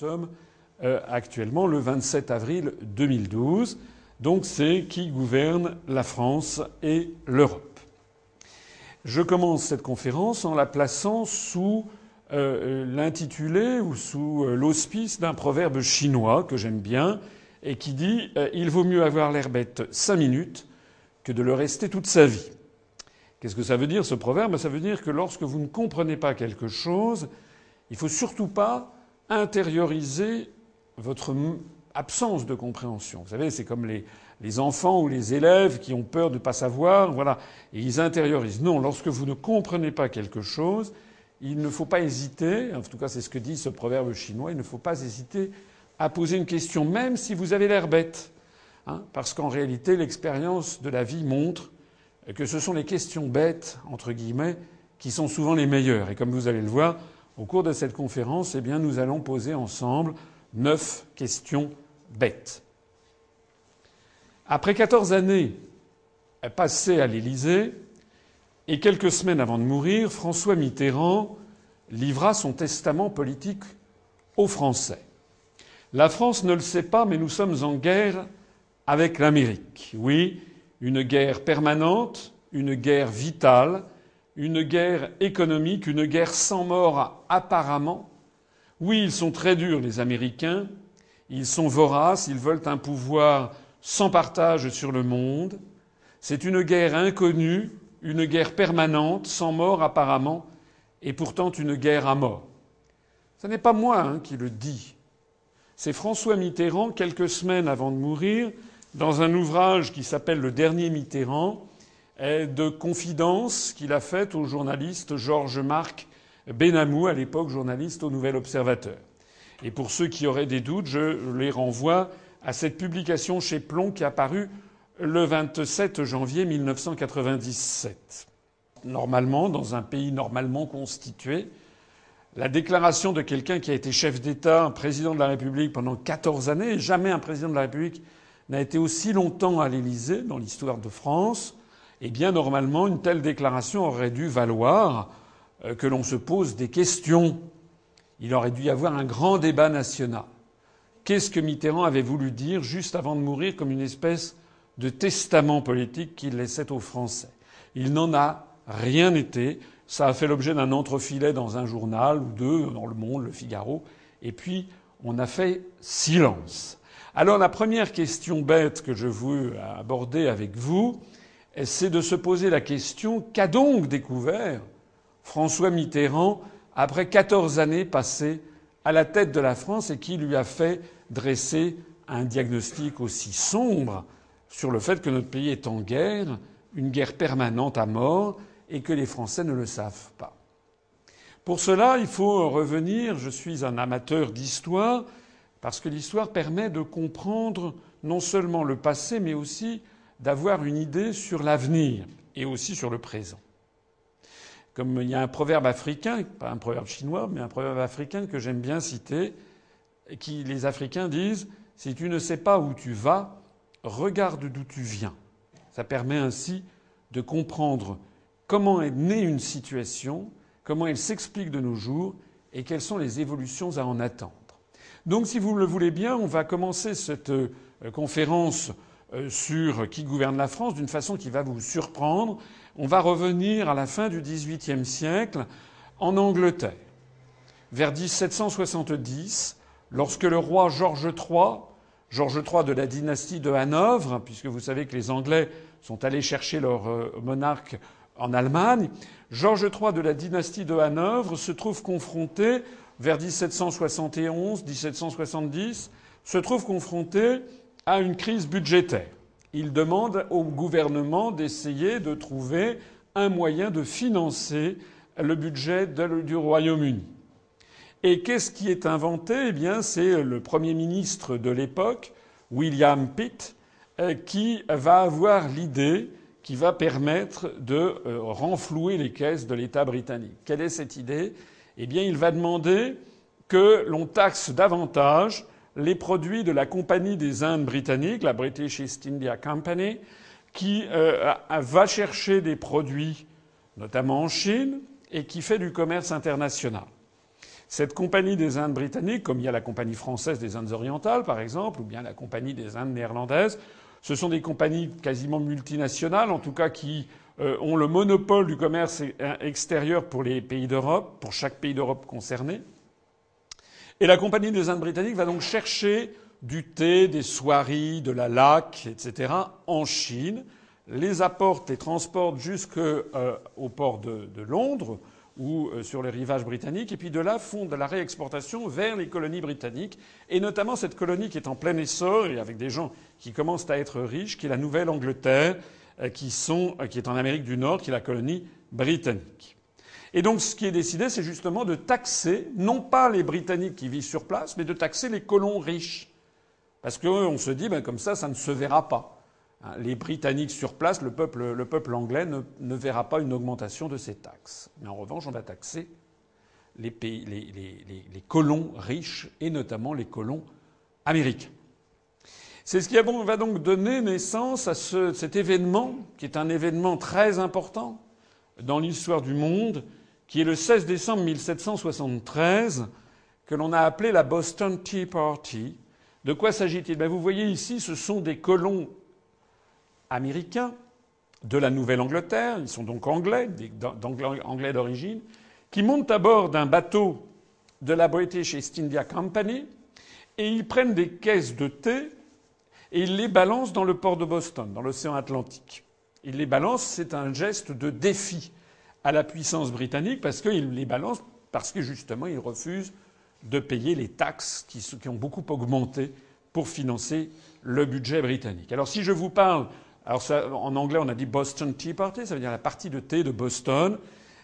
sommes euh, actuellement le 27 avril 2012. Donc c'est qui gouverne la France et l'Europe. Je commence cette conférence en la plaçant sous euh, l'intitulé ou sous euh, l'auspice d'un proverbe chinois que j'aime bien et qui dit Il vaut mieux avoir l'air bête cinq minutes que de le rester toute sa vie. Qu'est-ce que ça veut dire ce proverbe? Ça veut dire que lorsque vous ne comprenez pas quelque chose, il ne faut surtout pas intérioriser votre absence de compréhension. Vous savez, c'est comme les, les, enfants ou les élèves qui ont peur de ne pas savoir, voilà, et ils intériorisent. Non, lorsque vous ne comprenez pas quelque chose, il ne faut pas hésiter, en tout cas c'est ce que dit ce proverbe chinois, il ne faut pas hésiter à poser une question, même si vous avez l'air bête. Hein, parce qu'en réalité, l'expérience de la vie montre que ce sont les questions bêtes, entre guillemets, qui sont souvent les meilleures. Et comme vous allez le voir, au cours de cette conférence, eh nous allons poser ensemble neuf questions bêtes. Après 14 années passées à l'Élysée, et quelques semaines avant de mourir, François Mitterrand livra son testament politique aux Français. La France ne le sait pas, mais nous sommes en guerre avec l'Amérique. Oui, une guerre permanente, une guerre vitale, une guerre économique, une guerre sans mort apparemment. Oui, ils sont très durs, les Américains. Ils sont voraces, ils veulent un pouvoir sans partage sur le monde. C'est une guerre inconnue, une guerre permanente, sans mort apparemment, et pourtant une guerre à mort. Ce n'est pas moi hein, qui le dis. C'est François Mitterrand, quelques semaines avant de mourir, dans un ouvrage qui s'appelle Le dernier Mitterrand, de confidence qu'il a faite au journaliste Georges Marc Benamou, à l'époque journaliste au Nouvel Observateur. Et pour ceux qui auraient des doutes, je les renvoie à cette publication chez Plomb qui a paru le 27 janvier 1997. Normalement, dans un pays normalement constitué, la déclaration de quelqu'un qui a été chef d'État, président de la République pendant 14 années, jamais un président de la République n'a été aussi longtemps à l'Élysée dans l'histoire de France, eh bien, normalement, une telle déclaration aurait dû valoir euh, que l'on se pose des questions. Il aurait dû y avoir un grand débat national. Qu'est-ce que Mitterrand avait voulu dire juste avant de mourir comme une espèce de testament politique qu'il laissait aux Français? Il n'en a rien été. Ça a fait l'objet d'un entrefilet dans un journal ou deux, dans Le Monde, Le Figaro, et puis on a fait silence. Alors la première question bête que je veux aborder avec vous, c'est de se poser la question qu'a donc découvert François Mitterrand après 14 années passées à la tête de la France et qui lui a fait dresser un diagnostic aussi sombre sur le fait que notre pays est en guerre, une guerre permanente à mort, et que les Français ne le savent pas. Pour cela, il faut revenir, je suis un amateur d'histoire, parce que l'histoire permet de comprendre non seulement le passé, mais aussi d'avoir une idée sur l'avenir et aussi sur le présent. Comme il y a un proverbe africain, pas un proverbe chinois, mais un proverbe africain que j'aime bien citer, qui les Africains disent si tu ne sais pas où tu vas, regarde d'où tu viens. Ça permet ainsi de comprendre comment est née une situation, comment elle s'explique de nos jours et quelles sont les évolutions à en attendre. Donc, si vous le voulez bien, on va commencer cette euh, conférence sur qui gouverne la France d'une façon qui va vous surprendre. On va revenir à la fin du XVIIIe siècle en Angleterre, vers 1770, lorsque le roi George III, George III de la dynastie de Hanovre, puisque vous savez que les Anglais sont allés chercher leur euh, monarque en Allemagne, George III de la dynastie de Hanovre se trouve confronté vers 1771-1770, se trouve confronté à une crise budgétaire. Il demande au gouvernement d'essayer de trouver un moyen de financer le budget du Royaume-Uni. Et qu'est-ce qui est inventé? Eh bien, c'est le Premier ministre de l'époque, William Pitt, euh, qui va avoir l'idée qui va permettre de euh, renflouer les caisses de l'État britannique. Quelle est cette idée? Eh bien, il va demander que l'on taxe davantage les produits de la Compagnie des Indes britanniques, la British East India Company, qui euh, va chercher des produits, notamment en Chine, et qui fait du commerce international. Cette compagnie des Indes britanniques, comme il y a la compagnie française des Indes orientales, par exemple, ou bien la compagnie des Indes néerlandaises, ce sont des compagnies quasiment multinationales, en tout cas qui euh, ont le monopole du commerce extérieur pour les pays d'Europe, pour chaque pays d'Europe concerné. Et la compagnie des Indes britanniques va donc chercher du thé, des soieries, de la laque, etc. en Chine, les apporte, les transporte jusqu'au euh, port de, Londres ou euh, sur les rivages britanniques, et puis de là font de la réexportation vers les colonies britanniques, et notamment cette colonie qui est en plein essor et avec des gens qui commencent à être riches, qui est la Nouvelle-Angleterre, euh, qui, est en Amérique du Nord, qui est la colonie britannique. Et donc ce qui est décidé, c'est justement de taxer, non pas les Britanniques qui vivent sur place, mais de taxer les colons riches. Parce qu'on se dit, ben, comme ça, ça ne se verra pas. Hein, les Britanniques sur place, le peuple, le peuple anglais ne, verra pas une augmentation de ces taxes. Mais en revanche, on va taxer les, colons riches et notamment les colons américains. C'est ce qui va donc donner naissance à ce, cet événement, qui est un événement très important dans l'histoire du monde, qui est le 16 décembre 1773, que l'on a appelé la Boston Tea Party, de quoi s'agit-il? Ben Vous voyez ici, ce sont des colons américains de la Nouvelle-Angleterre, ils sont donc anglais, anglais d'origine, qui montent à bord d'un bateau de la British East India Company et ils prennent des caisses de thé et ils les balancent dans le port de Boston, dans l'océan Atlantique. Ils les balancent, c'est un geste de défi à la puissance britannique parce qu'ils les balancent parce que justement ils refusent de payer les taxes qui, ont beaucoup augmenté pour financer le budget britannique. Alors si je vous parle, alors en anglais on a dit Boston Tea Party, ça veut dire la partie de thé de Boston.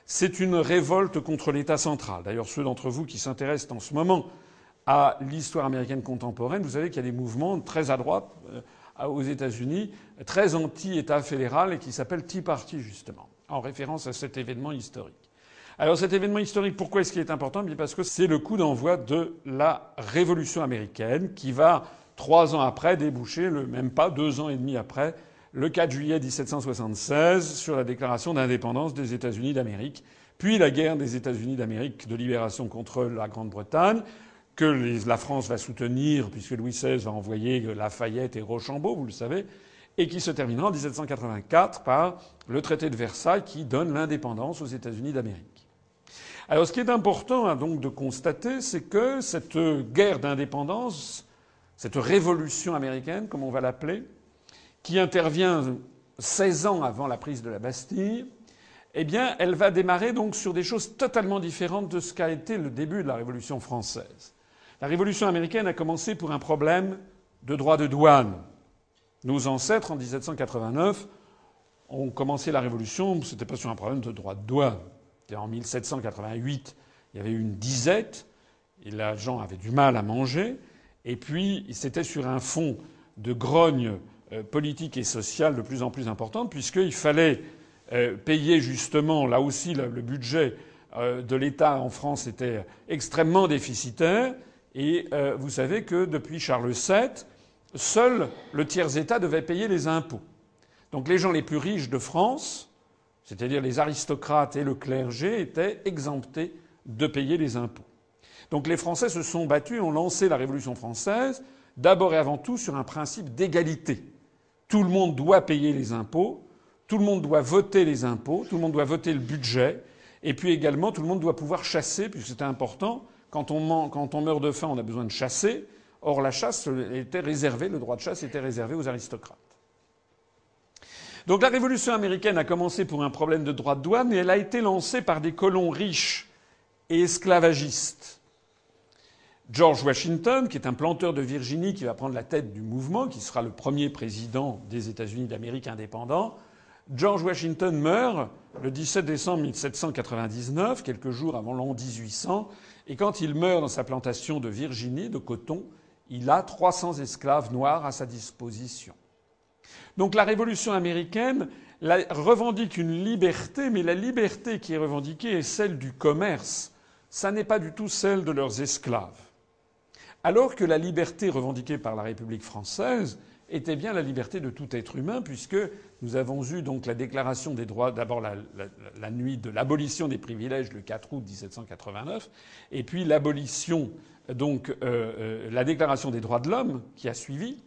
C'est une révolte contre l'État central. D'ailleurs, ceux d'entre vous qui s'intéressent en ce moment à l'histoire américaine contemporaine, vous savez qu'il y a des mouvements très à droite euh, aux États-Unis, très anti-État fédéral et qui s'appellent Tea Party justement, en référence à cet événement historique. Alors cet événement historique, pourquoi est-ce qu'il est important? Parce que c'est le coup d'envoi de la Révolution américaine qui va, trois ans après, déboucher, le même pas, deux ans et demi après, le 4 juillet 1776, sur la déclaration d'indépendance des États-Unis d'Amérique, puis la guerre des États-Unis d'Amérique de libération contre la Grande-Bretagne, que la France va soutenir, puisque Louis XVI va envoyer Lafayette et Rochambeau, vous le savez, et qui se terminera en 1784 par le traité de Versailles qui donne l'indépendance aux États-Unis d'Amérique. Alors ce qui est important hein, donc de constater, c'est que cette guerre d'indépendance, cette révolution américaine, comme on va l'appeler, qui intervient 16 ans avant la prise de la Bastille, eh bien, elle va démarrer donc sur des choses totalement différentes de ce qu'a été le début de la Révolution française. La Révolution américaine a commencé pour un problème de droit de douane. Nos ancêtres, en 1789, ont commencé la Révolution, c'était pas sur un problème de droit de douane. En 1788, il y avait une disette, et les gens avaient du mal à manger, et puis c'était sur un fond de grogne euh, politique et sociale de plus en plus importante, puisqu'il fallait euh, payer justement, là aussi, le budget euh, de l'État en France était extrêmement déficitaire, et vous savez que depuis Charles VII, seul le tiers-État devait payer les impôts. Donc les gens les plus riches de France c'est-à-dire les aristocrates et le clergé étaient exemptés de payer les impôts. Donc les Français se sont battus, ont lancé la Révolution française, d'abord et avant tout sur un principe d'égalité. Tout le monde doit payer les impôts, tout le monde doit voter les impôts, tout le monde doit voter le budget, et puis également tout le monde doit pouvoir chasser, puisque c'était important. Quand on, quand on meurt de faim, on a besoin de chasser. Or, la chasse était réservée, le droit de chasse était réservé aux aristocrates. Donc la révolution américaine a commencé pour un problème de droit de douane et elle a été lancée par des colons riches et esclavagistes. George Washington, qui est un planteur de Virginie qui va prendre la tête du mouvement, qui sera le premier président des États-Unis d'Amérique indépendant, George Washington meurt le 17 décembre 1799, quelques jours avant l'an 1800, et quand il meurt dans sa plantation de Virginie, de coton, il a 300 esclaves noirs à sa disposition. Donc la révolution américaine revendique une liberté, mais la liberté qui est revendiquée est celle du commerce. Ça n'est pas du tout celle de leurs esclaves. alors que la liberté revendiquée par la République française était bien la liberté de tout être humain, puisque nous avons eu donc la déclaration des droits, d'abord la, la, nuit de l'abolition des privilèges le 4 août 1789, et puis l'abolition, donc euh, euh, la déclaration des droits de l'homme qui a suivi,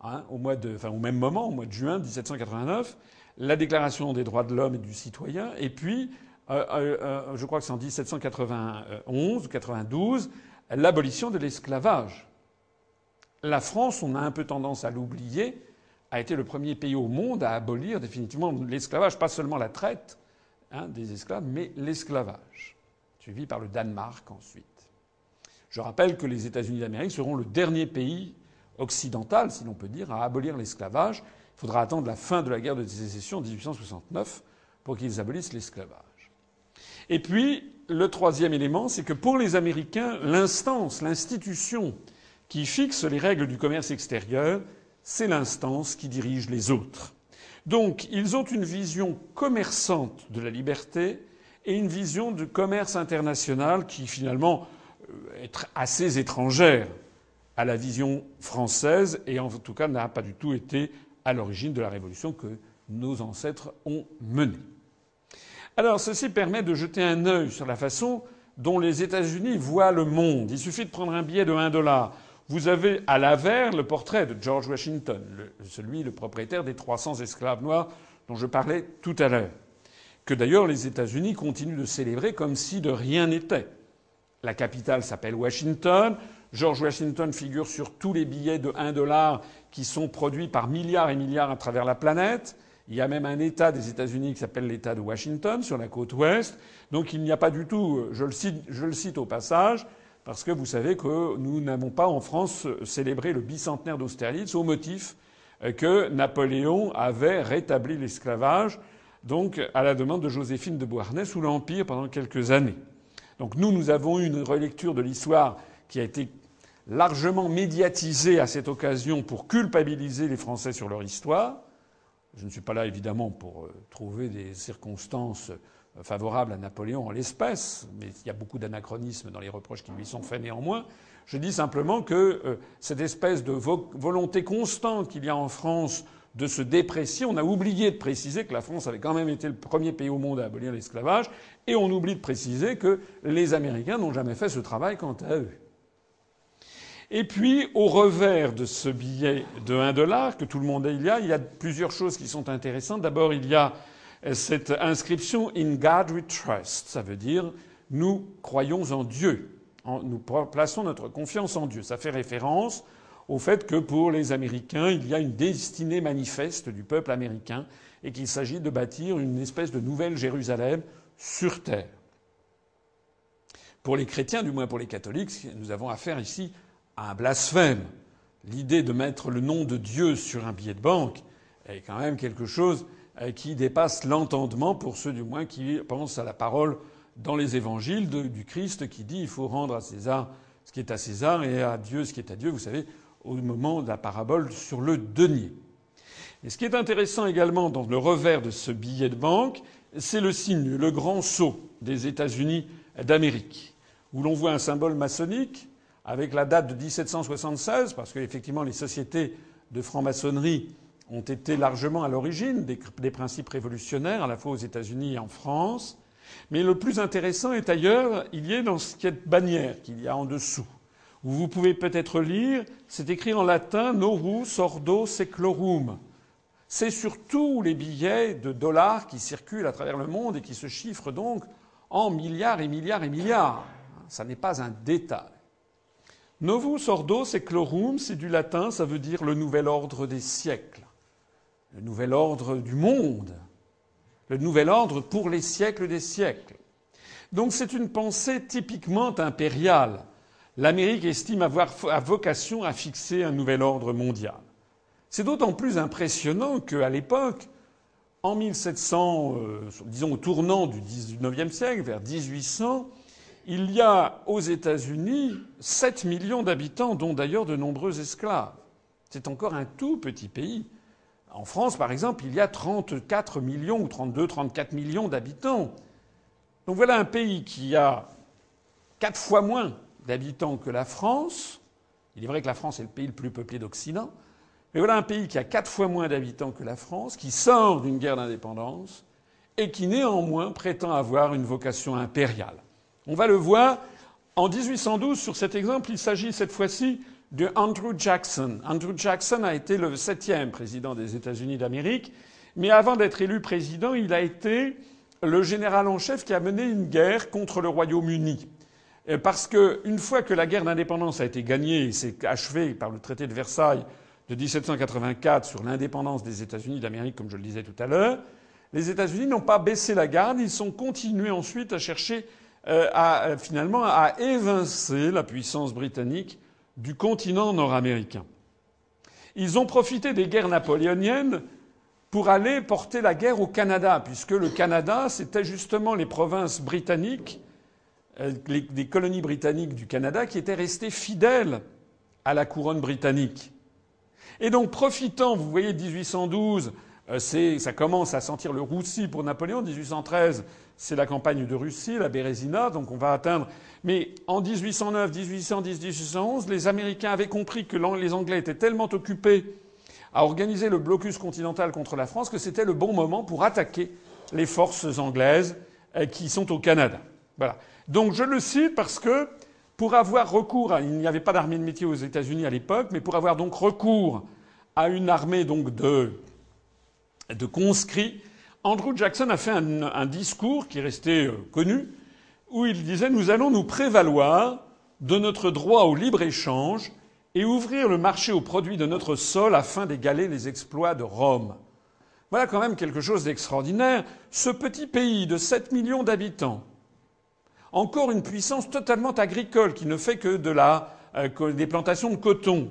hein, au, même moment, au mois de juin 1789, la déclaration des droits de l'homme et du citoyen, et puis, euh je crois que c'est en 1791 ou 92, l'abolition de l'esclavage. La France, on a un peu tendance à l'oublier, a été le premier pays au monde à abolir définitivement l'esclavage, pas seulement la traite hein, des esclaves, mais l'esclavage, suivi par le Danemark ensuite. Je rappelle que les États-Unis d'Amérique seront le dernier pays occidental, si l'on peut dire, à abolir l'esclavage. Il faudra attendre la fin de la guerre de sécession en 1869 pour qu'ils abolissent l'esclavage. Et puis, le troisième élément, c'est que pour les Américains, l'instance, l'institution qui fixe les règles du commerce extérieur, c'est l'instance qui dirige les autres. Donc ils ont une vision commerçante de la liberté et une vision du commerce international qui finalement euh, est assez étrangère à la vision française et en tout cas n'a pas du tout été à l'origine de la révolution que nos ancêtres ont menée. Alors ceci permet de jeter un œil sur la façon dont les États-Unis voient le monde. Il suffit de prendre un billet de 1 dollar vous avez à l'avers le portrait de George Washington, celui, le propriétaire des 300 esclaves noirs dont je parlais tout à l'heure, que d'ailleurs les États-Unis continuent de célébrer comme si de rien n'était. La capitale s'appelle Washington. George Washington figure sur tous les billets de 1 dollar qui sont produits par milliards et milliards à travers la planète. Il y a même un État des États-Unis qui s'appelle l'État de Washington sur la côte ouest. Donc il n'y a pas du tout, je le cite, je le cite au passage, parce que vous savez que nous n'avons pas en France célébré le bicentenaire d'Austerlitz au motif que Napoléon avait rétabli l'esclavage, donc à la demande de Joséphine de Beauharnais sous l'Empire pendant quelques années. Donc nous, nous avons eu une relecture de l'histoire qui a été largement médiatisée à cette occasion pour culpabiliser les Français sur leur histoire. Je ne suis pas là évidemment pour euh, trouver des circonstances favorable à Napoléon en l'espèce, mais il y a beaucoup d'anachronismes dans les reproches qui lui sont faits néanmoins. Je dis simplement que euh, cette espèce de volonté constante qu'il y a en France de se déprécier, on a oublié de préciser que la France avait quand même été le premier pays au monde à abolir l'esclavage, et on oublie de préciser que les Américains n'ont jamais fait ce travail quant à eux. Et puis, au revers de ce billet de 1 dollar, que tout le monde a, il y a, il y a plusieurs choses qui sont intéressantes. D'abord, il y a cette inscription In God we trust, ça veut dire nous croyons en Dieu, nous plaçons notre confiance en Dieu. Ça fait référence au fait que pour les Américains, il y a une destinée manifeste du peuple américain et qu'il s'agit de bâtir une espèce de nouvelle Jérusalem sur terre. Pour les chrétiens, du moins pour les catholiques, nous avons affaire ici à un blasphème. L'idée de mettre le nom de Dieu sur un billet de banque est quand même quelque chose euh, qui dépasse l'entendement pour ceux du moins qui pensent à la parole dans les évangiles du Christ qui dit il faut rendre à César ce qui est à César et à Dieu ce qui est à Dieu, vous savez, au moment de la parabole sur le denier. Et ce qui est intéressant également dans le revers de ce billet de banque, c'est le signe, le grand sceau des États-Unis d'Amérique, où l'on voit un symbole maçonnique avec la date de 1776, parce qu'effectivement les sociétés de franc-maçonnerie ont été largement à l'origine des, principes révolutionnaires, à la fois aux États-Unis et en France. Mais le plus intéressant est ailleurs, il y est dans cette bannière qu'il y a en dessous, vous pouvez peut-être lire, c'est écrit en latin Norus ordo seclorum. C'est sur tous les billets de dollars qui circulent à travers le monde et qui se chiffrent donc en milliards et milliards et milliards. Ça n'est pas un détail. Novus ordo seclorum, c'est du latin, ça veut dire le nouvel ordre des siècles le nouvel ordre du monde, le nouvel ordre pour les siècles des siècles. Donc c'est une pensée typiquement impériale. L'Amérique estime avoir vocation à fixer un nouvel ordre mondial. C'est d'autant plus impressionnant qu'à l'époque, en 1700, euh, disons au tournant du XIXe siècle, vers 1800, il y a aux États-Unis 7 millions d'habitants, dont d'ailleurs de nombreux esclaves. C'est encore un tout petit pays. En France, par exemple, il y a 34 millions ou 32, 34 millions d'habitants. Donc voilà un pays qui a quatre fois moins d'habitants que la France Il est vrai que la France est le pays le plus peuplé d'Occident, mais voilà un pays qui a quatre fois moins d'habitants que la France, qui sort d'une guerre d'indépendance et qui néanmoins prétend avoir une vocation impériale. On va le voir en 1812 sur cet exemple. Il s'agit cette fois-ci de Andrew Jackson. Andrew Jackson a été le septième président des États-Unis d'Amérique, mais avant d'être élu président, il a été le général en chef qui a mené une guerre contre le Royaume-Uni. Euh, parce que une fois que la guerre d'indépendance a été gagnée et s'est achevée par le traité de Versailles de 1784 sur l'indépendance des États-Unis d'Amérique, comme je le disais tout à l'heure, les États-Unis n'ont pas baissé la garde, ils sont continués ensuite à chercher euh, à, finalement à évincer la puissance britannique du continent nord-américain. Ils ont profité des guerres napoléoniennes pour aller porter la guerre au Canada, puisque le Canada, c'était justement les provinces britanniques, euh, les, colonies britanniques du Canada qui étaient restées fidèles à la couronne britannique. Et donc, profitant, vous voyez, 1812, euh, ça commence à sentir le roussi pour Napoléon. 1813, c'est la campagne de Russie, la Bérésina, donc on va atteindre. Mais en 1809, 1810, 1811, les Américains avaient compris que les Anglais étaient tellement occupés à organiser le blocus continental contre la France que c'était le bon moment pour attaquer les forces anglaises euh, qui sont au Canada. Voilà. Donc je le cite parce que pour avoir recours à, il n'y avait pas d'armée de métier aux États-Unis à l'époque, mais pour avoir donc recours à une armée donc de, de conscrits, Andrew Jackson a fait un, discours qui est resté euh, connu, où il disait Nous allons nous prévaloir de notre droit au libre échange et ouvrir le marché aux produits de notre sol afin d'égaler les exploits de Rome. Voilà quand même quelque chose d'extraordinaire. Ce petit pays de 7 millions d'habitants, encore une puissance totalement agricole qui ne fait que de la, euh, des plantations de coton,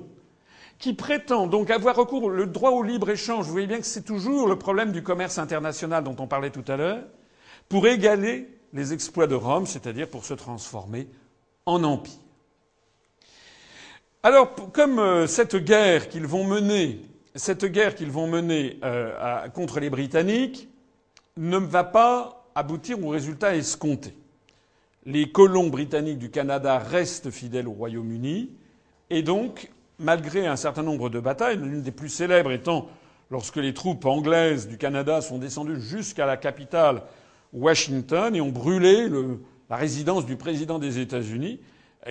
qui prétend donc avoir recours au droit au libre échange, vous voyez bien que c'est toujours le problème du commerce international dont on parlait tout à l'heure, pour égaler les exploits de Rome, c'est-à-dire pour se transformer en empire. Alors, comme euh, cette guerre qu'ils vont mener, cette guerre qu'ils vont mener euh, contre les Britanniques ne va pas aboutir au résultat escompté. Les colons britanniques du Canada restent fidèles au Royaume-Uni, et donc, malgré un certain nombre de batailles, l'une des plus célèbres étant lorsque les troupes anglaises du Canada sont descendues jusqu'à la capitale Washington et ont brûlé la résidence du président des États-Unis,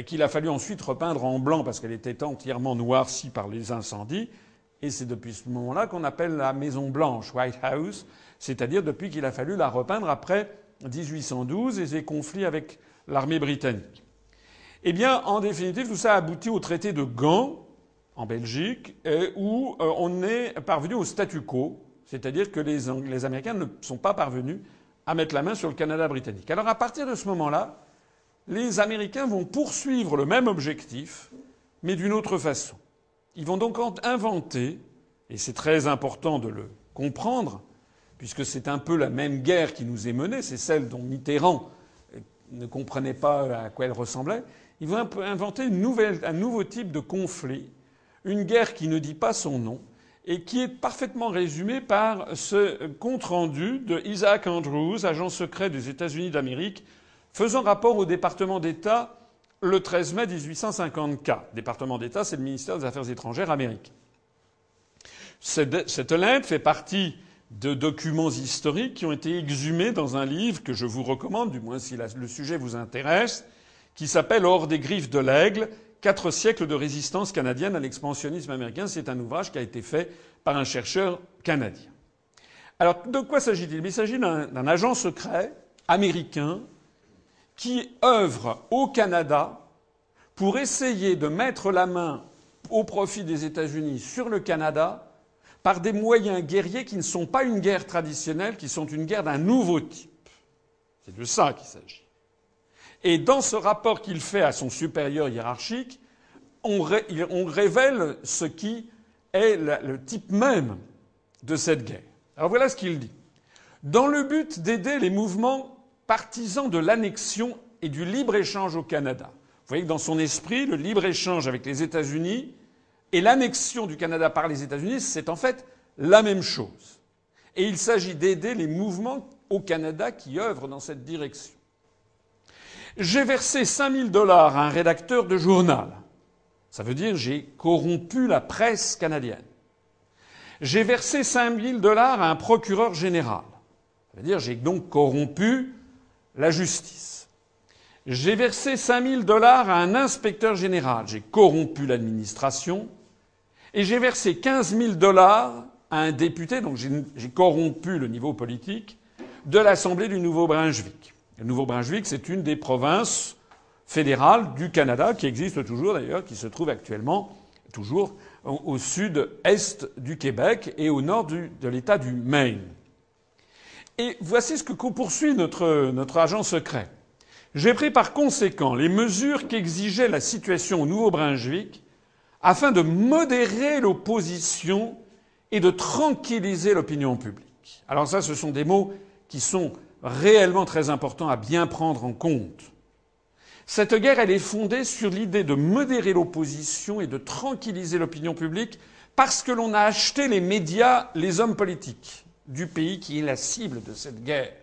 qu'il a fallu ensuite repeindre en blanc parce qu'elle était entièrement noircie par les incendies. Et c'est depuis ce moment-là qu'on appelle la Maison Blanche, White House, c'est-à-dire depuis qu'il a fallu la repeindre après 1812 et ses conflits avec l'armée britannique. Eh bien, en définitive, tout ça a abouti au traité de Gand, en Belgique, où euh, on est parvenu au statu quo, c'est-à-dire que les, les Américains ne sont pas parvenus à mettre la main sur le Canada britannique. Alors à partir de ce moment-là, les Américains vont poursuivre le même objectif, mais d'une autre façon. Ils vont donc inventer, et c'est très important de le comprendre, puisque c'est un peu la même guerre qui nous est menée, c'est celle dont Mitterrand ne comprenait pas à quoi elle ressemblait, ils vont inventer un nouveau type de conflit, une guerre qui ne dit pas son nom, et qui est parfaitement résumée par ce compte-rendu de Isaac Andrews, agent secret des États-Unis d'Amérique, faisant rapport au département d'État le 13 mai 1854. Département d'État, c'est le ministère des Affaires étrangères américain. Cette lettre fait partie de documents historiques qui ont été exhumés dans un livre que je vous recommande, du moins si le sujet vous intéresse, qui s'appelle Hors des griffes de l'aigle, quatre siècles de résistance canadienne à l'expansionnisme américain. C'est un ouvrage qui a été fait par un chercheur canadien. Alors, de quoi s'agit-il? Il s'agit d'un agent secret américain qui œuvre au Canada pour essayer de mettre la main au profit des États-Unis sur le Canada par des moyens guerriers qui ne sont pas une guerre traditionnelle, qui sont une guerre d'un nouveau type. C'est de ça qu'il s'agit. Et dans ce rapport qu'il fait à son supérieur hiérarchique, on, révèle ce qui est le type même de cette guerre. Alors voilà ce qu'il dit. Dans le but d'aider les mouvements partisan de l'annexion et du libre-échange au Canada. Vous voyez que dans son esprit, le libre-échange avec les États-Unis et l'annexion du Canada par les États-Unis, c'est en fait la même chose. Et il s'agit d'aider les mouvements au Canada qui œuvrent dans cette direction. J'ai versé 5000 dollars à un rédacteur de journal. Ça veut dire j'ai corrompu la presse canadienne. J'ai versé 5 000 dollars à un procureur général. Ça veut dire j'ai donc corrompu la justice. J'ai versé 5 000 dollars à un inspecteur général. J'ai corrompu l'administration. Et j'ai versé 15 000 dollars à un député, donc j'ai corrompu le niveau politique, de l'Assemblée du Nouveau-Brunswick. Le Nouveau-Brunswick, c'est une des provinces fédérales du Canada, qui existe toujours d'ailleurs, qui se trouve actuellement toujours au sud-est du Québec et au nord de l'État du Maine. Et voici ce que poursuit notre, agent secret. J'ai pris par conséquent les mesures qu'exigeait la situation au Nouveau-Brunswick afin de modérer l'opposition et de tranquilliser l'opinion publique. Alors ça, ce sont des mots qui sont réellement très importants à bien prendre en compte. Cette guerre, elle est fondée sur l'idée de modérer l'opposition et de tranquilliser l'opinion publique parce que l'on a acheté les médias, les hommes politiques du pays qui est la cible de cette guerre.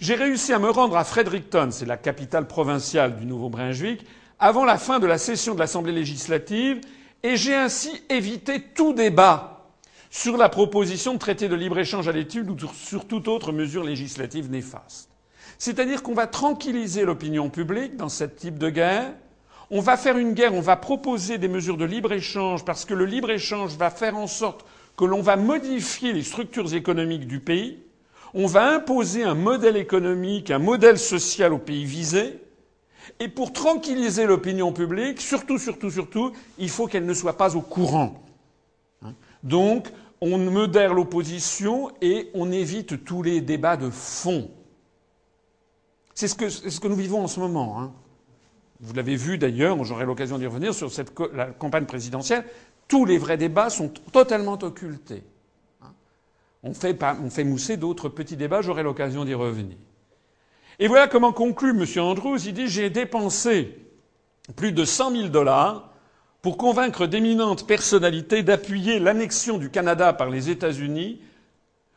J'ai réussi à me rendre à Fredericton, c'est la capitale provinciale du Nouveau-Brunswick, avant la fin de la session de l'Assemblée législative, et j'ai ainsi évité tout débat sur la proposition de traité de libre-échange à l'étude ou sur toute autre mesure législative néfaste. C'est-à-dire qu'on va tranquilliser l'opinion publique dans ce type de guerre, on va faire une guerre, on va proposer des mesures de libre-échange parce que le libre-échange va faire en sorte que l'on va modifier les structures économiques du pays, on va imposer un modèle économique, un modèle social au pays visé, et pour tranquilliser l'opinion publique, surtout, surtout, surtout, il faut qu'elle ne soit pas au courant. Hein. Donc, on modère l'opposition et on évite tous les débats de fond. C'est ce que, nous vivons en ce moment. Hein. Vous l'avez vu d'ailleurs, j'aurai l'occasion d'y revenir sur cette la campagne présidentielle. Tous les vrais débats sont totalement occultés. Hein. On fait mousser d'autres petits débats, j'aurai l'occasion d'y revenir. Et voilà comment conclut M. Andrews. Il dit J'ai dépensé plus de 100 000 dollars pour convaincre d'éminentes personnalités d'appuyer l'annexion du Canada par les États-Unis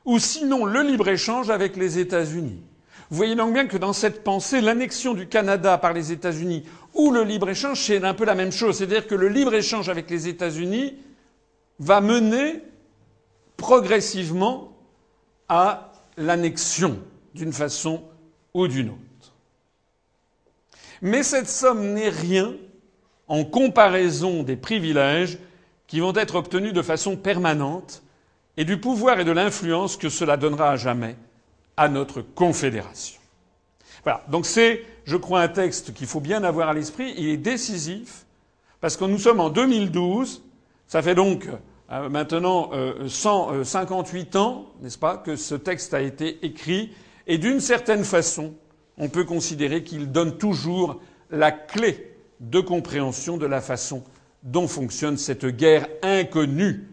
ou sinon le libre-échange avec les États-Unis. Vous voyez donc bien que dans cette pensée, l'annexion du Canada par les États-Unis ou le libre-échange, c'est un peu la même chose. C'est-à-dire que le libre-échange avec les États-Unis va mener progressivement à l'annexion d'une façon ou d'une autre. Mais cette somme n'est rien en comparaison des privilèges qui vont être obtenus de façon permanente et du pouvoir et de l'influence que cela donnera à jamais à notre confédération. Voilà. Donc c'est, je crois, un texte qu'il faut bien avoir à l'esprit. Il est décisif parce que nous sommes en 2012. Ça fait donc euh, maintenant euh, 158 euh, ans, n'est-ce pas, que ce texte a été écrit et d'une certaine façon, on peut considérer qu'il donne toujours la clé de compréhension de la façon dont fonctionne cette guerre inconnue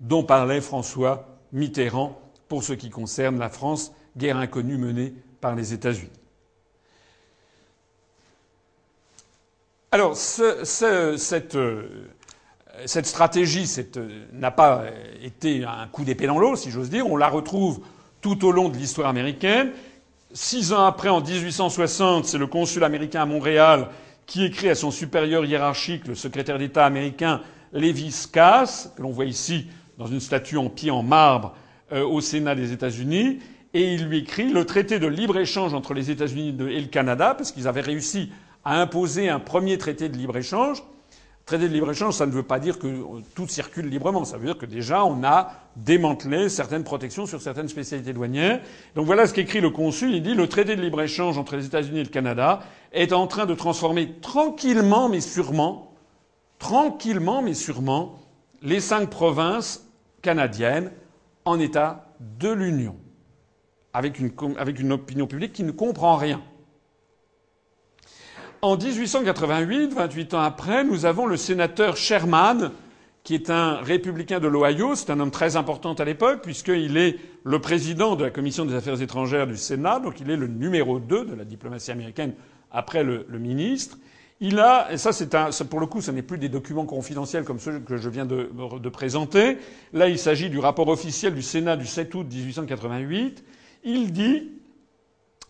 dont parlait François Mitterrand pour ce qui concerne la France, guerre inconnue menée par les États-Unis. Alors, cette, stratégie n'a pas été un coup d'épée dans l'eau, si j'ose dire. On la retrouve tout au long de l'histoire américaine. Six ans après, en 1860, c'est le consul américain à Montréal qui écrit à son supérieur hiérarchique, le secrétaire d'État américain Lévis Cass, que l'on voit ici dans une statue en pied en marbre euh, au Sénat des États-Unis, et il lui écrit le traité de libre-échange entre les États-Unis et le Canada, parce qu'ils avaient réussi à imposer un premier traité de libre-échange, Traité de libre-échange, ça ne veut pas dire que tout circule librement. Ça veut dire que déjà, on a démantelé certaines protections sur certaines spécialités douanières. Donc voilà ce qu'écrit le consul. Il dit le traité de libre-échange entre les États-Unis et le Canada est en train de transformer tranquillement mais sûrement, tranquillement mais sûrement, les cinq provinces canadiennes en état de l'Union. Avec une, avec une opinion publique qui ne comprend rien. En 1888, 28 ans après, nous avons le sénateur Sherman, qui est un républicain de l'Ohio. C'est un homme très important à l'époque, puisqu'il est le président de la commission des affaires étrangères du Sénat, donc il est le numéro 2 de la diplomatie américaine après le, ministre. Il a, et ça c'est un, pour le coup, ce n'est plus des documents confidentiels comme ceux que je viens de, de présenter. Là, il s'agit du rapport officiel du Sénat du 7 août 1888. Il dit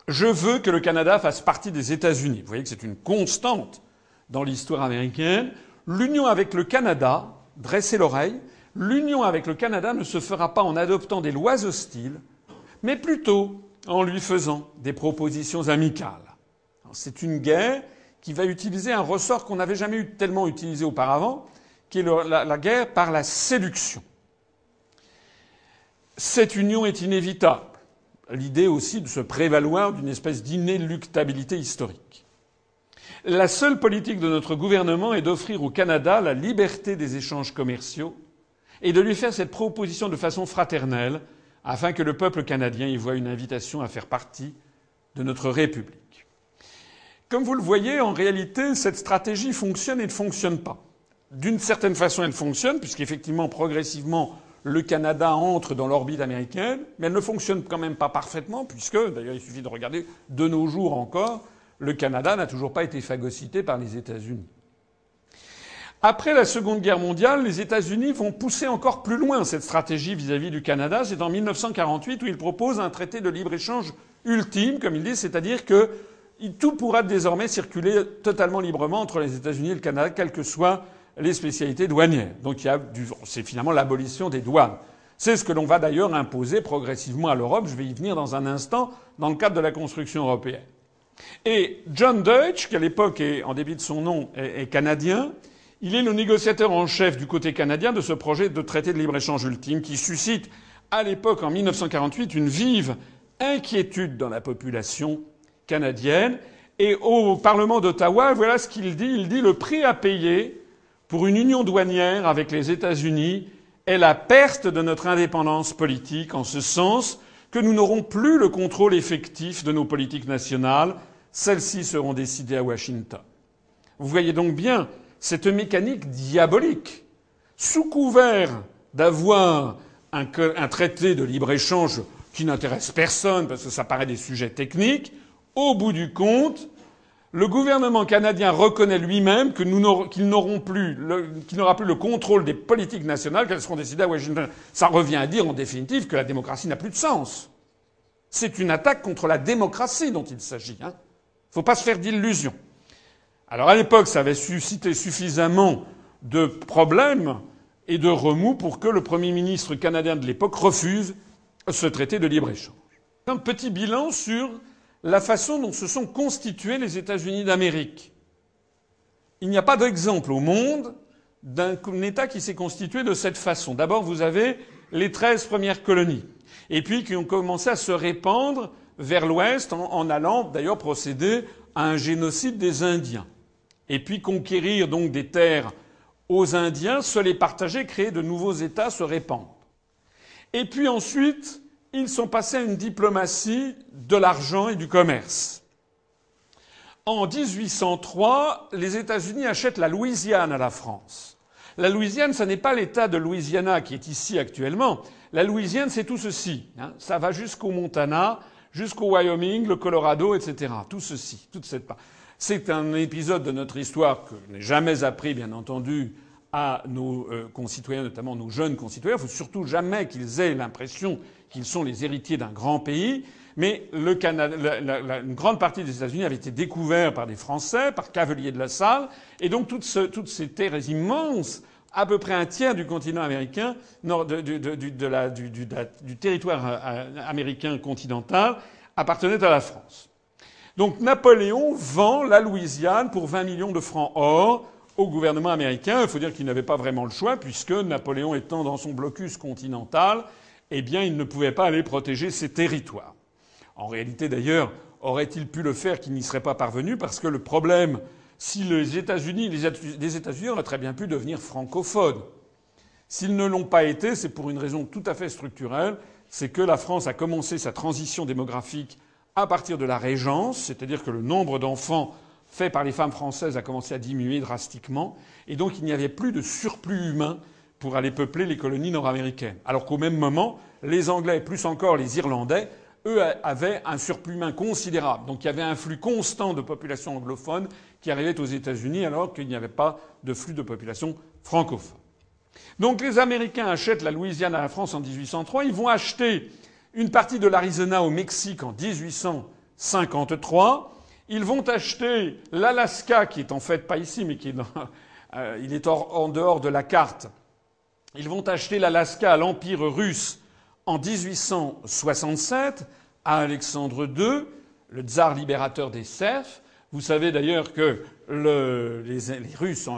je veux que le Canada fasse partie des États-Unis. Vous voyez que c'est une constante dans l'histoire américaine. L'union avec le Canada, dressez l'oreille, l'union avec le Canada ne se fera pas en adoptant des lois hostiles, mais plutôt en lui faisant des propositions amicales. C'est une guerre qui va utiliser un ressort qu'on n'avait jamais eu tellement utilisé auparavant, qui est la, la guerre par la séduction. Cette union est inévitable. L'idée aussi de se prévaloir d'une espèce d'inéluctabilité historique. La seule politique de notre gouvernement est d'offrir au Canada la liberté des échanges commerciaux et de lui faire cette proposition de façon fraternelle afin que le peuple canadien y voie une invitation à faire partie de notre République. Comme vous le voyez, en réalité, cette stratégie fonctionne et ne fonctionne pas. D'une certaine façon, elle fonctionne, puisqu'effectivement, progressivement, le Canada entre dans l'orbite américaine, mais elle ne fonctionne quand même pas parfaitement, puisque, d'ailleurs, il suffit de regarder de nos jours encore, le Canada n'a toujours pas été phagocyté par les États-Unis. Après la Seconde Guerre mondiale, les États-Unis vont pousser encore plus loin cette stratégie vis-à-vis du Canada. C'est en 1948 où ils proposent un traité de libre-échange ultime, comme ils disent, c'est-à-dire que tout pourra désormais circuler totalement librement entre les États-Unis et le Canada, quelles que soient les spécialités douanières. Donc il y a c'est finalement l'abolition des douanes. C'est ce que l'on va d'ailleurs imposer progressivement à l'Europe. Je vais y venir dans un instant dans le cadre de la construction européenne. Et John Deutsch, qui à l'époque, est, en débit de son nom, est, canadien, il est le négociateur en chef du côté canadien de ce projet de traité de libre-échange ultime qui suscite, à l'époque, en 1948, une vive inquiétude dans la population canadienne. Et au Parlement d'Ottawa, voilà ce qu'il dit. Il dit le prix à payer pour une union douanière avec les États-Unis est la perte de notre indépendance politique en ce sens que nous n'aurons plus le contrôle effectif de nos politiques nationales. Celles-ci seront décidées à Washington. Vous voyez donc bien cette mécanique diabolique. Sous couvert d'avoir un, traité de libre-échange qui n'intéresse personne parce que ça paraît des sujets techniques, au bout du compte, le gouvernement canadien reconnaît lui-même qu'il n'aura plus, le contrôle des politiques nationales qu'elles seront décidées à Washington. Ça revient à dire, en définitive, que la démocratie n'a plus de sens. C'est une attaque contre la démocratie dont il s'agit. Hein. Faut pas se faire d'illusions. Alors à l'époque, ça avait suscité suffisamment de problèmes et de remous pour que le Premier ministre canadien de l'époque refuse ce traité de libre-échange. Un petit bilan sur la façon dont se sont constitués les États-Unis d'Amérique. Il n'y a pas d'exemple au monde d'un État qui s'est constitué de cette façon. D'abord, vous avez les treize premières colonies, et puis qui ont commencé à se répandre vers l'Ouest en, allant d'ailleurs procéder à un génocide des Indiens, et puis conquérir donc des terres aux Indiens, se les partager, créer de nouveaux États, se répandre. Et puis ensuite, ils sont passés à une diplomatie de l'argent et du commerce. En 1803, les États-Unis achètent la Louisiane à la France. La Louisiane, ce n'est pas l'État de Louisiana qui est ici actuellement. La Louisiane, c'est tout ceci. Hein. Ça va jusqu'au Montana, jusqu'au Wyoming, le Colorado, etc. Tout ceci, toute cette part. C'est un épisode de notre histoire que je n'ai jamais appris, bien entendu, à nos euh, concitoyens, notamment nos jeunes concitoyens. Il faut surtout jamais qu'ils aient l'impression qu'ils sont les héritiers d'un grand pays. Mais une grande partie des États-Unis avait été découverte par des Français, par Cavelier de la Salle, et donc toutes, ces terres immenses, à peu près un tiers du continent américain, du, territoire euh, américain continental, appartenait à la France. Donc Napoléon vend la Louisiane pour 20 millions de francs or au gouvernement américain. Il faut dire qu'il n'avait pas vraiment le choix, puisque Napoléon étant dans son blocus continental, eh bien, il ne pouvait pas aller protéger ses territoires. En réalité, d'ailleurs, aurait-il pu le faire qu'il n'y serait pas parvenu parce que le problème, si les États-Unis, les États-Unis auraient très bien pu devenir francophones. S'ils ne l'ont pas été, c'est pour une raison tout à fait structurelle, c'est que la France a commencé sa transition démographique à partir de la Régence, c'est-à-dire que le nombre d'enfants faits par les femmes françaises a commencé à diminuer drastiquement, et donc il n'y avait plus de surplus humain pour aller peupler les colonies nord-américaines. Alors qu'au même moment, les Anglais, plus encore les Irlandais, eux avaient un surplus humain considérable. Donc il y avait un flux constant de population anglophone qui arrivait aux États-Unis alors qu'il n'y avait pas de flux de population francophone. Donc les Américains achètent la Louisiane à la France en 1803. Ils vont acheter une partie de l'Arizona au Mexique en 1853. Ils vont acheter l'Alaska, qui est en fait pas ici, mais qui est dans, euh, il est en dehors de la carte. Ils vont acheter l'Alaska à l'Empire russe en 1867 à Alexandre II, le tsar libérateur des serfs. Vous savez d'ailleurs que le, les, les, Russes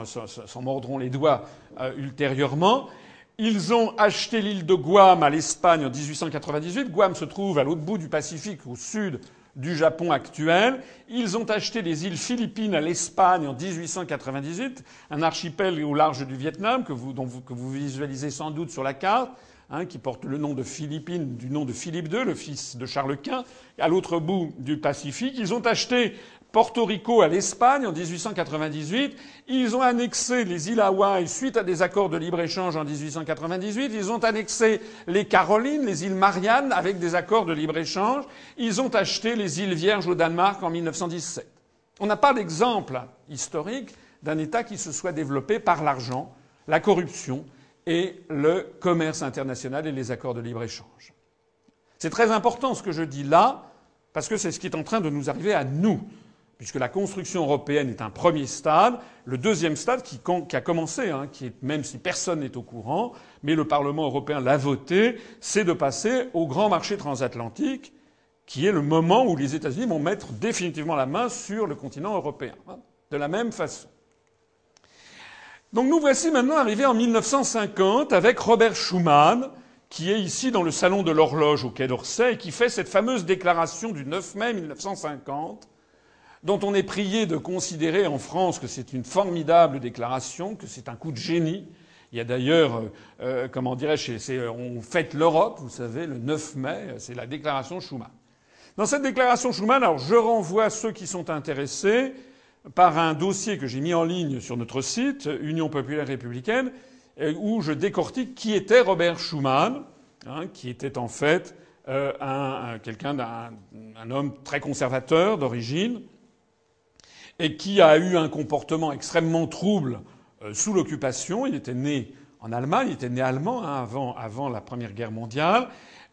s'en mordront les doigts euh, ultérieurement. Ils ont acheté l'île de Guam à l'Espagne en 1898. Guam se trouve à l'autre bout du Pacifique, au sud du Japon actuel. Ils ont acheté les îles Philippines à l'Espagne en 1898, un archipel au large du Vietnam que vous, que vous visualisez sans doute sur la carte. Hein, qui porte le nom de Philippines du nom de Philippe II, le fils de Charles Quint, à l'autre bout du Pacifique. Ils ont acheté Porto Rico à l'Espagne en 1898. Ils ont annexé les îles Hawaï suite à des accords de libre-échange en 1898. Ils ont annexé les Carolines, les îles Mariannes avec des accords de libre-échange. Ils ont acheté les îles Vierges au Danemark en 1917. On n'a pas d'exemple historique d'un État qui se soit développé par l'argent, la corruption et le commerce international et les accords de libre-échange. C'est très important ce que je dis là, parce que c'est ce qui est en train de nous arriver à nous puisque la construction européenne est un premier stade. Le deuxième stade, qui, a commencé, hein, même si personne n'est au courant, mais le Parlement européen l'a voté, c'est de passer au grand marché transatlantique, qui est le moment où les États-Unis vont mettre définitivement la main sur le continent européen. Hein, de la même façon. Donc nous voici maintenant arrivés en 1950 avec Robert Schuman, qui est ici dans le salon de l'horloge au Quai d'Orsay et qui fait cette fameuse déclaration du 9 mai 1950 dont on est prié de considérer en France que c'est une formidable déclaration, que c'est un coup de génie. Il y a d'ailleurs, euh, euh comment dirais-je, on fête l'Europe, vous savez, le 9 mai, c'est la déclaration Schuman. Dans cette déclaration Schuman, alors je renvoie ceux qui sont intéressés par un dossier que j'ai mis en ligne sur notre site, Union populaire républicaine, euh, où je décortique qui était Robert Schuman, hein, qui était en fait euh, un, quelqu'un d'un un homme très conservateur d'origine, et qui a eu un comportement extrêmement trouble euh, sous l'occupation. Il était né en Allemagne, il était né allemand hein, avant, avant, la Première Guerre mondiale.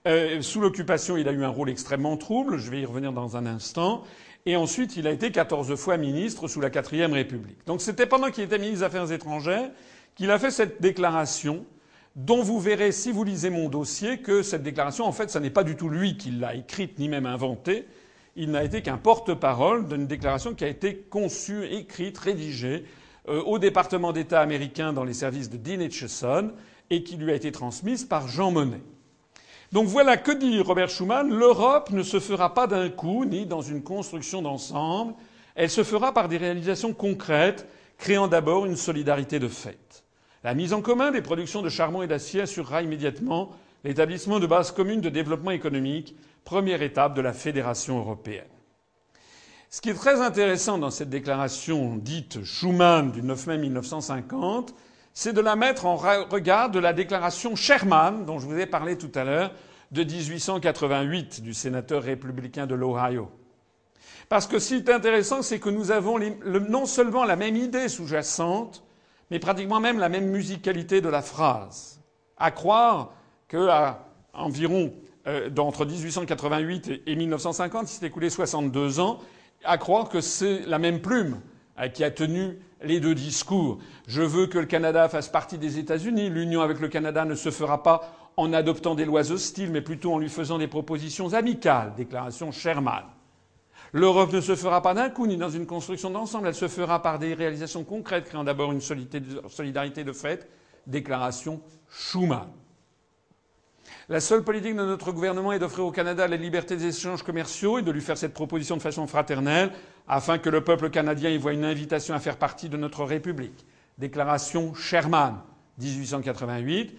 Euh, sous l'occupation, il a eu un rôle extrêmement trouble. Je vais y revenir dans un instant. Et ensuite, il a été 14 fois ministre sous la quatrième République. Donc c'était pendant qu'il était ministre des Affaires étrangères qu'il a fait cette déclaration dont vous verrez, si vous lisez mon dossier, que cette déclaration, en fait, ce n'est pas du tout lui qui l'a écrite ni même inventée il n'a été qu'un porte-parole d'une déclaration qui a été conçue, écrite, rédigée euh, au département d'État américain dans les services de Dean Acheson et qui lui a été transmise par Jean Monnet. Donc voilà que dit Robert Schuman l'Europe ne se fera pas d'un coup ni dans une construction d'ensemble, elle se fera par des réalisations concrètes, créant d'abord une solidarité de fait. La mise en commun des productions de charbon et d'acier assurera immédiatement l'établissement de bases communes de développement économique première étape de la fédération européenne. Ce qui est très intéressant dans cette déclaration dite Schuman du 9 mai 1950, c'est de la mettre en regard de la déclaration Sherman, dont je vous ai parlé tout à l'heure, de 1888 du sénateur républicain de l'Ohio. Parce que ce qui est intéressant, c'est que nous avons non seulement la même idée sous-jacente, mais pratiquement même la même musicalité de la phrase. À croire qu'à environ euh, d'entre 1888 et 1950, il s'est écoulé 62 ans, à croire que c'est la même plume euh, qui a tenu les deux discours. Je veux que le Canada fasse partie des États-Unis. L'union avec le Canada ne se fera pas en adoptant des lois hostiles, mais plutôt en lui faisant des propositions amicales. Déclaration Sherman. L'Europe ne se fera pas d'un coup ni dans une construction d'ensemble, elle se fera par des réalisations concrètes créant d'abord une solidarité de fait. Déclaration Schuman. La seule politique de notre gouvernement est d'offrir au Canada la liberté des échanges commerciaux et de lui faire cette proposition de façon fraternelle afin que le peuple canadien y voie une invitation à faire partie de notre République. Déclaration Sherman, 1888.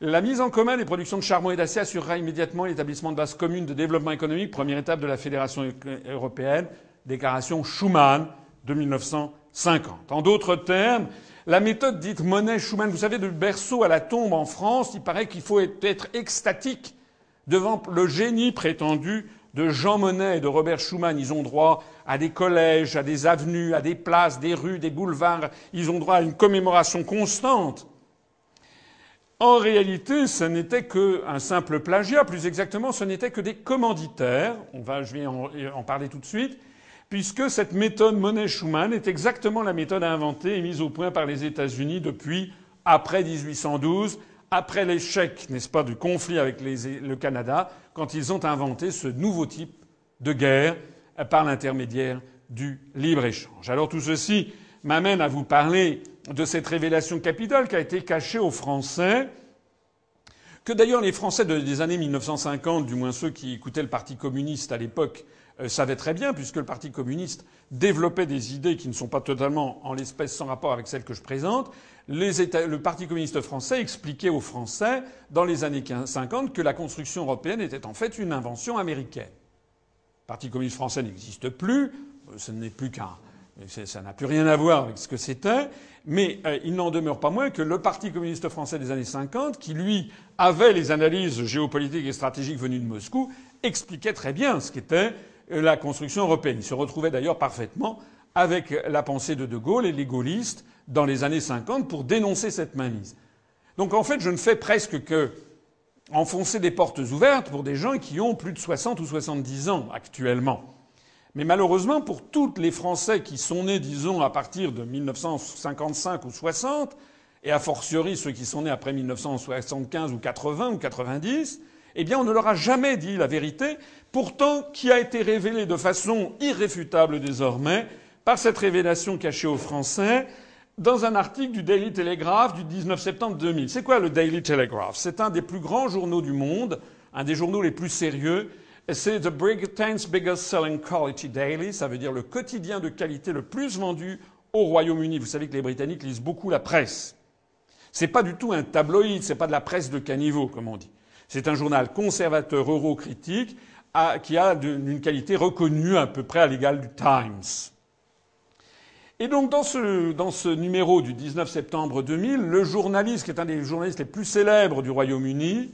La mise en commun des productions de charbon et d'acier assurera immédiatement l'établissement de bases communes de développement économique, première étape de la Fédération européenne. Déclaration Schuman de 1950. En d'autres termes, la méthode dite monnaie Schumann, vous savez, du berceau à la tombe en France, il paraît qu'il faut être extatique devant le génie prétendu de Jean Monnet et de Robert Schumann. Ils ont droit à des collèges, à des avenues, à des places, des rues, des boulevards. Ils ont droit à une commémoration constante. En réalité, ce n'était qu'un simple plagiat. Plus exactement, ce n'était que des commanditaires. On va, je vais en parler tout de suite puisque cette méthode Monet-Schumann est exactement la méthode inventée et mise au point par les États-Unis depuis après 1812, après l'échec, n'est-ce pas, du conflit avec le Canada, quand ils ont inventé ce nouveau type de guerre par l'intermédiaire du libre-échange. Alors tout ceci m'amène à vous parler de cette révélation capitale qui a été cachée aux Français, que d'ailleurs les Français des années 1950, du moins ceux qui écoutaient le Parti communiste à l'époque, euh, savaient très bien, puisque le Parti communiste développait des idées qui ne sont pas totalement, en l'espèce, sans rapport avec celles que je présente. le Parti communiste français expliquait aux Français, dans les années 50, que la construction européenne était en fait une invention américaine. Le Parti communiste français n'existe plus, euh, ce n'est plus qu'un ça n'a plus rien à voir avec ce que c'était, mais euh, il n'en demeure pas moins que le Parti communiste français des années 50, qui lui avait les analyses géopolitiques et stratégiques venues de Moscou, expliquait très bien ce qu'était la construction européenne. Il se retrouvait d'ailleurs parfaitement avec la pensée de De Gaulle et les gaullistes dans les années 50 pour dénoncer cette mainmise. Donc en fait, je ne fais presque que enfoncer des portes ouvertes pour des gens qui ont plus de 60 ou 70 ans actuellement. Mais malheureusement, pour tous les Français qui sont nés, disons, à partir de 1955 ou 60, et a fortiori ceux qui sont nés après 1975 ou 80 ou 90, eh bien, on ne leur a jamais dit la vérité, pourtant qui a été révélée de façon irréfutable désormais par cette révélation cachée aux Français dans un article du Daily Telegraph du 19 septembre 2000. C'est quoi le Daily Telegraph? C'est un des plus grands journaux du monde, un des journaux les plus sérieux, c'est The Britain's Biggest Selling Quality Daily, ça veut dire le quotidien de qualité le plus vendu au Royaume-Uni. Vous savez que les Britanniques lisent beaucoup la presse. C'est pas du tout un tabloïd, c'est pas de la presse de caniveau, comme on dit. C'est un journal conservateur eurocritique qui a une qualité reconnue à peu près à l'égal du Times. Et donc dans ce, dans ce numéro du 19 septembre 2000, le journaliste, qui est un des journalistes les plus célèbres du Royaume-Uni,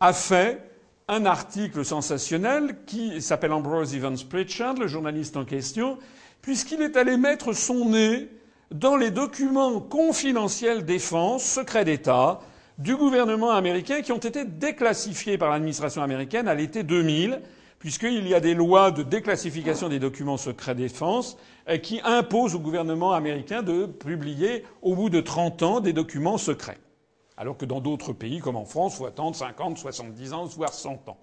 a fait un article sensationnel qui s'appelle Ambrose Evans Pritchard, le journaliste en question, puisqu'il est allé mettre son nez dans les documents confidentiels défense, secret d'État, du gouvernement américain qui ont été déclassifiés par l'administration américaine à l'été 2000, puisqu'il y a des lois de déclassification des documents secrets défense euh, qui imposent au gouvernement américain de publier au bout de 30 ans des documents secrets alors que dans d'autres pays, comme en France, il faut attendre 50, 70 ans, voire 100 ans.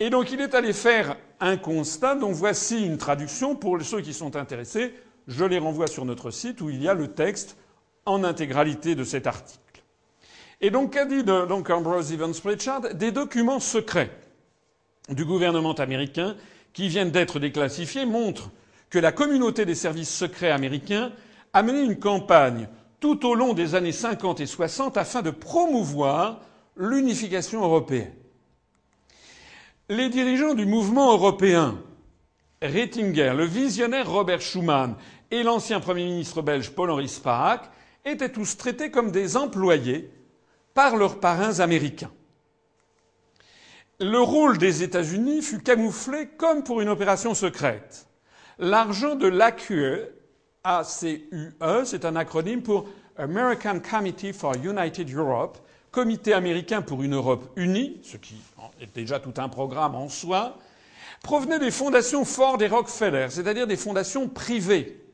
Et donc il est allé faire un constat dont voici une traduction pour ceux qui sont intéressés. Je les renvoie sur notre site où il y a le texte en intégralité de cet article. Et donc qu'a dit donc Ambrose Evans Pritchard? Des documents secrets du gouvernement américain qui viennent d'être déclassifiés montrent que la communauté des services secrets américains a mené une campagne tout au long des années 50 et 60 afin de promouvoir l'unification européenne. Les dirigeants du mouvement européen, Rettinger, le visionnaire Robert Schuman et l'ancien Premier ministre belge Paul-Henri Spaak étaient tous traités comme des employés par leurs parrains américains. Le rôle des États-Unis fut camouflé comme pour une opération secrète. L'argent de l'AQE ACUE, c'est un acronyme pour American Committee for United Europe, Comité américain pour une Europe unie, ce qui est déjà tout un programme en soi, provenait des fondations Ford et Rockefeller, c'est-à-dire des fondations privées.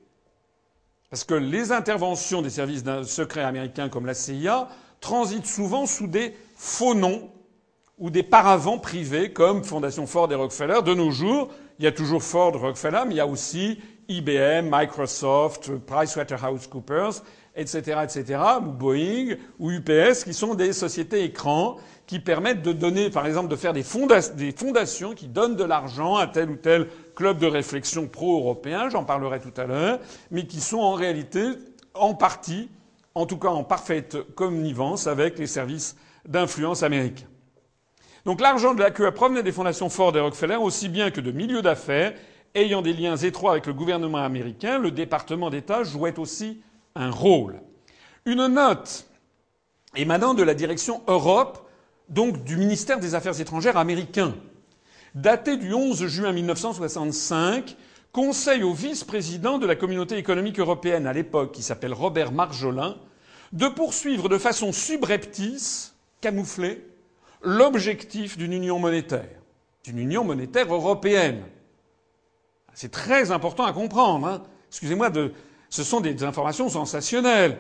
Parce que les interventions des services secrets américains comme la CIA transitent souvent sous des faux noms ou des paravents privés comme Fondation Ford et Rockefeller. De nos jours, il y a toujours Ford, Rockefeller, mais il y a aussi IBM, Microsoft, PricewaterhouseCoopers, etc., etc., ou Boeing, ou UPS, qui sont des sociétés écrans qui permettent de donner, par exemple, de faire des, des fondations qui donnent de l'argent à tel ou tel club de réflexion pro-européen, j'en parlerai tout à l'heure, mais qui sont en réalité, en partie, en tout cas en parfaite connivence avec les services d'influence américains. Donc l'argent de la QE provenait des fondations Ford et Rockefeller aussi bien que de milieux d'affaires ayant des liens étroits avec le gouvernement américain, le département d'État jouait aussi un rôle. Une note émanant de la direction Europe, donc du ministère des Affaires étrangères américain, datée du 11 juin 1965, conseille au vice-président de la communauté économique européenne à l'époque, qui s'appelle Robert Marjolin, de poursuivre de façon subreptice, camouflée, l'objectif d'une union monétaire, d'une union monétaire européenne C'est très important à comprendre. Hein. Excusez-moi de. Ce sont des informations sensationnelles.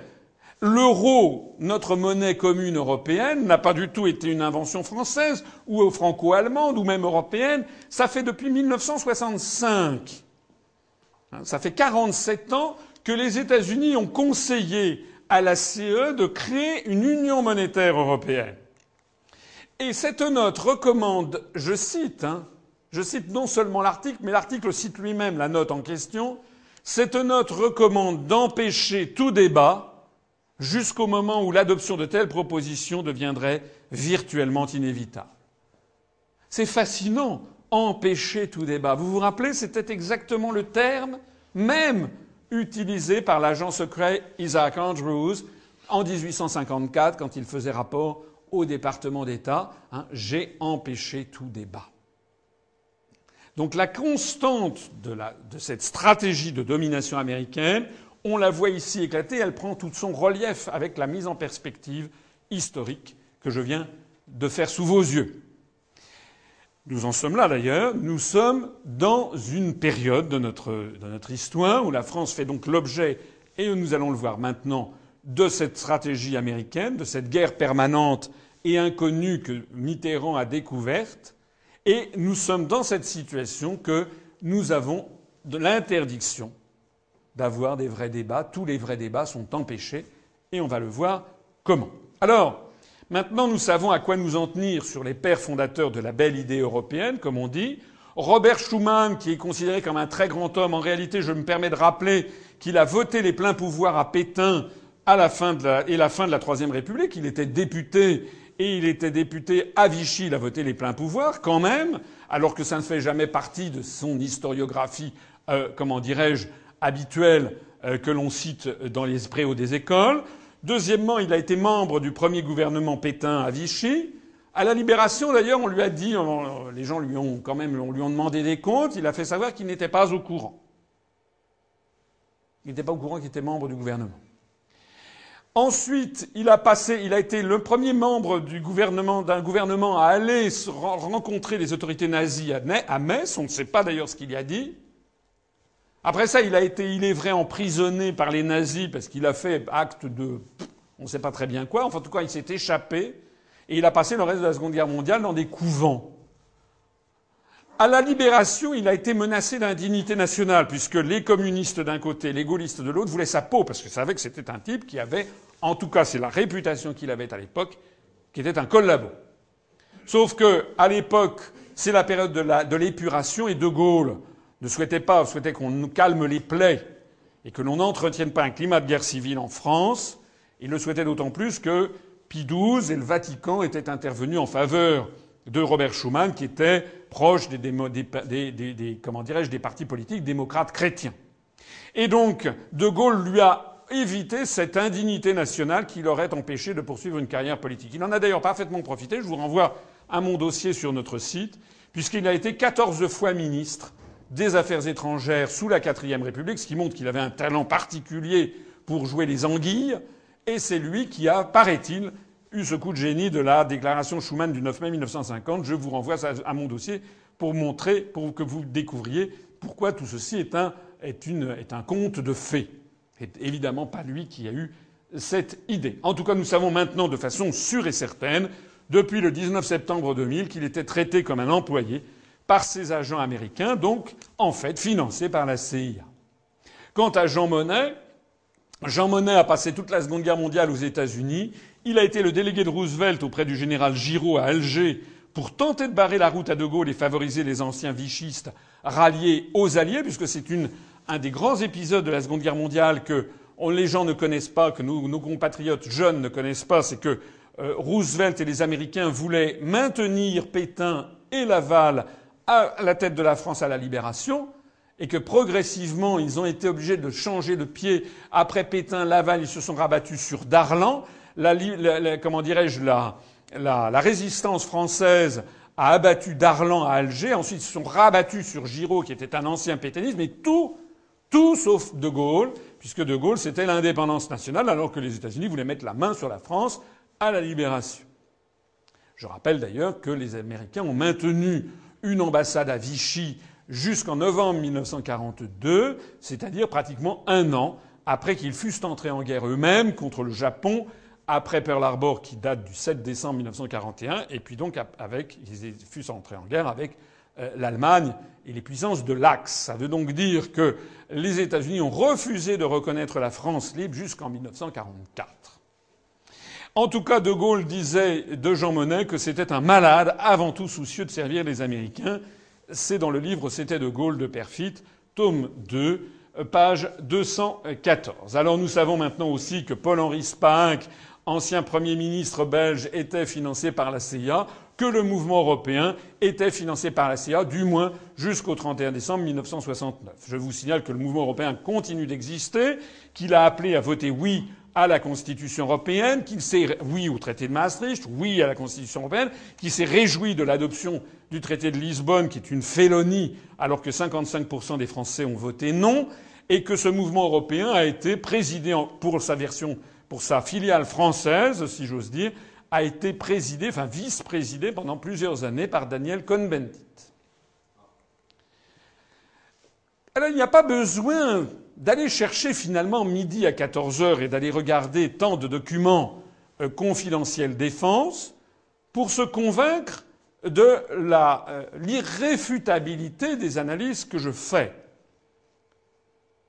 L'euro, notre monnaie commune européenne, n'a pas du tout été une invention française ou franco-allemande ou même européenne. Ça fait depuis 1965. Hein, ça fait 47 ans que les États-Unis ont conseillé à la CE de créer une union monétaire européenne. Et cette note recommande, je cite, hein, je cite non seulement l'article, mais l'article cite lui-même la note en question, cette note recommande d'empêcher tout débat jusqu'au moment où l'adoption de telles propositions deviendrait virtuellement inévitable. C'est fascinant, empêcher tout débat. Vous vous rappelez, c'était exactement le terme même utilisé par l'agent secret Isaac Andrews en 1854 quand il faisait rapport au département d'État. Hein, J'ai empêché tout débat. Donc la constante de, de, cette stratégie de domination américaine, on la voit ici éclater, elle prend tout son relief avec la mise en perspective historique que je viens de faire sous vos yeux. Nous en sommes là d'ailleurs. Nous sommes dans une période de notre, histoire où la France fait donc l'objet, et nous allons le voir maintenant, de cette stratégie américaine, de cette guerre permanente et inconnue que Mitterrand a découverte. Et nous sommes dans cette situation que nous avons l'interdiction d'avoir des vrais débats. Tous les vrais débats sont empêchés et on va le voir comment. Alors, Maintenant, nous savons à quoi nous en tenir sur les pères fondateurs de la belle idée européenne, comme on dit. Robert Schuman, qui est considéré comme un très grand homme, en réalité, je me permets de rappeler qu'il a voté les pleins pouvoirs à Pétain à la fin de la, et la fin de la Troisième République. Il était député et il était député à Vichy. Il a voté les pleins pouvoirs, quand même, alors que ça ne fait jamais partie de son historiographie, euh, comment dirais-je, habituelle euh, que l'on cite dans les préaux des écoles. Deuxièmement, il a été membre du premier gouvernement Pétain à Vichy. À la Libération, d'ailleurs, on lui a dit, les gens lui ont quand même, on lui ont demandé des comptes. Il a fait savoir qu'il n'était pas au courant. Il n'était pas au courant qu'il était membre du gouvernement. Ensuite, il a passé, il a été le premier membre du gouvernement, d'un gouvernement à aller rencontrer les autorités nazies à Metz. On ne sait pas d'ailleurs ce qu'il y a dit. Après ça, il a été, il est vrai, emprisonné par les nazis parce qu'il a fait acte de, on ne sait pas très bien quoi. Enfin, en tout cas, il s'est échappé et il a passé le reste de la Seconde Guerre mondiale dans des couvents. À la libération, il a été menacé d'indignité nationale, puisque les communistes d'un côté, les gaullistes de l'autre voulaient sa peau, parce qu'ils savaient que c'était un type qui avait, en tout cas c'est la réputation qu'il avait à l'époque, qui était un collabo. Sauf que, à l'époque, c'est la période de l'épuration et De Gaulle ne souhaitait pas, souhaitait qu'on calme les plaies et que l'on n'entretienne pas un climat de guerre civile en France. Il le souhaitait d'autant plus que Pie XII et le Vatican étaient intervenus en faveur de Robert Schuman, qui était proche des, des, comment dirais-je, des partis politiques démocrates chrétiens. Et donc, De Gaulle lui a évité cette indignité nationale qui l'aurait empêché de poursuivre une carrière politique. Il en a d'ailleurs parfaitement profité. Je vous renvoie à mon dossier sur notre site, puisqu'il a été 14 fois ministre des Affaires étrangères sous la quatrième République, ce qui montre qu'il avait un talent particulier pour jouer les anguilles, et c'est lui qui a, paraît-il, eu ce coup de génie de la déclaration Schuman du 9 mai 1950. Je vous renvoie à mon dossier pour montrer, pour que vous découvriez pourquoi tout ceci est un, conte de fées. C'est évidemment pas lui qui a eu cette idée. En tout cas, nous savons maintenant de façon sûre et certaine, depuis le 19 septembre 2000, qu'il était traité comme un employé par ses agents américains, donc en fait financés par la CIA. Quant à Jean Monnet, Jean Monnet a passé toute la Seconde Guerre mondiale aux États-Unis. Il a été le délégué de Roosevelt auprès du général Giraud à Alger pour tenter de barrer la route à De Gaulle et favoriser les anciens vichistes ralliés aux Alliés, puisque c'est un des grands épisodes de la Seconde Guerre mondiale que les gens ne connaissent pas, que nos, compatriotes jeunes ne connaissent pas, c'est que euh, Roosevelt et les Américains voulaient maintenir Pétain et Laval à la tête de la France à la libération, et que progressivement ils ont été obligés de changer de pied. Après Pétain, Laval, ils se sont rabattus sur Darlan. La, comment dirais-je la, la, résistance française a abattu Darlan à Alger. Ensuite, ils se sont rabattus sur Giraud, qui était un ancien pétainiste, mais tout, tout sauf De Gaulle, puisque De Gaulle c'était l'indépendance nationale, alors que les États-Unis voulaient mettre la main sur la France à la libération. Je rappelle d'ailleurs que les Américains ont maintenu une ambassade à Vichy jusqu'en novembre 1942, c'est-à-dire pratiquement un an après qu'ils fussent entrés en guerre eux-mêmes contre le Japon, après Pearl Harbor qui date du 7 décembre 1941, et puis donc avec, ils fussent entrés en guerre avec euh, l'Allemagne et les puissances de l'Axe. Ça veut donc dire que les États-Unis ont refusé de reconnaître la France libre jusqu'en 1944. En tout cas, De Gaulle disait de Jean Monnet que c'était un malade avant tout soucieux de servir les Américains. C'est dans le livre C'était De Gaulle de Perfit, tome 2, page 214. Alors nous savons maintenant aussi que Paul-Henri Spaak, ancien Premier ministre belge, était financé par la CIA, que le mouvement européen était financé par la CIA, du moins jusqu'au 31 décembre 1969. Je vous signale que le mouvement européen continue d'exister, qu'il a appelé à voter oui à la Constitution européenne, qu'il s'est oui au traité de Maastricht, oui à la Constitution européenne, qu'il s'est réjoui de l'adoption du traité de Lisbonne, qui est une félonie, alors que 55% des Français ont voté non, et que ce mouvement européen a été présidé pour sa version, pour sa filiale française, si j'ose dire, a été présidé, enfin vice-présidé pendant plusieurs années par Daniel Cohn-Bendit. Alors il n'y a pas besoin d'aller chercher finalement midi à 14 heures et d'aller regarder tant de documents euh, confidentiels défense pour se convaincre de euh, l'irréfutabilité des analyses que je fais.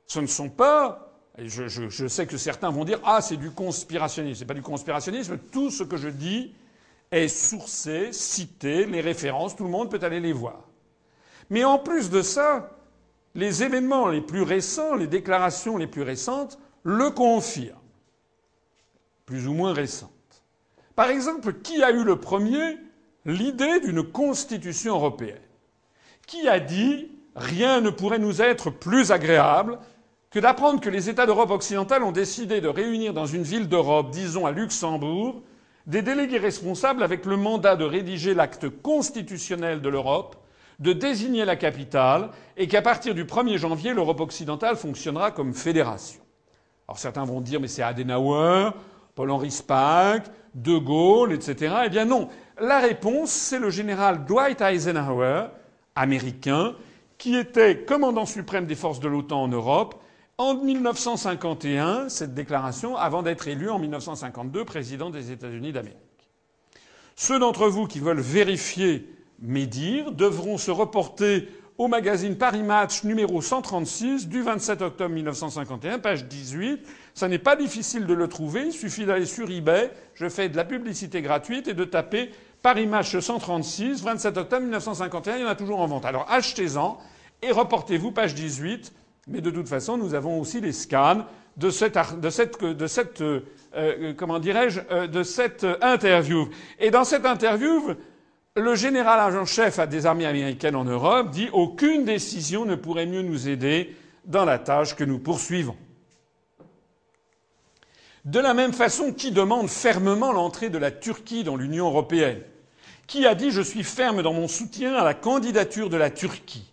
Ce ne sont pas je, sais que certains vont dire ah c'est du conspirationnisme. C'est pas du conspirationnisme. Tout ce que je dis est sourcé, cité, les références, tout le monde peut aller les voir. Mais en plus de ça, les événements les plus récents, les déclarations les plus récentes, le confirment. Plus ou moins récentes. Par exemple, qui a eu le premier l'idée d'une constitution européenne? Qui a dit rien ne pourrait nous être plus agréable que d'apprendre que les États d'Europe occidentale ont décidé de réunir dans une ville d'Europe, disons à Luxembourg, des délégués responsables avec le mandat de rédiger l'acte constitutionnel de l'Europe de désigner la capitale et qu'à partir du 1er janvier, l'Europe occidentale fonctionnera comme fédération. Alors certains vont dire mais c'est Adenauer, Paul-Henri Spaak, De Gaulle, etc. Eh bien non. La réponse, c'est le général Dwight Eisenhower, américain, qui était commandant suprême des forces de l'OTAN en Europe en 1951, cette déclaration, avant d'être élu en 1952 président des États-Unis d'Amérique. Ceux d'entre vous qui veulent vérifier mes dires devront se reporter au magazine Paris Match numéro 136 du 27 octobre 1951, page 18. Ça n'est pas difficile de le trouver. Il suffit d'aller sur eBay. Je fais de la publicité gratuite et de taper Paris Match 136, 27 octobre 1951. Il y en a toujours en vente. Alors achetez-en et reportez-vous, page 18. Mais de toute façon, nous avons aussi les scans de cette, de cette euh, euh, comment dirais-je, euh, de cette interview. Et dans cette interview, le général agent-chef des armées américaines en Europe dit aucune décision ne pourrait mieux nous aider dans la tâche que nous poursuivons. De la même façon, qui demande fermement l'entrée de la Turquie dans l'Union européenne? Qui a dit je suis ferme dans mon soutien à la candidature de la Turquie?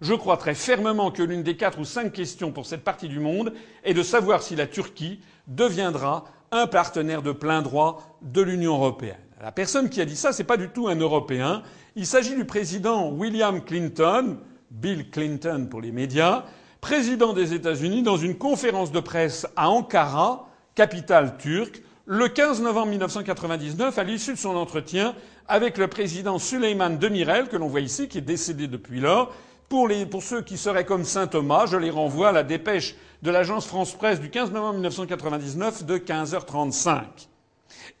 Je crois très fermement que l'une des quatre ou cinq questions pour cette partie du monde est de savoir si la Turquie deviendra un partenaire de plein droit de l'Union européenne. La personne qui a dit ça, c'est pas du tout un Européen. Il s'agit du président William Clinton, Bill Clinton pour les médias, président des États-Unis, dans une conférence de presse à Ankara, capitale turque, le 15 novembre 1999, à l'issue de son entretien avec le président Suleiman Demirel, que l'on voit ici, qui est décédé depuis lors. Pour, pour ceux qui seraient comme Saint Thomas, je les renvoie à la dépêche de l'agence France-Presse du 15 novembre 1999 de 15h35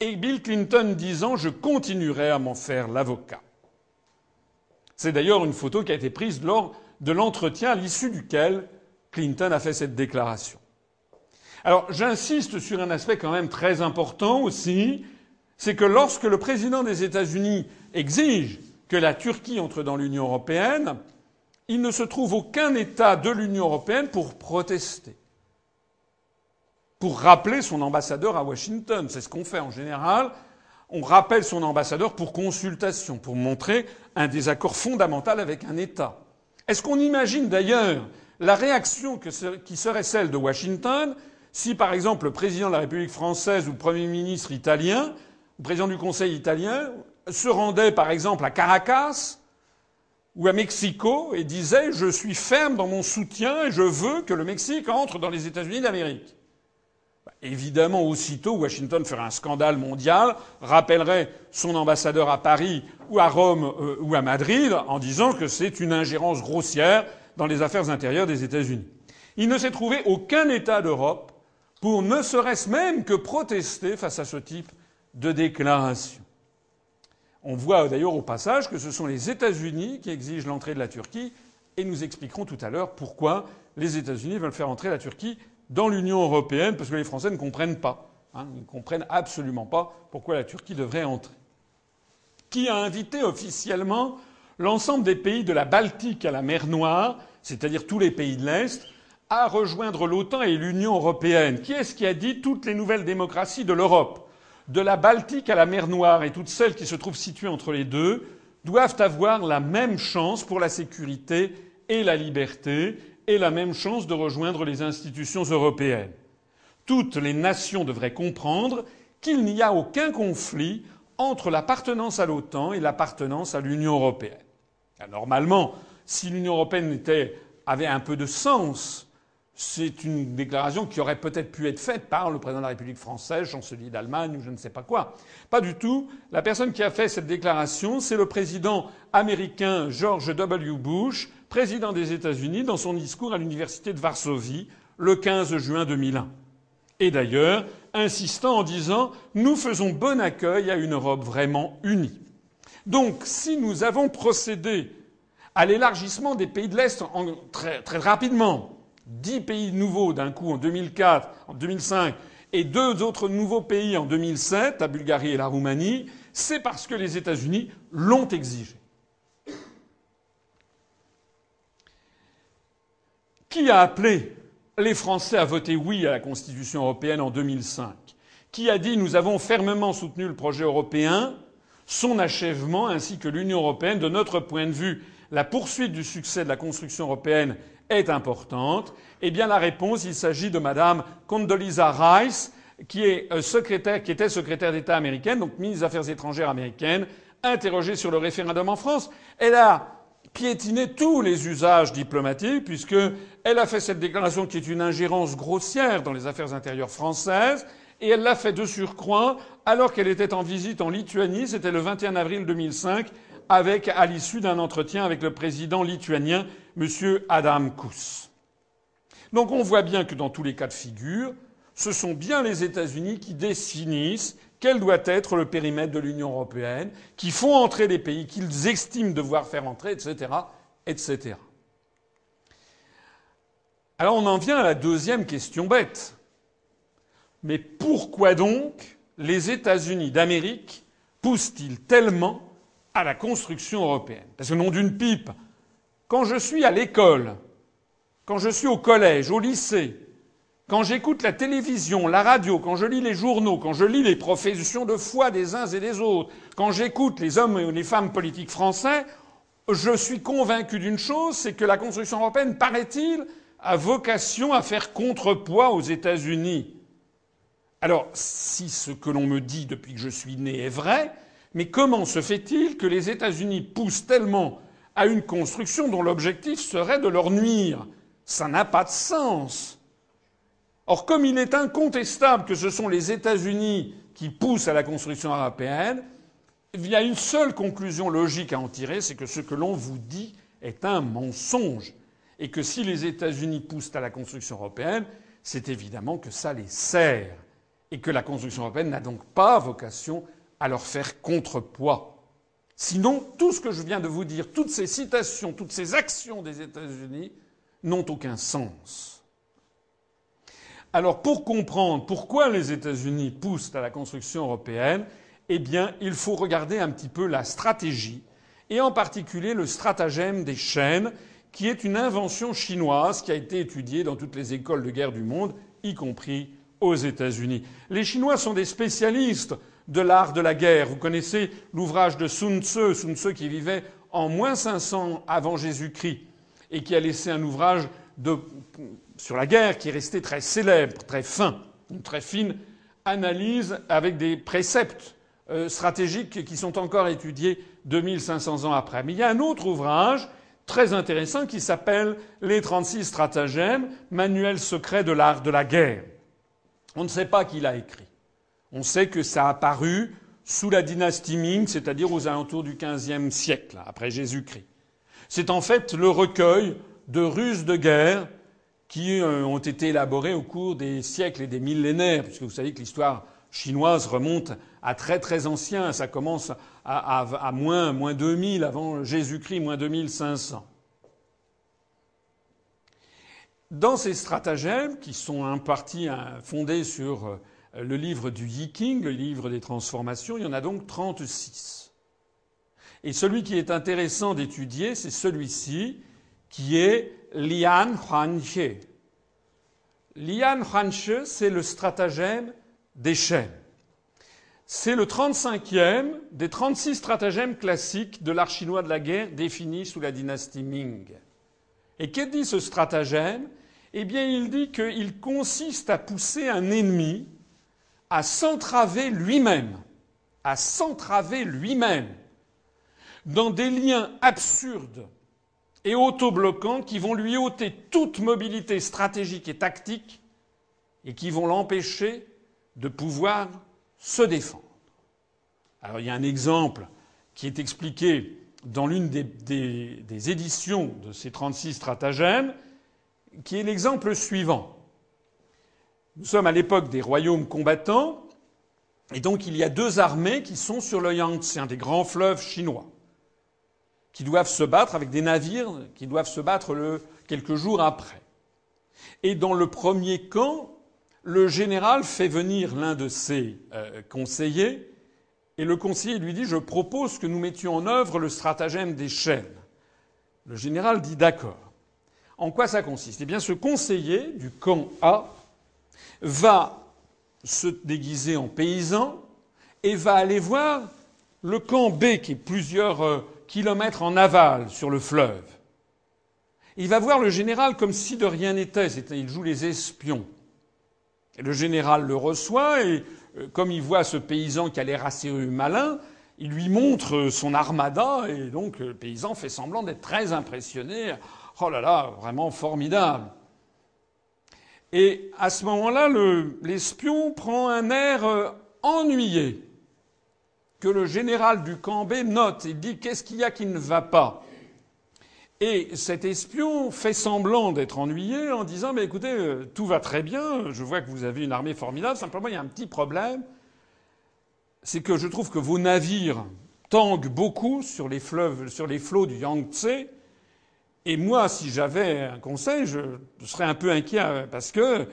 et Bill Clinton disant Je continuerai à m'en faire l'avocat. C'est d'ailleurs une photo qui a été prise lors de l'entretien à l'issue duquel Clinton a fait cette déclaration. Alors j'insiste sur un aspect quand même très important aussi, c'est que lorsque le président des États-Unis exige que la Turquie entre dans l'Union européenne, il ne se trouve aucun État de l'Union européenne pour protester pour rappeler son ambassadeur à Washington. C'est ce qu'on fait en général. On rappelle son ambassadeur pour consultation, pour montrer un désaccord fondamental avec un État. Est-ce qu'on imagine d'ailleurs la réaction qui serait celle de Washington si, par exemple, le président de la République française ou le Premier ministre italien, le président du Conseil italien, se rendait, par exemple, à Caracas ou à Mexico et disait je suis ferme dans mon soutien et je veux que le Mexique entre dans les États-Unis d'Amérique. Bah, évidemment, aussitôt, Washington ferait un scandale mondial, rappellerait son ambassadeur à Paris ou à Rome euh, ou à Madrid en disant que c'est une ingérence grossière dans les affaires intérieures des États-Unis. Il ne s'est trouvé aucun État d'Europe pour ne serait-ce même que protester face à ce type de déclaration. On voit d'ailleurs au passage que ce sont les États-Unis qui exigent l'entrée de la Turquie, et nous expliquerons tout à l'heure pourquoi les États-Unis veulent faire entrer la Turquie dans l'Union européenne, parce que les Français ne comprennent pas. Hein, ils ne comprennent absolument pas pourquoi la Turquie devrait entrer. Qui a invité officiellement l'ensemble des pays de la Baltique à la mer Noire, c'est-à-dire tous les pays de l'Est, à rejoindre l'OTAN et l'Union européenne? Qui est-ce qui a dit toutes les nouvelles démocraties de l'Europe de la Baltique à la mer Noire et toutes celles qui se trouvent situées entre les deux doivent avoir la même chance pour la sécurité et la liberté et la même chance de rejoindre les institutions européennes. Toutes les nations devraient comprendre qu'il n'y a aucun conflit entre l'appartenance à l'OTAN et l'appartenance à l'Union européenne. Normalement, si l'Union européenne avait un peu de sens, c'est une déclaration qui aurait peut-être pu être faite par le président de la République française, chancelier d'Allemagne ou je ne sais pas quoi. Pas du tout. La personne qui a fait cette déclaration, c'est le président américain George W. Bush, président des États-Unis, dans son discours à l'université de Varsovie le 15 juin 2001. Et d'ailleurs, insistant en disant Nous faisons bon accueil à une Europe vraiment unie. Donc, si nous avons procédé à l'élargissement des pays de l'Est très, rapidement, dix pays nouveaux d'un coup en 2004, en 2005, et deux autres nouveaux pays en 2007, la Bulgarie et la Roumanie, c'est parce que les États-Unis l'ont exigé. Qui a appelé les Français à voter oui à la Constitution européenne en 2005 Qui a dit nous avons fermement soutenu le projet européen, son achèvement ainsi que l'Union européenne, de notre point de vue, la poursuite du succès de la construction européenne est importante. Eh bien, la réponse, il s'agit de Madame Condoleezza Rice, qui, euh, était secrétaire d'État américaine, donc ministre des Affaires étrangères américaine, interrogée sur le référendum en France. Elle a piétiné tous les usages diplomatiques, puisqu'elle a fait cette déclaration qui est une ingérence grossière dans les affaires intérieures françaises, et elle l'a fait de surcroît alors qu'elle était en visite en Lituanie, c'était le 21 avril 2005, avec, à l'issue d'un entretien avec le président lituanien, M. Adam Kous. Donc on voit bien que dans tous les cas de figure, ce sont bien les États-Unis qui définissent quel doit être le périmètre de l'Union européenne, qui font entrer les pays qu'ils estiment devoir faire entrer, etc., etc. Alors on en vient à la deuxième question bête. Mais pourquoi donc les États-Unis d'Amérique poussent-ils tellement à la construction européenne? Parce que nom d'une pipe, quand je suis à l'école, quand je suis au collège, au lycée, quand j'écoute la télévision, la radio, quand je lis les journaux, quand je lis les professions de foi des uns et des autres, quand j'écoute les hommes et les femmes politiques français, je suis convaincu d'une chose, c'est que la construction européenne, paraît-il, a vocation à faire contrepoids aux États-Unis. Alors, si ce que l'on me dit depuis que je suis né est vrai, mais comment se fait-il que les États-Unis poussent tellement à une construction dont l'objectif serait de leur nuire? Ça n'a pas de sens. Or, comme il est incontestable que ce sont les États-Unis qui poussent à la construction européenne, il y a une seule conclusion logique à en tirer, c'est que ce que l'on vous dit est un mensonge. Et que si les États-Unis poussent à la construction européenne, c'est évidemment que ça les sert. Et que la construction européenne n'a donc pas vocation à leur faire contrepoids. Sinon, tout ce que je viens de vous dire, toutes ces citations, toutes ces actions des États-Unis n'ont aucun sens. Alors, pour comprendre pourquoi les États-Unis poussent à la construction européenne, eh bien, il faut regarder un petit peu la stratégie, et en particulier le stratagème des chaînes, qui est une invention chinoise qui a été étudiée dans toutes les écoles de guerre du monde, y compris aux États-Unis. Les Chinois sont des spécialistes de l'art de la guerre. Vous connaissez l'ouvrage de Sun Tzu, Sun Tzu qui vivait en moins 500 avant Jésus-Christ et qui a laissé un ouvrage sur la guerre qui est resté très célèbre, très fin, une très fine analyse avec des préceptes euh, stratégiques qui sont encore étudiés 2500 ans après. Mais il y a un autre ouvrage très intéressant qui s'appelle Les 36 stratagèmes, manuel secret de l'art de la guerre. On ne sait pas qui l'a écrit. On sait que ça a apparu sous la dynastie Ming, c'est-à-dire aux alentours du XVe siècle, après Jésus-Christ. C'est en fait le recueil de ruses de guerre qui euh, ont été élaborées au cours des siècles et des millénaires, puisque vous savez que l'histoire chinoise remonte à très très ancien. Ça commence à, à, moins, moins 2000 avant Jésus-Christ, moins 2500. Dans ces stratagèmes, qui sont en partie hein, fondés sur euh, le livre du Yi le livre des transformations, il y en a donc 36. Et celui qui est intéressant d'étudier, c'est celui-ci, qui est Lian Huanxie. Lian Huanxie, c'est le stratagème des chaînes. C'est le 35e des 36 stratagèmes classiques de l'art chinois de la guerre définis sous la dynastie Ming. Et qu'est dit ce stratagème? Eh bien, il dit qu'il consiste à pousser un ennemi à s'entraver lui-même, à s'entraver lui-même dans des liens absurdes et autobloquants qui vont lui ôter toute mobilité stratégique et tactique et qui vont l'empêcher de pouvoir se défendre. Alors il y a un exemple qui est expliqué dans l'une des, éditions de ces 36 stratagèmes, qui est l'exemple suivant. Nous sommes à l'époque des royaumes combattants, et donc il y a deux armées qui sont sur le Yangtze, un des grands fleuves chinois, qui doivent se battre avec des navires qui doivent se battre le, quelques jours après. Et dans le premier camp, le général fait venir l'un de ses euh, conseillers et le conseiller lui dit Je propose que nous mettions en œuvre le stratagème des chaînes. Le général dit D'accord. En quoi ça consiste? Eh bien, ce conseiller du camp A va se déguiser en paysan et va aller voir le camp B qui est plusieurs euh, kilomètres en aval sur le fleuve. Il va voir le général comme si de rien n'était. Il joue les espions. Le général le reçoit et euh, comme il voit ce paysan qui a l'air assez malin, il lui montre son armada et donc le paysan fait semblant d'être très impressionné. Oh là là, vraiment formidable. Et à ce moment-là, l'espion prend un air euh, ennuyé que le général du Cambé note. Et dit qu'est-ce qu'il y a qui ne va pas? Et cet espion fait semblant d'être ennuyé en disant Mais écoutez, euh, tout va très bien, je vois que vous avez une armée formidable, simplement il y a un petit problème, c'est que je trouve que vos navires tanguent beaucoup sur les fleuves, sur les flots du Yangtze, et moi, si j'avais un conseil, je serais un peu inquiet parce que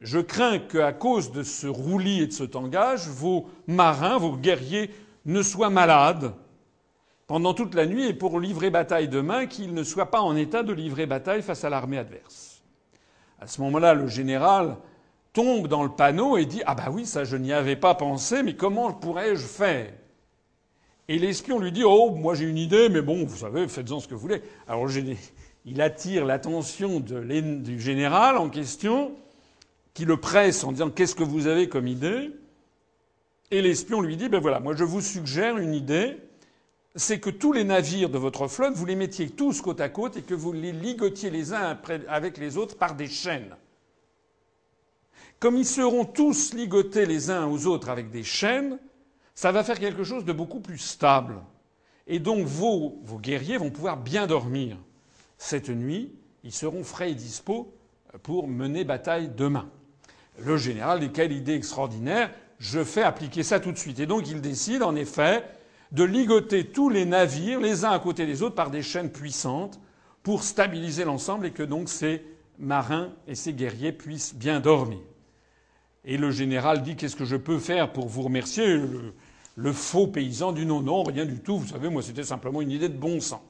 je crains qu'à cause de ce roulis et de ce tangage, vos marins, vos guerriers ne soient malades pendant toute la nuit et pour livrer bataille demain, qu'il ne soit pas en état de livrer bataille face à l'armée adverse. À ce moment-là, le général tombe dans le panneau et dit Ah bah oui, ça je n'y avais pas pensé, mais comment pourrais-je faire? Et l'espion lui dit Oh, moi j'ai une idée, mais bon, vous savez, faites-en ce que vous voulez. Alors il attire l'attention du général en question, qui le presse en disant Qu'est-ce que vous avez comme idée? Et l'espion lui dit Ben voilà, moi je vous suggère une idée c'est que tous les navires de votre flotte, vous les mettiez tous côte à côte et que vous les ligotiez les uns avec les autres par des chaînes. Comme ils seront tous ligotés les uns aux autres avec des chaînes, ça va faire quelque chose de beaucoup plus stable. Et donc vos, vos guerriers vont pouvoir bien dormir. Cette nuit, ils seront frais et dispos pour mener bataille demain. Le général quelle idée extraordinaire, je fais appliquer ça tout de suite. Et donc il décide en effet de ligoter tous les navires les uns à côté des autres par des chaînes puissantes pour stabiliser l'ensemble et que donc ces marins et ces guerriers puissent bien dormir. Et le général dit Qu'est-ce que je peux faire pour vous remercier? Le, faux paysan dit Non, non, rien du tout. Vous savez, moi, c'était simplement une idée de bon sens.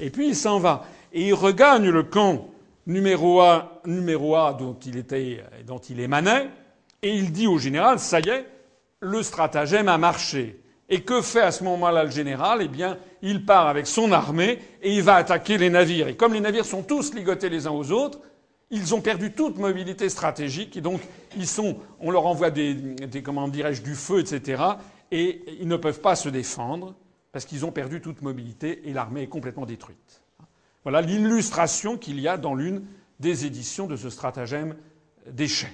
Et puis il s'en va. Et il regagne le camp numéro A, numéro A dont, il était, dont il émanait. Et il dit au général Ça y est, le stratagème a marché. Et que fait à ce moment-là le général? Eh bien, il part avec son armée et il va attaquer les navires. Et comme les navires sont tous ligotés les uns aux autres, ils ont perdu toute mobilité stratégique et donc ils sont, on leur envoie des, comment dirais-je, du feu, etc. et ils ne peuvent pas se défendre parce qu'ils ont perdu toute mobilité et l'armée est complètement détruite. Voilà l'illustration qu'il y a dans l'une des éditions de ce stratagème d'échec.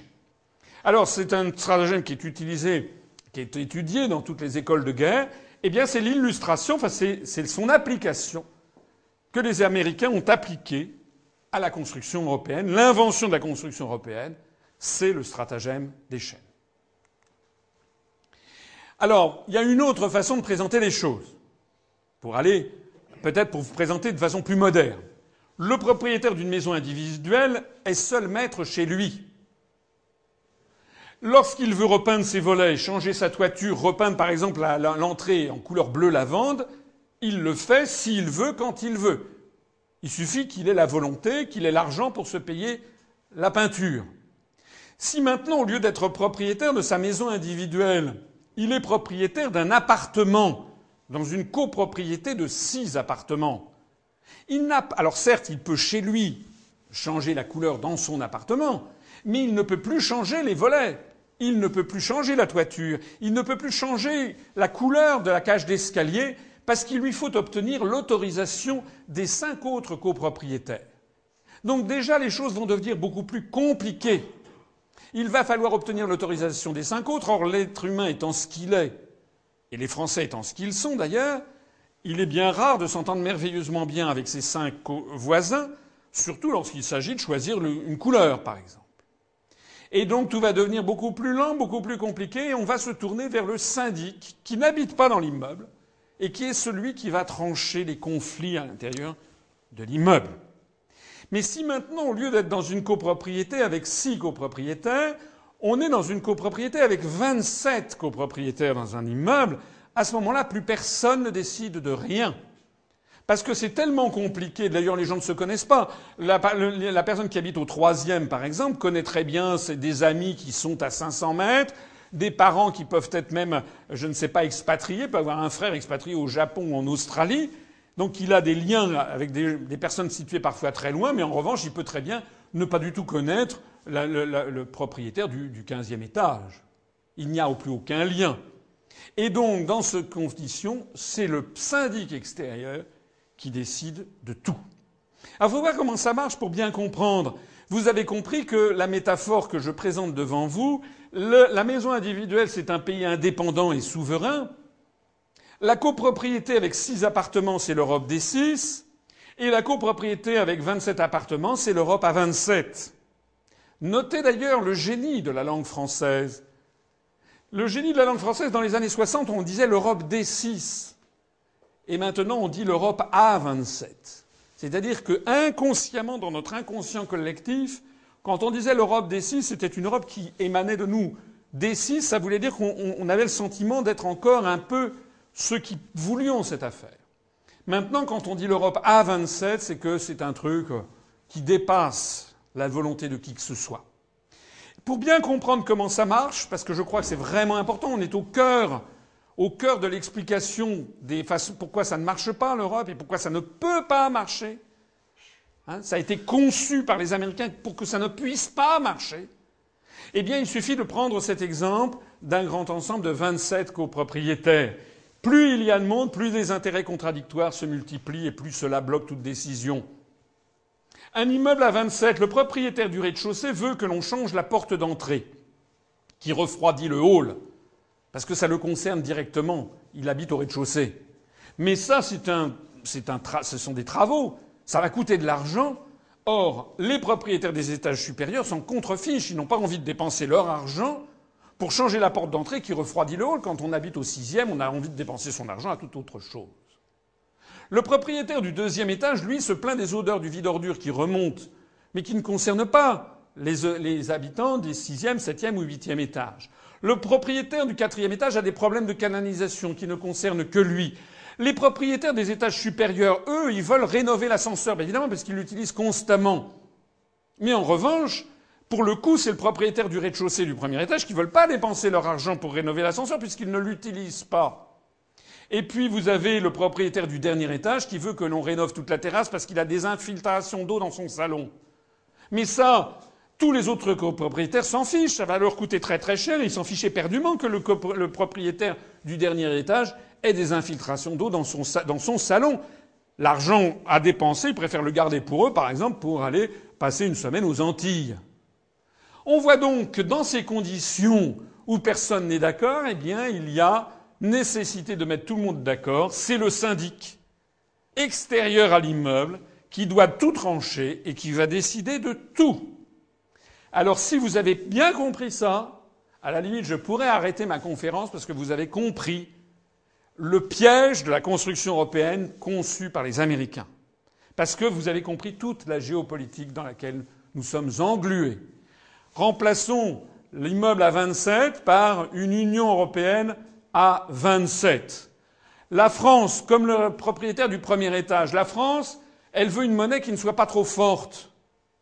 Alors c'est un stratagème qui est utilisé, qui est étudié dans toutes les écoles de guerre. Eh bien c'est l'illustration, enfin c'est son application que les Américains ont appliquée à la construction européenne. L'invention de la construction européenne, c'est le stratagème des chaînes. Alors, il y a une autre façon de présenter les choses, pour aller peut-être pour vous présenter de façon plus moderne. Le propriétaire d'une maison individuelle est seul maître chez lui. Lorsqu'il veut repeindre ses volets, changer sa toiture, repeindre par exemple l'entrée en couleur bleu lavande, il le fait s'il veut, quand il veut. Il suffit qu'il ait la volonté, qu'il ait l'argent pour se payer la peinture. Si maintenant, au lieu d'être propriétaire de sa maison individuelle, il est propriétaire d'un appartement dans une copropriété de six appartements, alors certes, il peut chez lui changer la couleur dans son appartement, mais il ne peut plus changer les volets. Il ne peut plus changer la toiture. Il ne peut plus changer la couleur de la cage d'escalier parce qu'il lui faut obtenir l'autorisation des cinq autres copropriétaires. Donc déjà, les choses vont devenir beaucoup plus compliquées. Il va falloir obtenir l'autorisation des cinq autres. Or, l'être humain étant ce qu'il est, et les Français étant ce qu'ils sont d'ailleurs, il est bien rare de s'entendre merveilleusement bien avec ses cinq voisins, surtout lorsqu'il s'agit de choisir une couleur, par exemple. Et donc tout va devenir beaucoup plus lent, beaucoup plus compliqué, et on va se tourner vers le syndic, qui n'habite pas dans l'immeuble, et qui est celui qui va trancher les conflits à l'intérieur de l'immeuble. Mais si maintenant, au lieu d'être dans une copropriété avec six copropriétaires, on est dans une copropriété avec 27 copropriétaires dans un immeuble, à ce moment-là, plus personne ne décide de rien. Parce que c'est tellement compliqué. D'ailleurs, les gens ne se connaissent pas. La, personne qui habite au troisième, par exemple, connaît très bien des amis qui sont à 500 mètres, des parents qui peuvent être même, je ne sais pas, expatriés, peut avoir un frère expatrié au Japon ou en Australie. Donc il a des liens avec des, personnes situées parfois très loin, mais en revanche, il peut très bien ne pas du tout connaître le propriétaire du, du 15e étage. Il n'y a au plus aucun lien. Et donc, dans ces conditions, c'est le syndic extérieur qui décide de tout. Alors, faut voir comment ça marche pour bien comprendre? Vous avez compris que la métaphore que je présente devant vous, la maison individuelle, c'est un pays indépendant et souverain. La copropriété avec six appartements, c'est l'Europe des six. Et la copropriété avec 27 appartements, c'est l'Europe à 27. Notez d'ailleurs le génie de la langue française. Le génie de la langue française, dans les années 60, on disait l'Europe des six. Et maintenant, on dit l'Europe à 27. C'est-à-dire que inconsciemment, dans notre inconscient collectif, quand on disait l'Europe des six, c'était une Europe qui émanait de nous. Des six, ça voulait dire qu'on avait le sentiment d'être encore un peu ceux qui voulions cette affaire. Maintenant, quand on dit l'Europe à 27, c'est que c'est un truc qui dépasse la volonté de qui que ce soit. Pour bien comprendre comment ça marche, parce que je crois que c'est vraiment important, on est au cœur, au cœur de l'explication des façons pourquoi ça ne marche pas l'Europe et pourquoi ça ne peut pas marcher. Hein, ça a été conçu par les Américains pour que ça ne puisse pas marcher. Eh bien, il suffit de prendre cet exemple d'un grand ensemble de 27 copropriétaires. Plus il y a de monde, plus les intérêts contradictoires se multiplient et plus cela bloque toute décision. Un immeuble à 27, le propriétaire du rez-de-chaussée veut que l'on change la porte d'entrée, qui refroidit le hall, parce que ça le concerne directement. Il habite au rez-de-chaussée. Mais ça, c'est un, ce sont des travaux. Ça va coûter de l'argent. Or, les propriétaires des étages supérieurs sont contre-fiches. Ils n'ont pas envie de dépenser leur argent pour changer la porte d'entrée qui refroidit le hall. Quand on habite au sixième, on a envie de dépenser son argent à toute autre chose. Le propriétaire du deuxième étage, lui, se plaint des odeurs du vide-ordure qui remontent, mais qui ne concernent pas les, habitants des sixième, septième ou huitième étages. Le propriétaire du quatrième étage a des problèmes de canalisation qui ne concernent que lui. Les propriétaires des étages supérieurs, eux, ils veulent rénover l'ascenseur, évidemment, parce qu'ils l'utilisent constamment. Mais en revanche, pour le coup, c'est le propriétaire du rez-de-chaussée du premier étage qui ne veulent pas dépenser leur argent pour rénover l'ascenseur puisqu'ils ne l'utilisent pas. Et puis vous avez le propriétaire du dernier étage qui veut que l'on rénove toute la terrasse parce qu'il a des infiltrations d'eau dans son salon. Mais ça, Tous les autres copropriétaires s'en fichent, ça va leur coûter très très cher, ils s'en fichent éperdument que le, le, propriétaire du dernier étage ait des infiltrations d'eau dans son, dans son salon. L'argent à dépenser, ils préfèrent le garder pour eux, par exemple, pour aller passer une semaine aux Antilles. On voit donc que dans ces conditions où personne n'est d'accord, eh bien, il y a nécessité de mettre tout le monde d'accord. C'est le syndic extérieur à l'immeuble qui doit tout trancher et qui va décider de tout. Alors si vous avez bien compris ça, à la limite, je pourrais arrêter ma conférence parce que vous avez compris le piège de la construction européenne conçue par les Américains. Parce que vous avez compris toute la géopolitique dans laquelle nous sommes englués. Remplaçons l'immeuble à 27 par une Union européenne à 27. La France, comme le propriétaire du premier étage, la France, elle veut une monnaie qui ne soit pas trop forte.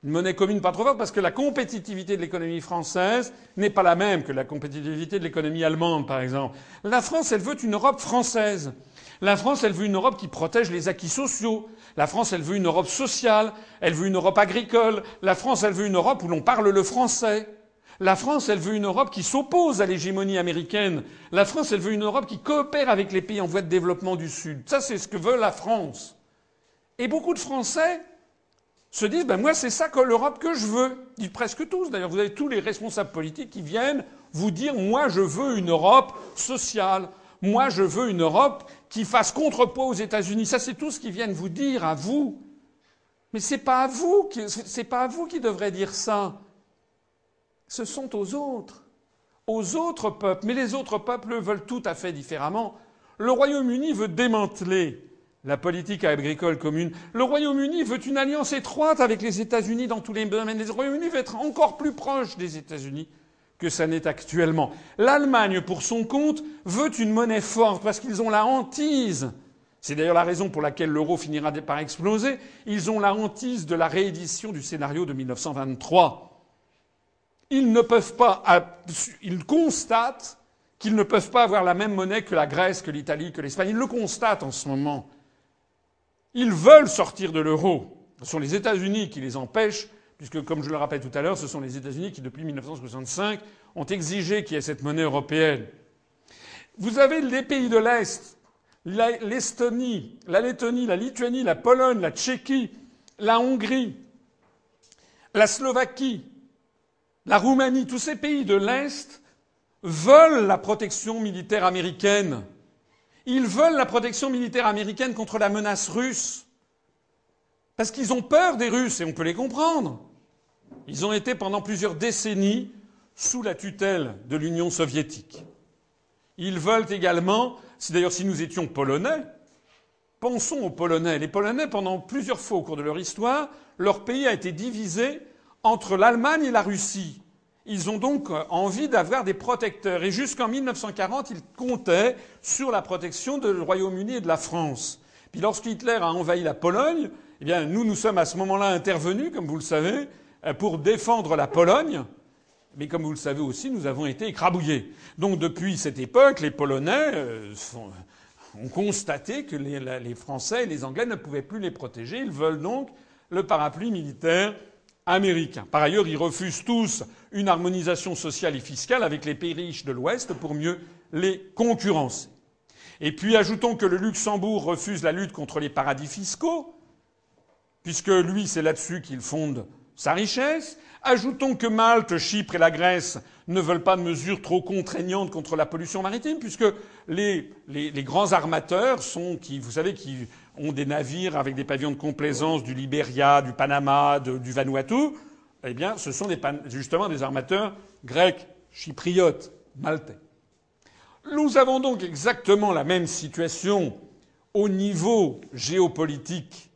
Une monnaie commune pas trop forte parce que la compétitivité de l'économie française n'est pas la même que la compétitivité de l'économie allemande, par exemple. La France, elle veut une Europe française. La France, elle veut une Europe qui protège les acquis sociaux. La France, elle veut une Europe sociale. Elle veut une Europe agricole. La France, elle veut une Europe où l'on parle le français. La France, elle veut une Europe qui s'oppose à l'hégémonie américaine. La France, elle veut une Europe qui coopère avec les pays en voie de développement du Sud. Ça, c'est ce que veut la France. Et beaucoup de Français se disent ben moi c'est ça que l'Europe que je veux. Ils presque tous d'ailleurs. Vous avez tous les responsables politiques qui viennent vous dire moi je veux une Europe sociale. Moi je veux une Europe qui fasse contrepoids aux États-Unis. Ça c'est tout ce qu'ils viennent vous dire à vous. Mais c'est pas à vous c'est pas à vous qui devrez dire ça ce sont aux autres, aux autres peuples. Mais les autres peuples veulent tout à fait différemment. Le Royaume-Uni veut démanteler la politique agricole commune. Le Royaume-Uni veut une alliance étroite avec les États-Unis dans tous les domaines. Le Royaume-Uni veut être encore plus proche des États-Unis que ça n'est actuellement. L'Allemagne, pour son compte, veut une monnaie forte parce qu'ils ont la hantise. C'est d'ailleurs la raison pour laquelle l'euro finira par exploser. Ils ont la hantise de la réédition du scénario de 1923 ils ne peuvent pas, ils constatent qu'ils ne peuvent pas avoir la même monnaie que la Grèce, que l'Italie, que l'Espagne. Ils le constatent en ce moment. Ils veulent sortir de l'euro. Ce sont les États-Unis qui les empêchent, puisque, comme je le rappelle tout à l'heure, ce sont les États-Unis qui, depuis 1965, ont exigé qu'il y ait cette monnaie européenne. Vous avez les pays de l'Est, l'Estonie, la Lettonie, la Lituanie, la Pologne, la Tchéquie, la Hongrie, la Slovaquie, la Roumanie, tous ces pays de l'Est veulent la protection militaire américaine. Ils veulent la protection militaire américaine contre la menace russe. Parce qu'ils ont peur des Russes, et on peut les comprendre. Ils ont été pendant plusieurs décennies sous la tutelle de l'Union soviétique. Ils veulent également, si d'ailleurs si nous étions polonais, pensons aux Polonais. Les Polonais, pendant plusieurs fois au cours de leur histoire, leur pays a été divisé entre l'Allemagne et la Russie. Ils ont donc euh, envie d'avoir des protecteurs. Et jusqu'en 1940, ils comptaient sur la protection du Royaume-Uni et de la France. Puis lorsqu'Hitler a envahi la Pologne, eh bien, nous, nous sommes à ce moment-là intervenus, comme vous le savez, euh, pour défendre la Pologne. Mais comme vous le savez aussi, nous avons été écrabouillés. Donc depuis cette époque, les Polonais euh, ont constaté que les, les Français et les Anglais ne pouvaient plus les protéger. Ils veulent donc le parapluie militaire américain. Par ailleurs, ils refusent tous une harmonisation sociale et fiscale avec les pays riches de l'Ouest pour mieux les concurrencer. Et puis ajoutons que le Luxembourg refuse la lutte contre les paradis fiscaux, puisque lui, c'est là-dessus qu'il fonde sa richesse. Ajoutons que Malte, Chypre et la Grèce ne veulent pas de mesures trop contraignantes contre la pollution maritime, puisque les, les grands armateurs sont, qui, vous savez, qui ont des navires avec des pavillons de complaisance du Libéria, du Panama, du Vanuatu, eh bien, ce sont justement des armateurs grecs, chypriotes, maltais. Nous avons donc exactement la même situation au niveau géopolitique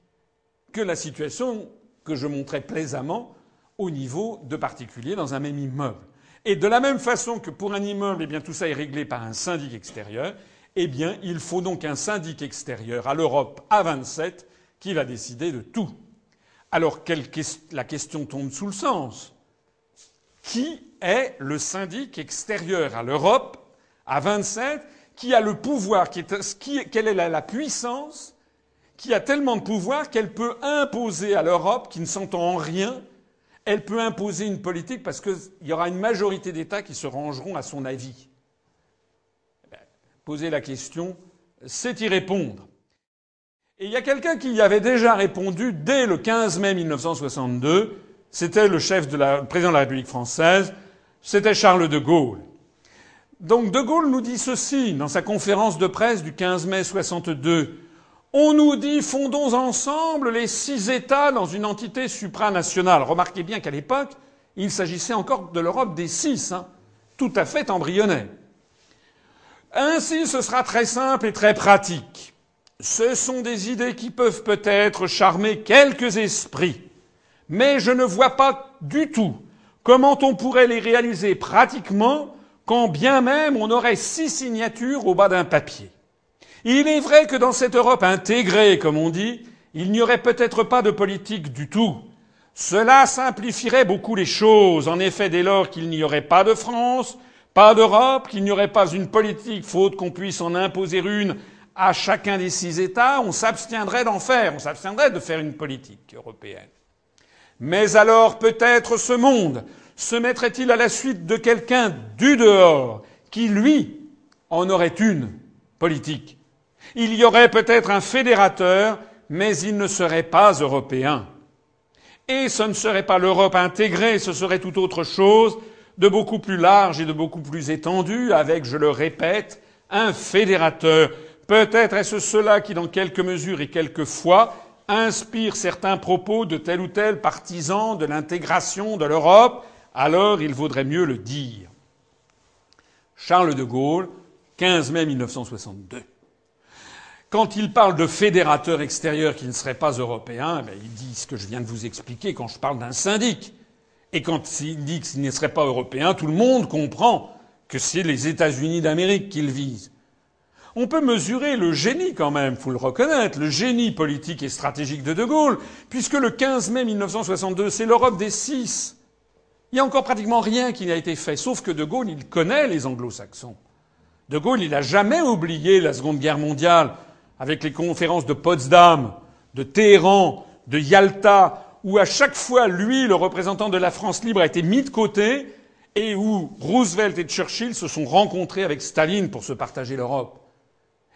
que la situation que je montrais plaisamment au niveau de particuliers dans un même immeuble. Et de la même façon que pour un immeuble, eh tout ça est réglé par un syndic extérieur, eh bien, il faut donc un syndic extérieur à l'Europe à 27 qui va décider de tout. Alors, la question tombe sous le sens. Qui est le syndic extérieur à l'Europe à 27 qui a le pouvoir, quelle est la puissance qui a tellement de pouvoir qu'elle peut imposer à l'Europe, qui ne s'entend en rien, Elle peut imposer une politique parce qu'il y aura une majorité d'États qui se rangeront à son avis. Eh ben, poser la question, c'est y répondre. Et il y a quelqu'un qui y avait déjà répondu dès le 15 mai 1962. C'était le chef de la, le président de la République française. C'était Charles de Gaulle. Donc De Gaulle nous dit ceci dans sa conférence de presse du 15 mai 62. On nous dit fondons ensemble les six États dans une entité supranationale. Remarquez bien qu'à l'époque, il s'agissait encore de l'Europe des six, hein, tout à fait embryonnaire. Ainsi, ce sera très simple et très pratique. Ce sont des idées qui peuvent peut-être charmer quelques esprits, mais je ne vois pas du tout comment on pourrait les réaliser pratiquement quand bien même on aurait six signatures au bas d'un papier. Il est vrai que dans cette Europe intégrée, comme on dit, il n'y aurait peut-être pas de politique du tout. Cela simplifierait beaucoup les choses. En effet, dès lors qu'il n'y aurait pas de France, pas d'Europe, qu'il n'y aurait pas une politique, faute qu'on puisse en imposer une à chacun des six États, on s'abstiendrait d'en faire, on s'abstiendrait de faire une politique européenne. Mais alors peut-être ce monde se mettrait-il à la suite de quelqu'un du dehors qui, lui, en aurait une politique il y aurait peut-être un fédérateur, mais il ne serait pas européen. Et ce ne serait pas l'Europe intégrée, ce serait tout autre chose, de beaucoup plus large et de beaucoup plus étendu, avec, je le répète, un fédérateur. Peut-être est-ce cela qui, dans quelques mesures et quelques fois, inspire certains propos de tel ou tel partisan de l'intégration de l'Europe, alors il vaudrait mieux le dire. Charles de Gaulle, 15 mai 1962. Quand il parle de fédérateur extérieur qui ne serait pas européen, eh il dit ce que je viens de vous expliquer quand je parle d'un syndic. Et quand il dit qu'il ne serait pas européen, tout le monde comprend que c'est les États-Unis d'Amérique qu'il vise. On peut mesurer le génie quand même, faut le reconnaître, le génie politique et stratégique de De Gaulle, puisque le 15 mai 1962, c'est l'Europe des six. Il n'y a encore pratiquement rien qui n'a été fait, sauf que De Gaulle, il connaît les anglo-saxons. De Gaulle, il n'a jamais oublié la Seconde Guerre mondiale avec les conférences de Potsdam, de Téhéran, de Yalta, où à chaque fois, lui, le représentant de la France libre, a été mis de côté, et où Roosevelt et Churchill se sont rencontrés avec Staline pour se partager l'Europe.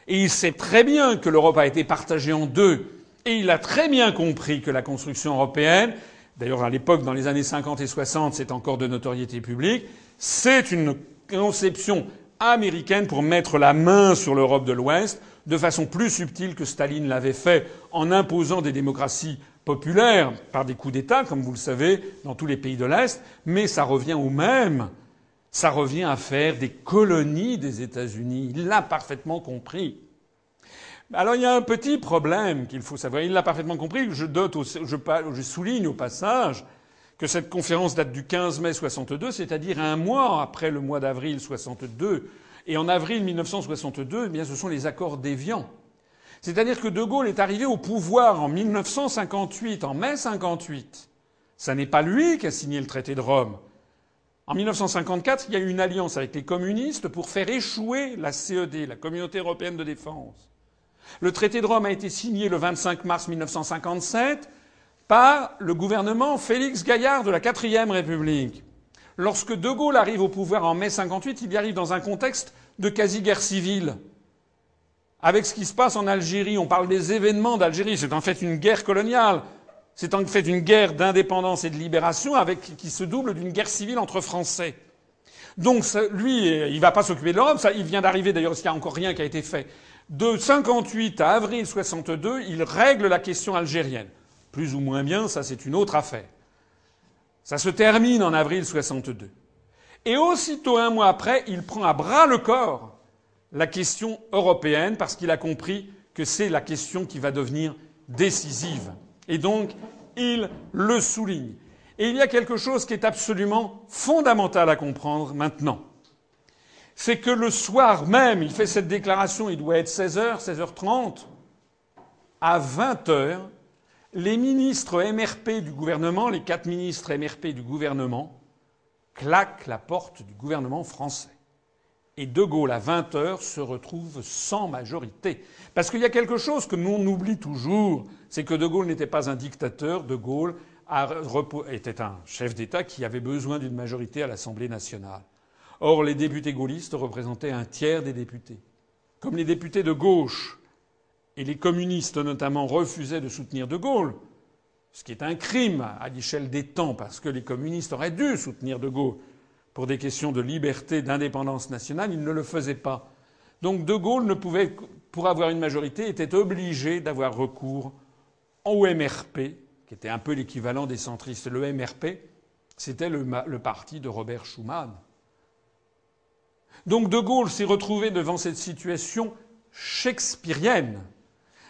Et il sait très bien que l'Europe a été partagée en deux, et il a très bien compris que la construction européenne, d'ailleurs à l'époque, dans les années 50 et 60, c'est encore de notoriété publique, c'est une conception américaine pour mettre la main sur l'Europe de l'Ouest, de façon plus subtile que Staline l'avait fait en imposant des démocraties populaires par des coups d'État, comme vous le savez, dans tous les pays de l'Est, mais ça revient au même. Ça revient à faire des colonies des États-Unis. Il l'a parfaitement compris. Alors il y a un petit problème qu'il faut savoir. Il l'a parfaitement compris. Je, souligne au passage que cette conférence date du 15 mai 62, c'est-à-dire un mois après le mois d'avril 62, et en avril 1962, eh bien, ce sont les accords d'Évian. C'est-à-dire que De Gaulle est arrivé au pouvoir en 1958, en mai 58. Ça n'est pas lui qui a signé le traité de Rome. En 1954, il y a eu une alliance avec les communistes pour faire échouer la CED, la Communauté européenne de défense. Le traité de Rome a été signé le 25 mars 1957 par le gouvernement Félix Gaillard de la quatrième République. Lorsque De Gaulle arrive au pouvoir en mai 58, il y arrive dans un contexte de quasi-guerre civile. Avec ce qui se passe en Algérie, on parle des événements d'Algérie. C'est en fait une guerre coloniale. C'est en fait une guerre d'indépendance et de libération avec, qui se double d'une guerre civile entre Français. Donc lui, il va pas s'occuper de l'Europe. Ça, il vient d'arriver d'ailleurs, parce n'y a encore rien qui a été fait. De 58 à avril 62, il règle la question algérienne. Plus ou moins bien, ça c'est une autre affaire. Ça se termine en avril 62. Et aussitôt un mois après, il prend à bras le corps la question européenne parce qu'il a compris que c'est la question qui va devenir décisive. Et donc, il le souligne. Et il y a quelque chose qui est absolument fondamental à comprendre maintenant. C'est que le soir même, il fait cette déclaration, il doit être 16h, 16h30, à 20h, les ministres MRP du gouvernement, les quatre ministres MRP du gouvernement, claquent la porte du gouvernement français. Et De Gaulle, à 20 heures, se retrouve sans majorité. Parce qu'il y a quelque chose que nous on oublie toujours, c'est que De Gaulle n'était pas un dictateur, De Gaulle était un chef d'État qui avait besoin d'une majorité à l'Assemblée nationale. Or, les députés gaullistes représentaient un tiers des députés. Comme les députés de gauche et les communistes notamment refusaient de soutenir De Gaulle, ce qui est un crime à l'échelle des temps, parce que les communistes auraient dû soutenir De Gaulle pour des questions de liberté, d'indépendance nationale, ils ne le faisaient pas. Donc De Gaulle ne pouvait, pour avoir une majorité, était obligé d'avoir recours au MRP, qui était un peu l'équivalent des centristes. Le MRP, c'était le, le parti de Robert Schuman. Donc De Gaulle s'est retrouvé devant cette situation shakespearienne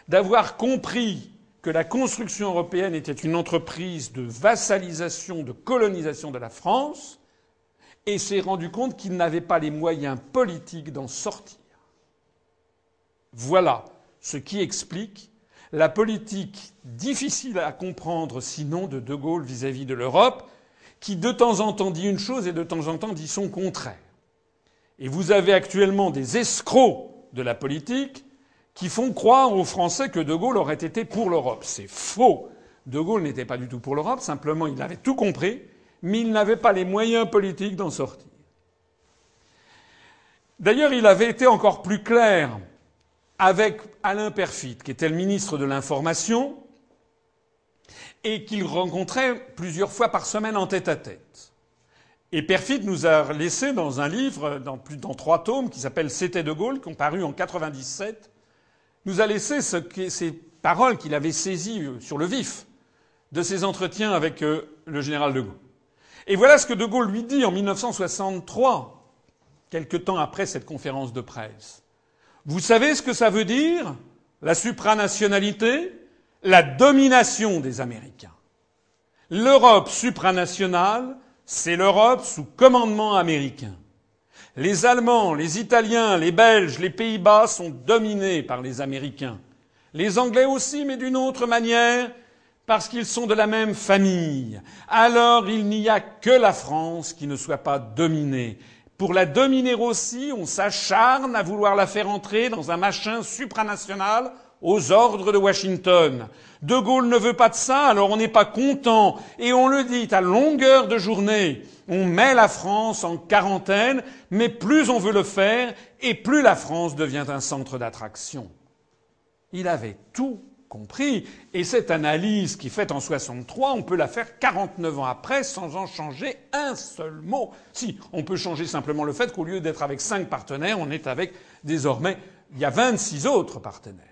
d'avoir compris que la construction européenne était une entreprise de vassalisation, de colonisation de la France, et s'est rendu compte qu'il n'avait pas les moyens politiques d'en sortir. Voilà ce qui explique la politique difficile à comprendre sinon de De Gaulle vis-à-vis -vis de l'Europe, qui de temps en temps dit une chose et de temps en temps dit son contraire. Et vous avez actuellement des escrocs de la politique qui font croire aux Français que De Gaulle aurait été pour l'Europe. C'est faux. De Gaulle n'était pas du tout pour l'Europe, simplement il avait tout compris, mais il n'avait pas les moyens politiques d'en sortir. D'ailleurs, il avait été encore plus clair avec Alain Perfit, qui était le ministre de l'Information, et qu'il rencontrait plusieurs fois par semaine en tête à tête. Et Perfit nous a laissé dans un livre, dans, plus, dans trois tomes, qui s'appelle C'était de Gaulle, qui ont paru en 97, nous a laissé ce, ces paroles qu'il avait saisies euh, sur le vif de ses entretiens avec euh, le général de Gaulle. Et voilà ce que de Gaulle lui dit en 1963, quelque temps après cette conférence de presse. Vous savez ce que ça veut dire La supranationalité La domination des Américains. L'Europe supranationale, c'est l'Europe sous commandement américain. Les Allemands, les Italiens, les Belges, les Pays-Bas sont dominés par les Américains. Les Anglais aussi, mais d'une autre manière, parce qu'ils sont de la même famille. Alors il n'y a que la France qui ne soit pas dominée. Pour la dominer aussi, on s'acharne à vouloir la faire entrer dans un machin supranational aux ordres de Washington. De Gaulle ne veut pas de ça, alors on n'est pas content. Et on le dit à longueur de journée. On met la France en quarantaine, mais plus on veut le faire, et plus la France devient un centre d'attraction. Il avait tout compris. Et cette analyse qui faite en 63, on peut la faire 49 ans après sans en changer un seul mot. Si, on peut changer simplement le fait qu'au lieu d'être avec cinq partenaires, on est avec désormais, il y a 26 autres partenaires.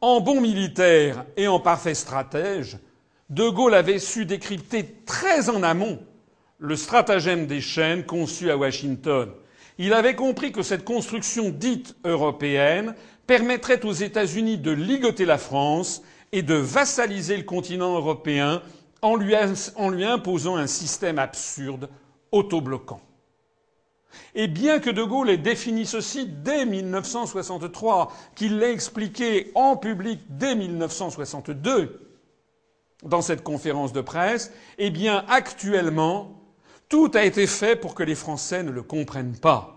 En bon militaire et en parfait stratège, De Gaulle avait su décrypter très en amont le stratagème des chaînes conçu à Washington. Il avait compris que cette construction dite européenne permettrait aux États-Unis de ligoter la France et de vassaliser le continent européen en lui, imposant un système absurde autobloquant. Et bien que De Gaulle ait défini ceci dès 1963, qu'il l'ait expliqué en public dès 1962 dans cette conférence de presse, eh bien actuellement, tout a été fait pour que les Français ne le comprennent pas.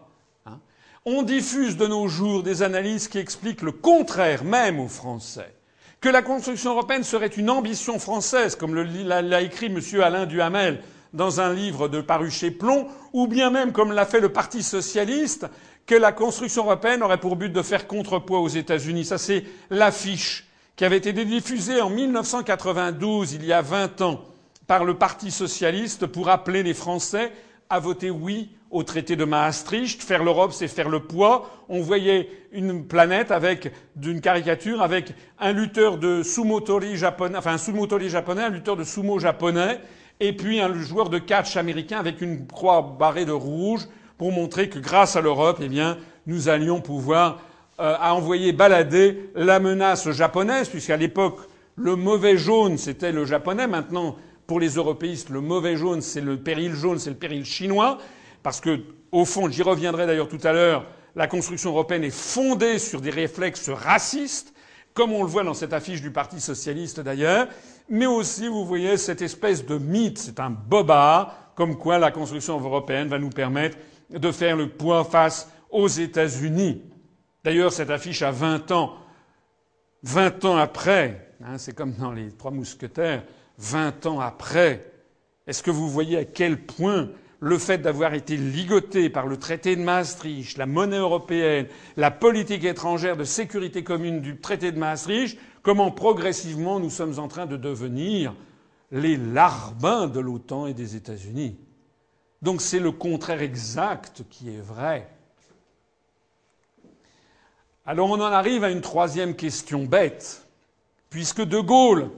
On diffuse de nos jours des analyses qui expliquent le contraire même aux Français. Que la construction européenne serait une ambition française, comme l'a écrit M. Alain Duhamel dans un livre de paru chez Plomb, ou bien même, comme l'a fait le Parti socialiste, que la construction européenne aurait pour but de faire contrepoids aux États-Unis. Ça, c'est l'affiche qui avait été diffusée en 1992, il y a 20 ans, par le Parti socialiste pour appeler les Français à voter oui au traité de Maastricht. Faire l'Europe, c'est faire le poids. On voyait une planète avec, d'une caricature, avec un lutteur de sumotori japonais, enfin un sumotori japonais, un lutteur de sumo japonais, et puis un joueur de catch américain avec une croix barrée de rouge pour montrer que grâce à l'Europe, eh bien, nous allions pouvoir euh, envoyer balader la menace japonaise, puisqu'à l'époque, le mauvais jaune, c'était le japonais. Maintenant, pour les européistes, le mauvais jaune, c'est le péril jaune, c'est le péril chinois. Parce que, au fond, j'y reviendrai d'ailleurs tout à l'heure, la construction européenne est fondée sur des réflexes racistes, comme on le voit dans cette affiche du Parti socialiste d'ailleurs mais aussi, vous voyez, cette espèce de mythe, c'est un bobard, comme quoi la construction européenne va nous permettre de faire le poids face aux États-Unis. D'ailleurs, cette affiche a 20 ans. 20 ans après, hein, c'est comme dans les Trois Mousquetaires, 20 ans après, est-ce que vous voyez à quel point le fait d'avoir été ligoté par le traité de Maastricht, la monnaie européenne, la politique étrangère de sécurité commune du traité de Maastricht, comment progressivement nous sommes en train de devenir les larbins de l'OTAN et des États-Unis. Donc c'est le contraire exact qui est vrai. Alors on en arrive à une troisième question bête, puisque De Gaulle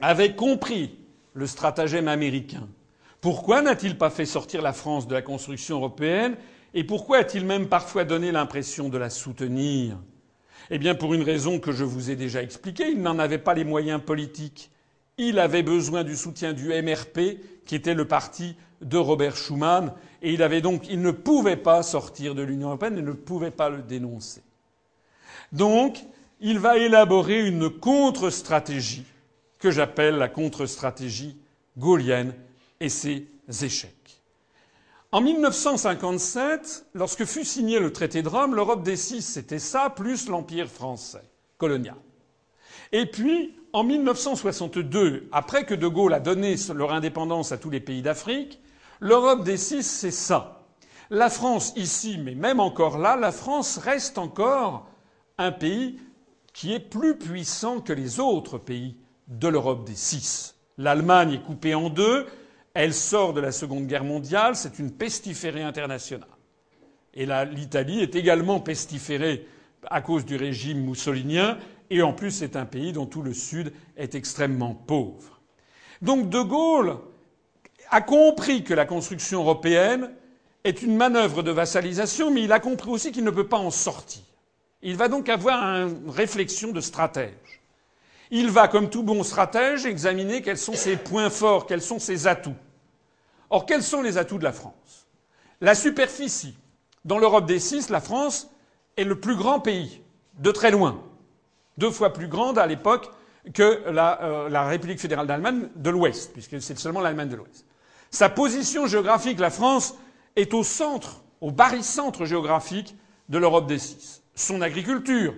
avait compris le stratagème américain. Pourquoi n'a-t-il pas fait sortir la France de la construction européenne et pourquoi a-t-il même parfois donné l'impression de la soutenir? Eh bien pour une raison que je vous ai déjà expliquée, il n'en avait pas les moyens politiques. Il avait besoin du soutien du MRP, qui était le parti de Robert Schuman, et il avait donc, il ne pouvait pas sortir de l'Union européenne et ne pouvait pas le dénoncer. Donc, il va élaborer une contre-stratégie que j'appelle la contre-stratégie gaulienne et ses échecs. En 1957, lorsque fut signé le traité de Rome, l'Europe des six, c'était ça, plus l'Empire français colonial. Et puis, en 1962, après que De Gaulle a donné leur indépendance à tous les pays d'Afrique, l'Europe des six, c'est ça. La France ici, mais même encore là, la France reste encore un pays qui est plus puissant que les autres pays de l'Europe des six. L'Allemagne est coupée en deux, elle sort de la Seconde Guerre mondiale, c'est une pestiférée internationale. Et l'Italie est également pestiférée à cause du régime moussolinien, et en plus c'est un pays dont tout le Sud est extrêmement pauvre. Donc De Gaulle a compris que la construction européenne est une manœuvre de vassalisation, mais il a compris aussi qu'il ne peut pas en sortir. Il va donc avoir une réflexion de stratège. Il va, comme tout bon stratège, examiner quels sont ses points forts, quels sont ses atouts. Or, quels sont les atouts de la France? La superficie. Dans l'Europe des six, la France est le plus grand pays, de très loin. Deux fois plus grande à l'époque que la, euh, la République fédérale d'Allemagne de l'Ouest, puisque c'est seulement l'Allemagne de l'Ouest. Sa position géographique, la France, est au centre, au barycentre géographique de l'Europe des six. Son agriculture,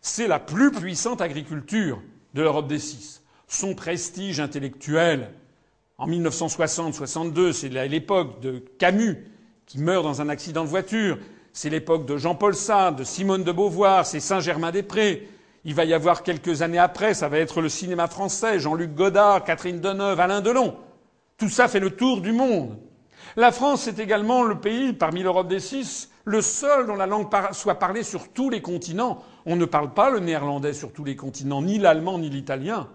c'est la plus puissante agriculture de l'Europe des Six. Son prestige intellectuel, en 1960-62, c'est l'époque de Camus, qui meurt dans un accident de voiture. C'est l'époque de Jean-Paul Sartre, de Simone de Beauvoir, c'est Saint-Germain-des-Prés. Il va y avoir quelques années après, ça va être le cinéma français, Jean-Luc Godard, Catherine Deneuve, Alain Delon. Tout ça fait le tour du monde. La France est également le pays, parmi l'Europe des six, le seul dont la langue soit parlée sur tous les continents. On ne parle pas le néerlandais sur tous les continents, ni l'allemand ni l'italien.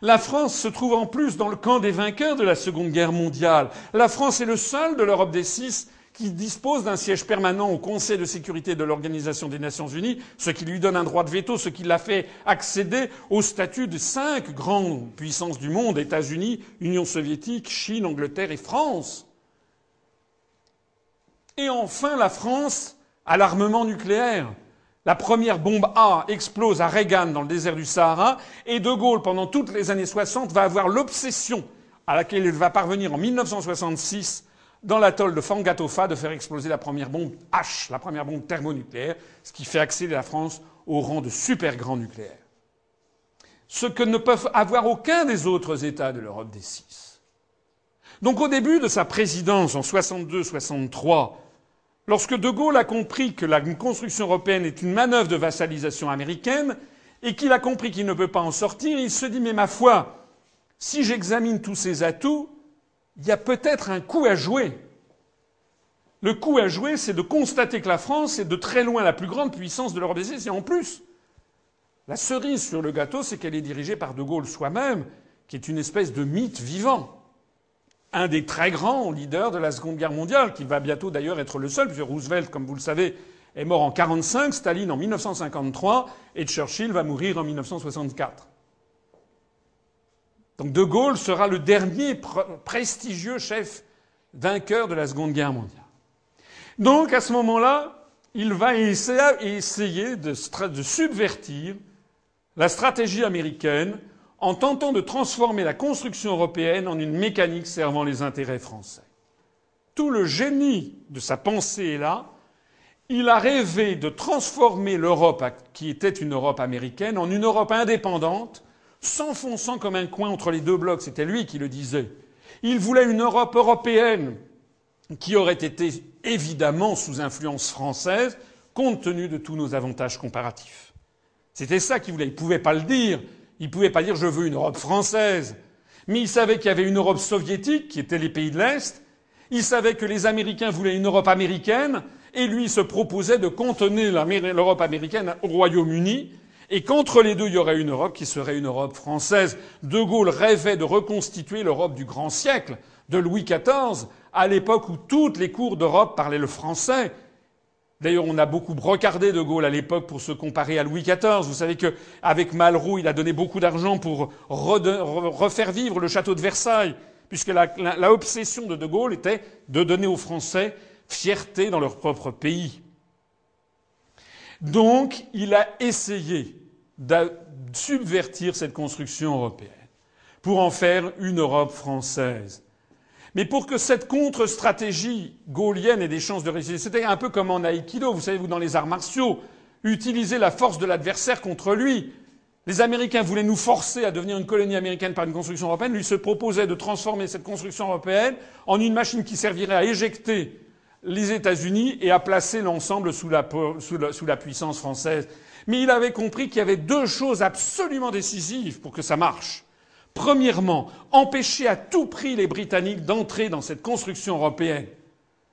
La France se trouve en plus dans le camp des vainqueurs de la Seconde Guerre mondiale. La France est le seul de l'Europe des six qui dispose d'un siège permanent au Conseil de sécurité de l'Organisation des Nations Unies, ce qui lui donne un droit de veto, ce qui l'a fait accéder au statut de cinq grandes puissances du monde États-Unis, Union soviétique, Chine, Angleterre et France. Et enfin, la France a l'armement nucléaire. La première bombe A explose à Reagan dans le désert du Sahara et De Gaulle, pendant toutes les années 60, va avoir l'obsession à laquelle il va parvenir en 1966 dans l'atoll de Fangatofa de faire exploser la première bombe H, la première bombe thermonucléaire, ce qui fait accéder la France au rang de super grand nucléaire. Ce que ne peuvent avoir aucun des autres États de l'Europe des six. Donc au début de sa présidence en 62-63, Lorsque De Gaulle a compris que la construction européenne est une manœuvre de vassalisation américaine et qu'il a compris qu'il ne peut pas en sortir, il se dit mais ma foi, si j'examine tous ces atouts, il y a peut-être un coup à jouer. Le coup à jouer, c'est de constater que la France est de très loin la plus grande puissance de l'Europe des Et en plus, la cerise sur le gâteau, c'est qu'elle est dirigée par De Gaulle soi-même, qui est une espèce de mythe vivant un des très grands leaders de la Seconde Guerre mondiale, qui va bientôt d'ailleurs être le seul, puisque Roosevelt, comme vous le savez, est mort en 1945, Staline en 1953, et Churchill va mourir en 1964. Donc De Gaulle sera le dernier prestigieux chef vainqueur de la Seconde Guerre mondiale. Donc à ce moment-là, il va essayer de subvertir la stratégie américaine en tentant de transformer la construction européenne en une mécanique servant les intérêts français. Tout le génie de sa pensée est là, il a rêvé de transformer l'Europe, qui était une Europe américaine, en une Europe indépendante, s'enfonçant comme un coin entre les deux blocs. C'était lui qui le disait. Il voulait une Europe européenne qui aurait été évidemment sous influence française, compte tenu de tous nos avantages comparatifs. C'était ça qu'il voulait. Il ne pouvait pas le dire. Il ne pouvait pas dire je veux une Europe française. Mais il savait qu'il y avait une Europe soviétique, qui était les pays de l'Est. Il savait que les Américains voulaient une Europe américaine. Et lui se proposait de contenir l'Europe américaine au Royaume-Uni. Et qu'entre les deux, il y aurait une Europe qui serait une Europe française. De Gaulle rêvait de reconstituer l'Europe du grand siècle, de Louis XIV, à l'époque où toutes les cours d'Europe parlaient le français. D'ailleurs, on a beaucoup brocardé De Gaulle à l'époque pour se comparer à Louis XIV. Vous savez qu'avec Malraux, il a donné beaucoup d'argent pour refaire vivre le château de Versailles, puisque la, de De Gaulle était de donner aux Français fierté dans leur propre pays. Donc, il a essayé de subvertir cette construction européenne pour en faire une Europe française. Mais pour que cette contre-stratégie gaulienne ait des chances de réussir, c'était un peu comme en aïkido, vous savez, vous, dans les arts martiaux, utiliser la force de l'adversaire contre lui. Les Américains voulaient nous forcer à devenir une colonie américaine par une construction européenne. Lui se proposait de transformer cette construction européenne en une machine qui servirait à éjecter les États-Unis et à placer l'ensemble sous la, sous, sous la puissance française. Mais il avait compris qu'il y avait deux choses absolument décisives pour que ça marche. Premièrement, empêcher à tout prix les Britanniques d'entrer dans cette construction européenne.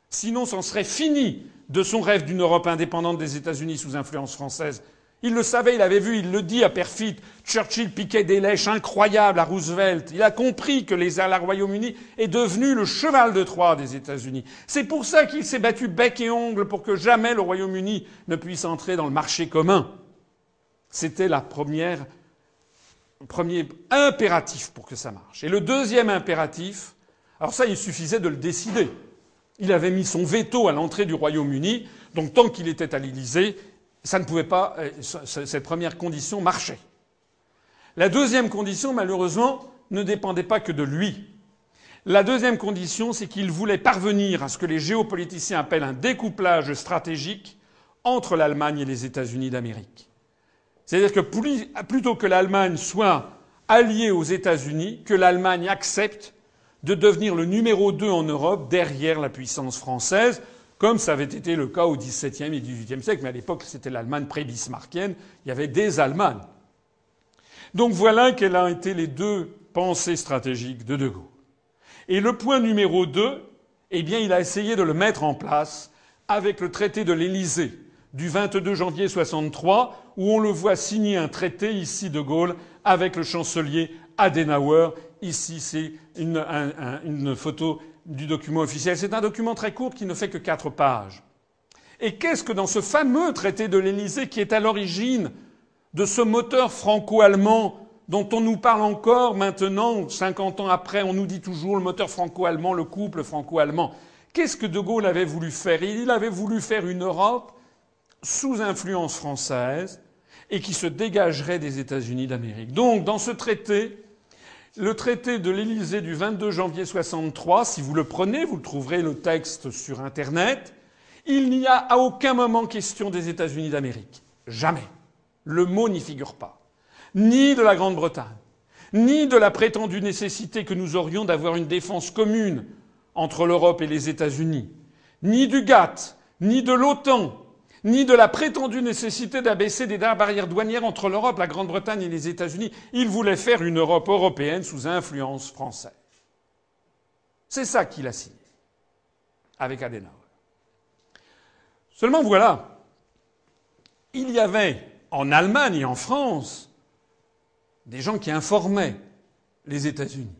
Sinon, c'en serait fini de son rêve d'une Europe indépendante des États-Unis sous influence française. Il le savait, il avait vu, il le dit à perfit. Churchill piquait des lèches incroyables à Roosevelt. Il a compris que les le Royaume-Uni est devenu le cheval de Troie des États-Unis. C'est pour ça qu'il s'est battu bec et ongle pour que jamais le Royaume-Uni ne puisse entrer dans le marché commun. C'était la première premier impératif pour que ça marche. Et le deuxième impératif, alors ça, il suffisait de le décider. Il avait mis son veto à l'entrée du Royaume-Uni, donc tant qu'il était à l'Élysée, ça ne pouvait pas, euh, cette première condition marchait. La deuxième condition, malheureusement, ne dépendait pas que de lui. La deuxième condition, c'est qu'il voulait parvenir à ce que les géopoliticiens appellent un découplage stratégique entre l'Allemagne et les États-Unis d'Amérique. C'est-à-dire que plutôt que l'Allemagne soit alliée aux États-Unis, que l'Allemagne accepte de devenir le numéro deux en Europe derrière la puissance française, comme ça avait été le cas au XVIIe et XVIIIe siècle, mais à l'époque c'était l'Allemagne pré-bismarckienne, il y avait des Allemagnes. Donc voilà quelles ont été les deux pensées stratégiques de De Gaulle. Et le point numéro deux, eh bien, il a essayé de le mettre en place avec le traité de l'Élysée du 22 janvier 63, où on le voit signer un traité, ici de Gaulle, avec le chancelier Adenauer. Ici, c'est une, photo du document officiel. C'est un document très court qui ne fait que quatre pages. Et qu'est-ce que dans ce fameux traité de l'Élysée, qui est à l'origine de ce moteur franco-allemand dont on nous parle encore maintenant, 50 ans après, on nous dit toujours le moteur franco-allemand, le couple franco-allemand. Qu'est-ce que De Gaulle avait voulu faire? Il avait voulu faire une Europe sous influence française et qui se dégagerait des États-Unis d'Amérique. Donc, dans ce traité, le traité de l'Élysée du 22 janvier 63, si vous le prenez, vous le trouverez le texte sur Internet, il n'y a à aucun moment question des États-Unis d'Amérique. Jamais. Le mot n'y figure pas. Ni de la Grande-Bretagne, ni de la prétendue nécessité que nous aurions d'avoir une défense commune entre l'Europe et les États-Unis, ni du GATT, ni de l'OTAN, ni de la prétendue nécessité d'abaisser des barrières douanières entre l'Europe, la Grande-Bretagne et les États-Unis. Il voulait faire une Europe européenne sous influence française. C'est ça qu'il a signé avec Adenauer. Seulement voilà, il y avait en Allemagne et en France des gens qui informaient les États-Unis.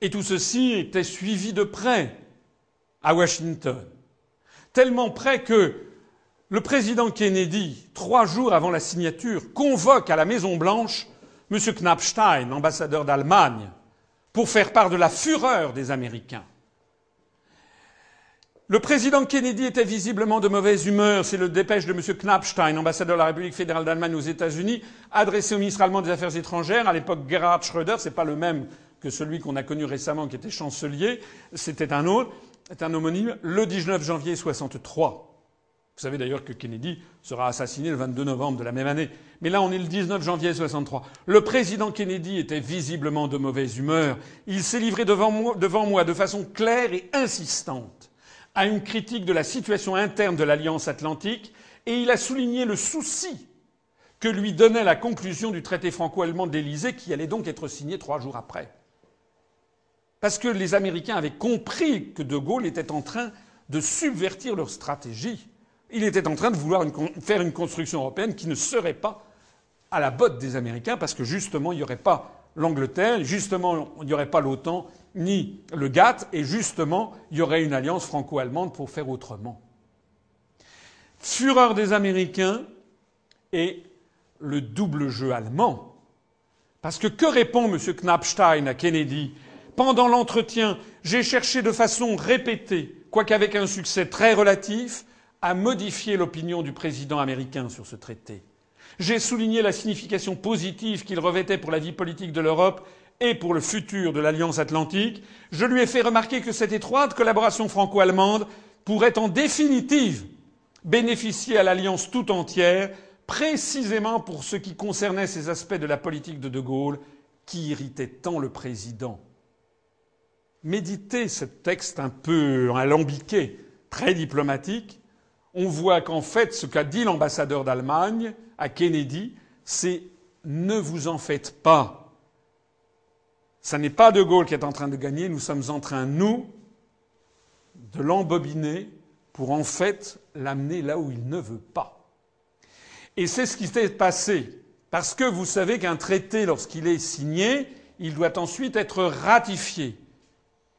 Et tout ceci était suivi de près à Washington tellement près que le président Kennedy, trois jours avant la signature, convoque à la Maison Blanche M. Knappstein, ambassadeur d'Allemagne, pour faire part de la fureur des Américains. Le président Kennedy était visiblement de mauvaise humeur. C'est le dépêche de M. Knappstein, ambassadeur de la République fédérale d'Allemagne aux États-Unis, adressé au ministre allemand des Affaires étrangères, à l'époque Gerhard Schröder, c'est pas le même que celui qu'on a connu récemment qui était chancelier, c'était un autre, est un homonyme, le 19 janvier 63. Vous savez d'ailleurs que Kennedy sera assassiné le 22 novembre de la même année. Mais là, on est le 19 janvier 63. Le président Kennedy était visiblement de mauvaise humeur. Il s'est livré devant moi, de façon claire et insistante à une critique de la situation interne de l'Alliance atlantique et il a souligné le souci que lui donnait la conclusion du traité franco-allemand de qui allait donc être signé trois jours après. Parce que les Américains avaient compris que De Gaulle était en train de subvertir leur stratégie il était en train de vouloir faire une construction européenne qui ne serait pas à la botte des Américains, parce que justement, il n'y aurait pas l'Angleterre, justement, il n'y aurait pas l'OTAN, ni le GATT, et justement, il y aurait une alliance franco-allemande pour faire autrement. Fureur des Américains et le double jeu allemand. Parce que que répond M. Knappstein à Kennedy Pendant l'entretien, j'ai cherché de façon répétée, quoique avec un succès très relatif, a modifié l'opinion du président américain sur ce traité. J'ai souligné la signification positive qu'il revêtait pour la vie politique de l'Europe et pour le futur de l'Alliance atlantique. Je lui ai fait remarquer que cette étroite collaboration franco-allemande pourrait en définitive bénéficier à l'Alliance tout entière, précisément pour ce qui concernait ces aspects de la politique de De Gaulle qui irritaient tant le président. Méditez ce texte un peu alambiqué, très diplomatique, on voit qu'en fait, ce qu'a dit l'ambassadeur d'Allemagne à Kennedy, c'est ne vous en faites pas. Ce n'est pas De Gaulle qui est en train de gagner, nous sommes en train, nous, de l'embobiner pour en fait l'amener là où il ne veut pas. Et c'est ce qui s'est passé. Parce que vous savez qu'un traité, lorsqu'il est signé, il doit ensuite être ratifié.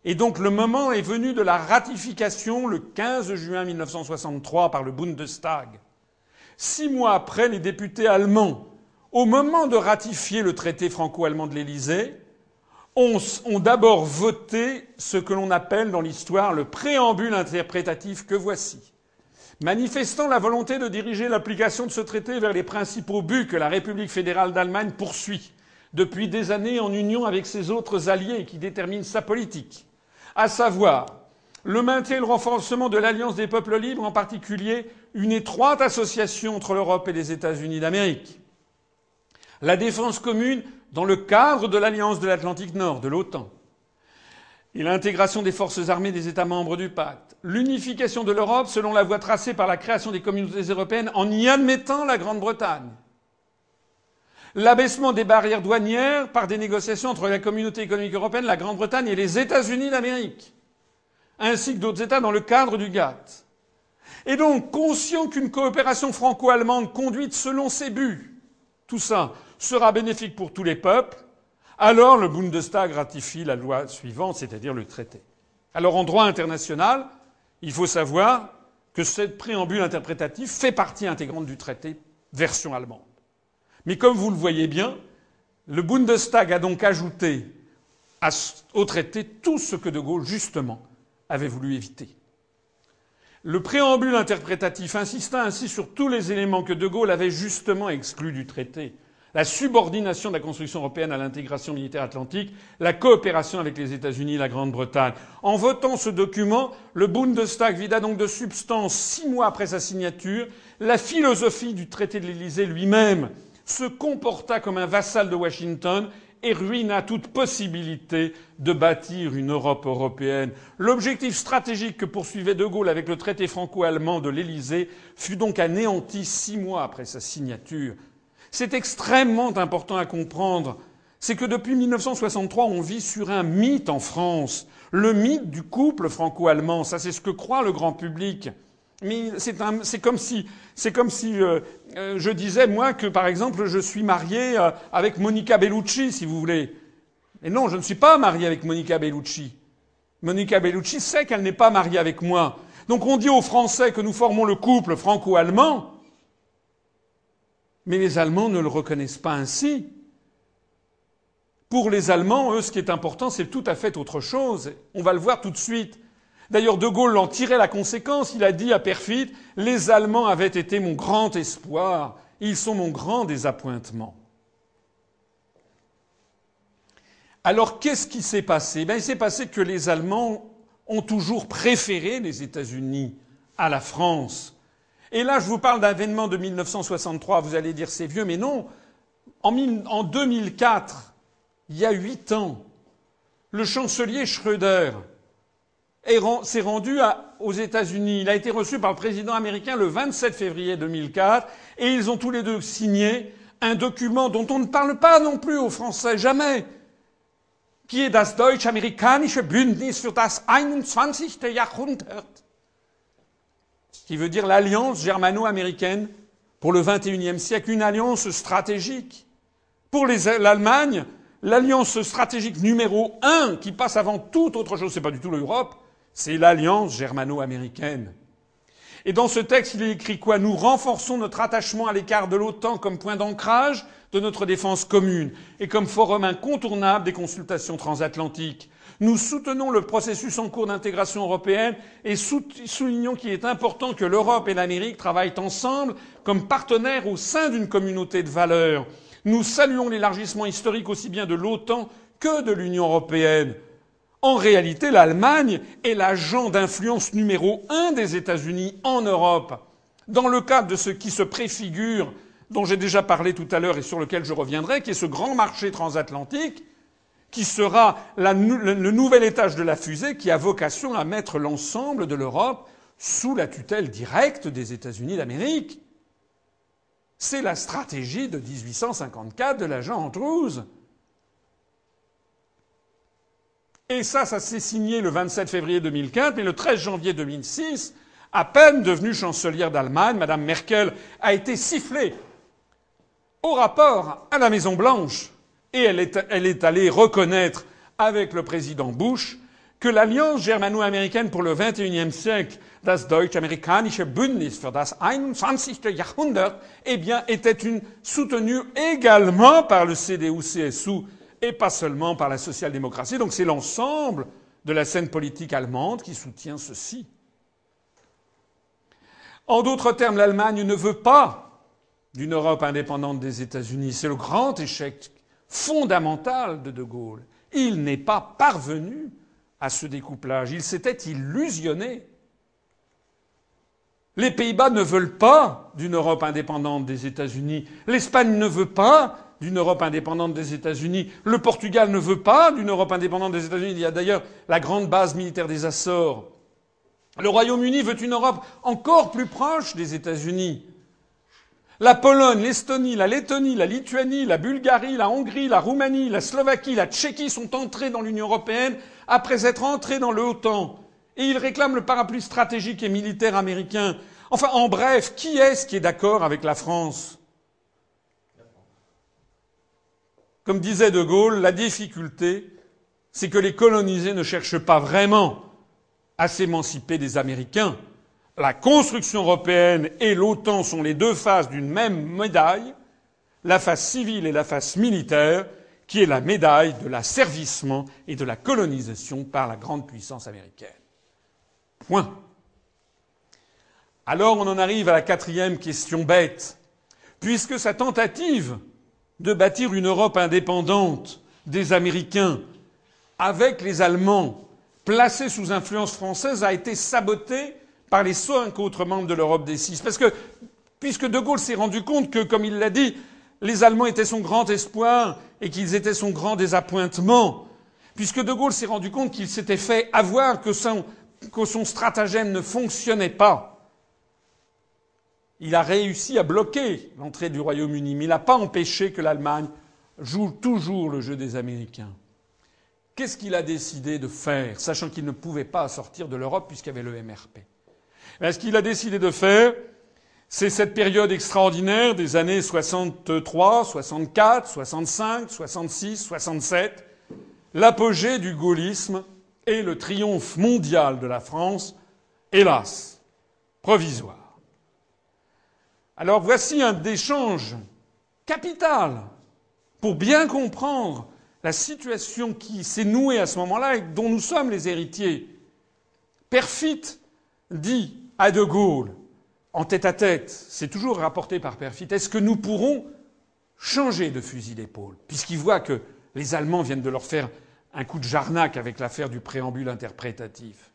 Et donc le moment est venu de la ratification le 15 juin 1963 par le Bundestag. Six mois après, les députés allemands, au moment de ratifier le traité franco-allemand de l'Élysée, ont, d'abord voté ce que l'on appelle dans l'histoire le préambule interprétatif que voici. Manifestant la volonté de diriger l'application de ce traité vers les principaux buts que la République fédérale d'Allemagne poursuit depuis des années en union avec ses autres alliés qui déterminent sa politique, à savoir le maintien et le renforcement de l'Alliance des peuples libres, en particulier une étroite association entre l'Europe et les États-Unis d'Amérique, la défense commune dans le cadre de l'Alliance de l'Atlantique Nord, de l'OTAN, et l'intégration des forces armées des États membres du pacte, l'unification de l'Europe selon la voie tracée par la création des communautés européennes en y admettant la Grande-Bretagne, l'abaissement des barrières douanières par des négociations entre la communauté économique européenne, la Grande-Bretagne et les États-Unis d'Amérique, ainsi que d'autres États dans le cadre du GATT. Et donc, conscient qu'une coopération franco-allemande conduite selon ses buts, tout ça sera bénéfique pour tous les peuples, alors le Bundestag ratifie la loi suivante, c'est-à-dire le traité. Alors en droit international, il faut savoir que cette préambule interprétative fait partie intégrante du traité version allemande. Mais comme vous le voyez bien, le Bundestag a donc ajouté au traité tout ce que De Gaulle, justement, avait voulu éviter. Le préambule interprétatif insista ainsi sur tous les éléments que De Gaulle avait justement exclus du traité. La subordination de la construction européenne à l'intégration militaire atlantique, la coopération avec les États-Unis et la Grande-Bretagne. En votant ce document, le Bundestag vida donc de substance, six mois après sa signature, la philosophie du traité de l'Élysée lui-même, se comporta comme un vassal de Washington et ruina toute possibilité de bâtir une Europe européenne. L'objectif stratégique que poursuivait De Gaulle avec le traité franco-allemand de l'Élysée fut donc anéanti six mois après sa signature. C'est extrêmement important à comprendre. C'est que depuis 1963, on vit sur un mythe en France. Le mythe du couple franco-allemand. Ça, c'est ce que croit le grand public. C'est comme si, comme si euh, euh, je disais, moi, que par exemple, je suis marié euh, avec Monica Bellucci, si vous voulez. Et non, je ne suis pas marié avec Monica Bellucci. Monica Bellucci sait qu'elle n'est pas mariée avec moi. Donc on dit aux Français que nous formons le couple franco-allemand, mais les Allemands ne le reconnaissent pas ainsi. Pour les Allemands, eux, ce qui est important, c'est tout à fait autre chose. On va le voir tout de suite. D'ailleurs, De Gaulle en tirait la conséquence. Il a dit à Perfit Les Allemands avaient été mon grand espoir, ils sont mon grand désappointement. Alors, qu'est-ce qui s'est passé? Ben, Il s'est passé que les Allemands ont toujours préféré les États-Unis à la France. Et là, je vous parle d'un événement de 1963. Vous allez dire c'est vieux, mais non. En 2004, il y a huit ans, le chancelier Schröder s'est rendu aux États-Unis. Il a été reçu par le président américain le 27 février 2004 et ils ont tous les deux signé un document dont on ne parle pas non plus aux Français, jamais, qui est das Deutsch-Amerikanische Bündnis für das 21. Jahrhundert, qui veut dire l'alliance germano-américaine pour le XXIe siècle, une alliance stratégique. Pour l'Allemagne, l'alliance stratégique numéro un qui passe avant toute autre chose, c'est pas du tout l'Europe, c'est l'alliance germano-américaine. Et dans ce texte, il est écrit quoi? Nous renforçons notre attachement à l'écart de l'OTAN comme point d'ancrage de notre défense commune et comme forum incontournable des consultations transatlantiques. Nous soutenons le processus en cours d'intégration européenne et soulignons qu'il est important que l'Europe et l'Amérique travaillent ensemble comme partenaires au sein d'une communauté de valeurs. Nous saluons l'élargissement historique aussi bien de l'OTAN que de l'Union européenne. En réalité, l'Allemagne est l'agent d'influence numéro un des États-Unis en Europe. Dans le cadre de ce qui se préfigure, dont j'ai déjà parlé tout à l'heure et sur lequel je reviendrai, qui est ce grand marché transatlantique, qui sera le nouvel étage de la fusée qui a vocation à mettre l'ensemble de l'Europe sous la tutelle directe des États-Unis d'Amérique. C'est la stratégie de 1854 de l'agent Andrews. Et ça, ça s'est signé le 27 février 2015, mais le 13 janvier 2006, à peine devenue chancelière d'Allemagne, Madame Merkel a été sifflée au rapport à la Maison Blanche. Et elle est, allée reconnaître avec le président Bush que l'alliance germano-américaine pour le XXIe siècle, das Deutsch-Amerikanische Bündnis für das 21. Jahrhundert, eh bien, était soutenue également par le CDU-CSU et pas seulement par la social-démocratie. Donc c'est l'ensemble de la scène politique allemande qui soutient ceci. En d'autres termes, l'Allemagne ne veut pas d'une Europe indépendante des États-Unis. C'est le grand échec fondamental de De Gaulle. Il n'est pas parvenu à ce découplage. Il s'était illusionné. Les Pays-Bas ne veulent pas d'une Europe indépendante des États-Unis. L'Espagne ne veut pas d'une Europe indépendante des États-Unis. Le Portugal ne veut pas d'une Europe indépendante des États-Unis. Il y a d'ailleurs la grande base militaire des Açores. Le Royaume-Uni veut une Europe encore plus proche des États-Unis. La Pologne, l'Estonie, la Lettonie, la Lituanie, la Bulgarie, la Hongrie, la Roumanie, la Slovaquie, la Tchéquie sont entrés dans l'Union européenne après être entrés dans l'OTAN. Et ils réclament le parapluie stratégique et militaire américain. Enfin, en bref, qui est-ce qui est d'accord avec la France? Comme disait De Gaulle, la difficulté, c'est que les colonisés ne cherchent pas vraiment à s'émanciper des Américains. La construction européenne et l'OTAN sont les deux faces d'une même médaille, la face civile et la face militaire, qui est la médaille de l'asservissement et de la colonisation par la grande puissance américaine. Point. Alors on en arrive à la quatrième question bête. Puisque sa tentative de bâtir une Europe indépendante des Américains avec les Allemands placés sous influence française a été sabotée par les cinq autres membres de l'Europe des six. Parce que, puisque De Gaulle s'est rendu compte que, comme il l'a dit, les Allemands étaient son grand espoir et qu'ils étaient son grand désappointement, puisque De Gaulle s'est rendu compte qu'il s'était fait avoir que son stratagème ne fonctionnait pas, il a réussi à bloquer l'entrée du Royaume-Uni, mais il n'a pas empêché que l'Allemagne joue toujours le jeu des Américains. Qu'est-ce qu'il a décidé de faire, sachant qu'il ne pouvait pas sortir de l'Europe puisqu'il y avait le MRP eh Ce qu'il a décidé de faire, c'est cette période extraordinaire des années 63, 64, 65, 66, 67, l'apogée du gaullisme et le triomphe mondial de la France, hélas, provisoire. Alors voici un échange capital pour bien comprendre la situation qui s'est nouée à ce moment-là et dont nous sommes les héritiers. Perfit dit à De Gaulle, en tête à tête, c'est toujours rapporté par Perfit, est-ce que nous pourrons changer de fusil d'épaule? Puisqu'il voit que les Allemands viennent de leur faire un coup de jarnac avec l'affaire du préambule interprétatif.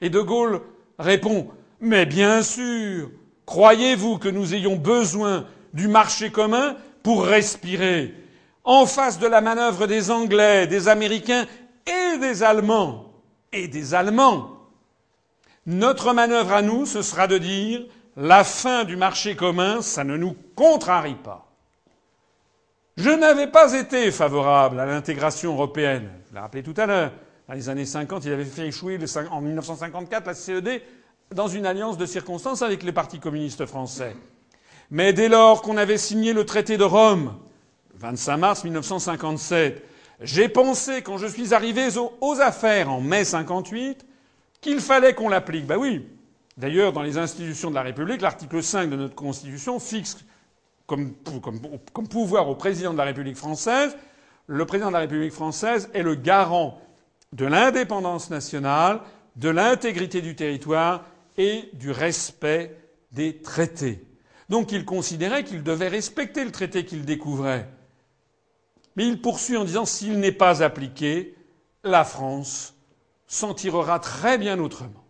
Et De Gaulle répond Mais bien sûr, Croyez-vous que nous ayons besoin du marché commun pour respirer En face de la manœuvre des Anglais, des Américains et des Allemands, et des Allemands, notre manœuvre à nous, ce sera de dire la fin du marché commun, ça ne nous contrarie pas. Je n'avais pas été favorable à l'intégration européenne. Je l'ai rappelé tout à l'heure. Dans les années 50, il avait fait échouer en 1954 la CED dans une alliance de circonstances avec les partis communistes français. Mais dès lors qu'on avait signé le traité de Rome, le 25 mars 1957, j'ai pensé, quand je suis arrivé aux affaires en mai 58, qu'il fallait qu'on l'applique. Ben oui. D'ailleurs, dans les institutions de la République, l'article 5 de notre Constitution fixe comme, comme, pouvoir au président de la République française, le président de la République française est le garant de l'indépendance nationale, de l'intégrité du territoire et du respect des traités. Donc il considérait qu'il devait respecter le traité qu'il découvrait. Mais il poursuit en disant s'il n'est pas appliqué, la France s'en tirera très bien autrement.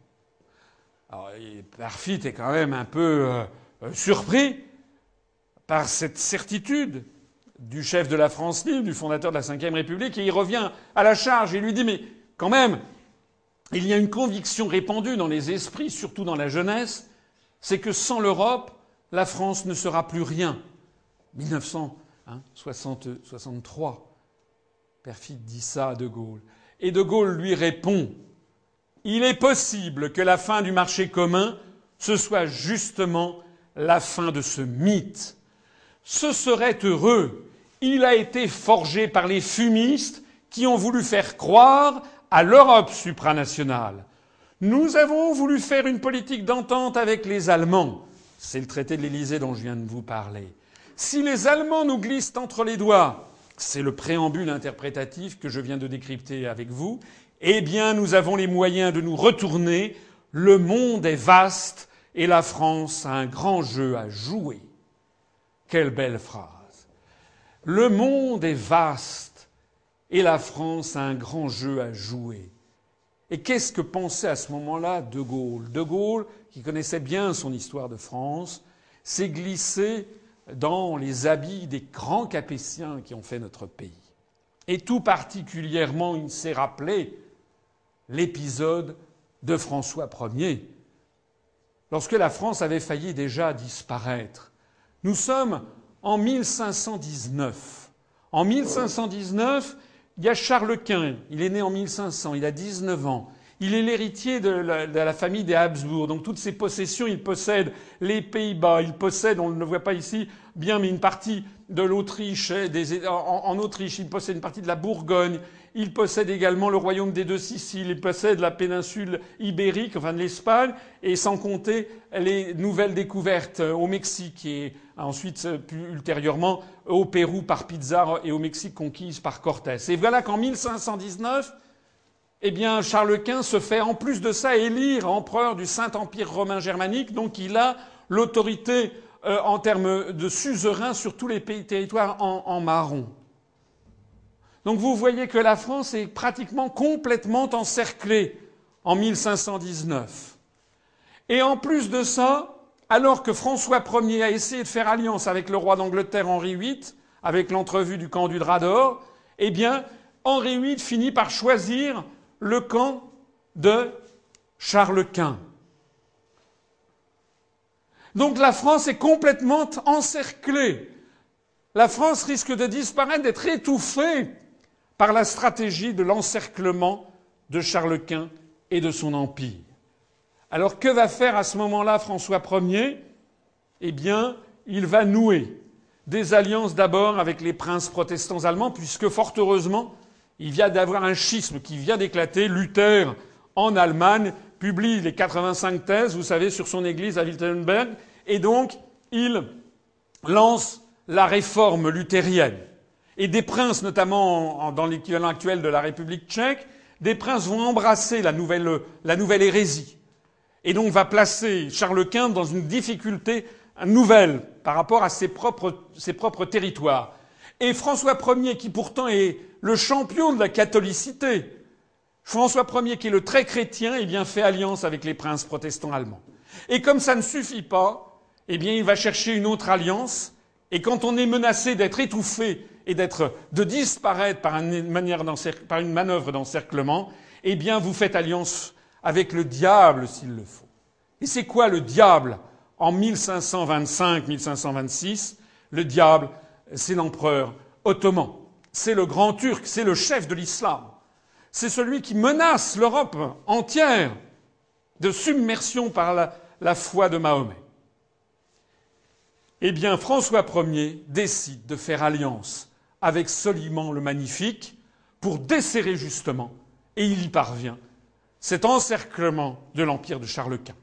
Alors, Parfit est quand même un peu euh, euh, surpris par cette certitude du chef de la France libre, du fondateur de la Ve République, et il revient à la charge et lui dit Mais quand même, il y a une conviction répandue dans les esprits, surtout dans la jeunesse, c'est que sans l'Europe, la France ne sera plus rien. 1963, Perfit dit ça à De Gaulle. Et De Gaulle lui répond Il est possible que la fin du marché commun, ce soit justement la fin de ce mythe. Ce serait heureux. Il a été forgé par les fumistes qui ont voulu faire croire à l'Europe supranationale. Nous avons voulu faire une politique d'entente avec les Allemands. C'est le traité de l'Élysée dont je viens de vous parler. Si les Allemands nous glissent entre les doigts c'est le préambule interprétatif que je viens de décrypter avec vous, eh bien nous avons les moyens de nous retourner, le monde est vaste et la France a un grand jeu à jouer. Quelle belle phrase. Le monde est vaste et la France a un grand jeu à jouer. Et qu'est-ce que pensait à ce moment-là De Gaulle De Gaulle, qui connaissait bien son histoire de France, s'est glissé dans les habits des grands Capétiens qui ont fait notre pays. Et tout particulièrement, il s'est rappelé l'épisode de François Ier, lorsque la France avait failli déjà disparaître. Nous sommes en 1519. En 1519, il y a Charles Quint. Il est né en 1500. Il a 19 ans. Il est l'héritier de, la, famille des Habsbourg. Donc toutes ses possessions, il possède les Pays-Bas, il possède, on ne le voit pas ici bien, mais une partie de l'Autriche, en, Autriche, il possède une partie de la Bourgogne, il possède également le royaume des deux Siciles, il possède la péninsule ibérique, enfin de l'Espagne, et sans compter les nouvelles découvertes au Mexique et ensuite, plus ultérieurement, au Pérou par Pizarro et au Mexique conquise par Cortés. Et voilà qu'en 1519, eh bien, Charles Quint se fait en plus de ça élire empereur du Saint-Empire romain germanique, donc il a l'autorité euh, en termes de suzerain sur tous les pays territoires en, en marron. Donc vous voyez que la France est pratiquement complètement encerclée en 1519. Et en plus de ça, alors que François Ier a essayé de faire alliance avec le roi d'Angleterre Henri VIII, avec l'entrevue du camp du Drap d'Or, eh bien, Henri VIII finit par choisir le camp de Charles Quint. Donc la France est complètement encerclée. La France risque de disparaître, d'être étouffée par la stratégie de l'encerclement de Charles Quint et de son empire. Alors que va faire à ce moment-là François Ier? Eh bien, il va nouer des alliances d'abord avec les princes protestants allemands, puisque fort heureusement, il vient d'avoir un schisme qui vient d'éclater. Luther, en Allemagne, publie les 85 thèses, vous savez, sur son église à Wittenberg, et donc il lance la réforme luthérienne. Et des princes, notamment dans l'équivalent actuel de la République tchèque, des princes vont embrasser la nouvelle, la nouvelle hérésie. Et donc va placer Charles Quint dans une difficulté nouvelle par rapport à ses propres, ses propres territoires. Et François Ier, qui pourtant est le champion de la catholicité, François Ier, qui est le très chrétien, eh bien, fait alliance avec les princes protestants allemands. Et comme ça ne suffit pas, eh bien, il va chercher une autre alliance. Et quand on est menacé d'être étouffé et d'être, de disparaître par une, manière par une manœuvre d'encerclement, eh bien, vous faites alliance avec le diable s'il le faut. Et c'est quoi le diable en 1525-1526 Le diable, c'est l'empereur ottoman. C'est le grand turc, c'est le chef de l'islam. C'est celui qui menace l'Europe entière de submersion par la, foi de Mahomet. Eh bien, François Ier décide de faire alliance avec Soliman le Magnifique pour desserrer justement, et il y parvient, cet encerclement de l'empire de Charles Quint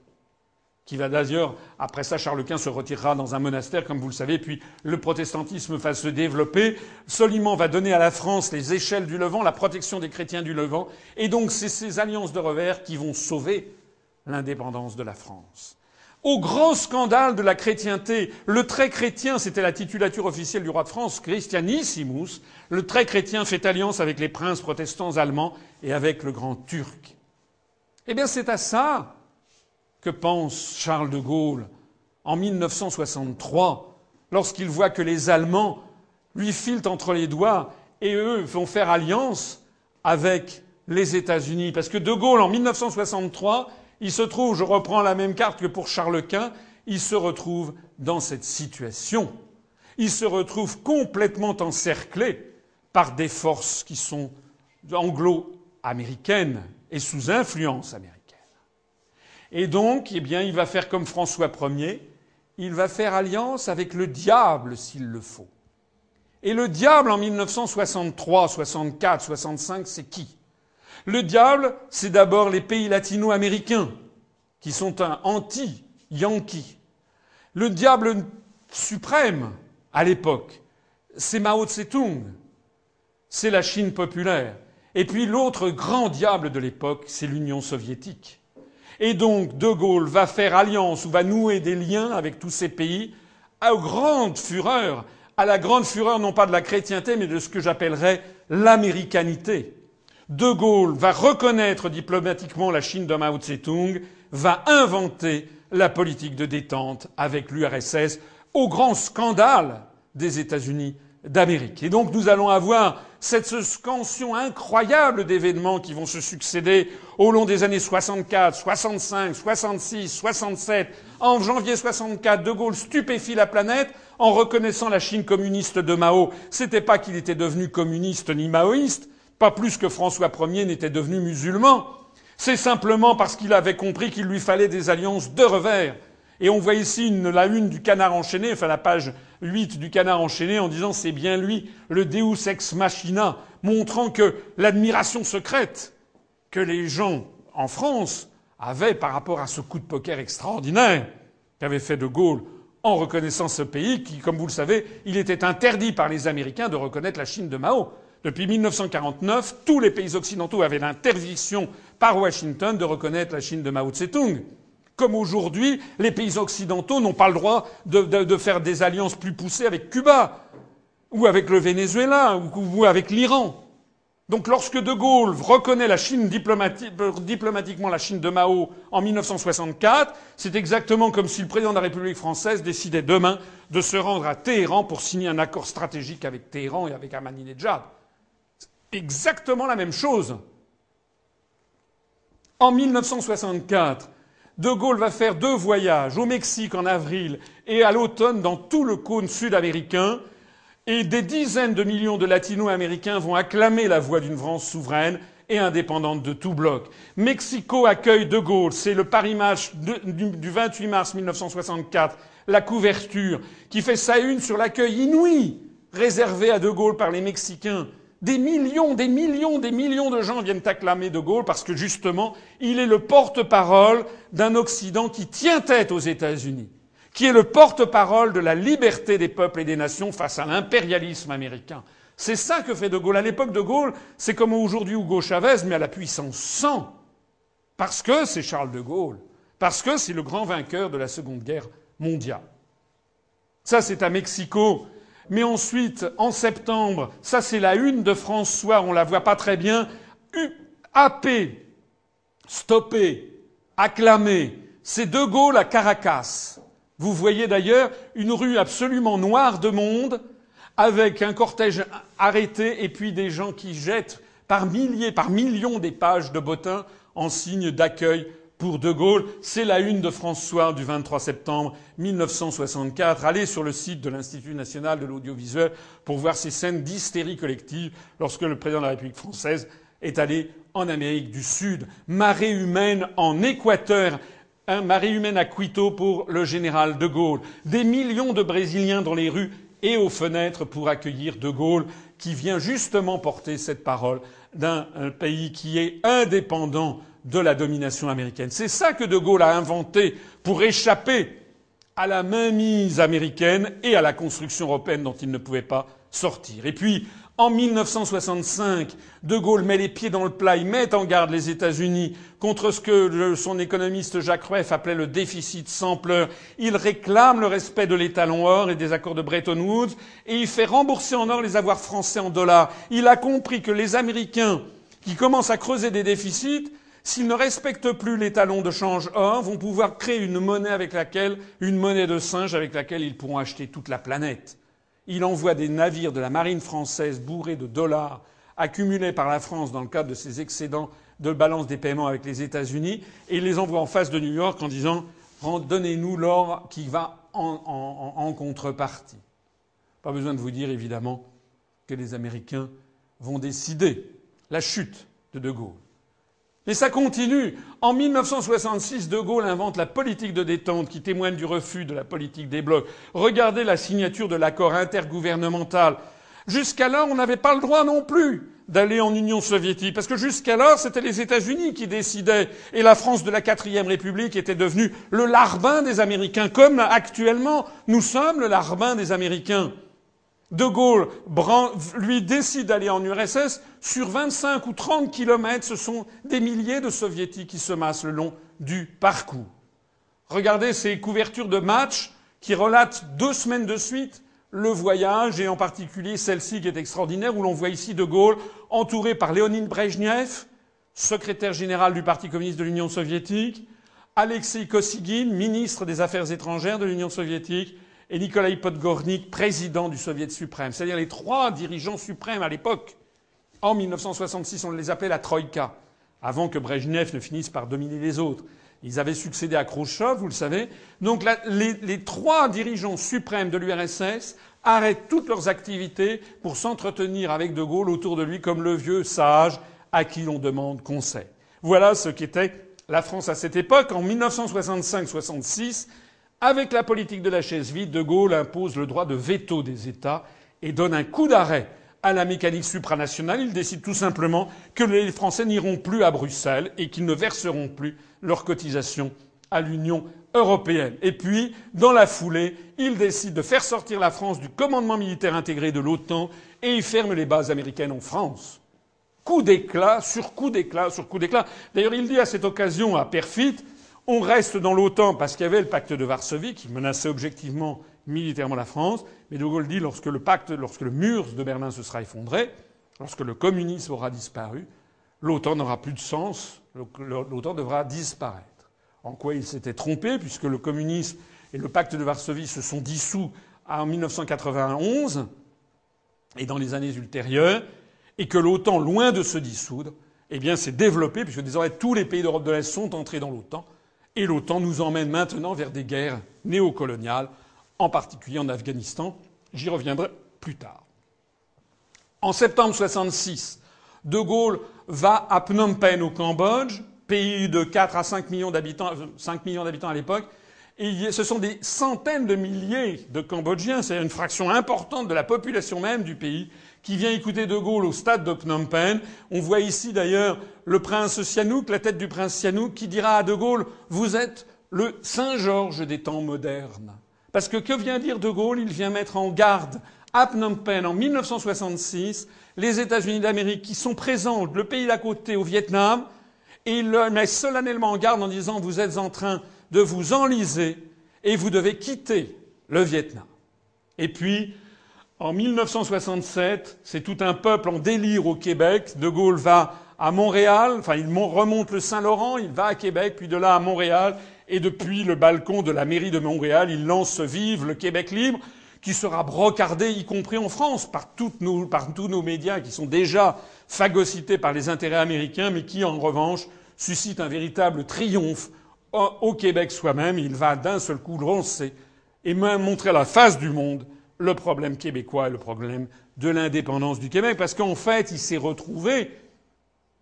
qui va d'ailleurs, après ça, Charles Quint se retirera dans un monastère, comme vous le savez, puis le protestantisme va se développer. Soliman va donner à la France les échelles du Levant, la protection des chrétiens du Levant, et donc c'est ces alliances de revers qui vont sauver l'indépendance de la France. Au grand scandale de la chrétienté, le très chrétien, c'était la titulature officielle du roi de France, Christianissimus, le très chrétien fait alliance avec les princes protestants allemands et avec le grand turc. Eh bien, c'est à ça que pense Charles de Gaulle en 1963 lorsqu'il voit que les Allemands lui filent entre les doigts et eux vont faire alliance avec les États-Unis. Parce que de Gaulle, en 1963, il se trouve, je reprends la même carte que pour Charles Quint, il se retrouve dans cette situation. Il se retrouve complètement encerclé par des forces qui sont anglo-américaines et sous influence américaine. Et donc, eh bien, il va faire comme François Ier, il va faire alliance avec le diable s'il le faut. Et le diable en 1963, 64, 65, c'est qui? Le diable, c'est d'abord les pays latino-américains, qui sont un anti-yankee. Le diable suprême, à l'époque, c'est Mao Tse-tung, c'est la Chine populaire. Et puis l'autre grand diable de l'époque, c'est l'Union soviétique. Et donc De Gaulle va faire alliance ou va nouer des liens avec tous ces pays à grande fureur, à la grande fureur non pas de la chrétienté, mais de ce que j'appellerais l'américanité. De Gaulle va reconnaître diplomatiquement la Chine de Mao Tse-tung, va inventer la politique de détente avec l'URSS au grand scandale des États-Unis d'Amérique. Et donc nous allons avoir cette scansion incroyable d'événements qui vont se succéder au long des années 64, 65, 66, 67. En janvier 64, De Gaulle stupéfie la planète en reconnaissant la Chine communiste de Mao. C'était pas qu'il était devenu communiste ni maoïste, pas plus que François Ier n'était devenu musulman. C'est simplement parce qu'il avait compris qu'il lui fallait des alliances de revers. Et on voit ici la une du canard enchaîné, enfin la page 8 du canard enchaîné, en disant c'est bien lui, le Deus ex machina, montrant que l'admiration secrète que les gens en France avaient par rapport à ce coup de poker extraordinaire qu'avait fait De Gaulle en reconnaissant ce pays qui, comme vous le savez, il était interdit par les Américains de reconnaître la Chine de Mao. Depuis 1949, tous les pays occidentaux avaient l'interdiction par Washington de reconnaître la Chine de Mao Tse-tung. Comme aujourd'hui, les pays occidentaux n'ont pas le droit de, faire des alliances plus poussées avec Cuba, ou avec le Venezuela, ou, avec l'Iran. Donc lorsque De Gaulle reconnaît la Chine diplomatiquement la Chine de Mao en 1964, c'est exactement comme si le président de la République française décidait demain de se rendre à Téhéran pour signer un accord stratégique avec Téhéran et avec Ahmadinejad exactement la même chose. En 1964, De Gaulle va faire deux voyages au Mexique en avril et à l'automne dans tout le cône sud-américain, et des dizaines de millions de latino-américains vont acclamer la voix d'une France souveraine et indépendante de tout bloc. Mexico accueille De Gaulle, c'est le Paris Match du 28 mars 1964, la couverture, qui fait sa une sur l'accueil inouï réservé à De Gaulle par les Mexicains des millions, des millions, des millions de gens viennent acclamer De Gaulle parce que justement, il est le porte-parole d'un Occident qui tient tête aux États-Unis, qui est le porte-parole de la liberté des peuples et des nations face à l'impérialisme américain. C'est ça que fait De Gaulle. À l'époque de Gaulle, c'est comme aujourd'hui Hugo Chavez, mais à la puissance 100. Parce que c'est Charles de Gaulle. Parce que c'est le grand vainqueur de la Seconde Guerre mondiale. Ça, c'est à Mexico mais ensuite, en septembre, ça c'est la une de François, on la voit pas très bien, AP, stoppé, acclamé, c'est De Gaulle à Caracas. Vous voyez d'ailleurs une rue absolument noire de monde, avec un cortège arrêté et puis des gens qui jettent par milliers, par millions des pages de bottins en signe d'accueil pour De Gaulle. C'est la une de François du 23 septembre 1964. Allez sur le site de l'Institut national de l'audiovisuel pour voir ces scènes d'hystérie collective lorsque le président de la République française est allé en Amérique du Sud. Marée humaine en Équateur. Un marée humaine à Quito pour le général de Gaulle. Des millions de Brésiliens dans les rues et aux fenêtres pour accueillir de Gaulle qui vient justement porter cette parole d'un pays qui est indépendant de la domination américaine. C'est ça que De Gaulle a inventé pour échapper à la mainmise américaine et à la construction européenne dont il ne pouvait pas sortir. Et puis, en 1965, De Gaulle met les pieds dans le plat, il met en garde les États-Unis contre ce que son économiste Jacques Rueff appelait le déficit sans pleurs. Il réclame le respect de l'étalon or et des accords de Bretton Woods et il fait rembourser en or les avoirs français en dollars. Il a compris que les Américains qui commencent à creuser des déficits s'ils ne respectent plus les talons de change or, vont pouvoir créer une monnaie avec laquelle, une monnaie de singe avec laquelle ils pourront acheter toute la planète. Il envoie des navires de la marine française bourrés de dollars accumulés par la France dans le cadre de ses excédents de balance des paiements avec les États-Unis et il les envoie en face de New York en disant donnez-nous l'or qui va en, en contrepartie. Pas besoin de vous dire évidemment que les Américains vont décider la chute de De Gaulle. Mais ça continue. En 1966, De Gaulle invente la politique de détente qui témoigne du refus de la politique des blocs. Regardez la signature de l'accord intergouvernemental. Jusqu'alors, on n'avait pas le droit non plus d'aller en Union soviétique, parce que jusqu'alors, c'était les États-Unis qui décidaient, et la France de la quatrième République était devenue le larbin des Américains, comme actuellement nous sommes le larbin des Américains. De Gaulle lui décide d'aller en URSS. Sur 25 ou 30 kilomètres, ce sont des milliers de soviétiques qui se massent le long du parcours. Regardez ces couvertures de match qui relatent deux semaines de suite le voyage, et en particulier celle-ci qui est extraordinaire, où l'on voit ici De Gaulle entouré par Léonine Brejnev, secrétaire général du Parti communiste de l'Union soviétique, Alexei Kosygin, ministre des Affaires étrangères de l'Union soviétique, et Nikolai Podgornik, président du Soviet suprême. C'est-à-dire les trois dirigeants suprêmes à l'époque. En 1966, on les appelait la Troïka, avant que Brejnev ne finisse par dominer les autres. Ils avaient succédé à Khrouchtchev, vous le savez. Donc les, les, trois dirigeants suprêmes de l'URSS arrêtent toutes leurs activités pour s'entretenir avec De Gaulle autour de lui comme le vieux sage à qui l'on demande conseil. Voilà ce qu'était la France à cette époque. En 1965-66, avec la politique de la chaise vide, De Gaulle impose le droit de veto des États et donne un coup d'arrêt à la mécanique supranationale. Il décide tout simplement que les Français n'iront plus à Bruxelles et qu'ils ne verseront plus leurs cotisations à l'Union européenne. Et puis, dans la foulée, il décide de faire sortir la France du commandement militaire intégré de l'OTAN et il ferme les bases américaines en France. Coup d'éclat sur coup d'éclat sur coup d'éclat. D'ailleurs, il dit à cette occasion à Perfit on reste dans l'OTAN parce qu'il y avait le pacte de Varsovie qui menaçait objectivement militairement la France. Mais De Gaulle dit lorsque le pacte, lorsque le mur de Berlin se sera effondré, lorsque le communisme aura disparu, l'OTAN n'aura plus de sens, l'OTAN devra disparaître. En quoi il s'était trompé, puisque le communisme et le pacte de Varsovie se sont dissous en 1991 et dans les années ultérieures, et que l'OTAN, loin de se dissoudre, eh bien, s'est développé, puisque désormais tous les pays d'Europe de l'Est sont entrés dans l'OTAN, et l'OTAN nous emmène maintenant vers des guerres néocoloniales, en particulier en Afghanistan. J'y reviendrai plus tard. En septembre 66, De Gaulle va à Phnom Penh au Cambodge, pays de 4 à 5 millions d'habitants, 5 millions d'habitants à l'époque, et ce sont des centaines de milliers de Cambodgiens, c'est une fraction importante de la population même du pays, qui vient écouter De Gaulle au stade de Phnom Penh. On voit ici d'ailleurs le prince Sihanouk, la tête du prince Sihanouk, qui dira à De Gaulle Vous êtes le Saint-Georges des temps modernes. Parce que que vient dire De Gaulle? Il vient mettre en garde à Phnom Penh en 1966 les États-Unis d'Amérique qui sont présents, le pays d'à côté au Vietnam, et il le met solennellement en garde en disant Vous êtes en train de vous enliser et vous devez quitter le Vietnam. Et puis, en 1967, c'est tout un peuple en délire au Québec. De Gaulle va à Montréal, enfin il remonte le Saint-Laurent, il va à Québec, puis de là à Montréal, Et depuis le balcon de la mairie de Montréal, il lance Vive le Québec libre, qui sera brocardé, y compris en France, par, tous nos médias qui sont déjà phagocytés par les intérêts américains, mais qui, en revanche, suscite un véritable triomphe au Québec soi-même. Il va d'un seul coup lancer et même montrer à la face du monde le problème québécois et le problème de l'indépendance du Québec, parce qu'en fait, il s'est retrouvé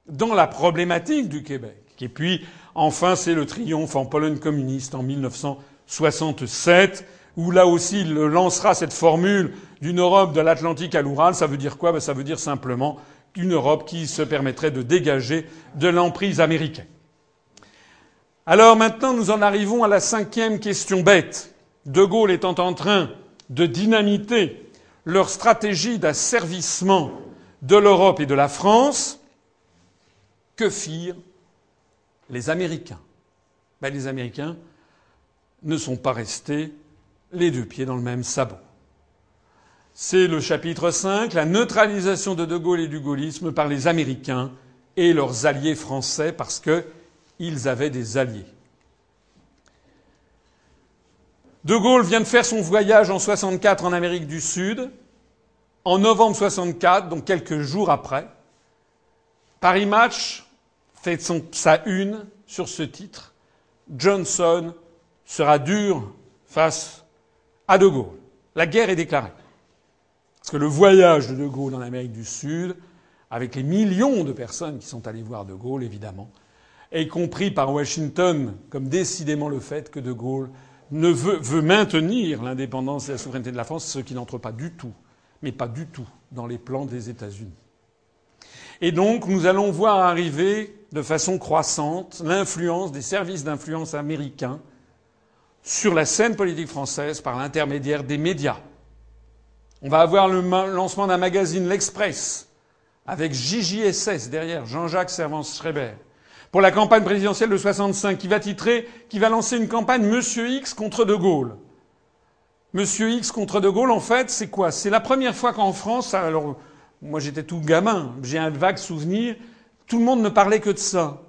dans la problématique du Québec. Et puis, enfin, c'est le triomphe en Pologne communiste en 1967, où là aussi, il lancera cette formule d'une Europe de l'Atlantique à l'Oural. Ça veut dire quoi? Ben, Ça veut dire simplement une Europe qui se permettrait de dégager de l'emprise américaine. Alors maintenant, nous en arrivons à la cinquième question bête. De Gaulle étant en train de dynamiter leur stratégie d'asservissement de l'Europe et de la France, que firent les Américains ben, Les Américains ne sont pas restés les deux pieds dans le même sabot. C'est le chapitre 5, la neutralisation de De Gaulle et du gaullisme par les Américains et leurs alliés français parce qu'ils avaient des alliés. De Gaulle vient de faire son voyage en 64 en Amérique du Sud. En novembre 64, donc quelques jours après, Paris Match fait sa une sur ce titre. Johnson sera dur face à De Gaulle. La guerre est déclarée. Parce que le voyage de De Gaulle en Amérique du Sud, avec les millions de personnes qui sont allées voir De Gaulle, évidemment, est compris par Washington comme décidément le fait que De Gaulle ne veut maintenir l'indépendance et la souveraineté de la France, ce qui n'entre pas du tout, mais pas du tout, dans les plans des États-Unis. Et donc, nous allons voir arriver de façon croissante l'influence des services d'influence américains sur la scène politique française par l'intermédiaire des médias. On va avoir le lancement d'un magazine, L'Express, avec JJSS derrière, Jean-Jacques Servance-Schreiber, pour la campagne présidentielle de 65, qui va titrer, qui va lancer une campagne Monsieur X contre De Gaulle. Monsieur X contre De Gaulle, en fait, c'est quoi? C'est la première fois qu'en France, alors, moi j'étais tout gamin, j'ai un vague souvenir, tout le monde ne parlait que de ça.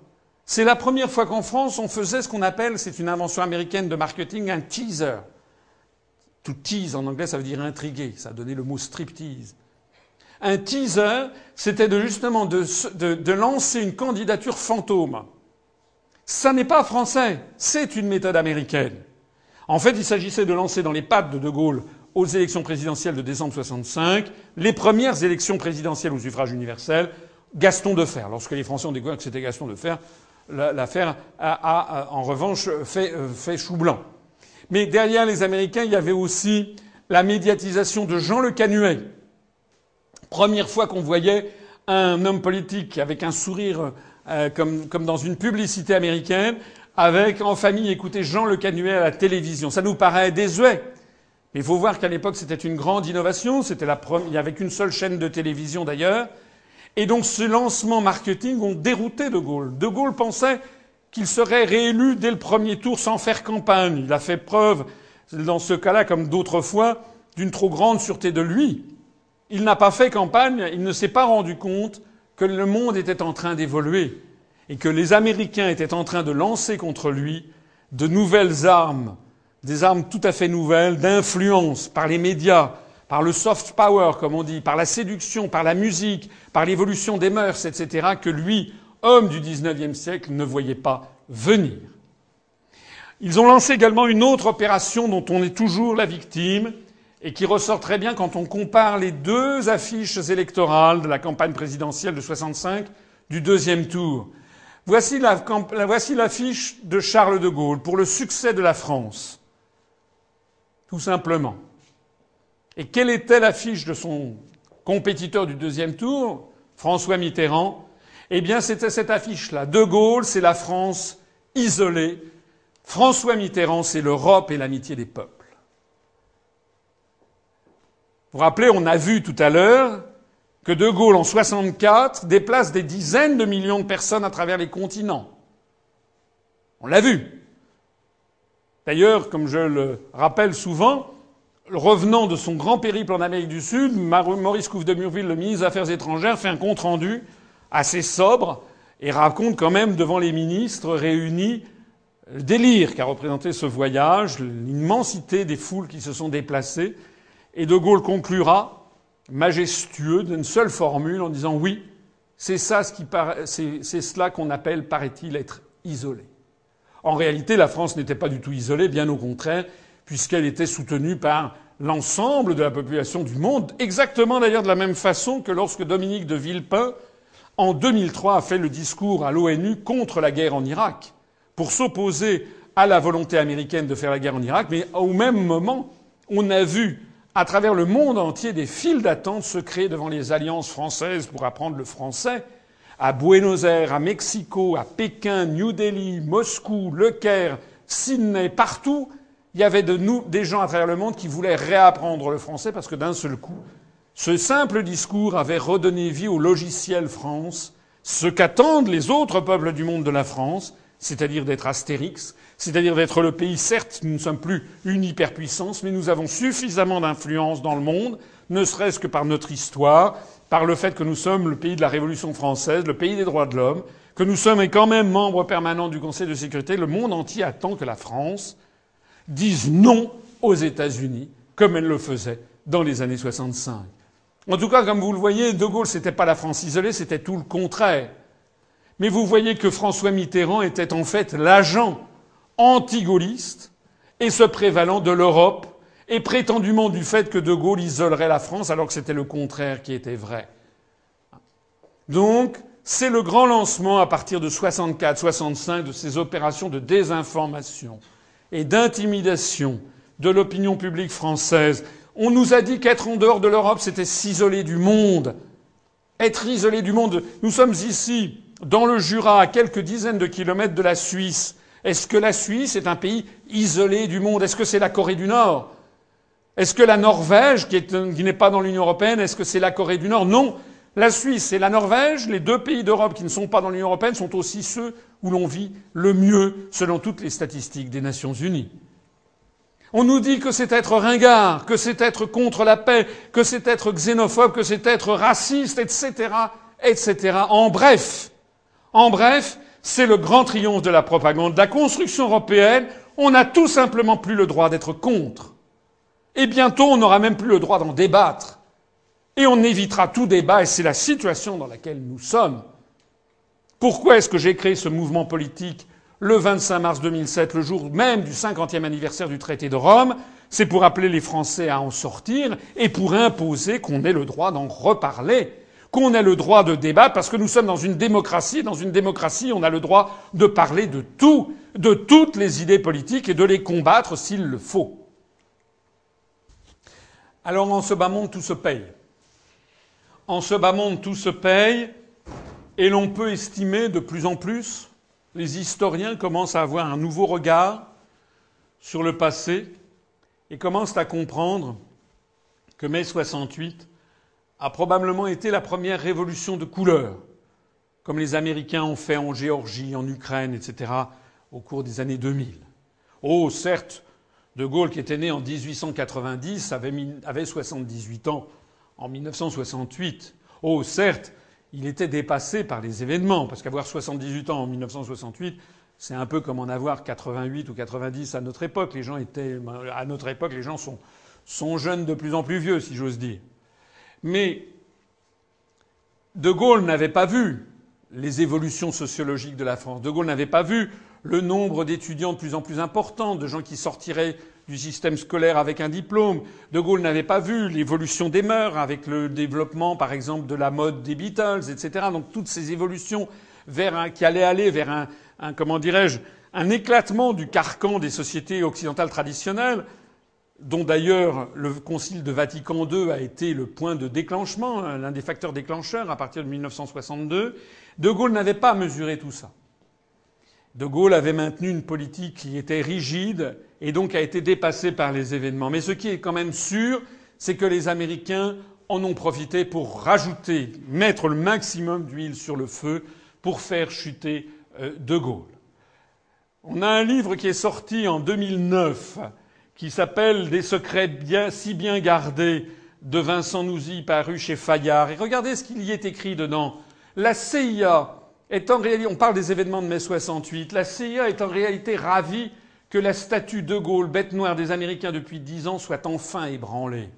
C'est la première fois qu'en France, on faisait ce qu'on appelle, c'est une invention américaine de marketing, un teaser. Tout tease en anglais, ça veut dire intriguer. Ça a donné le mot striptease. Un teaser, c'était justement de, de, lancer une candidature fantôme. Ça n'est pas français, c'est une méthode américaine. En fait, il s'agissait de lancer dans les pattes de De Gaulle aux élections présidentielles de décembre 65 les premières élections présidentielles au suffrage universel, Gaston Defer. Lorsque les Français ont découvert que c'était Gaston Defer, l'affaire a, en revanche fait, euh, fait chou blanc. Mais derrière les Américains, il y avait aussi la médiatisation de Jean Le Canuet. Première fois qu'on voyait un homme politique avec un sourire euh, comme, comme, dans une publicité américaine, avec en famille écouter Jean Le Canuet à la télévision. Ça nous paraît désuet. Mais il faut voir qu'à l'époque, c'était une grande innovation. C'était la première, il n'y avait qu'une seule chaîne de télévision d'ailleurs. Et donc ce lancement marketing ont dérouté De Gaulle. De Gaulle pensait qu'il serait réélu dès le premier tour sans faire campagne. Il a fait preuve, dans ce cas-là, comme d'autres fois, d'une trop grande sûreté de lui. Il n'a pas fait campagne, il ne s'est pas rendu compte que le monde était en train d'évoluer et que les Américains étaient en train de lancer contre lui de nouvelles armes, des armes tout à fait nouvelles, d'influence par les médias, par le soft power, comme on dit, par la séduction, par la musique, par l'évolution des mœurs, etc., que lui, homme du XIXe siècle, ne voyait pas venir. Ils ont lancé également une autre opération dont on est toujours la victime et qui ressort très bien quand on compare les deux affiches électorales de la campagne présidentielle de 65 du deuxième tour. Voici l'affiche de Charles de Gaulle pour le succès de la France. Tout simplement. Et quelle était l'affiche de son compétiteur du deuxième tour, François Mitterrand? Eh bien, c'était cette affiche-là. De Gaulle, c'est la France isolée. François Mitterrand, c'est l'Europe et l'amitié des peuples. Vous vous rappelez, on a vu tout à l'heure que De Gaulle, en 64, déplace des dizaines de millions de personnes à travers les continents. On l'a vu. D'ailleurs, comme je le rappelle souvent, revenant de son grand périple en Amérique du Sud, Maurice Couve de Murville, le ministre des Affaires étrangères, fait un compte-rendu assez sobre et raconte quand même devant les ministres réunis le délire qu'a représenté ce voyage, l'immensité des foules qui se sont déplacées, et De Gaulle conclura, majestueux, d'une seule formule, en disant oui, c'est ça c'est cela qu'on appelle, paraît-il, être isolé. En réalité, la France n'était pas du tout isolée, bien au contraire, puisqu'elle était soutenue par l'ensemble de la population du monde, exactement d'ailleurs de la même façon que lorsque Dominique de Villepin, en 2003, a fait le discours à l'ONU contre la guerre en Irak, pour s'opposer à la volonté américaine de faire la guerre en Irak, mais au même moment, on a vu à travers le monde entier des files d'attente se créer devant les alliances françaises pour apprendre le français, à Buenos Aires, à Mexico, à Pékin, New Delhi, Moscou, Le Caire, Sydney, partout, il y avait de nous, des gens à travers le monde qui voulaient réapprendre le français parce que d'un seul coup, ce simple discours avait redonné vie au logiciel France, ce qu'attendent les autres peuples du monde de la France, c'est-à-dire d'être Astérix, c'est-à-dire d'être le pays, certes, nous ne sommes plus une hyperpuissance, mais nous avons suffisamment d'influence dans le monde, ne serait-ce que par notre histoire, par le fait que nous sommes le pays de la Révolution française, le pays des droits de l'homme, que nous sommes quand même membres permanents du Conseil de sécurité, le monde entier attend que la France disent non aux États-Unis, comme elle le faisait dans les années 65. En tout cas, comme vous le voyez, De Gaulle, c'était pas la France isolée, c'était tout le contraire. Mais vous voyez que François Mitterrand était en fait l'agent anti-gaulliste et se prévalant de l'Europe et prétendument du fait que De Gaulle isolerait la France alors que c'était le contraire qui était vrai. Donc, c'est le grand lancement à partir de 64-65 de ces opérations de désinformation et d'intimidation de l'opinion publique française. On nous a dit qu'être en dehors de l'Europe, c'était s'isoler du monde. Être isolé du monde. Nous sommes ici, dans le Jura, à quelques dizaines de kilomètres de la Suisse. Est-ce que la Suisse est un pays isolé du monde? Est-ce que c'est la Corée du Nord? Est-ce que la Norvège, qui, n'est pas dans l'Union européenne, est-ce que c'est la Corée du Nord? Non. La Suisse et la Norvège, les deux pays d'Europe qui ne sont pas dans l'Union européenne, sont aussi ceux où l'on vit le mieux selon toutes les statistiques des Nations unies. On nous dit que c'est être ringard, que c'est être contre la paix, que c'est être xénophobe, que c'est être raciste, etc., etc. En bref, en bref, c'est le grand triomphe de la propagande, de la construction européenne. On n'a tout simplement plus le droit d'être contre. Et bientôt, on n'aura même plus le droit d'en débattre. Et on évitera tout débat, et c'est la situation dans laquelle nous sommes. Pourquoi est-ce que j'ai créé ce mouvement politique le 25 mars 2007, le jour même du 50e anniversaire du traité de Rome? C'est pour appeler les Français à en sortir et pour imposer qu'on ait le droit d'en reparler, qu'on ait le droit de débattre, parce que nous sommes dans une démocratie. Dans une démocratie, on a le droit de parler de tout, de toutes les idées politiques et de les combattre s'il le faut. Alors en ce bas monde, tout se paye. En ce bas monde, tout se paye, et l'on peut estimer de plus en plus, les historiens commencent à avoir un nouveau regard sur le passé et commencent à comprendre que mai 68 a probablement été la première révolution de couleur, comme les Américains ont fait en Géorgie, en Ukraine, etc., au cours des années 2000. Oh, certes, De Gaulle, qui était né en 1890, avait, avait 78 ans en 1968. Oh, certes, il était dépassé par les événements, parce qu'avoir 78 ans en 1968, c'est un peu comme en avoir 88 ou 90 à notre époque. À notre époque, les gens sont, sont jeunes de plus en plus vieux, si j'ose dire. Mais De Gaulle n'avait pas vu les évolutions sociologiques de la France. De Gaulle n'avait pas vu le nombre d'étudiants de plus en plus important, de gens qui sortiraient du système scolaire avec un diplôme. De Gaulle n'avait pas vu l'évolution des mœurs avec le développement, par exemple, de la mode des Beatles, etc. Donc toutes ces évolutions vers qui allaient aller vers un, un comment dirais-je, un éclatement du carcan des sociétés occidentales traditionnelles, dont d'ailleurs le Concile de Vatican II a été le point de déclenchement, hein, l'un des facteurs déclencheurs à partir de 1962. De Gaulle n'avait pas mesuré tout ça. De Gaulle avait maintenu une politique qui était rigide et donc a été dépassée par les événements. Mais ce qui est quand même sûr, c'est que les Américains en ont profité pour rajouter, mettre le maximum d'huile sur le feu pour faire chuter euh, De Gaulle. On a un livre qui est sorti en 2009 qui s'appelle Des secrets bien, si bien gardés de Vincent Nouzy paru chez Fayard. Et regardez ce qu'il y est écrit dedans. La CIA est en réalité, on parle des événements de mai 68, la CIA est en réalité ravie que la statue de Gaulle, bête noire des Américains depuis dix ans, soit enfin ébranlée.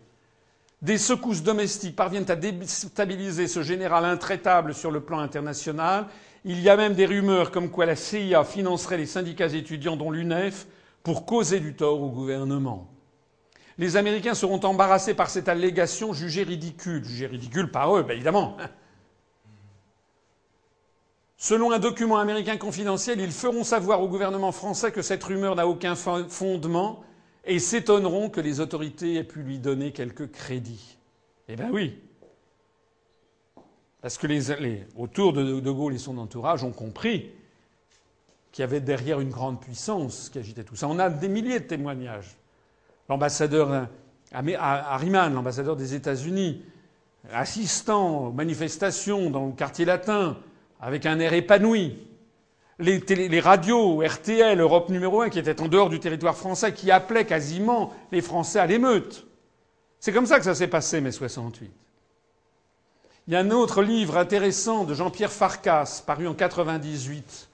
Des secousses domestiques parviennent à déstabiliser ce général intraitable sur le plan international. Il y a même des rumeurs comme quoi la CIA financerait les syndicats étudiants, dont l'UNEF, pour causer du tort au gouvernement. Les Américains seront embarrassés par cette allégation jugée ridicule. Jugée ridicule par eux, bien évidemment. Selon un document américain confidentiel, ils feront savoir au gouvernement français que cette rumeur n'a aucun fondement et s'étonneront que les autorités aient pu lui donner quelque crédit. Eh bien oui. Parce que les, autour de De Gaulle et son entourage ont compris qu'il y avait derrière une grande puissance qui agitait tout ça. On a des milliers de témoignages. L'ambassadeur Harriman, l'ambassadeur des États-Unis, assistant aux manifestations dans le quartier latin, avec un air épanoui. Les, radios, RTL, Europe numéro un, qui étaient en dehors du territoire français, qui appelaient quasiment les Français à l'émeute. C'est comme ça que ça s'est passé, mai 68. Il y a un autre livre intéressant de Jean-Pierre Farkas, paru en 98,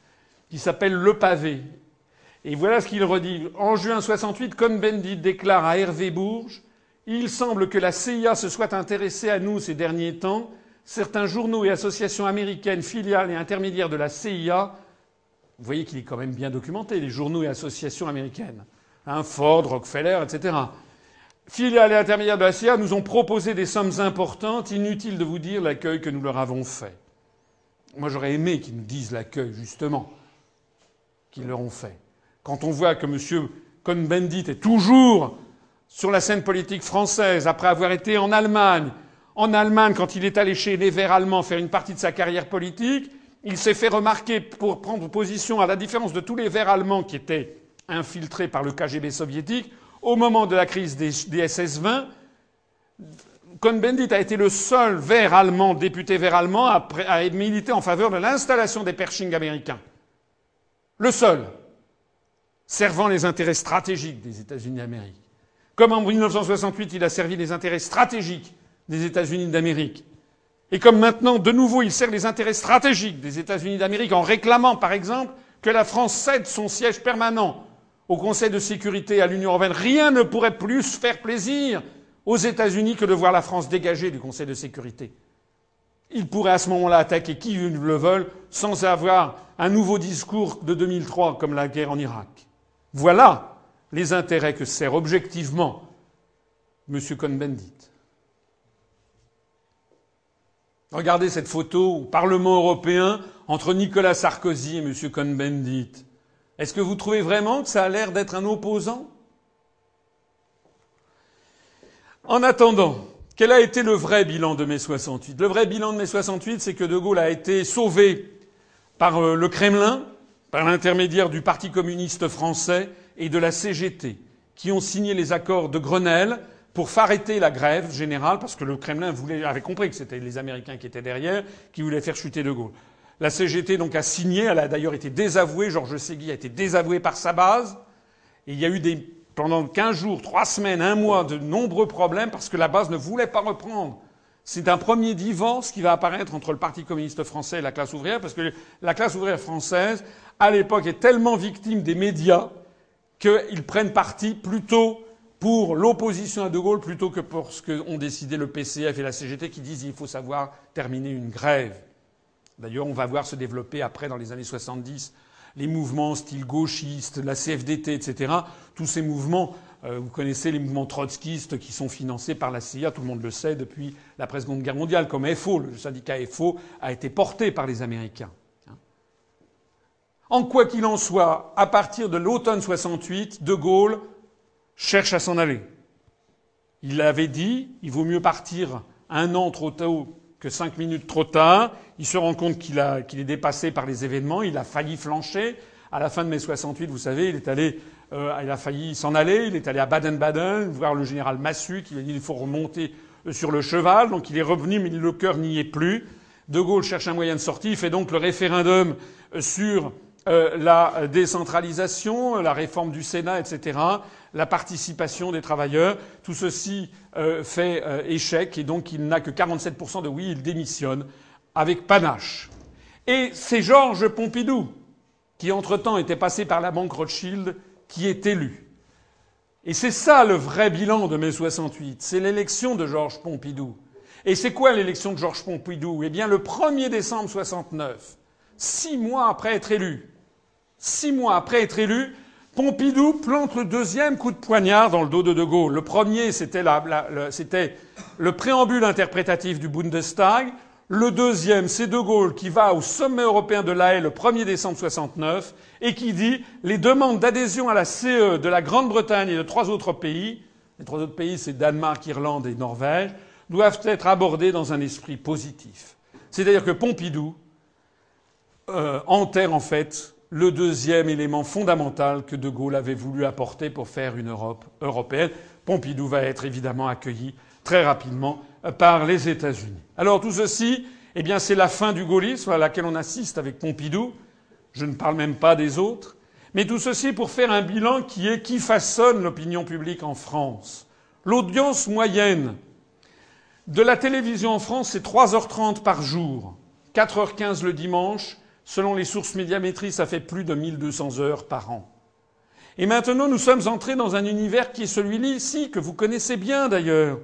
qui s'appelle Le pavé. Et voilà ce qu'il redit. En juin 68, Cohn-Bendit déclare à Hervé Bourges Il semble que la CIA se soit intéressée à nous ces derniers temps certains journaux et associations américaines, filiales et intermédiaires de la CIA, vous voyez qu'il est quand même bien documenté, les journaux et associations américaines, hein, Ford, Rockefeller, etc. Filiales et intermédiaires de la CIA nous ont proposé des sommes importantes, inutile de vous dire l'accueil que nous leur avons fait. Moi, j'aurais aimé qu'ils nous disent l'accueil, justement, qu'ils leur ont fait. Quand on voit que M. Cohn-Bendit est toujours sur la scène politique française, après avoir été en Allemagne, en Allemagne, quand il est allé chez les Verts allemands faire une partie de sa carrière politique, il s'est fait remarquer pour prendre position, à la différence de tous les Verts allemands qui étaient infiltrés par le KGB soviétique, au moment de la crise des, SS-20, Cohn-Bendit a été le seul vert allemand, député vert allemand, à, à militer en faveur de l'installation des Pershing américains. Le seul, servant les intérêts stratégiques des États-Unis d'Amérique. Comme en 1968, il a servi les intérêts stratégiques des États-Unis d'Amérique. Et comme maintenant, de nouveau, il sert les intérêts stratégiques des États-Unis d'Amérique en réclamant, par exemple, que la France cède son siège permanent au Conseil de sécurité à l'Union européenne, rien ne pourrait plus faire plaisir aux États-Unis que de voir la France dégagée du Conseil de sécurité. Ils pourraient à ce moment-là attaquer qui le veulent sans avoir un nouveau discours de 2003 comme la guerre en Irak. Voilà les intérêts que sert objectivement M. Cohn-Bendit. Regardez cette photo au Parlement européen entre Nicolas Sarkozy et M. Cohn-Bendit. Est-ce que vous trouvez vraiment que ça a l'air d'être un opposant? En attendant, quel a été le vrai bilan de mai 68 Le vrai bilan de mai 68, c'est que De Gaulle a été sauvé par euh, le Kremlin, par l'intermédiaire du Parti communiste français et de la CGT, qui ont signé les accords de Grenelle pour arrêter la grève générale, parce que le Kremlin voulait, avait compris que c'était les Américains qui étaient derrière, qui voulaient faire chuter De Gaulle. La CGT donc a signé, elle a d'ailleurs été désavouée, Georges Segui a été désavoué par sa base, et il y a eu des, pendant 15 jours, 3 semaines, un mois, de nombreux problèmes parce que la base ne voulait pas reprendre. C'est un premier divorce qui va apparaître entre le Parti communiste français et la classe ouvrière, parce que la classe ouvrière française, à l'époque, est tellement victime des médias qu'ils prennent parti plutôt pour l'opposition à De Gaulle plutôt que pour ce qu'ont décidé le PCF et la CGT qui disent qu'il faut savoir terminer une grève. D'ailleurs, on va voir se développer après, dans les années 70, les mouvements style gauchiste, la CFDT, etc. Tous ces mouvements, euh, vous connaissez les mouvements trotskistes qui sont financés par la CIA, tout le monde le sait, depuis la Seconde Guerre mondiale, comme FO. Le syndicat FO a été porté par les Américains. En quoi qu'il en soit, à partir de l'automne 68, De Gaulle cherche à s'en aller. Il avait dit, il vaut mieux partir un an trop tôt que cinq minutes trop tard. Il se rend compte qu'il est dépassé par les événements. Il a failli flancher. À la fin de mai 68, vous savez, il est allé, euh, il a failli s'en aller. Il est allé à Baden-Baden voir le général Massu qui lui a dit qu'il faut remonter euh, sur le cheval. Donc il est revenu, mais le cœur n'y est plus. De Gaulle cherche un moyen de sortie. Il fait donc le référendum euh, la décentralisation, la réforme du Sénat, etc la participation des travailleurs. Tout ceci euh, fait euh, échec et donc il n'a que 47% de oui, il démissionne avec panache. Et c'est Georges Pompidou, qui entre-temps était passé par la banque Rothschild, qui est élu. Et c'est ça le vrai bilan de mai 68, c'est l'élection de Georges Pompidou. Et c'est quoi l'élection de Georges Pompidou? Eh bien, le 1er décembre 69, six mois après être élu, six mois après être élu, Pompidou plante le deuxième coup de poignard dans le dos de De Gaulle. Le premier, c'était, c'était le préambule interprétatif du Bundestag. Le deuxième, c'est De Gaulle qui va au sommet européen de La Haye le 1er décembre 69 et qui dit les demandes d'adhésion à la CE de la Grande-Bretagne et de trois autres pays, les trois autres pays c'est Danemark, Irlande et Norvège, doivent être abordées dans un esprit positif. C'est-à-dire que Pompidou euh, enterre en fait le deuxième élément fondamental que De Gaulle avait voulu apporter pour faire une Europe européenne. Pompidou va être évidemment accueilli très rapidement par les États-Unis. Alors tout ceci, eh bien, c'est la fin du gaullisme à laquelle on assiste avec Pompidou. Je ne parle même pas des autres. Mais tout ceci pour faire un bilan qui est qui façonne l'opinion publique en France. L'audience moyenne de la télévision en France, c'est 3h30 par jour, 4h15 le dimanche. Selon les sources médiamétries, ça fait plus de 1200 heures par an. Et maintenant, nous sommes entrés dans un univers qui est celui-ci, que vous connaissez bien d'ailleurs,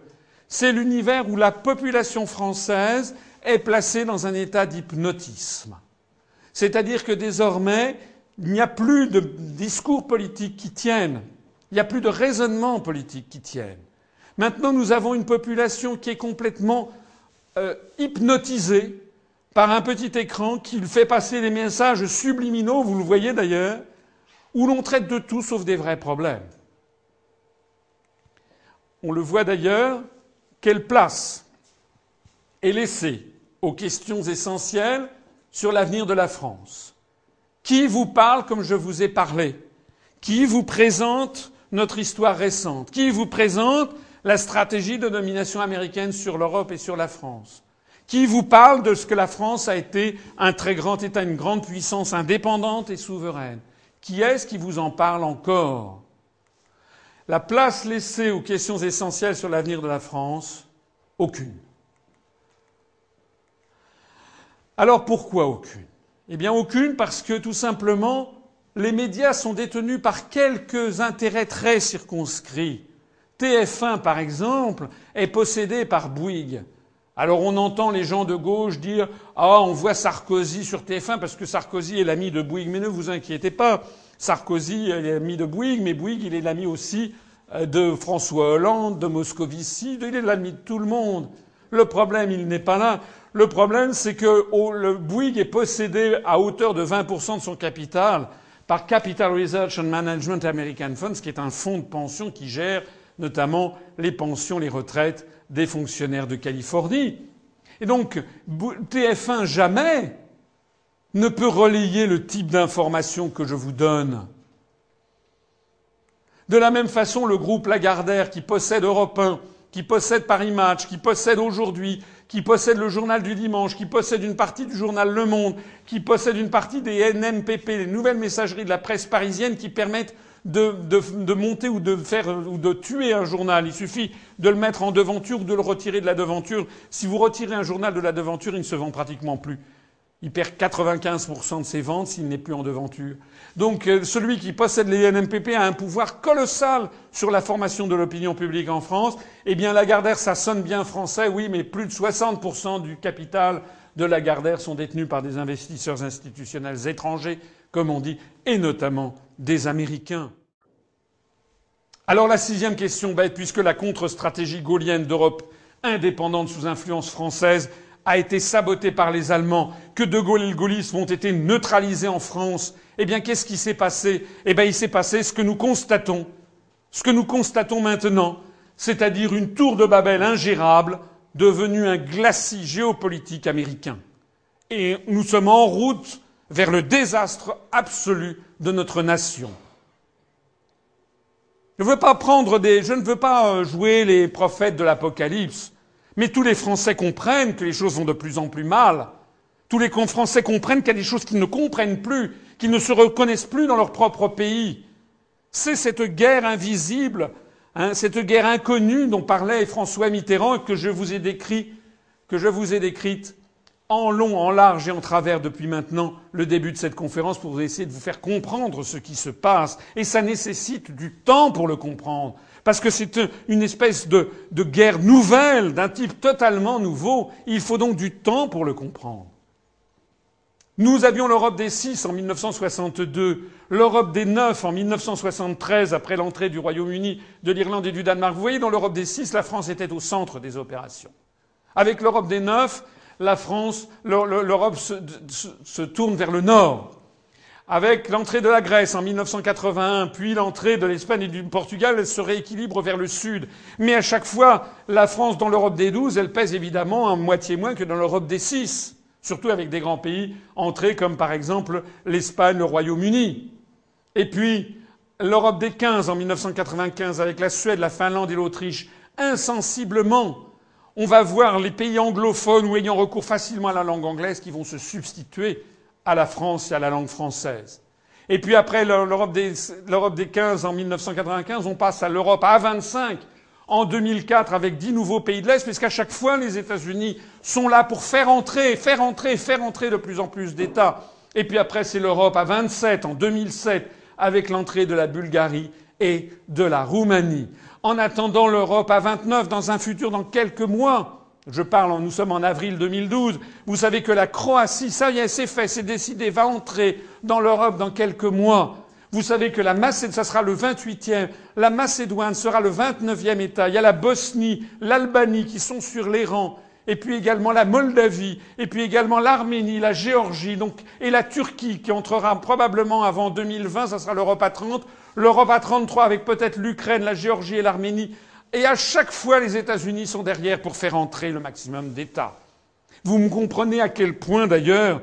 c'est l'univers où la population française est placée dans un état d'hypnotisme. C'est-à-dire que désormais, il n'y a plus de discours politiques qui tiennent, il n'y a plus de raisonnement politique qui tiennent. Maintenant, nous avons une population qui est complètement euh, hypnotisée par un petit écran qui fait passer des messages subliminaux, vous le voyez d'ailleurs, où l'on traite de tout sauf des vrais problèmes. On le voit d'ailleurs quelle place est laissée aux questions essentielles sur l'avenir de la France. Qui vous parle comme je vous ai parlé? Qui vous présente notre histoire récente? Qui vous présente la stratégie de domination américaine sur l'Europe et sur la France? Qui vous parle de ce que la France a été un très grand État, une grande puissance indépendante et souveraine Qui est-ce qui vous en parle encore? La place laissée aux questions essentielles sur l'avenir de la France Aucune. Alors pourquoi aucune? Eh bien aucune parce que tout simplement les médias sont détenus par quelques intérêts très circonscrits. TF1 par exemple est possédé par Bouygues. Alors on entend les gens de gauche dire Ah, on voit Sarkozy sur TF1 parce que Sarkozy est l'ami de Bouygues. Mais ne vous inquiétez pas, Sarkozy est l'ami de Bouygues, mais Bouygues, il est l'ami aussi euh, de François Hollande, de Moscovici, il est l'ami de tout le monde. Le problème, il n'est pas là. Le problème, c'est que le Bouygues est possédé à hauteur de 20% de son capital par Capital Research and Management American Funds, qui est un fonds de pension qui gère notamment les pensions, les retraites des fonctionnaires de Californie. Et donc, TF1 jamais ne peut relayer le type d'information que je vous donne. De la même façon, le groupe Lagardère, qui possède Europe 1, qui possède Paris Match, qui possède aujourd'hui, qui possède le journal du dimanche, qui possède une partie du journal Le Monde, qui possède une partie des NMPP, les nouvelles messageries de la presse parisienne qui permettent de, de, monter ou de faire ou de tuer un journal. Il suffit de le mettre en devanture ou de le retirer de la devanture. Si vous retirez un journal de la devanture, il ne se vend pratiquement plus. Il perd 95% de ses ventes s'il n'est plus en devanture. Donc euh, celui qui possède les NMPP a un pouvoir colossal sur la formation de l'opinion publique en France. Eh bien Lagardère, ça sonne bien français, oui, mais plus de 60% du capital de Lagardère sont détenus par des investisseurs institutionnels étrangers, comme on dit, et notamment des Américains. Alors la sixième question bête, puisque la contre-stratégie gaulienne d'Europe indépendante sous influence française a été saboté par les Allemands, que De Gaulle et le gaullisme ont été neutralisés en France, eh bien, qu'est-ce qui s'est passé? Eh bien, il s'est passé ce que nous constatons, ce que nous constatons maintenant, c'est-à-dire une tour de Babel ingérable, devenue un glacis géopolitique américain. Et nous sommes en route vers le désastre absolu de notre nation. Je ne veux pas prendre des, je ne veux pas euh, jouer les prophètes de l'Apocalypse. Mais tous les Français comprennent que les choses vont de plus en plus mal. Tous les Français comprennent qu'il y a des choses qu'ils ne comprennent plus, qu'ils ne se reconnaissent plus dans leur propre pays. C'est cette guerre invisible, hein, cette guerre inconnue dont parlait François Mitterrand et que je vous ai décrit, que je vous ai décrite en long, en large et en travers depuis maintenant le début de cette conférence pour essayer de vous faire comprendre ce qui se passe. Et ça nécessite du temps pour le comprendre. Parce que c'est une espèce de, guerre nouvelle, d'un type totalement nouveau. Il faut donc du temps pour le comprendre. Nous avions l'Europe des six en 1962, l'Europe des neuf en 1973 après l'entrée du Royaume-Uni, de l'Irlande et du Danemark. Vous voyez, dans l'Europe des six, la France était au centre des opérations. Avec l'Europe des neuf, la France, l'Europe se, tourne vers le nord. Avec l'entrée de la Grèce en 1981, puis l'entrée de l'Espagne et du Portugal, elle se rééquilibre vers le sud. Mais à chaque fois, la France, dans l'Europe des douze, elle pèse évidemment en moitié moins que dans l'Europe des six. Surtout avec des grands pays entrés comme par exemple l'Espagne, le Royaume-Uni. Et puis, l'Europe des quinze en 1995 avec la Suède, la Finlande et l'Autriche, insensiblement on va voir les pays anglophones ou ayant recours facilement à la langue anglaise qui vont se substituer à la France et à la langue française. Et puis après l'Europe des, l'Europe des 15 en 1995, on passe à l'Europe à 25 en 2004 avec dix nouveaux pays de l'Est, puisqu'à chaque fois les États-Unis sont là pour faire entrer, faire entrer, faire entrer de plus en plus d'États. Et puis après c'est l'Europe à 27 en 2007 avec l'entrée de la Bulgarie et de la Roumanie en attendant l'Europe à 29 dans un futur dans quelques mois. Je parle, nous sommes en avril 2012. Vous savez que la Croatie, ça y est, c'est fait, c'est décidé, va entrer dans l'Europe dans quelques mois. Vous savez que la Macédoine, ça sera le 28e, la Macédoine sera le 29e État. Il y a la Bosnie, l'Albanie qui sont sur les rangs, et puis également la Moldavie, et puis également l'Arménie, la Géorgie, donc, et la Turquie qui entrera probablement avant 2020, ça sera l'Europe à 30 l'Europe à 33 avec peut-être l'Ukraine, la Géorgie et l'Arménie. Et à chaque fois, les États-Unis sont derrière pour faire entrer le maximum d'États. Vous me comprenez à quel point, d'ailleurs,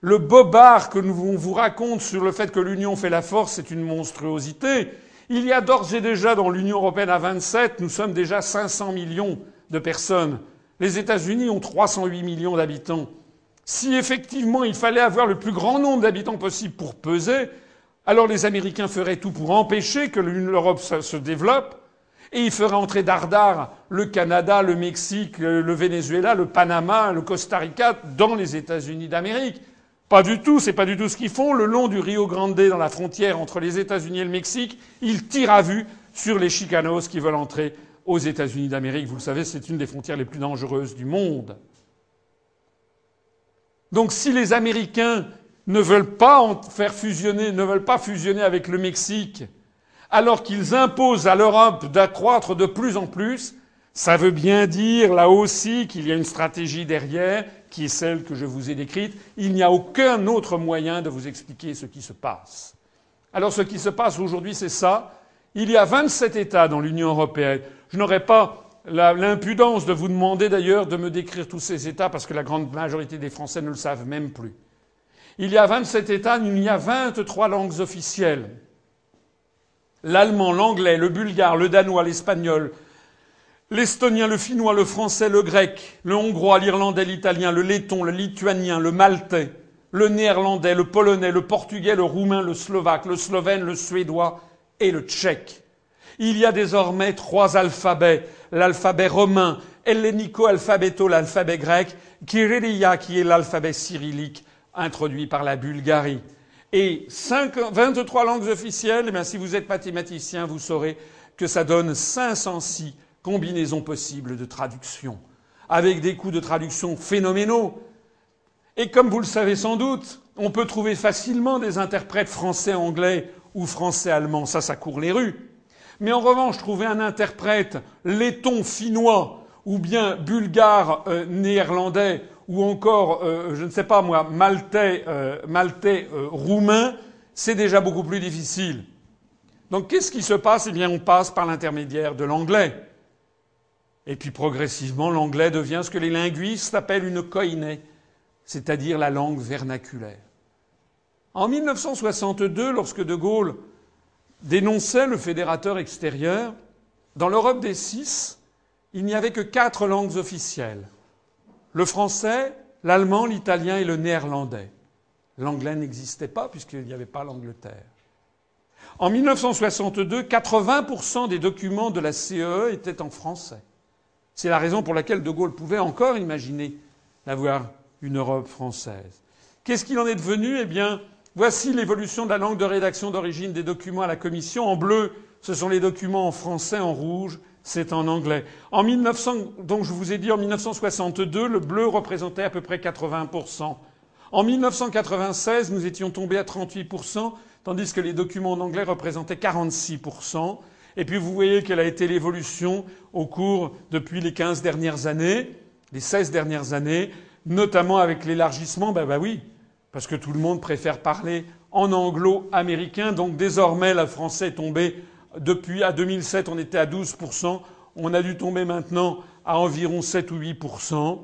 le bobard que nous vous raconte sur le fait que l'Union fait la force est une monstruosité. Il y a d'ores et déjà dans l'Union européenne à 27, nous sommes déjà 500 millions de personnes. Les États-Unis ont 308 millions d'habitants. Si effectivement il fallait avoir le plus grand nombre d'habitants possible pour peser, alors les Américains feraient tout pour empêcher que l'Europe se développe, et ils feraient entrer dardard le Canada, le Mexique, le Venezuela, le Panama, le Costa Rica dans les États-Unis d'Amérique. Pas du tout, c'est pas du tout ce qu'ils font. Le long du Rio Grande, dans la frontière entre les États-Unis et le Mexique, ils tirent à vue sur les Chicanos qui veulent entrer aux États-Unis d'Amérique. Vous le savez, c'est une des frontières les plus dangereuses du monde. Donc si les Américains ne veulent pas en faire fusionner, ne veulent pas fusionner avec le Mexique, alors qu'ils imposent à l'Europe d'accroître de plus en plus, ça veut bien dire là aussi qu'il y a une stratégie derrière, qui est celle que je vous ai décrite. Il n'y a aucun autre moyen de vous expliquer ce qui se passe. Alors ce qui se passe aujourd'hui, c'est ça. Il y a 27 États dans l'Union européenne. Je n'aurais pas l'impudence de vous demander d'ailleurs de me décrire tous ces États parce que la grande majorité des Français ne le savent même plus. Il y a 27 États, il y a 23 langues officielles. L'allemand, l'anglais, le bulgare, le danois, l'espagnol, l'estonien, le finnois, le français, le grec, le hongrois, l'irlandais, l'italien, le letton, le lituanien, le maltais, le néerlandais, le polonais, le portugais, le roumain, le slovaque, le slovène, le suédois et le tchèque. Il y a désormais trois alphabets. L'alphabet romain, hellénico-alphabéto, l'alphabet grec, Kyrillia, qui est l'alphabet cyrillique, introduit par la Bulgarie. Et 23 langues officielles, eh si vous êtes mathématicien, vous saurez que ça donne 506 combinaisons possibles de traduction, avec des coûts de traduction phénoménaux. Et comme vous le savez sans doute, on peut trouver facilement des interprètes français-anglais ou français-allemand, ça, ça court les rues. Mais en revanche, trouver un interprète letton finnois ou bien bulgare euh, ou encore, euh, je ne sais pas moi, maltais, euh, maltais euh, roumain, c'est déjà beaucoup plus difficile. Donc qu'est-ce qui se passe? Eh bien, on passe par l'intermédiaire de l'anglais. Et puis progressivement, l'anglais devient ce que les linguistes appellent une koiné, c'est-à-dire la langue vernaculaire. En 1962, lorsque De Gaulle dénonçait le fédérateur extérieur, dans l'Europe des six, il n'y avait que quatre langues officielles le français, l'allemand, l'italien et le néerlandais. L'anglais n'existait pas puisqu'il n'y avait pas l'Angleterre. En 1962, 80% des documents de la CEE e étaient en français. C'est la raison pour laquelle De Gaulle pouvait encore imaginer d'avoir une Europe française. Qu'est-ce qu'il en est devenu? Eh bien, voici l'évolution de la langue de rédaction d'origine des documents à la Commission. En bleu, ce sont les documents en français, en rouge, c'est en anglais. En 1900, donc je vous ai dit en 1962, le bleu représentait à peu près 80%. En 1996, nous étions tombés à 38%, tandis que les documents en anglais représentaient 46%. Et puis vous voyez quelle a été l'évolution au cours depuis les 15 dernières années, les 16 dernières années, notamment avec l'élargissement. Ben, ben oui, parce que tout le monde préfère parler en anglo-américain. Donc désormais, le français est tombé depuis à 2007, on était à 12%. On a dû tomber maintenant à environ 7 ou 8%.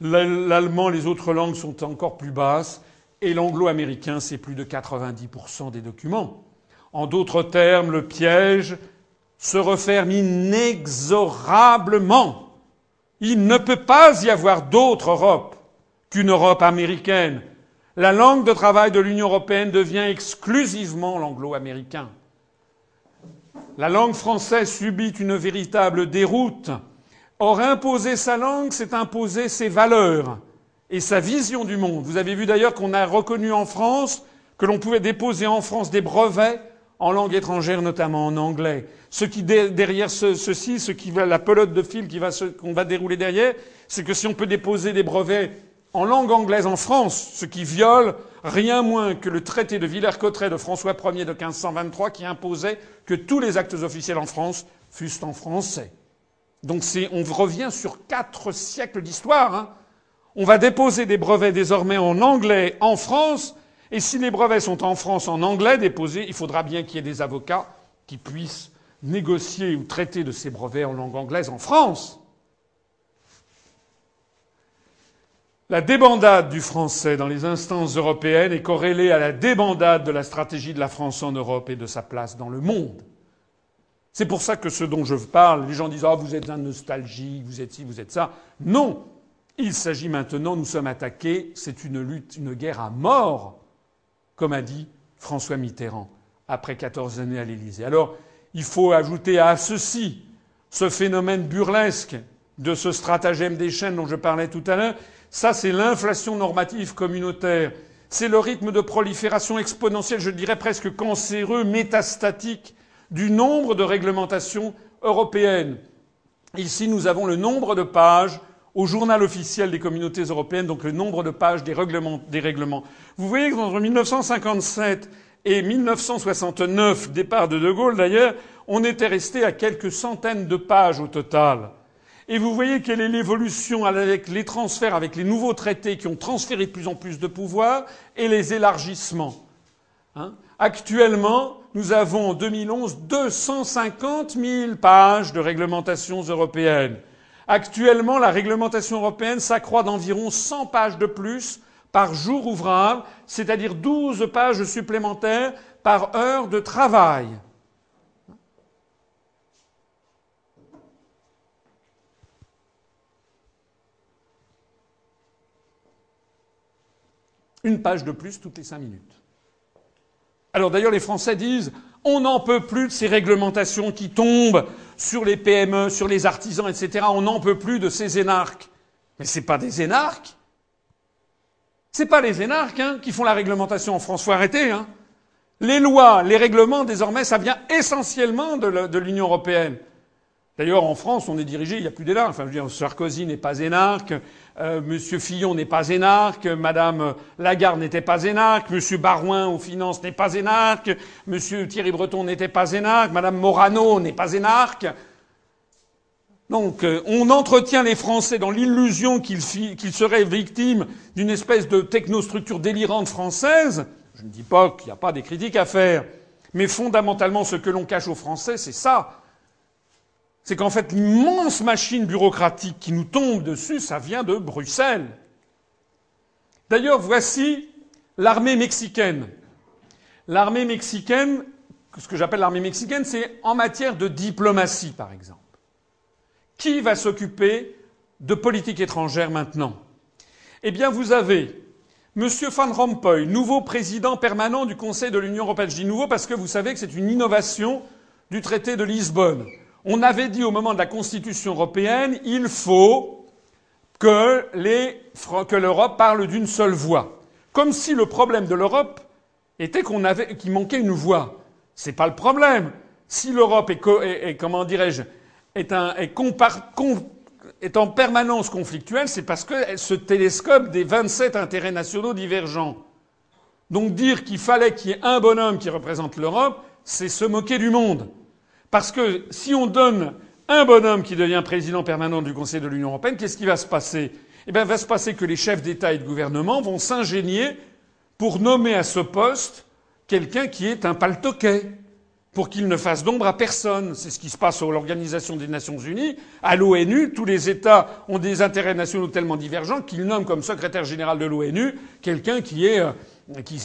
L'allemand, les autres langues sont encore plus basses. Et l'anglo-américain, c'est plus de 90% des documents. En d'autres termes, le piège se referme inexorablement. Il ne peut pas y avoir d'autre Europe qu'une Europe américaine. La langue de travail de l'Union européenne devient exclusivement l'anglo-américain. La langue française subit une véritable déroute. Or, imposer sa langue, c'est imposer ses valeurs et sa vision du monde. Vous avez vu d'ailleurs qu'on a reconnu en France que l'on pouvait déposer en France des brevets en langue étrangère, notamment en anglais. Ce qui derrière ceci, ce qui va, la pelote de fil qu'on va dérouler derrière, c'est que si on peut déposer des brevets en langue anglaise en France, ce qui viole rien moins que le traité de Villers-Cotterêts de François Ier de 1523 qui imposait que tous les actes officiels en France fussent en français. Donc on revient sur quatre siècles d'histoire. Hein. On va déposer des brevets désormais en anglais en France, et si les brevets sont en France en anglais déposés, il faudra bien qu'il y ait des avocats qui puissent négocier ou traiter de ces brevets en langue anglaise en France. La débandade du français dans les instances européennes est corrélée à la débandade de la stratégie de la France en Europe et de sa place dans le monde. C'est pour ça que ce dont je parle, les gens disent Ah, vous êtes un nostalgique, vous êtes ci, vous êtes ça. Non Il s'agit maintenant, nous sommes attaqués, c'est une lutte, une guerre à mort, comme a dit François Mitterrand, après 14 années à l'Élysée. Alors, il faut ajouter à ceci ce phénomène burlesque de ce stratagème des chaînes dont je parlais tout à l'heure, ça, c'est l'inflation normative communautaire. C'est le rythme de prolifération exponentielle, je dirais presque cancéreux, métastatique, du nombre de réglementations européennes. Ici, nous avons le nombre de pages au journal officiel des communautés européennes, donc le nombre de pages des règlements. Des règlements. Vous voyez qu'entre 1957 et 1969, départ de De Gaulle d'ailleurs, on était resté à quelques centaines de pages au total. Et vous voyez quelle est l'évolution avec les transferts, avec les nouveaux traités qui ont transféré de plus en plus de pouvoir et les élargissements. Hein Actuellement, nous avons en 2011 250 000 pages de réglementations européennes. Actuellement, la réglementation européenne s'accroît d'environ 100 pages de plus par jour ouvrable, c'est-à-dire 12 pages supplémentaires par heure de travail. Une page de plus toutes les cinq minutes. Alors d'ailleurs, les Français disent on n'en peut plus de ces réglementations qui tombent sur les PME, sur les artisans, etc. On n'en peut plus de ces énarques. Mais ce pas des énarques. Ce pas les énarques hein, qui font la réglementation en France. Faut arrêter. Hein. Les lois, les règlements, désormais, ça vient essentiellement de l'Union européenne. D'ailleurs, en France, on est dirigé, il n'y a plus d'énarques. Enfin, je veux dire, Sarkozy n'est pas énarque, euh, Fillon n'est pas énarque, Madame Lagarde n'était pas énarque, Monsieur Barouin aux finances n'est pas énarque, Monsieur Thierry Breton n'était pas énarque, Madame Morano n'est pas énarque. Donc, euh, on entretient les Français dans l'illusion qu'ils seraient victimes d'une espèce de technostructure délirante française. Je ne dis pas qu'il n'y a pas des critiques à faire, mais fondamentalement, ce que l'on cache aux Français, c'est ça c'est qu'en fait, l'immense machine bureaucratique qui nous tombe dessus, ça vient de Bruxelles. D'ailleurs, voici l'armée mexicaine. L'armée mexicaine, ce que j'appelle l'armée mexicaine, c'est en matière de diplomatie, par exemple. Qui va s'occuper de politique étrangère maintenant? Eh bien, vous avez M. Van Rompuy, nouveau président permanent du Conseil de l'Union européenne. Je dis nouveau parce que vous savez que c'est une innovation du traité de Lisbonne. On avait dit au moment de la Constitution européenne, il faut que, que l'Europe parle d'une seule voix. Comme si le problème de l'Europe était qu'il manquait une voix. C'est pas le problème. Si l'Europe est, comment dirais-je, est, en permanence conflictuelle, c'est parce qu'elle se télescope des 27 intérêts nationaux divergents. Donc dire qu'il fallait qu'il y ait un bonhomme qui représente l'Europe, c'est se moquer du monde. Parce que si on donne un bonhomme qui devient président permanent du Conseil de l'Union européenne, qu'est-ce qui va se passer? Eh bien, il va se passer que les chefs d'État et de gouvernement vont s'ingénier pour nommer à ce poste quelqu'un qui est un paltoquet, pour qu'il ne fasse d'ombre à personne. C'est ce qui se passe à l'Organisation des Nations Unies. À l'ONU, tous les États ont des intérêts nationaux tellement divergents qu'ils nomment comme secrétaire général de l'ONU quelqu'un qui euh,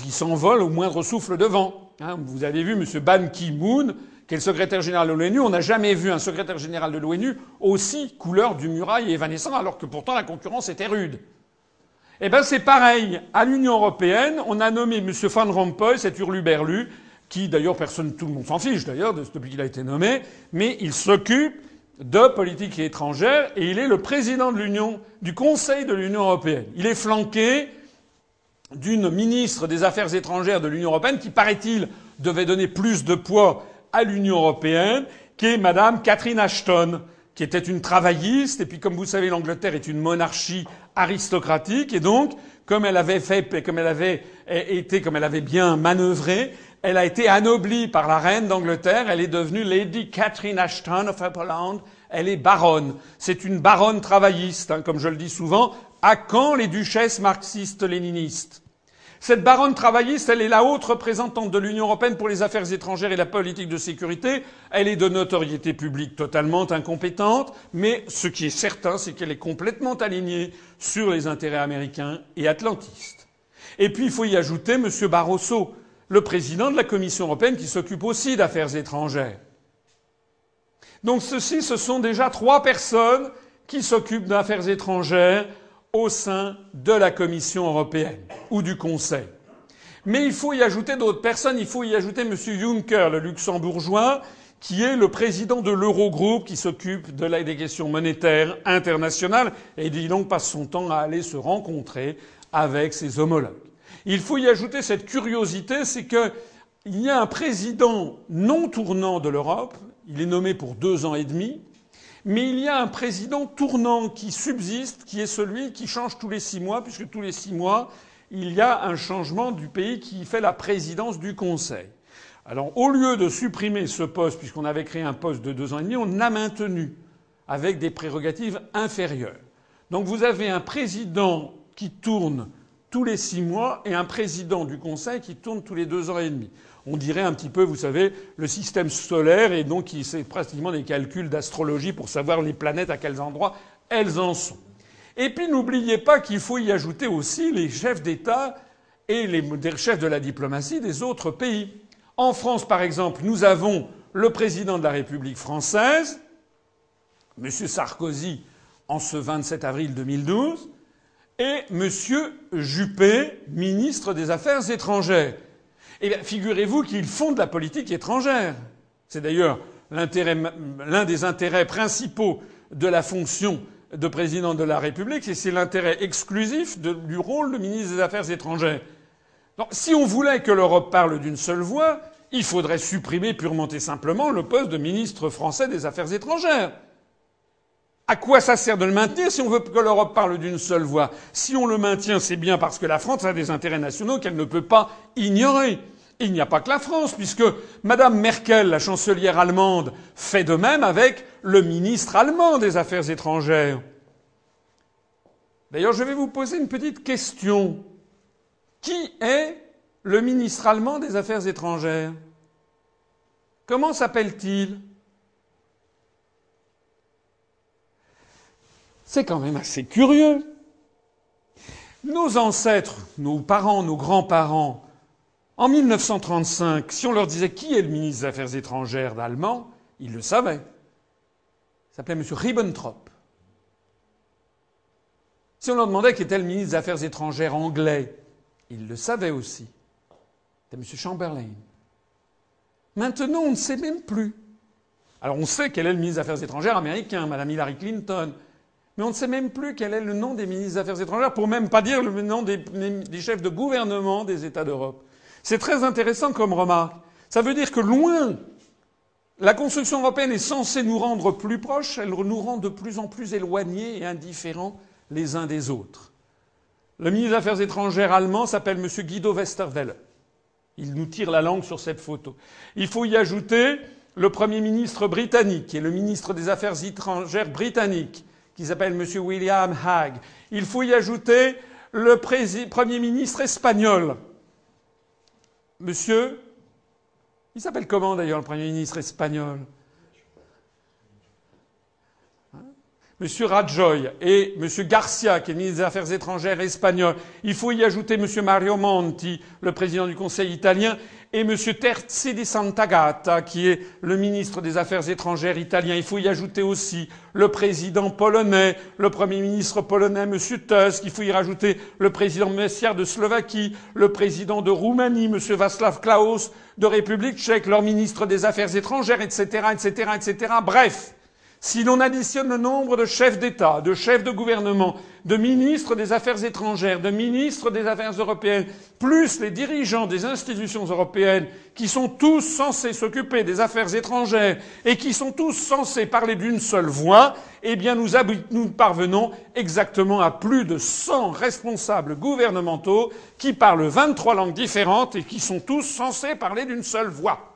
s'envole au moindre souffle de vent. Hein, vous avez vu M. Ban Ki-moon, qui est le secrétaire général de l'ONU. On n'a jamais vu un secrétaire général de l'ONU aussi couleur du muraille et évanescent, alors que pourtant la concurrence était rude. Eh ben c'est pareil. À l'Union européenne, on a nommé M. Van Rompuy, cet hurluberlu, qui d'ailleurs personne, tout le monde s'en fiche d'ailleurs depuis qu'il a été nommé, mais il s'occupe de politique étrangère et il est le président de l'Union, du Conseil de l'Union européenne. Il est flanqué d'une ministre des Affaires étrangères de l'Union européenne qui, paraît-il, devait donner plus de poids à l'Union européenne, qui est Madame Catherine Ashton, qui était une travailliste, et puis comme vous savez, l'Angleterre est une monarchie aristocratique, et donc, comme elle avait fait, comme elle avait été, comme elle avait bien manœuvré, elle a été anoblie par la reine d'Angleterre, elle est devenue Lady Catherine Ashton of Upperland, elle est baronne. C'est une baronne travailliste, hein, comme je le dis souvent, à quand les duchesses marxistes-léninistes? Cette baronne travailliste, elle est la haute représentante de l'Union européenne pour les affaires étrangères et la politique de sécurité. Elle est de notoriété publique totalement incompétente, mais ce qui est certain, c'est qu'elle est complètement alignée sur les intérêts américains et atlantistes. Et puis, il faut y ajouter M. Barroso, le président de la Commission européenne qui s'occupe aussi d'affaires étrangères. Donc ceci, ce sont déjà trois personnes qui s'occupent d'affaires étrangères au sein de la Commission européenne ou du Conseil. Mais il faut y ajouter d'autres personnes. Il faut y ajouter M. Juncker, le luxembourgeois, qui est le président de l'Eurogroupe, qui s'occupe de la, des questions monétaires internationales, et donc passe son temps à aller se rencontrer avec ses homologues. Il faut y ajouter cette curiosité, c'est qu'il y a un président non tournant de l'Europe, il est nommé pour deux ans et demi, mais il y a un président tournant qui subsiste, qui est celui qui change tous les six mois, puisque tous les six mois, il y a un changement du pays qui fait la présidence du Conseil. Alors, au lieu de supprimer ce poste, puisqu'on avait créé un poste de deux ans et demi, on l'a maintenu avec des prérogatives inférieures. Donc, vous avez un président qui tourne tous les six mois et un président du Conseil qui tourne tous les deux ans et demi on dirait un petit peu, vous savez, le système solaire, et donc c'est pratiquement des calculs d'astrologie pour savoir les planètes à quels endroits elles en sont. Et puis n'oubliez pas qu'il faut y ajouter aussi les chefs d'État et les chefs de la diplomatie des autres pays. En France, par exemple, nous avons le président de la République française, M. Sarkozy, en ce 27 avril 2012, et M. Juppé, ministre des Affaires étrangères. Eh bien, figurez-vous qu'ils font de la politique étrangère. C'est d'ailleurs l'un des intérêts principaux de la fonction de président de la République, et c'est l'intérêt exclusif du rôle de ministre des Affaires étrangères. Si on voulait que l'Europe parle d'une seule voix, il faudrait supprimer purement et simplement le poste de ministre français des Affaires étrangères. À quoi ça sert de le maintenir si on veut que l'Europe parle d'une seule voix? Si on le maintient, c'est bien parce que la France a des intérêts nationaux qu'elle ne peut pas ignorer. il n'y a pas que la France, puisque Madame Merkel, la chancelière allemande, fait de même avec le ministre allemand des Affaires étrangères. D'ailleurs, je vais vous poser une petite question. Qui est le ministre allemand des Affaires étrangères? Comment s'appelle-t-il? C'est quand même assez curieux. Nos ancêtres, nos parents, nos grands-parents, en 1935, si on leur disait qui est le ministre des Affaires étrangères d'Allemand, ils le savaient. Il s'appelait M. Ribbentrop. Si on leur demandait qui était le ministre des Affaires étrangères anglais, ils le savaient aussi. C'était M. Chamberlain. Maintenant, on ne sait même plus. Alors on sait quel est le ministre des Affaires étrangères américain, Mme Hillary Clinton. Mais on ne sait même plus quel est le nom des ministres des Affaires étrangères, pour même pas dire le nom des, chefs de gouvernement des États d'Europe. C'est très intéressant comme remarque. Ça veut dire que loin, la construction européenne est censée nous rendre plus proches, elle nous rend de plus en plus éloignés et indifférents les uns des autres. Le ministre des Affaires étrangères allemand s'appelle M. Guido Westerwelle. Il nous tire la langue sur cette photo. Il faut y ajouter le Premier ministre britannique et le ministre des Affaires étrangères britannique, qui s'appelle M. William Hague. Il faut y ajouter le Premier ministre espagnol, Monsieur. Il s'appelle comment d'ailleurs le Premier ministre espagnol? M. Rajoy et M. Garcia, qui est ministre des Affaires étrangères espagnol. Il faut y ajouter M. Mario Monti, le président du Conseil italien, et M. Terzi di Sant'Agata, qui est le ministre des Affaires étrangères italien. Il faut y ajouter aussi le président polonais, le premier ministre polonais, M. Tusk. Il faut y rajouter le président messière de Slovaquie, le président de Roumanie, M. Václav Klaus, de République tchèque, leur ministre des Affaires étrangères, etc., etc., etc. Bref. Si l'on additionne le nombre de chefs d'État, de chefs de gouvernement, de ministres des Affaires étrangères, de ministres des Affaires européennes, plus les dirigeants des institutions européennes, qui sont tous censés s'occuper des affaires étrangères et qui sont tous censés parler d'une seule voix, eh bien nous, parvenons exactement à plus de 100 responsables gouvernementaux qui parlent 23 langues différentes et qui sont tous censés parler d'une seule voix.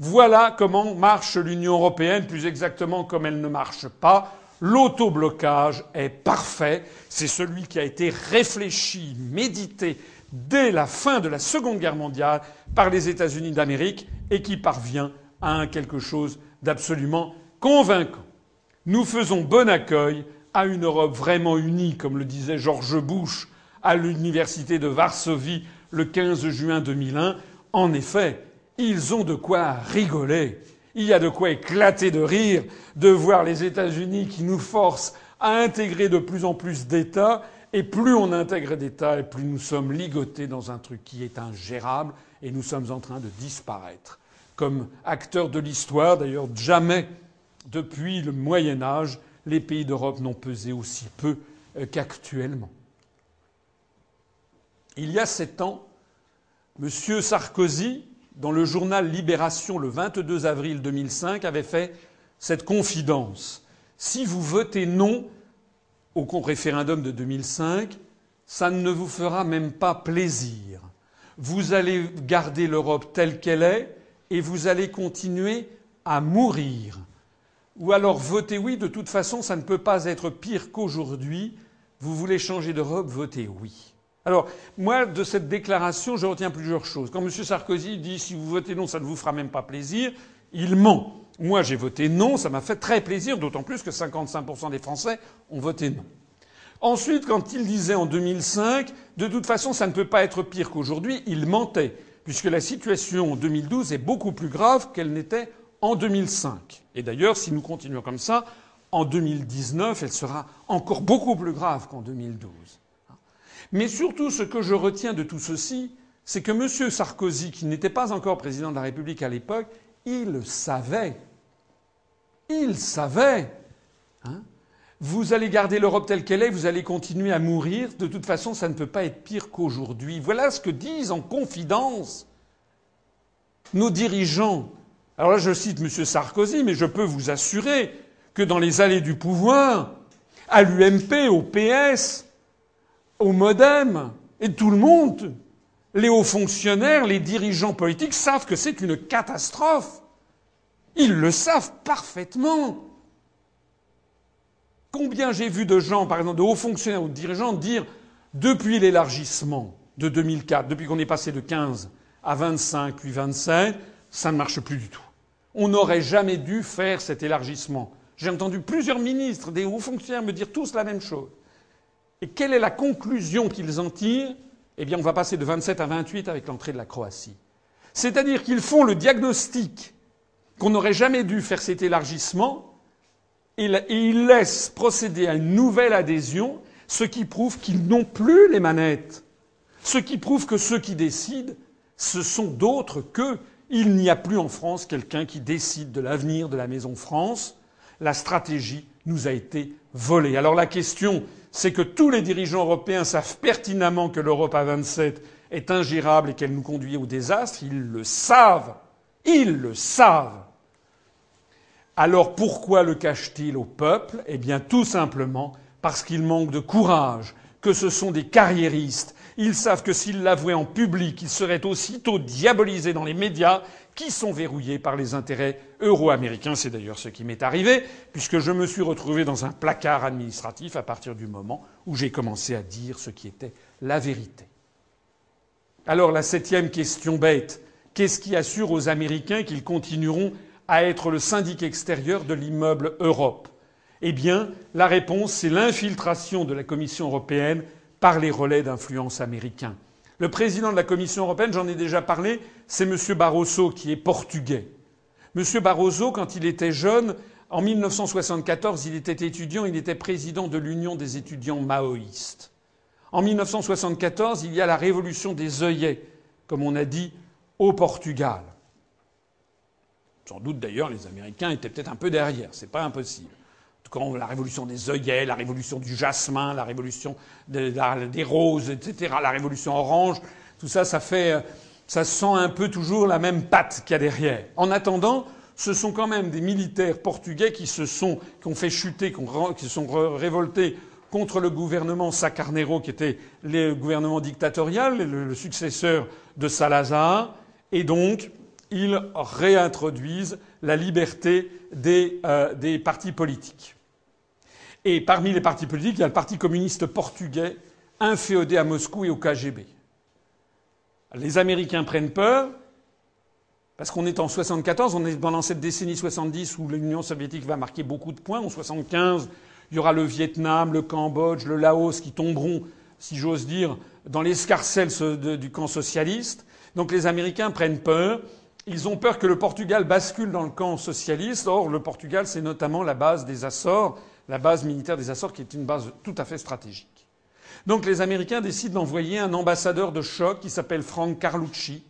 Voilà comment marche l'Union européenne, plus exactement comme elle ne marche pas. L'autoblocage est parfait. C'est celui qui a été réfléchi, médité dès la fin de la Seconde Guerre mondiale par les États-Unis d'Amérique et qui parvient à quelque chose d'absolument convaincant. Nous faisons bon accueil à une Europe vraiment unie, comme le disait George Bush à l'université de Varsovie le 15 juin 2001. En effet, ils ont de quoi rigoler. Il y a de quoi éclater de rire de voir les États-Unis qui nous forcent à intégrer de plus en plus d'États. Et plus on intègre d'États, et plus nous sommes ligotés dans un truc qui est ingérable, et nous sommes en train de disparaître. Comme acteurs de l'histoire, d'ailleurs, jamais depuis le Moyen Âge, les pays d'Europe n'ont pesé aussi peu euh, qu'actuellement. Il y a sept ans, M. Sarkozy dans le journal Libération le 22 avril 2005, avait fait cette confidence. Si vous votez non au référendum de 2005, ça ne vous fera même pas plaisir. Vous allez garder l'Europe telle qu'elle est et vous allez continuer à mourir. Ou alors votez oui, de toute façon, ça ne peut pas être pire qu'aujourd'hui. Vous voulez changer d'Europe, votez oui. Alors, moi, de cette déclaration, je retiens plusieurs choses. Quand M. Sarkozy dit si vous votez non, ça ne vous fera même pas plaisir, il ment. Moi, j'ai voté non, ça m'a fait très plaisir, d'autant plus que 55% des Français ont voté non. Ensuite, quand il disait en 2005, de toute façon, ça ne peut pas être pire qu'aujourd'hui, il mentait, puisque la situation en 2012 est beaucoup plus grave qu'elle n'était en 2005. Et d'ailleurs, si nous continuons comme ça, en 2019, elle sera encore beaucoup plus grave qu'en 2012. Mais surtout, ce que je retiens de tout ceci, c'est que M. Sarkozy, qui n'était pas encore président de la République à l'époque, il savait. Il savait. Hein vous allez garder l'Europe telle qu'elle est, vous allez continuer à mourir. De toute façon, ça ne peut pas être pire qu'aujourd'hui. Voilà ce que disent en confidence nos dirigeants. Alors là, je cite M. Sarkozy, mais je peux vous assurer que dans les allées du pouvoir, à l'UMP, au PS, au modem et tout le monde, les hauts fonctionnaires, les dirigeants politiques savent que c'est une catastrophe. Ils le savent parfaitement. Combien j'ai vu de gens, par exemple, de hauts fonctionnaires ou de dirigeants dire depuis l'élargissement de 2004, depuis qu'on est passé de 15 à 25 puis 27, ça ne marche plus du tout. On n'aurait jamais dû faire cet élargissement. J'ai entendu plusieurs ministres, des hauts fonctionnaires me dire tous la même chose. Et quelle est la conclusion qu'ils en tirent? Eh bien, on va passer de 27 à 28 avec l'entrée de la Croatie. C'est-à-dire qu'ils font le diagnostic qu'on n'aurait jamais dû faire cet élargissement et ils laissent procéder à une nouvelle adhésion, ce qui prouve qu'ils n'ont plus les manettes. Ce qui prouve que ceux qui décident, ce sont d'autres qu'eux. Il n'y a plus en France quelqu'un qui décide de l'avenir de la Maison France. La stratégie nous a été volé. Alors la question, c'est que tous les dirigeants européens savent pertinemment que l'Europe à 27 est ingérable et qu'elle nous conduit au désastre. Ils le savent. Ils le savent. Alors pourquoi le cachent-ils au peuple? Eh bien tout simplement parce qu'ils manquent de courage, que ce sont des carriéristes. Ils savent que s'ils l'avouaient en public, ils seraient aussitôt diabolisés dans les médias qui sont verrouillés par les intérêts euro-américains. C'est d'ailleurs ce qui m'est arrivé, puisque je me suis retrouvé dans un placard administratif à partir du moment où j'ai commencé à dire ce qui était la vérité. Alors la septième question bête, qu'est-ce qui assure aux Américains qu'ils continueront à être le syndic extérieur de l'immeuble Europe? Eh bien, la réponse, c'est l'infiltration de la Commission européenne par les relais d'influence américains. Le président de la Commission européenne, j'en ai déjà parlé, c'est M. Barroso, qui est portugais. M. Barroso, quand il était jeune, en 1974, il était étudiant, il était président de l'Union des étudiants maoïstes. En 1974, il y a la révolution des œillets, comme on a dit, au Portugal. Sans doute d'ailleurs, les Américains étaient peut-être un peu derrière, c'est pas impossible. La révolution des œillets, la révolution du jasmin, la révolution des roses, etc., la révolution orange, tout ça, ça fait, ça sent un peu toujours la même patte qu'il y a derrière. En attendant, ce sont quand même des militaires portugais qui se sont, qui ont fait chuter, qui, se sont révoltés contre le gouvernement Sacarnero, qui était le gouvernement dictatorial, le successeur de Salazar, et donc ils réintroduisent la liberté des, euh, des, partis politiques. Et parmi les partis politiques, il y a le Parti communiste portugais, inféodé à Moscou et au KGB. Les Américains prennent peur, parce qu'on est en 74, on est pendant cette décennie 70 où l'Union soviétique va marquer beaucoup de points. En 75, il y aura le Vietnam, le Cambodge, le Laos qui tomberont, si j'ose dire, dans l'escarcelle du camp socialiste. Donc les Américains prennent peur. Ils ont peur que le Portugal bascule dans le camp socialiste. Or, le Portugal, c'est notamment la base des Açores, la base militaire des Açores, qui est une base tout à fait stratégique. Donc les Américains décident d'envoyer un ambassadeur de choc qui s'appelle Frank Carlucci,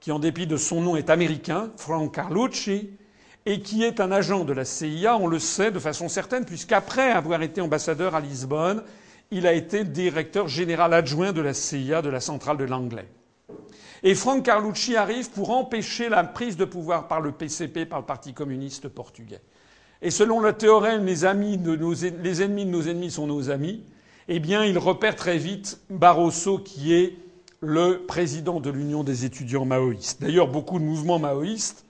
qui en dépit de son nom est américain, Frank Carlucci, et qui est un agent de la CIA, on le sait de façon certaine, puisqu'après avoir été ambassadeur à Lisbonne, il a été directeur général adjoint de la CIA, de la centrale de l'anglais. Et Frank Carlucci arrive pour empêcher la prise de pouvoir par le PCP, par le Parti communiste portugais. Et selon le théorème, les, ennemis de nos ennemis sont nos amis, eh bien, il repère très vite Barroso, qui est le président de l'Union des étudiants maoïstes. D'ailleurs, beaucoup de mouvements maoïstes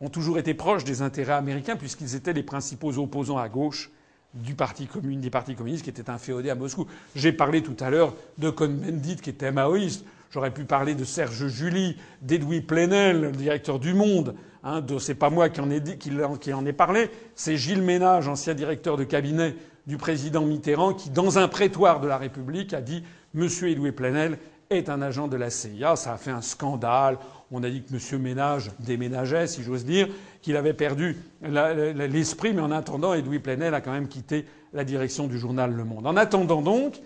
ont toujours été proches des intérêts américains puisqu'ils étaient les principaux opposants à gauche du parti commun, des partis communistes qui étaient inféodés à Moscou. J'ai parlé tout à l'heure de Cohn-Bendit qui était maoïste. J'aurais pu parler de Serge Julie, d'Edoui Plenel, le directeur du Monde. Hein, c'est pas moi qui en ai, parlé, c'est Gilles Ménage, ancien directeur de cabinet du président Mitterrand, qui, dans un prétoire de la République, a dit Monsieur Edoui Plenel est un agent de la CIA. Ça a fait un scandale. On a dit que M. Ménage déménageait, si j'ose dire, qu'il avait perdu l'esprit, mais en attendant, Edoui Plenel a quand même quitté la direction du journal Le Monde. En attendant donc,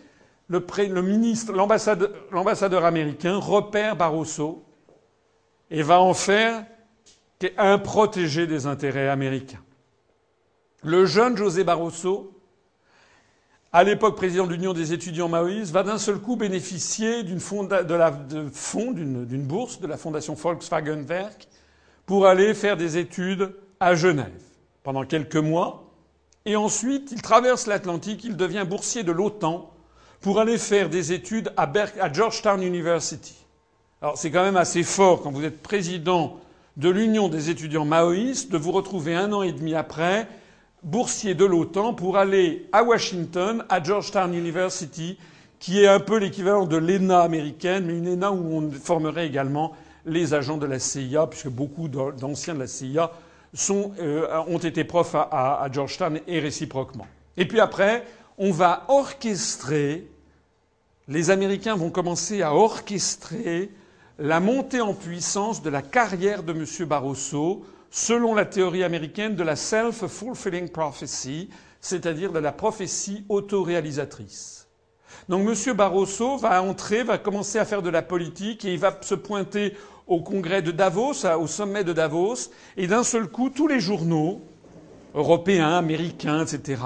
le ministre, l'ambassadeur américain repère Barroso et va en faire un protégé des intérêts américains. Le jeune José Barroso à l'époque président de l'Union des étudiants maoïstes, va d'un seul coup bénéficier d'une de d'une bourse de la fondation Volkswagen Werk pour aller faire des études à Genève pendant quelques mois. Et ensuite, il traverse l'Atlantique, il devient boursier de l'OTAN pour aller faire des études à Georgetown University. Alors c'est quand même assez fort quand vous êtes président de l'Union des étudiants maoïstes de vous retrouver un an et demi après boursier de l'OTAN pour aller à Washington, à Georgetown University, qui est un peu l'équivalent de l'ENA américaine, mais une ENA où on formerait également les agents de la CIA, puisque beaucoup d'anciens de la CIA euh, ont été profs à, Georgetown et réciproquement. Et puis après, on va orchestrer, les Américains vont commencer à orchestrer la montée en puissance de la carrière de M. Barroso selon la théorie américaine de la self-fulfilling prophecy, c'est-à-dire de la prophétie autoréalisatrice. Donc M. Barroso va entrer, va commencer à faire de la politique et il va se pointer au congrès de Davos, au sommet de Davos, et d'un seul coup, tous les journaux européens, américains, etc.,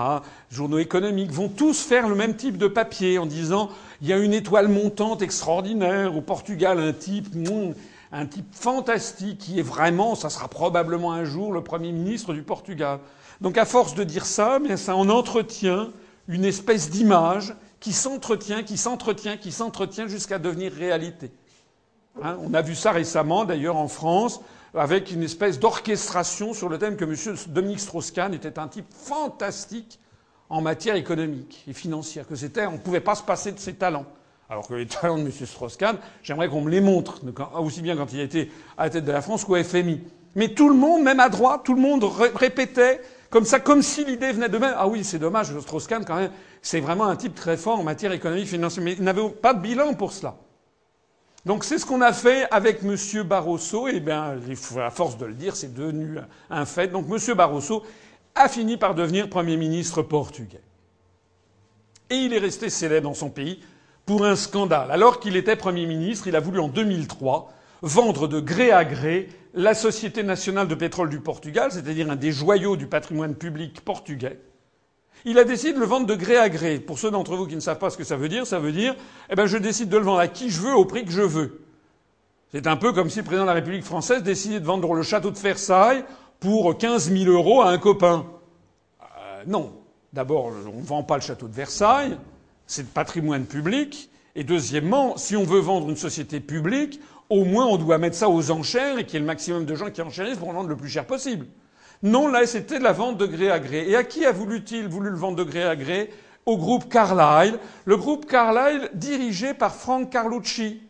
journaux économiques, vont tous faire le même type de papier en disant il y a une étoile montante extraordinaire au Portugal, un type, un type fantastique qui est vraiment, ça sera probablement un jour le Premier ministre du Portugal. Donc à force de dire ça, mais ça en entretient une espèce d'image qui s'entretient, qui s'entretient, qui s'entretient jusqu'à devenir réalité. Hein, on a vu ça récemment, d'ailleurs, en France, avec une espèce d'orchestration sur le thème que M. Dominique Strauss-Kahn était un type fantastique en matière économique et financière, que c'était, on ne pouvait pas se passer de ses talents. Alors que les talents de M. Strauss-Kahn, j'aimerais qu'on me les montre, aussi bien quand il était à la tête de la France qu'au FMI. Mais tout le monde, même à droite, tout le monde répétait comme ça, comme si l'idée venait de même. Ah oui, c'est dommage, Strauss-Kahn, quand même, c'est vraiment un type très fort en matière économique, financière. Mais il n'avait pas de bilan pour cela. Donc c'est ce qu'on a fait avec M. Barroso. Et bien, à force de le dire, c'est devenu un fait. Donc M. Barroso a fini par devenir Premier ministre portugais. Et il est resté célèbre dans son pays pour un scandale. Alors qu'il était Premier ministre, il a voulu en 2003 vendre de gré à gré la Société nationale de pétrole du Portugal, c'est-à-dire un des joyaux du patrimoine public portugais, il a décidé de le vendre de gré à gré. Pour ceux d'entre vous qui ne savent pas ce que ça veut dire, ça veut dire, eh ben, je décide de le vendre à qui je veux, au prix que je veux. C'est un peu comme si le président de la République française décidait de vendre le château de Versailles pour 15 000 euros à un copain. Euh, non. D'abord, on ne vend pas le château de Versailles. C'est patrimoine public. Et deuxièmement, si on veut vendre une société publique, au moins on doit mettre ça aux enchères et qu'il y ait le maximum de gens qui enchérissent pour en vendre le plus cher possible. Non, là, c'était de la vente de gré à gré. Et à qui a voulu-t-il voulu le vendre de gré à gré? Au groupe Carlyle. Le groupe Carlyle dirigé par Frank Carlucci.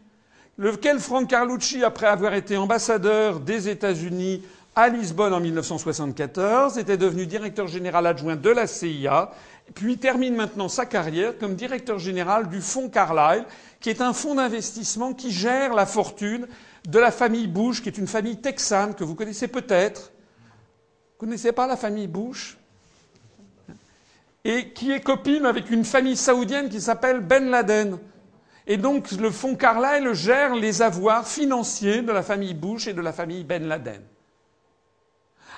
Lequel Frank Carlucci, après avoir été ambassadeur des États-Unis à Lisbonne en 1974, était devenu directeur général adjoint de la CIA, puis termine maintenant sa carrière comme directeur général du fonds Carlyle, qui est un fonds d'investissement qui gère la fortune de la famille Bush, qui est une famille texane que vous connaissez peut-être, vous connaissez pas la famille Bush? Et qui est copine avec une famille saoudienne qui s'appelle Ben Laden. Et donc le fonds Carlyle gère les avoirs financiers de la famille Bush et de la famille Ben Laden.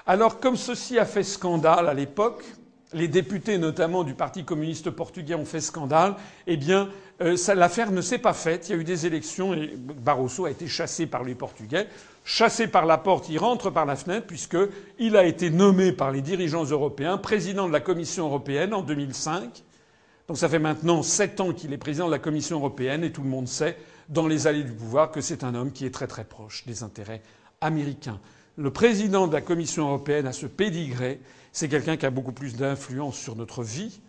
Alors comme ceci a fait scandale à l'époque, les députés notamment du Parti communiste portugais ont fait scandale, eh bien euh, l'affaire ne s'est pas faite. Il y a eu des élections et Barroso a été chassé par les Portugais chassé par la porte, il rentre par la fenêtre puisqu'il a été nommé par les dirigeants européens président de la Commission européenne en 2005. Donc ça fait maintenant sept ans qu'il est président de la Commission européenne et tout le monde sait dans les allées du pouvoir que c'est un homme qui est très très proche des intérêts américains. Le président de la Commission européenne a ce pédigré, c'est quelqu'un qui a beaucoup plus d'influence sur notre vie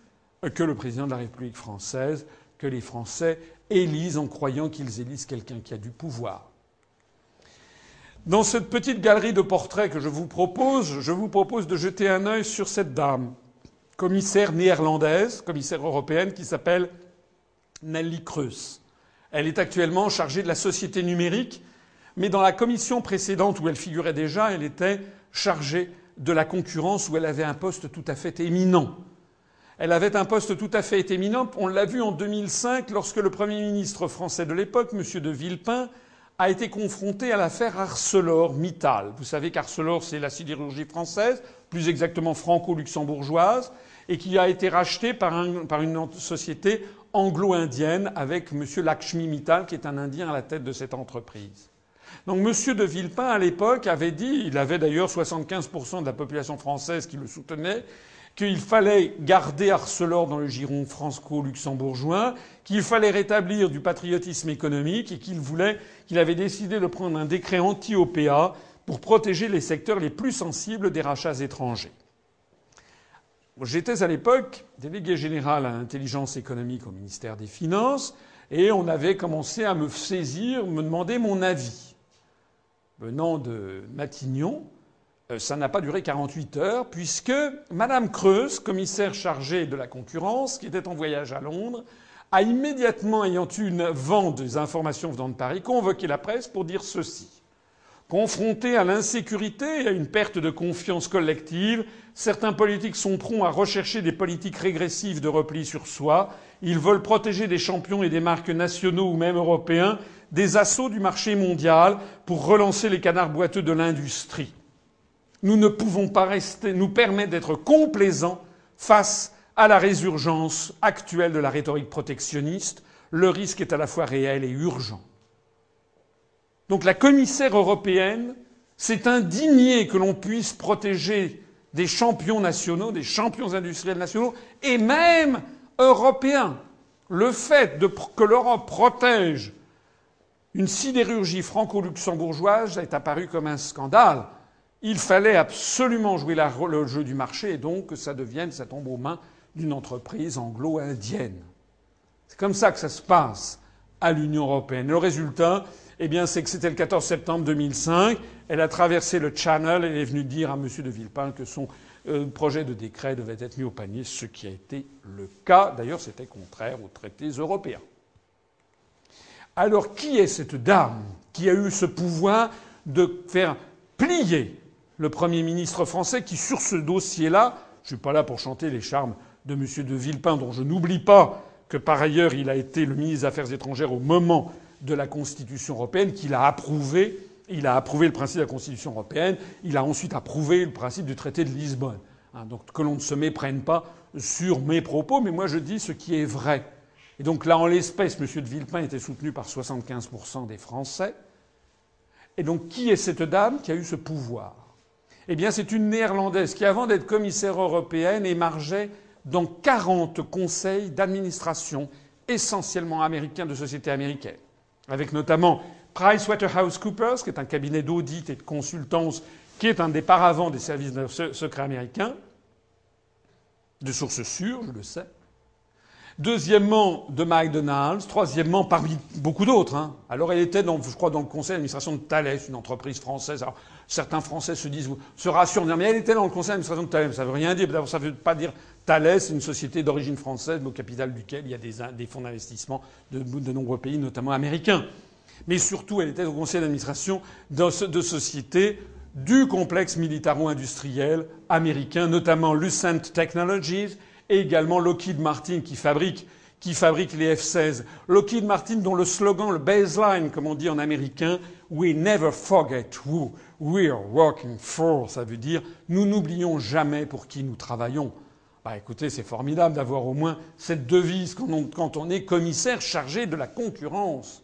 que le président de la République française, que les Français élisent en croyant qu'ils élisent quelqu'un qui a du pouvoir. Dans cette petite galerie de portraits que je vous propose, je vous propose de jeter un œil sur cette dame, commissaire néerlandaise, commissaire européenne, qui s'appelle Nelly Kreus. Elle est actuellement chargée de la société numérique, mais dans la commission précédente où elle figurait déjà, elle était chargée de la concurrence où elle avait un poste tout à fait éminent. Elle avait un poste tout à fait éminent. On l'a vu en 2005 lorsque le Premier ministre français de l'époque, M. de Villepin, a été confronté à l'affaire ArcelorMittal. Vous savez qu'Arcelor, c'est la sidérurgie française, plus exactement franco-luxembourgeoise, et qui a été rachetée par, une société anglo-indienne avec M. Lakshmi Mittal, qui est un Indien à la tête de cette entreprise. Donc M. de Villepin, à l'époque, avait dit, il avait d'ailleurs 75% de la population française qui le soutenait, qu'il fallait garder Arcelor dans le giron franco-luxembourgeois, qu'il fallait rétablir du patriotisme économique et qu'il voulait, qu'il avait décidé de prendre un décret anti-OPA pour protéger les secteurs les plus sensibles des rachats étrangers. J'étais à l'époque délégué général à l'intelligence économique au ministère des Finances et on avait commencé à me saisir, me demander mon avis. Venant de Matignon, euh, ça n'a pas duré 48 heures, puisque Madame Creuse, commissaire chargée de la concurrence, qui était en voyage à Londres, a immédiatement, ayant eu une vente des informations venant de Paris, convoqué la presse pour dire ceci. Confrontés à l'insécurité et à une perte de confiance collective, certains politiques sont prompts à rechercher des politiques régressives de repli sur soi. Ils veulent protéger des champions et des marques nationaux ou même européens des assauts du marché mondial pour relancer les canards boiteux de l'industrie. Nous ne pouvons pas rester, nous permettre d'être complaisants face à la résurgence actuelle de la rhétorique protectionniste. Le risque est à la fois réel et urgent. Donc la commissaire européenne s'est indignée que l'on puisse protéger des champions nationaux, des champions industriels nationaux, et même européens. Le fait que l'Europe protège une sidérurgie franco-luxembourgeoise est apparu comme un scandale. Il fallait absolument jouer le jeu du marché et donc que ça devienne, ça tombe aux mains d'une entreprise anglo-indienne. C'est comme ça que ça se passe à l'Union européenne. Le résultat, eh bien, c'est que c'était le 14 septembre 2005. Elle a traversé le Channel et est venue dire à M. de Villepin que son euh, projet de décret devait être mis au panier, ce qui a été le cas. D'ailleurs, c'était contraire aux traités européens. Alors, qui est cette dame qui a eu ce pouvoir de faire plier le Premier ministre français qui, sur ce dossier-là, je ne suis pas là pour chanter les charmes de M. de Villepin, dont je n'oublie pas que par ailleurs il a été le ministre des Affaires étrangères au moment de la Constitution européenne, qu'il a approuvé. Il a approuvé le principe de la Constitution européenne. Il a ensuite approuvé le principe du traité de Lisbonne. Hein, donc que l'on ne se méprenne pas sur mes propos, mais moi je dis ce qui est vrai. Et donc là, en l'espèce, M. de Villepin était soutenu par 75% des Français. Et donc qui est cette dame qui a eu ce pouvoir? Eh bien, c'est une néerlandaise qui, avant d'être commissaire européenne, émargeait dans 40 conseils d'administration essentiellement américains de sociétés américaines avec notamment PricewaterhouseCoopers, qui est un cabinet d'audit et de consultance, qui est un des paravents des services secrets américains, de sources sûres, je le sais. Deuxièmement, de McDonald's. Troisièmement, parmi beaucoup d'autres. Hein. Alors, elle était, dans, je crois, dans le conseil d'administration de Thales, une entreprise française. Alors, certains Français se disent, se rassurent, mais elle était dans le conseil d'administration de Thales. Ça veut rien dire. Ça veut pas dire Thales, une société d'origine française, mais au capital duquel il y a des, fonds d'investissement de, nombreux pays, notamment américains. Mais surtout, elle était au conseil d'administration de, de sociétés du complexe militaro-industriel américain, notamment Lucent Technologies et également Lockheed Martin qui fabrique, les F-16. Lockheed Martin dont le slogan, le baseline, comme on dit en américain, We never forget who we are working for. Ça veut dire nous n'oublions jamais pour qui nous travaillons. Bah écoutez, c'est formidable d'avoir au moins cette devise quand on, quand on est commissaire chargé de la concurrence.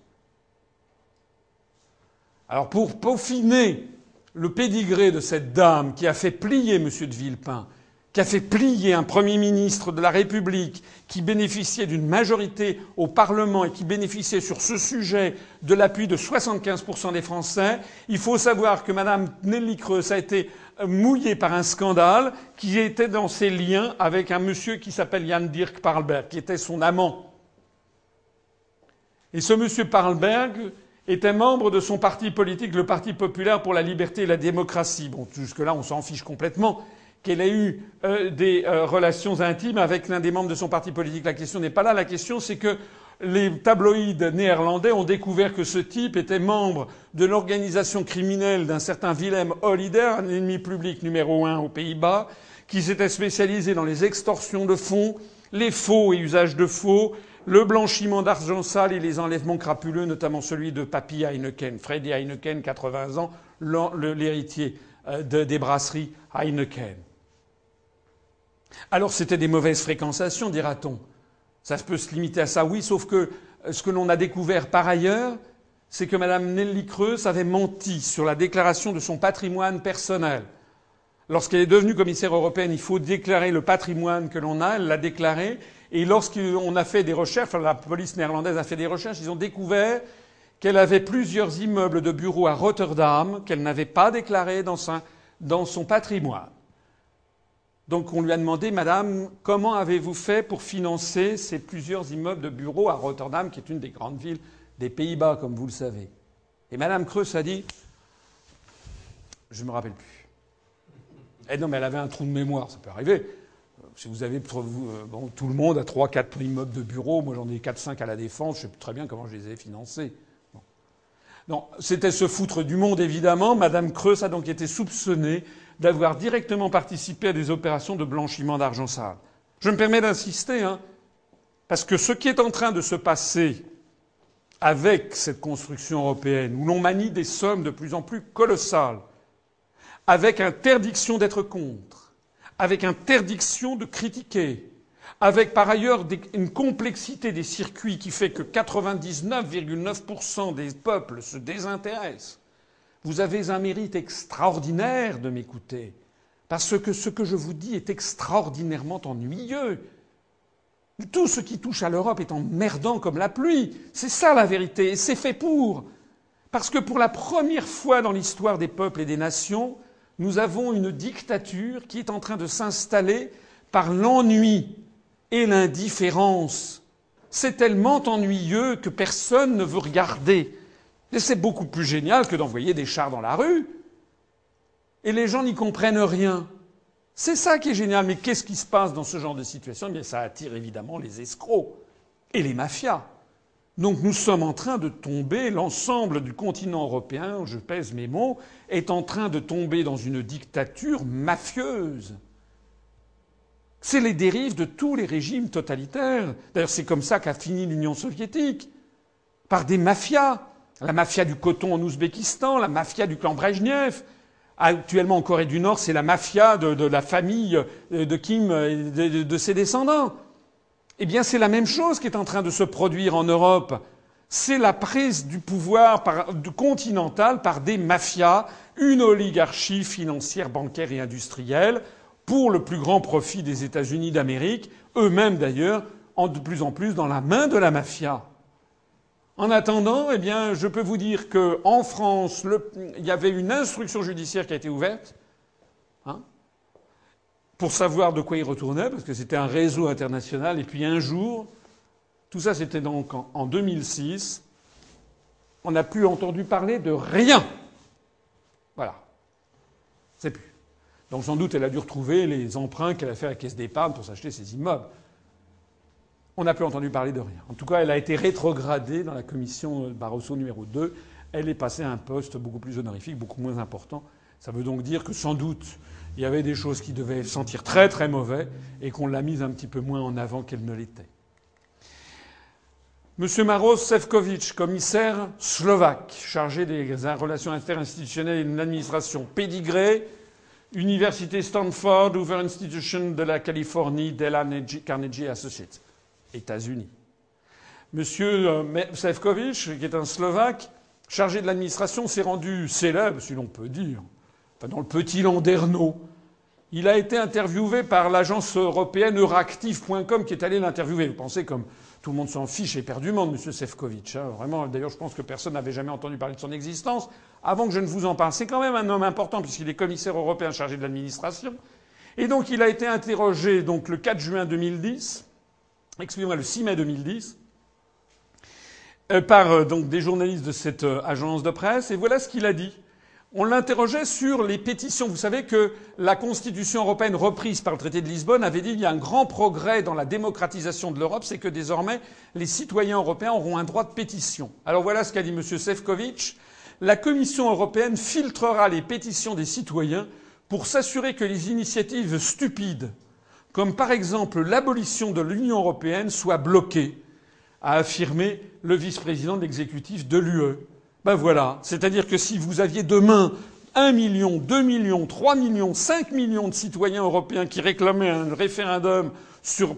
Alors pour peaufiner le pédigré de cette dame qui a fait plier M. de Villepin, qui a fait plier un Premier ministre de la République qui bénéficiait d'une majorité au Parlement et qui bénéficiait sur ce sujet de l'appui de 75% des Français, il faut savoir que Mme Nelly Creus a été mouillée par un scandale qui était dans ses liens avec un monsieur qui s'appelle Jan Dirk Parlberg, qui était son amant. Et ce monsieur Parlberg était membre de son parti politique, le Parti populaire pour la liberté et la démocratie. Bon, jusque-là, on s'en fiche complètement qu'elle ait eu euh, des euh, relations intimes avec l'un des membres de son parti politique. La question n'est pas là. La question, c'est que les tabloïds néerlandais ont découvert que ce type était membre de l'organisation criminelle d'un certain Willem Hollider, un ennemi public numéro un aux Pays-Bas, qui s'était spécialisé dans les extorsions de fonds, les faux et usages de faux, le blanchiment d'argent sale et les enlèvements crapuleux, notamment celui de Papy Heineken, Freddy Heineken, 80 ans, l'héritier euh, des brasseries Heineken. Alors c'était des mauvaises fréquentations, dira-t-on. Ça peut se limiter à ça, oui, sauf que euh, ce que l'on a découvert par ailleurs, c'est que Mme Nelly Creus avait menti sur la déclaration de son patrimoine personnel. Lorsqu'elle est devenue commissaire européenne, il faut déclarer le patrimoine que l'on a. Elle l'a déclaré. Et lorsqu'on a fait des recherches, la police néerlandaise a fait des recherches, ils ont découvert qu'elle avait plusieurs immeubles de bureaux à Rotterdam qu'elle n'avait pas déclarés dans son patrimoine. Donc on lui a demandé, Madame, comment avez-vous fait pour financer ces plusieurs immeubles de bureaux à Rotterdam, qui est une des grandes villes des Pays-Bas, comme vous le savez? Et Madame Creus a dit, je ne me rappelle plus. Eh non, mais elle avait un trou de mémoire, ça peut arriver. Si vous avez euh, bon, tout le monde a 3-4 immeubles de bureaux, moi j'en ai 4-5 à la défense, je sais très bien comment je les ai financés. Non, c'était se foutre du monde évidemment. Madame Creus a donc été soupçonnée d'avoir directement participé à des opérations de blanchiment d'argent sale. Je me permets d'insister, hein, parce que ce qui est en train de se passer avec cette construction européenne, où l'on manie des sommes de plus en plus colossales, avec interdiction d'être contre, avec interdiction de critiquer, avec par ailleurs une complexité des circuits qui fait que 99,9% des peuples se désintéressent, vous avez un mérite extraordinaire de m'écouter, parce que ce que je vous dis est extraordinairement ennuyeux. Tout ce qui touche à l'Europe est emmerdant comme la pluie. C'est ça la vérité, et c'est fait pour. Parce que pour la première fois dans l'histoire des peuples et des nations, nous avons une dictature qui est en train de s'installer par l'ennui et l'indifférence. C'est tellement ennuyeux que personne ne veut regarder. Et c'est beaucoup plus génial que d'envoyer des chars dans la rue. Et les gens n'y comprennent rien. C'est ça qui est génial. Mais qu'est-ce qui se passe dans ce genre de situation? Eh bien, ça attire évidemment les escrocs et les mafias. Donc nous sommes en train de tomber, l'ensemble du continent européen, je pèse mes mots, est en train de tomber dans une dictature mafieuse. C'est les dérives de tous les régimes totalitaires. D'ailleurs, c'est comme ça qu'a fini l'Union soviétique, par des mafias. La mafia du coton en Ouzbékistan, la mafia du clan Brejnev. Actuellement en Corée du Nord, c'est la mafia de, la famille de Kim et de, de ses descendants. Eh bien, c'est la même chose qui est en train de se produire en Europe. C'est la prise du pouvoir continental par des mafias, une oligarchie financière, bancaire et industrielle pour le plus grand profit des États-Unis d'Amérique, eux-mêmes d'ailleurs, de plus en plus dans la main de la mafia. En attendant, eh bien, je peux vous dire qu'en France, il y avait une instruction judiciaire qui a été ouverte hein, pour savoir de quoi il retournait, parce que c'était un réseau international. Et puis un jour, tout ça c'était donc en 2006, on n'a plus entendu parler de rien. Voilà. C'est plus. Donc sans doute, elle a dû retrouver les emprunts qu'elle a fait à la caisse d'épargne pour s'acheter ses immeubles. On n'a plus entendu parler de rien. En tout cas, elle a été rétrogradée dans la commission Barroso numéro 2. Elle est passée à un poste beaucoup plus honorifique, beaucoup moins important. Ça veut donc dire que sans doute, il y avait des choses qui devaient sentir très très mauvais et qu'on l'a mise un petit peu moins en avant qu'elle ne l'était. Monsieur Maros Sefcovic, commissaire slovaque, chargé des relations interinstitutionnelles et de l'administration, pédigré, Université Stanford, Hoover Institution de la Californie, Della Carnegie Associates, États-Unis. Monsieur euh, Sefcovic, qui est un Slovaque, chargé de l'administration, s'est rendu célèbre, si l'on peut dire, dans le petit Landerneau. Il a été interviewé par l'agence européenne Euractiv.com qui est allée l'interviewer. Vous pensez comme tout le monde s'en fiche éperdument de M. Sefcovic. Hein. Vraiment, d'ailleurs, je pense que personne n'avait jamais entendu parler de son existence avant que je ne vous en parle. C'est quand même un homme important puisqu'il est commissaire européen chargé de l'administration. Et donc, il a été interrogé donc, le 4 juin 2010, excusez-moi, le 6 mai 2010, euh, par euh, des journalistes de cette euh, agence de presse. Et voilà ce qu'il a dit on l'interrogeait sur les pétitions. Vous savez que la Constitution européenne reprise par le traité de Lisbonne avait dit qu'il y a un grand progrès dans la démocratisation de l'Europe, c'est que désormais les citoyens européens auront un droit de pétition. Alors voilà ce qu'a dit M. Sefcovic. La Commission européenne filtrera les pétitions des citoyens pour s'assurer que les initiatives stupides, comme par exemple l'abolition de l'Union européenne, soient bloquées, a affirmé le vice-président de l'exécutif de l'UE. Ben voilà. C'est-à-dire que si vous aviez demain un million, deux millions, trois millions, cinq millions de citoyens européens qui réclamaient un référendum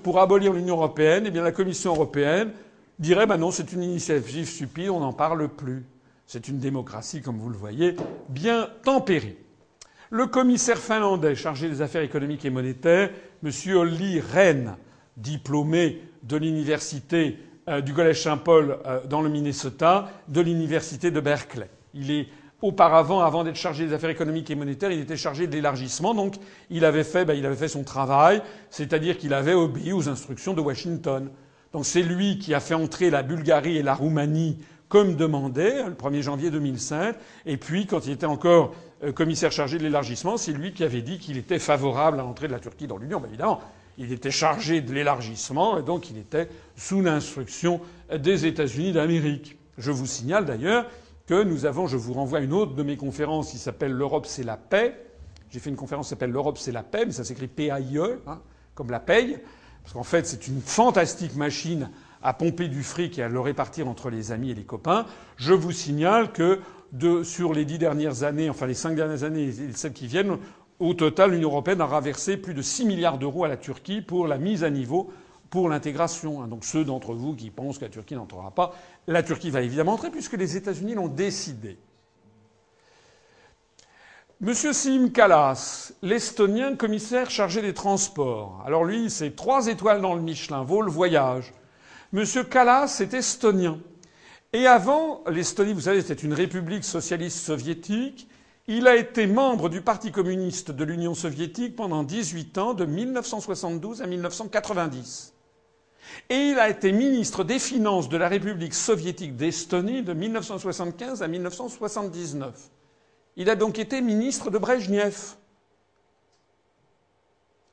pour abolir l'Union européenne, eh bien la Commission européenne dirait ben non, c'est une initiative stupide, on n'en parle plus. C'est une démocratie, comme vous le voyez, bien tempérée. Le commissaire finlandais chargé des affaires économiques et monétaires, M. Olli Rehn, diplômé de l'université euh, du Collège Saint-Paul euh, dans le Minnesota, de l'université de Berkeley. Il est auparavant, avant d'être chargé des affaires économiques et monétaires, il était chargé de l'élargissement. Donc, il avait fait, ben, son travail, c'est-à-dire qu'il avait obéi aux instructions de Washington. Donc, c'est lui qui a fait entrer la Bulgarie et la Roumanie comme demandé le 1er janvier 2005. Et puis, quand il était encore commissaire chargé de l'élargissement, c'est lui qui avait dit qu'il était favorable à l'entrée de la Turquie dans l'Union. Évidemment, il était chargé de l'élargissement et donc il était sous l'instruction des États-Unis d'Amérique. Je vous signale d'ailleurs que nous avons, je vous renvoie à une autre de mes conférences qui s'appelle L'Europe c'est la paix. J'ai fait une conférence qui s'appelle L'Europe c'est la paix, mais ça s'écrit P-A-I-E, hein, comme la paye, parce qu'en fait c'est une fantastique machine à pomper du fric et à le répartir entre les amis et les copains. Je vous signale que sur les dix dernières années, enfin les cinq dernières années et celles qui viennent, au total, l'Union européenne aura versé plus de 6 milliards d'euros à la Turquie pour la mise à niveau pour l'intégration. Hein. Donc ceux d'entre vous qui pensent que la Turquie n'entrera pas, la Turquie va évidemment entrer puisque les États-Unis l'ont décidé. Monsieur Sim Kallas, l'Estonien commissaire chargé des transports. Alors lui, c'est trois étoiles dans le Michelin, vaut le voyage. Monsieur Kallas est estonien. Et avant, l'Estonie, vous savez, c'était une république socialiste soviétique. Il a été membre du Parti communiste de l'Union soviétique pendant 18 ans, de 1972 à 1990. Et il a été ministre des Finances de la République soviétique d'Estonie de 1975 à 1979. Il a donc été ministre de Brejnev.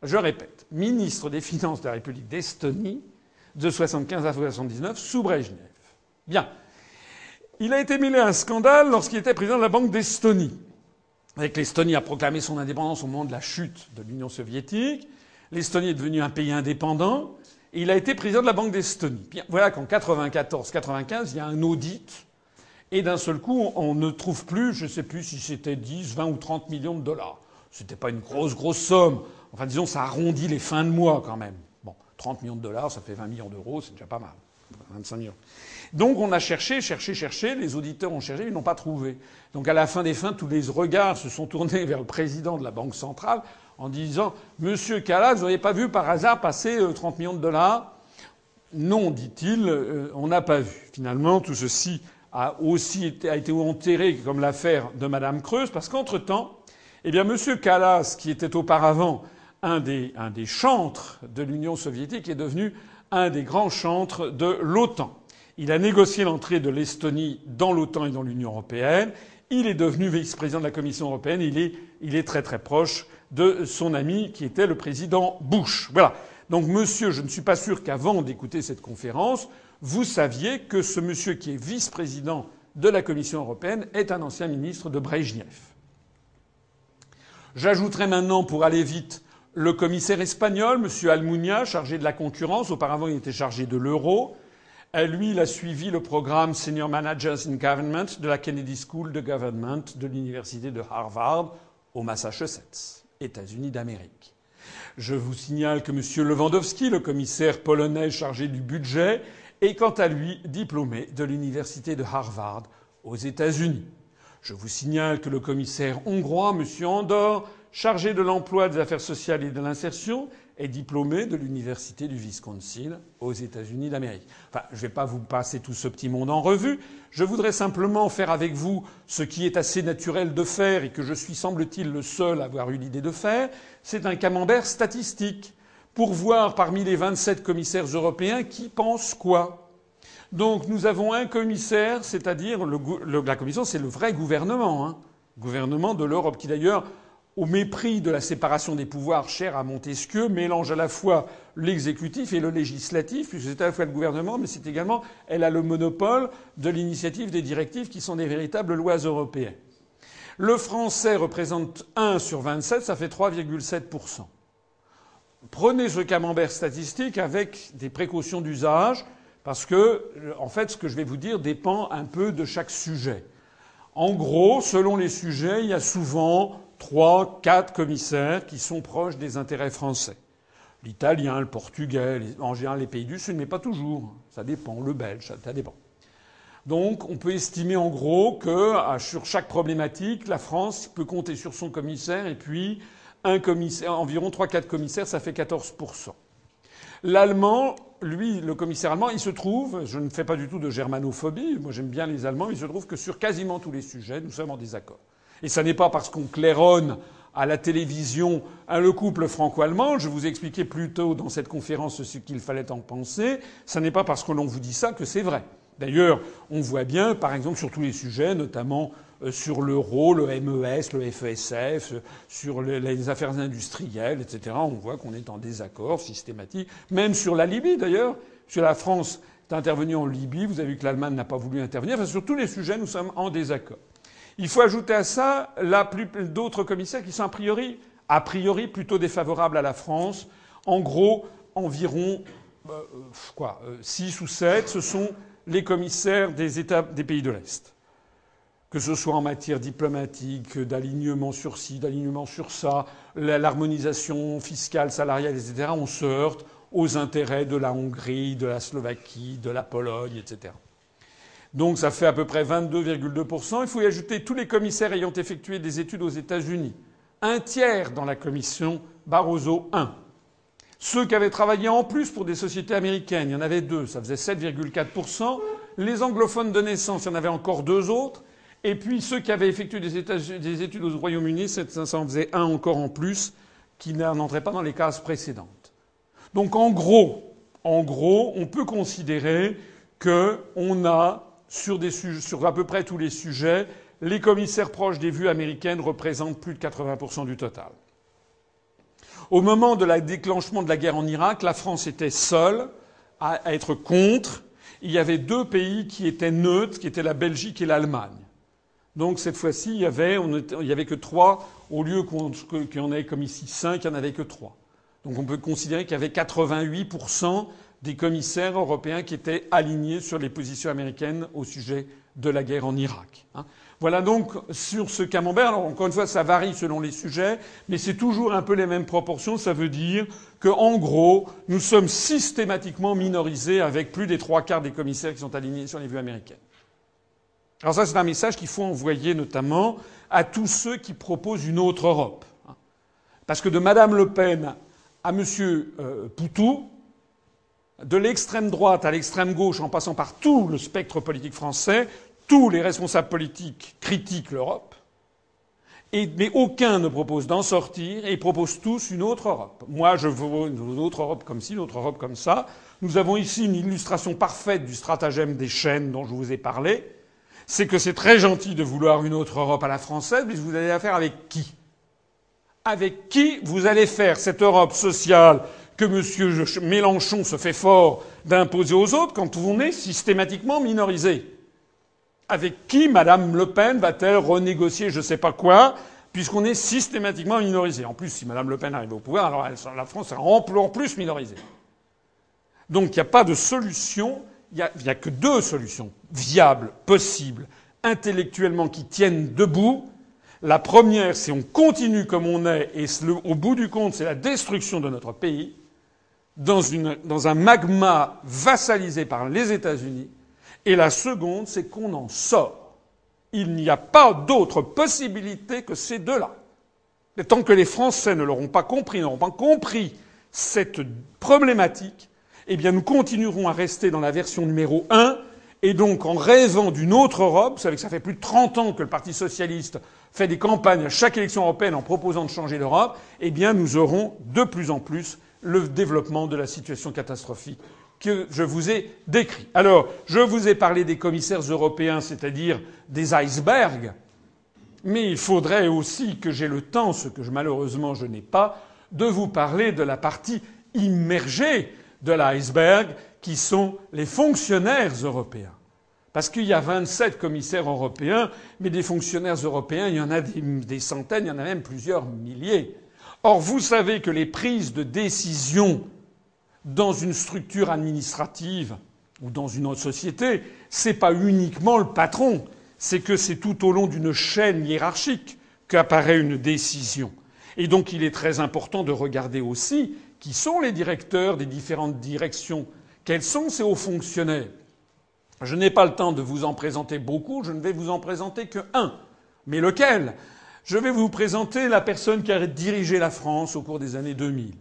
Je répète, ministre des Finances de la République d'Estonie de 1975 à 1979 sous Brejnev. Bien. Il a été mêlé à un scandale lorsqu'il était président de la Banque d'Estonie. L'Estonie a proclamé son indépendance au moment de la chute de l'Union soviétique. L'Estonie est devenue un pays indépendant. Et il a été président de la Banque d'Estonie. Voilà qu'en 94-95, il y a un audit et d'un seul coup, on ne trouve plus, je ne sais plus si c'était 10, 20 ou 30 millions de dollars. C'était pas une grosse, grosse somme. Enfin, disons, ça arrondit les fins de mois quand même. Bon, 30 millions de dollars, ça fait 20 millions d'euros, c'est déjà pas mal. 25 millions. Donc on a cherché, cherché, cherché, les auditeurs ont cherché, ils n'ont pas trouvé. Donc à la fin des fins, tous les regards se sont tournés vers le président de la Banque centrale en disant Monsieur Callas, vous n'avez pas vu par hasard passer 30 euh, millions de dollars? Non, dit-il, euh, on n'a pas vu. Finalement, tout ceci a aussi été, enterré comme l'affaire de Madame Creuse, parce qu'entre-temps, eh bien, M. Callas, qui était auparavant un des chantres de l'Union soviétique, est devenu un des grands chantres de l'OTAN. Il a négocié l'entrée de l'Estonie dans l'OTAN et dans l'Union européenne. Il est devenu vice-président de la Commission européenne. Il est, très très proche de son ami qui était le président Bush. Voilà. Donc, monsieur, je ne suis pas sûr qu'avant d'écouter cette conférence, vous saviez que ce monsieur qui est vice-président de la Commission européenne est un ancien ministre de Brejnev. J'ajouterai maintenant, pour aller vite, le commissaire espagnol, M. Almunia, chargé de la concurrence. Auparavant, il était chargé de l'euro. Euh, lui, il a suivi le programme Senior Managers in Government de la Kennedy School de Government de l'université de Harvard au Massachusetts, États-Unis d'Amérique. Je vous signale que M. Lewandowski, le commissaire polonais chargé du budget, est quant à lui diplômé de l'université de Harvard aux États-Unis. Je vous signale que le commissaire hongrois, M. Andor, chargé de l'emploi, des affaires sociales et de l'insertion, est diplômé de l'université du Wisconsin aux États-Unis d'Amérique. Enfin, je ne vais pas vous passer tout ce petit monde en revue. Je voudrais simplement faire avec vous ce qui est assez naturel de faire et que je suis, semble-t-il, le seul à avoir eu l'idée de faire. C'est un camembert statistique pour voir parmi les 27 commissaires européens qui pense quoi. Donc nous avons un commissaire, c'est-à-dire la commission, c'est le vrai gouvernement, hein, gouvernement de l'Europe, qui d'ailleurs, au mépris de la séparation des pouvoirs chère à Montesquieu, mélange à la fois l'exécutif et le législatif, puisque c'est à la fois le gouvernement, mais c'est également, elle a le monopole de l'initiative des directives qui sont des véritables lois européennes. Le français représente 1 sur 27, ça fait 3,7% prenez ce camembert statistique avec des précautions d'usage, parce que, en fait, ce que je vais vous dire dépend un peu de chaque sujet. En gros, selon les sujets, il y a souvent trois, quatre commissaires qui sont proches des intérêts français. L'italien, le portugais, en général les pays du Sud, mais pas toujours. Ça dépend. Le belge, ça dépend. Donc, on peut estimer en gros que sur chaque problématique, la France peut compter sur son commissaire et puis un commissaire, environ 3-4 commissaires, ça fait 14%. L'allemand, lui, le commissaire allemand, il se trouve, je ne fais pas du tout de germanophobie, moi j'aime bien les Allemands, il se trouve que sur quasiment tous les sujets, nous sommes en désaccord. Et ça n'est pas parce qu'on claironne à la télévision le couple franco-allemand, je vous ai expliqué plus tôt dans cette conférence ce qu'il fallait en penser, ça n'est pas parce que l'on vous dit ça que c'est vrai. D'ailleurs, on voit bien, par exemple, sur tous les sujets, notamment euh, sur l'euro, le MES, le FESF, euh, sur les affaires industrielles, etc. On voit qu'on est en désaccord systématique, même sur la Libye d'ailleurs. Sur la France est intervenue en Libye, vous avez vu que l'Allemagne n'a pas voulu intervenir. Enfin, sur tous les sujets, nous sommes en désaccord. Il faut ajouter à ça d'autres commissaires qui sont a priori, plutôt défavorables à la France. En gros, environ euh, quoi, 6 ou 7, ce sont les commissaires des États des pays de l'Est que ce soit en matière diplomatique, d'alignement sur ci, d'alignement sur ça, l'harmonisation fiscale, salariale, etc., on se heurte aux intérêts de la Hongrie, de la Slovaquie, de la Pologne, etc. Donc ça fait à peu près 22,2%. Il faut y ajouter tous les commissaires ayant effectué des études aux États-Unis. Un tiers dans la commission Barroso I. Ceux qui avaient travaillé en plus pour des sociétés américaines, il y en avait deux, ça faisait 7,4%. Les anglophones de naissance, il y en avait encore deux autres. Et puis ceux qui avaient effectué des, études au Royaume-Uni, ça en faisait un encore en plus, qui n'entrait pas dans les cases précédentes. Donc en gros, en gros, on peut considérer qu'on a sur, à peu près tous les sujets, les commissaires proches des vues américaines représentent plus de 80% du total. Au moment de la déclenchement de la guerre en Irak, la France était seule à être contre. Il y avait deux pays qui étaient neutres, qui étaient la Belgique et l'Allemagne. Donc cette fois-ci, il y avait, il avait que trois, au lieu qu'il y en ait comme ici cinq, il n'y en avait que trois. Donc on peut considérer qu'il y avait 88% des commissaires européens qui étaient alignés sur les positions américaines au sujet de la guerre en Irak. Hein. Voilà donc sur ce camembert. Alors encore une fois, ça varie selon les sujets, mais c'est toujours un peu les mêmes proportions. Ça veut dire qu'en gros, nous sommes systématiquement minorisés avec plus des trois quarts des commissaires qui sont alignés sur les vues américaines. Alors ça, c'est un message qu'il faut envoyer notamment à tous ceux qui proposent une autre Europe. Hein. Parce que de Madame Le Pen à M. Euh, Poutou, de l'extrême droite à l'extrême gauche, en passant par tout le spectre politique français, tous les responsables politiques critiquent l'Europe, mais aucun ne propose d'en sortir, et ils proposent tous une autre Europe. Moi, je veux une autre Europe comme ci, une autre Europe comme ça. Nous avons ici une illustration parfaite du stratagème des chaînes dont je vous ai parlé. C'est que c'est très gentil de vouloir une autre Europe à la française, mais vous avez affaire avec qui? Avec qui vous allez faire cette Europe sociale que M. Mélenchon se fait fort d'imposer aux autres quand on est systématiquement minorisé avec qui Mme Le Pen va-t-elle renégocier je ne sais pas quoi, puisqu'on est systématiquement minorisé? En plus, si Mme Le Pen arrive au pouvoir, alors la France sera en plus minorisée. Donc il n'y a pas de solution, il n'y a, que deux solutions viables, possibles, intellectuellement qui tiennent debout. La première, c'est on continue comme on est, et au bout du compte, c'est la destruction de notre pays, dans, dans un magma vassalisé par les États-Unis, et la seconde, c'est qu'on en sort. Il n'y a pas d'autre possibilité que ces deux-là. Et tant que les Français ne l'auront pas compris, n'auront pas compris cette problématique, eh bien nous continuerons à rester dans la version numéro un, et donc en rêvant d'une autre Europe, vous savez que ça fait plus de 30 ans que le Parti socialiste fait des campagnes à chaque élection européenne en proposant de changer l'Europe, eh bien nous aurons de plus en plus le développement de la situation catastrophique que je vous ai décrit. Alors, je vous ai parlé des commissaires européens, c'est-à-dire des icebergs, mais il faudrait aussi que j'ai le temps, ce que malheureusement je n'ai pas, de vous parler de la partie immergée de l'iceberg, qui sont les fonctionnaires européens. Parce qu'il y a 27 commissaires européens, mais des fonctionnaires européens, il y en a des, centaines, il y en a même plusieurs milliers. Or, vous savez que les prises de décision dans une structure administrative ou dans une autre société, c'est pas uniquement le patron, c'est que c'est tout au long d'une chaîne hiérarchique qu'apparaît une décision. Et donc il est très important de regarder aussi qui sont les directeurs des différentes directions, quels sont ces hauts fonctionnaires. Je n'ai pas le temps de vous en présenter beaucoup, je ne vais vous en présenter que un. Mais lequel? Je vais vous présenter la personne qui a dirigé la France au cours des années 2000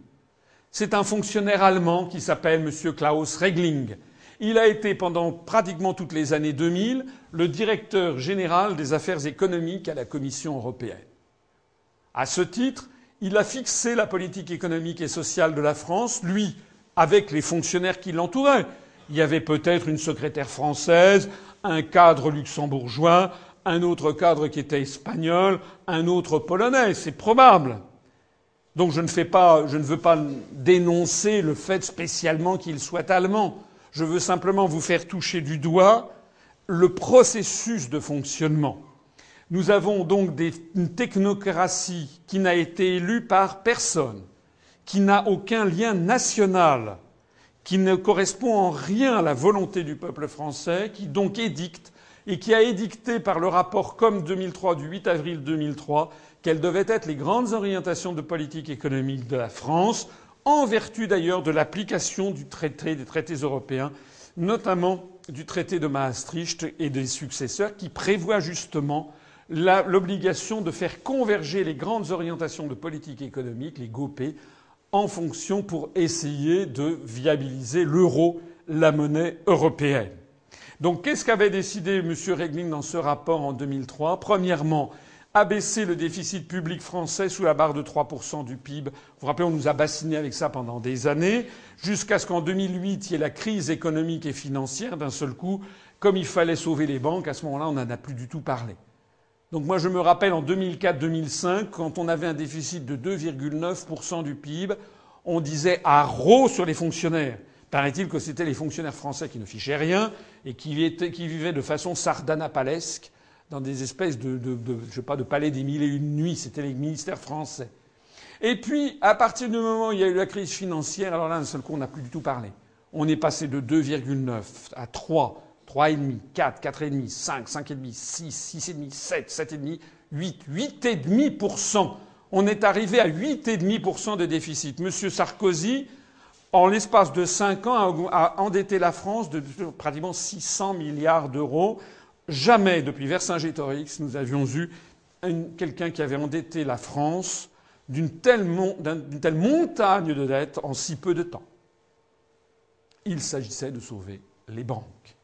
c'est un fonctionnaire allemand qui s'appelle M. Klaus Regling. Il a été pendant pratiquement toutes les années 2000 le directeur général des affaires économiques à la Commission européenne. À ce titre, il a fixé la politique économique et sociale de la France, lui, avec les fonctionnaires qui l'entouraient. Il y avait peut-être une secrétaire française, un cadre luxembourgeois, un autre cadre qui était espagnol, un autre polonais, c'est probable. Donc je ne, fais pas, je ne veux pas dénoncer le fait spécialement qu'il soit allemand. Je veux simplement vous faire toucher du doigt le processus de fonctionnement. Nous avons donc une technocratie qui n'a été élue par personne, qui n'a aucun lien national, qui ne correspond en rien à la volonté du peuple français, qui donc édicte et qui a édicté par le rapport COM 2003 du 8 avril 2003 quelles devaient être les grandes orientations de politique économique de la France, en vertu d'ailleurs de l'application du traité des traités européens, notamment du traité de Maastricht et des successeurs, qui prévoit justement l'obligation de faire converger les grandes orientations de politique économique, les GOP, en fonction pour essayer de viabiliser l'euro, la monnaie européenne. Donc qu'est-ce qu'avait décidé M. Regling dans ce rapport en 2003 Premièrement, abaisser le déficit public français sous la barre de 3% du PIB. Vous vous rappelez, on nous a bassiné avec ça pendant des années, jusqu'à ce qu'en 2008, il y ait la crise économique et financière d'un seul coup. Comme il fallait sauver les banques, à ce moment-là, on n'en a plus du tout parlé. Donc moi, je me rappelle en 2004-2005, quand on avait un déficit de 2,9% du PIB, on disait à sur les fonctionnaires. Paraît-il que c'était les fonctionnaires français qui ne fichaient rien et qui, vivaient de façon sardanapalesque dans des espèces de, sais pas, de palais des mille et une nuits. C'était les ministères français. Et puis, à partir du moment où il y a eu la crise financière, alors là, d'un seul coup, on n'a plus du tout parlé. On est passé de 2,9 à 3, 3,5, 4, 4,5, 5, 5,5, 6, 6,5, 7, 7,5, 8, 8,5%. On est arrivé à 8,5% de déficit. Monsieur Sarkozy, en l'espace de 5 ans, a endetté la France de pratiquement 600 milliards d'euros. Jamais depuis Vercingétorix nous avions eu quelqu'un qui avait endetté la France d'une telle, telle, montagne de dettes en si peu de temps. Il s'agissait de sauver les banques.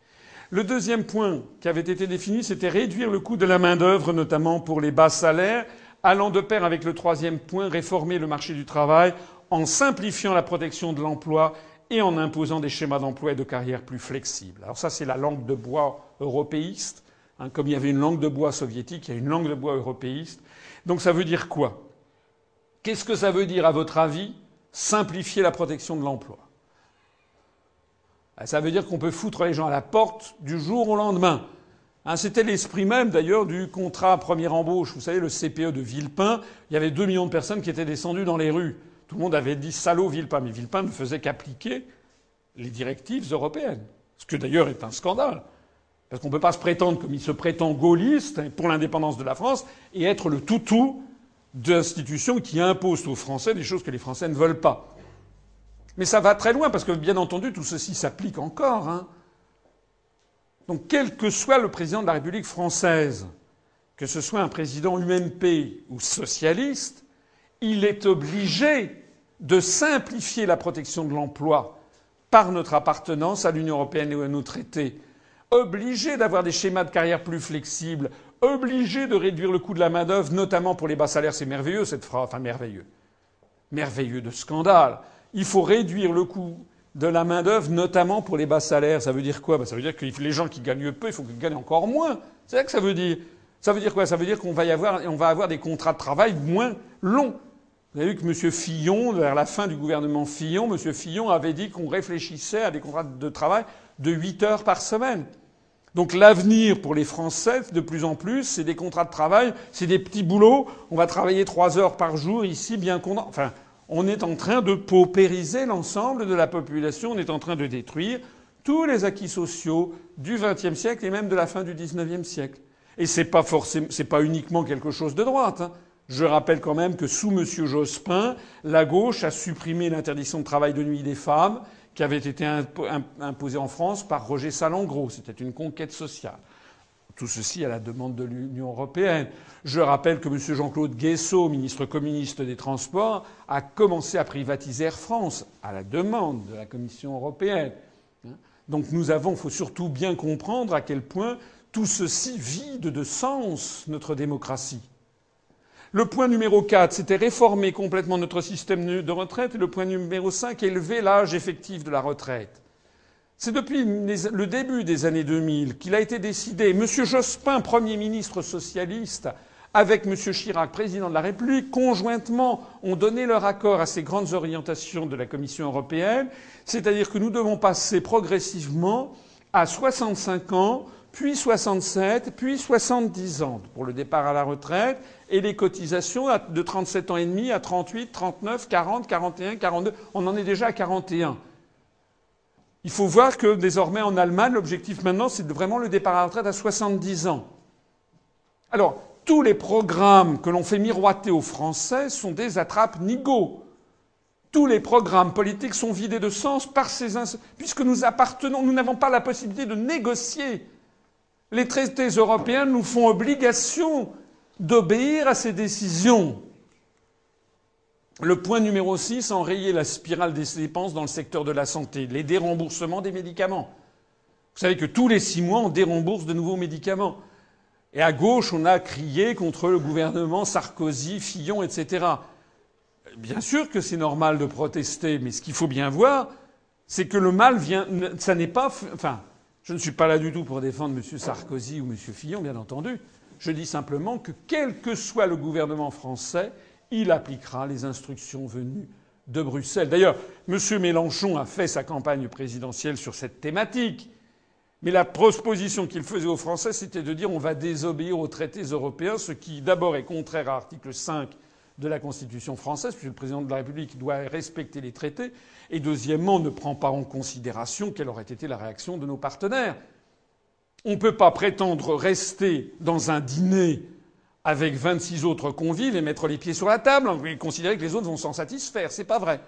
Le deuxième point qui avait été défini, c'était réduire le coût de la main-d'œuvre, notamment pour les bas salaires, allant de pair avec le troisième point, réformer le marché du travail en simplifiant la protection de l'emploi et en imposant des schémas d'emploi et de carrière plus flexibles. Alors ça, c'est la langue de bois européiste. Hein, comme il y avait une langue de bois soviétique, il y a une langue de bois européiste. Donc ça veut dire quoi? Qu'est-ce que ça veut dire, à votre avis, simplifier la protection de l'emploi? Ben, Ça veut dire qu'on peut foutre les gens à la porte du jour au lendemain. Hein, c'était l'esprit même, d'ailleurs, du contrat première embauche. Vous savez, le CPE de Villepin, il y avait deux millions de personnes qui étaient descendues dans les rues. Tout le monde avait dit salaud Villepin, mais Villepin ne faisait qu'appliquer les directives européennes. Ce que d'ailleurs est un scandale. Parce qu'on ne peut pas se prétendre, comme il se prétend gaulliste pour l'indépendance de la France, et être le toutou d'institutions qui imposent aux Français des choses que les Français ne veulent pas. Mais ça va très loin, parce que bien entendu, tout ceci s'applique encore. Hein. Donc, quel que soit le président de la République française, que ce soit un président UMP ou socialiste, il est obligé de simplifier la protection de l'emploi par notre appartenance à l'Union européenne et à nos traités, obligé d'avoir des schémas de carrière plus flexibles, obligé de réduire le coût de la main-d'œuvre, notamment pour les bas salaires. C'est merveilleux cette phrase, enfin merveilleux. Merveilleux de scandale. Il faut réduire le coût de la main-d'œuvre, notamment pour les bas salaires. Ça veut dire quoi? Ben, Ça veut dire que les gens qui gagnent peu, il faut qu'ils gagnent encore moins. C'est ça que ça veut dire. Ça veut dire quoi? Ça veut dire qu'on va avoir des contrats de travail moins longs. Vous avez vu que M. Fillon, vers la fin du gouvernement Fillon, M. Fillon avait dit qu'on réfléchissait à des contrats de travail de 8 heures par semaine. Donc l'avenir pour les Français, de plus en plus, c'est des contrats de travail, c'est des petits boulots. On va travailler 3 heures par jour ici, bien qu'on... Enfin, on est en train de paupériser l'ensemble de la population, on est en train de détruire tous les acquis sociaux du XXe siècle et même de la fin du XIXe siècle. Et c'est pas forcément, c'est pas uniquement quelque chose de droite. Hein. Je rappelle quand même que sous M. Jospin, la gauche a supprimé l'interdiction de travail de nuit des femmes, qui avait été imposée en France par Roger Salengro. C'était une conquête sociale. Tout ceci à la demande de l'Union européenne. Je rappelle que M. Jean-Claude Guessot, ministre communiste des Transports, a commencé à privatiser Air France à la demande de la Commission européenne. Donc nous avons, il faut surtout bien comprendre à quel point tout ceci vide de sens notre démocratie. Le point numéro 4, c'était réformer complètement notre système de retraite. Et le point numéro 5, élever l'âge effectif de la retraite. C'est depuis le début des années 2000 qu'il a été décidé. M. Jospin, Premier ministre socialiste, avec M. Chirac, président de la République, conjointement ont donné leur accord à ces grandes orientations de la Commission européenne, c'est-à-dire que nous devons passer progressivement à 65 ans, puis 67, puis 70 ans pour le départ à la retraite, et les cotisations de 37 ans et demi à 38, 39, 40, 41, 42. On en est déjà à 41. Il faut voir que désormais en Allemagne, l'objectif maintenant, c'est vraiment le départ à la retraite à 70 ans. Alors, tous les programmes que l'on fait miroiter aux Français sont des attrapes-nigauds. Tous les programmes politiques sont vidés de sens par ces puisque nous appartenons, nous n'avons pas la possibilité de négocier. Les traités européens nous font obligation d'obéir à ces décisions. Le point numéro 6, enrayer la spirale des dépenses dans le secteur de la santé, les déremboursements des médicaments. Vous savez que tous les six mois, on dérembourse de nouveaux médicaments. Et à gauche, on a crié contre le gouvernement Sarkozy, Fillon, etc. Bien sûr que c'est normal de protester, mais ce qu'il faut bien voir, c'est que le mal vient. Ça n'est pas. Enfin, je ne suis pas là du tout pour défendre M. Sarkozy ou M. Fillon, bien entendu. Je dis simplement que quel que soit le gouvernement français, il appliquera les instructions venues de Bruxelles. D'ailleurs, M. Mélenchon a fait sa campagne présidentielle sur cette thématique. Mais la proposition qu'il faisait aux Français, c'était de dire on va désobéir aux traités européens, ce qui d'abord est contraire à l'article 5 de la Constitution française, puisque le président de la République doit respecter les traités, et deuxièmement ne prend pas en considération quelle aurait été la réaction de nos partenaires. On ne peut pas prétendre rester dans un dîner avec 26 autres convives et mettre les pieds sur la table et considérer que les autres vont s'en satisfaire. C'est pas vrai.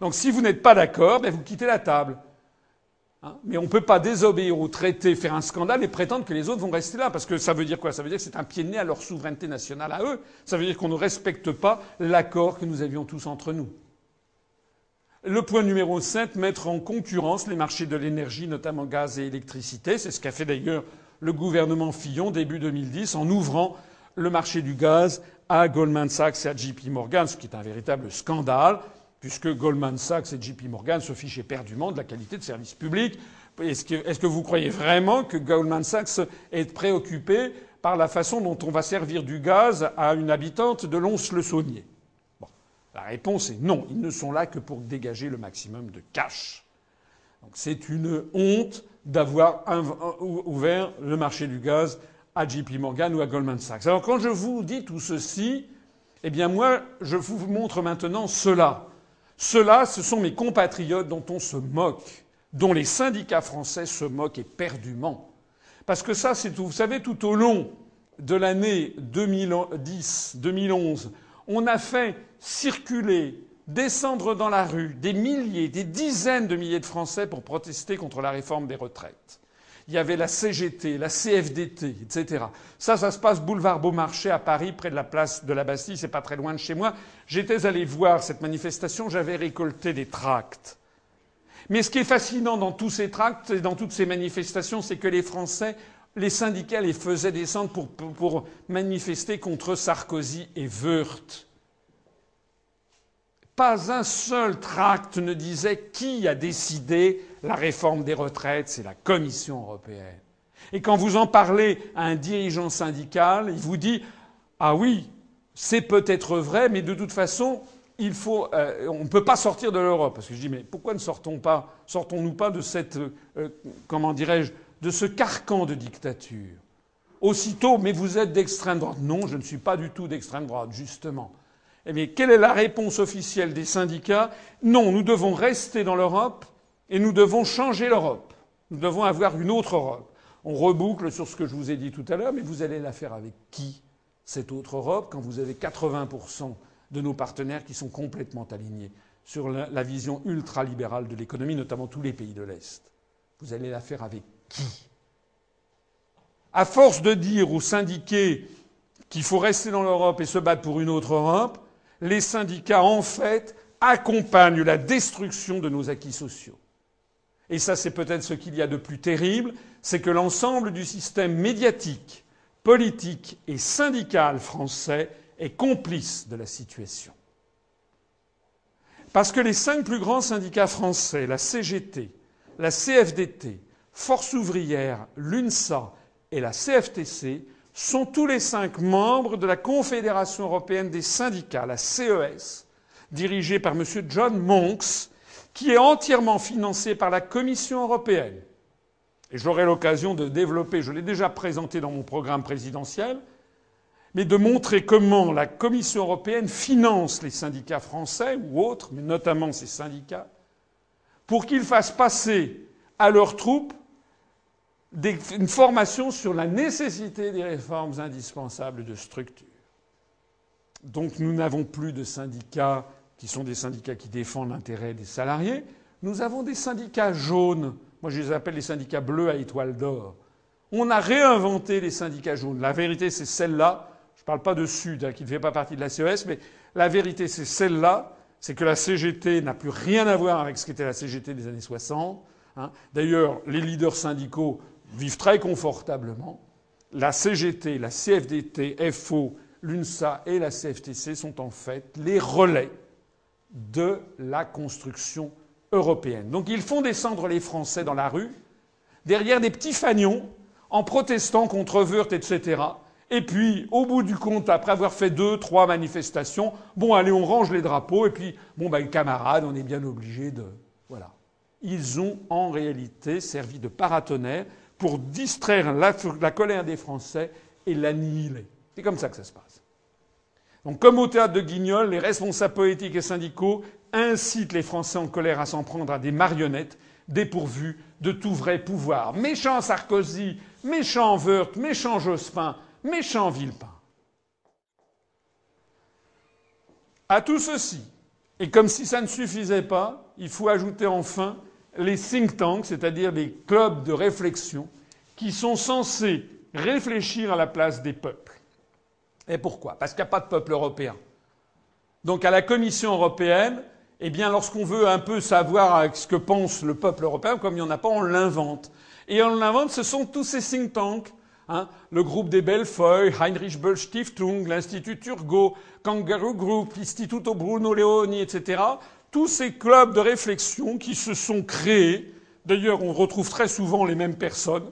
Donc si vous n'êtes pas d'accord, ben vous quittez la table. Hein Mais on ne peut pas désobéir au traité, faire un scandale et prétendre que les autres vont rester là. Parce que ça veut dire quoi? Ça veut dire que c'est un pied de nez à leur souveraineté nationale à eux. Ça veut dire qu'on ne respecte pas l'accord que nous avions tous entre nous. Le point numéro 7, mettre en concurrence les marchés de l'énergie, notamment gaz et électricité. C'est ce qu'a fait d'ailleurs le gouvernement Fillon début 2010 en ouvrant le marché du gaz à Goldman Sachs et à JP Morgan, ce qui est un véritable scandale, puisque Goldman Sachs et JP Morgan se fichaient perdument de la qualité de service public. Est-ce que, vous croyez vraiment que Goldman Sachs est préoccupé par la façon dont on va servir du gaz à une habitante de Lons-le-Saunier? La réponse est non. Ils ne sont là que pour dégager le maximum de cash. Donc c'est une honte d'avoir ouvert le marché du gaz à JP Morgan ou à Goldman Sachs. Alors quand je vous dis tout ceci, eh bien moi, je vous montre maintenant cela. Cela, ce sont mes compatriotes dont on se moque, dont les syndicats français se moquent éperdument. Parce que ça, c'est tout. Vous savez, tout au long de l'année 2010-2011, on a fait circuler, descendre dans la rue des milliers, des dizaines de milliers de Français pour protester contre la réforme des retraites il y avait la CGT, la CFDT, etc. Ça, ça se passe boulevard Beaumarchais à Paris, près de la place de la Bastille, c'est pas très loin de chez moi. J'étais allé voir cette manifestation, j'avais récolté des tracts. Mais ce qui est fascinant dans tous ces tracts et dans toutes ces manifestations, c'est que les Français, les syndicats les faisaient descendre pour, pour, manifester contre Sarkozy et Wörth. Pas un seul tract ne disait qui a décidé la réforme des retraites, c'est la Commission européenne. Et quand vous en parlez à un dirigeant syndical, il vous dit Ah oui, c'est peut-être vrai, mais de toute façon, euh, on ne peut pas sortir de l'Europe. Parce que je dis Mais pourquoi ne sortons sortons-nous pas de cette, euh, comment dirais-je, de ce carcan de dictature? Aussitôt, mais vous êtes d'extrême droite? Non, je ne suis pas du tout d'extrême droite, justement. Eh quelle est la réponse officielle des syndicats? Non, nous devons rester dans l'Europe et nous devons changer l'Europe. Nous devons avoir une autre Europe. On reboucle sur ce que je vous ai dit tout à l'heure, mais vous allez la faire avec qui, cette autre Europe, quand vous avez 80% de nos partenaires qui sont complètement alignés sur la, vision ultralibérale de l'économie, notamment tous les pays de l'Est? Vous allez la faire avec qui? À force de dire aux syndiqués qu'il faut rester dans l'Europe et se battre pour une autre Europe, les syndicats, en fait, accompagnent la destruction de nos acquis sociaux et ça c'est peut-être ce qu'il y a de plus terrible, c'est que l'ensemble du système médiatique, politique et syndical français est complice de la situation. Parce que les cinq plus grands syndicats français, la CGT, la CFDT, Force ouvrière, l'UNSA et la CFTC, sont tous les cinq membres de la Confédération européenne des syndicats, la CES, dirigée par M. John Monks, qui est entièrement financé par la Commission européenne. Et j'aurai l'occasion de développer, je l'ai déjà présenté dans mon programme présidentiel, mais de montrer comment la Commission européenne finance les syndicats français ou autres, mais notamment ces syndicats, pour qu'ils fassent passer à leurs troupes une formation sur la nécessité des réformes indispensables de structure. Donc nous n'avons plus de syndicats qui sont des syndicats qui défendent l'intérêt des salariés. Nous avons des syndicats jaunes. Moi, je les appelle les syndicats bleus à étoile d'or. On a réinventé les syndicats jaunes. La vérité, c'est celle-là. Je ne parle pas de Sud, hein, qui ne fait pas partie de la CES, mais la vérité, c'est celle-là. C'est que la CGT n'a plus rien à voir avec ce qu'était la CGT des années 60. Hein. D'ailleurs, les leaders syndicaux vivent très confortablement. La CGT, la CFDT, FO, l'UNSA et la CFTC sont en fait les relais de la construction européenne. Donc ils font descendre les Français dans la rue, derrière des petits fanions, en protestant contre Wörth, etc. Et puis, au bout du compte, après avoir fait deux, trois manifestations, bon, allez, on range les drapeaux, et puis, bon, ben, camarades, on est bien obligé de. Voilà. Ils ont en réalité servi de paratonnerre pour distraire la, colère des Français et l'annihiler. C'est comme ça que ça se passe. Donc, comme au théâtre de Guignol, les responsables politiques et syndicaux incitent les Français en colère à s'en prendre à des marionnettes dépourvues de tout vrai pouvoir. Méchant Sarkozy, méchant Wörth, méchant Jospin, méchant Villepin. À tout ceci, et comme si ça ne suffisait pas, il faut ajouter enfin les think tanks, c'est-à-dire les clubs de réflexion, qui sont censés réfléchir à la place des peuples. Et pourquoi? Parce qu'il n'y a pas de peuple européen. Donc à la Commission européenne, eh bien, lorsqu'on veut un peu savoir ce que pense le peuple européen, comme il n'y en a pas, on l'invente. Et on l'invente, ce sont tous ces think tanks. Hein, le groupe des Bellefeuilles, Heinrich Böll Stiftung, l'Institut Turgot, Kangaroo Group, l'Istituto Bruno Leoni, etc. Tous ces clubs de réflexion qui se sont créés. D'ailleurs, on retrouve très souvent les mêmes personnes,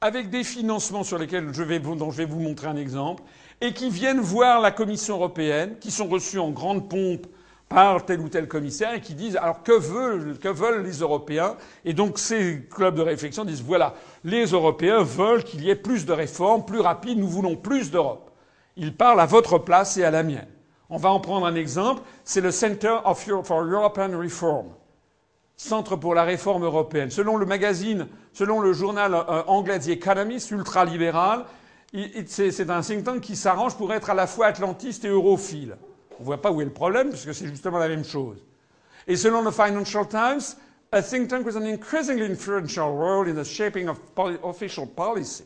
avec des financements sur lesquels je vais, dont je vais vous montrer un exemple, et qui viennent voir la Commission européenne, qui sont reçus en grande pompe par tel ou tel commissaire et qui disent alors que veulent, que veulent les Européens? Et donc ces clubs de réflexion disent voilà, les Européens veulent qu'il y ait plus de réformes, plus rapides, nous voulons plus d'Europe. Ils parlent à votre place et à la mienne. On va en prendre un exemple, c'est le Center for European Reform, Centre pour la réforme européenne. Selon le magazine, selon le journal euh, anglais The Economist, ultra-libéral, c'est un think tank qui s'arrange pour être à la fois atlantiste et europhile. On ne voit pas où est le problème, puisque c'est justement la même chose. Et selon le Financial Times, a think tank with an increasingly influential role in the shaping of official policy.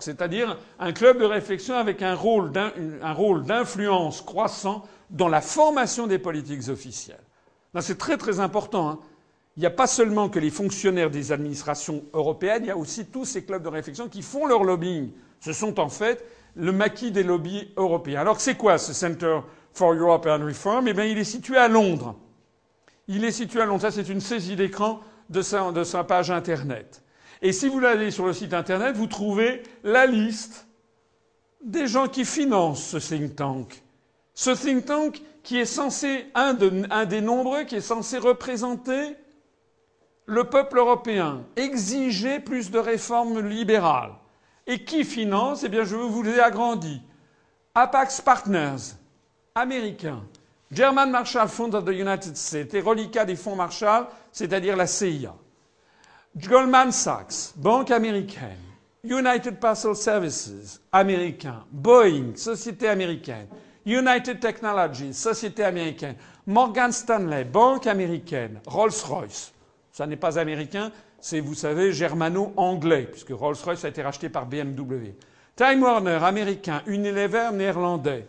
C'est-à-dire un club de réflexion avec un rôle d'influence croissant dans la formation des politiques officielles. C'est très très important. Hein. Il n'y a pas seulement que les fonctionnaires des administrations européennes, il y a aussi tous ces clubs de réflexion qui font leur lobbying. Ce sont en fait le maquis des lobbies européens. Alors c'est quoi ce Center for European Reform, eh bien, il est situé à Londres. Il est situé à Londres. Ça, c'est une saisie d'écran de sa page Internet. Et si vous allez sur le site Internet, vous trouvez la liste des gens qui financent ce think tank. Ce think tank qui est censé, un, de, un des nombreux, qui est censé représenter le peuple européen, exiger plus de réformes libérales. Et qui finance Eh bien, je vous l'ai agrandi. Apax Partners, américain. German Marshall Fund of the United States, les reliquats des fonds Marshall, c'est-à-dire la CIA. Goldman Sachs, banque américaine. United Parcel Services, américain. Boeing, société américaine. United Technologies, société américaine. Morgan Stanley, banque américaine. Rolls-Royce, ça n'est pas américain, c'est, vous savez, germano-anglais, puisque Rolls-Royce a été racheté par BMW. Time Warner, américain. Unilever, néerlandais.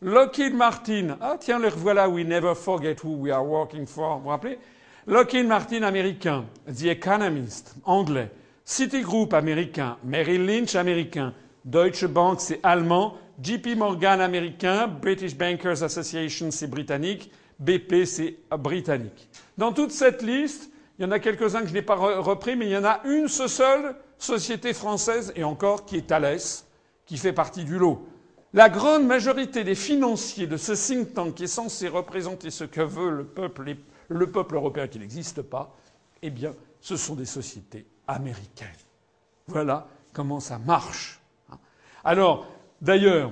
Lockheed Martin, ah tiens, le revoilà, we never forget who we are working for, vous vous rappelez? Lockheed Martin américain, The Economist anglais, Citigroup américain, Merrill Lynch américain, Deutsche Bank c'est allemand, JP Morgan américain, British Bankers Association c'est britannique, BP c'est britannique. Dans toute cette liste, il y en a quelques-uns que je n'ai pas repris, mais il y en a une seule société française, et encore, qui est Thales, qui fait partie du lot. La grande majorité des financiers de ce think tank qui est censé représenter ce que veut le peuple, le peuple européen qui n'existe pas, eh bien, ce sont des sociétés américaines. Voilà comment ça marche. Alors, d'ailleurs,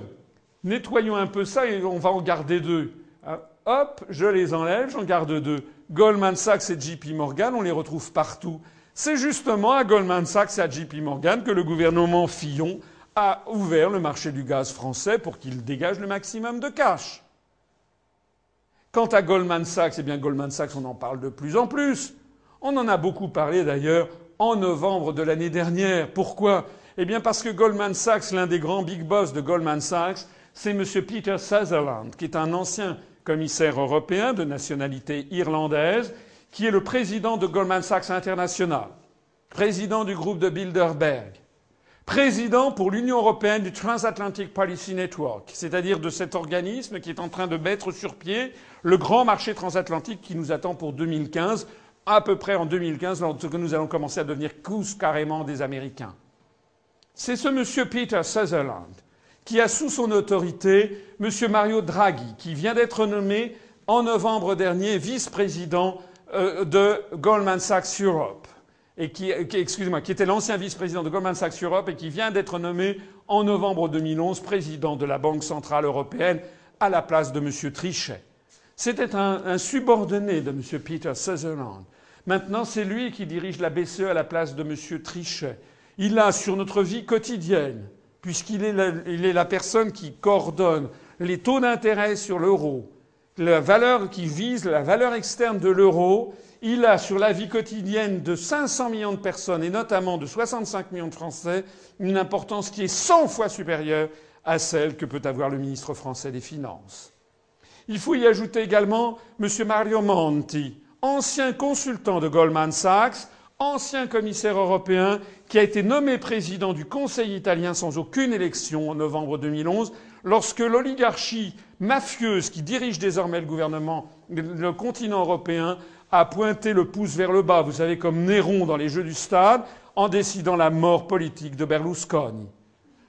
nettoyons un peu ça et on va en garder deux. Hein, hop, je les enlève, j'en garde deux. Goldman Sachs et JP Morgan, on les retrouve partout. C'est justement à Goldman Sachs et à JP Morgan que le gouvernement Fillon a ouvert le marché du gaz français pour qu'il dégage le maximum de cash. Quant à Goldman Sachs, eh bien Goldman Sachs, on en parle de plus en plus. On en a beaucoup parlé d'ailleurs en novembre de l'année dernière. Pourquoi? Eh bien parce que Goldman Sachs, l'un des grands big boss de Goldman Sachs, c'est M. Peter Sutherland, qui est un ancien commissaire européen de nationalité irlandaise, qui est le président de Goldman Sachs International, président du groupe de Bilderberg, président pour l'Union européenne du Transatlantic Policy Network, c'est-à-dire de cet organisme qui est en train de mettre sur pied le grand marché transatlantique qui nous attend pour 2015, à peu près en 2015, lorsque nous allons commencer à devenir tous carrément des Américains. C'est ce monsieur Peter Sutherland qui a sous son autorité monsieur Mario Draghi, qui vient d'être nommé en novembre dernier vice-président euh, de Goldman Sachs Europe et qui, excusez-moi, qui était l'ancien vice-président de Goldman Sachs Europe et qui vient d'être nommé en novembre 2011 président de la Banque centrale européenne à la place de M. Trichet. C'était un, subordonné de M. Peter Sutherland. Maintenant, c'est lui qui dirige la BCE à la place de M. Trichet. Il a sur notre vie quotidienne, puisqu'il est, est la personne qui coordonne les taux d'intérêt sur l'euro, la valeur qui vise la valeur externe de l'euro, il a sur la vie quotidienne de 500 millions de personnes et notamment de 65 millions de Français une importance qui est 100 fois supérieure à celle que peut avoir le ministre français des Finances. Il faut y ajouter également M. Mario Monti, ancien consultant de Goldman Sachs, ancien commissaire européen, qui a été nommé président du Conseil italien sans aucune élection en novembre 2011, lorsque l'oligarchie mafieuse qui dirige désormais le gouvernement, le continent européen, a pointé le pouce vers le bas, vous savez, comme Néron dans les Jeux du Stade, en décidant la mort politique de Berlusconi.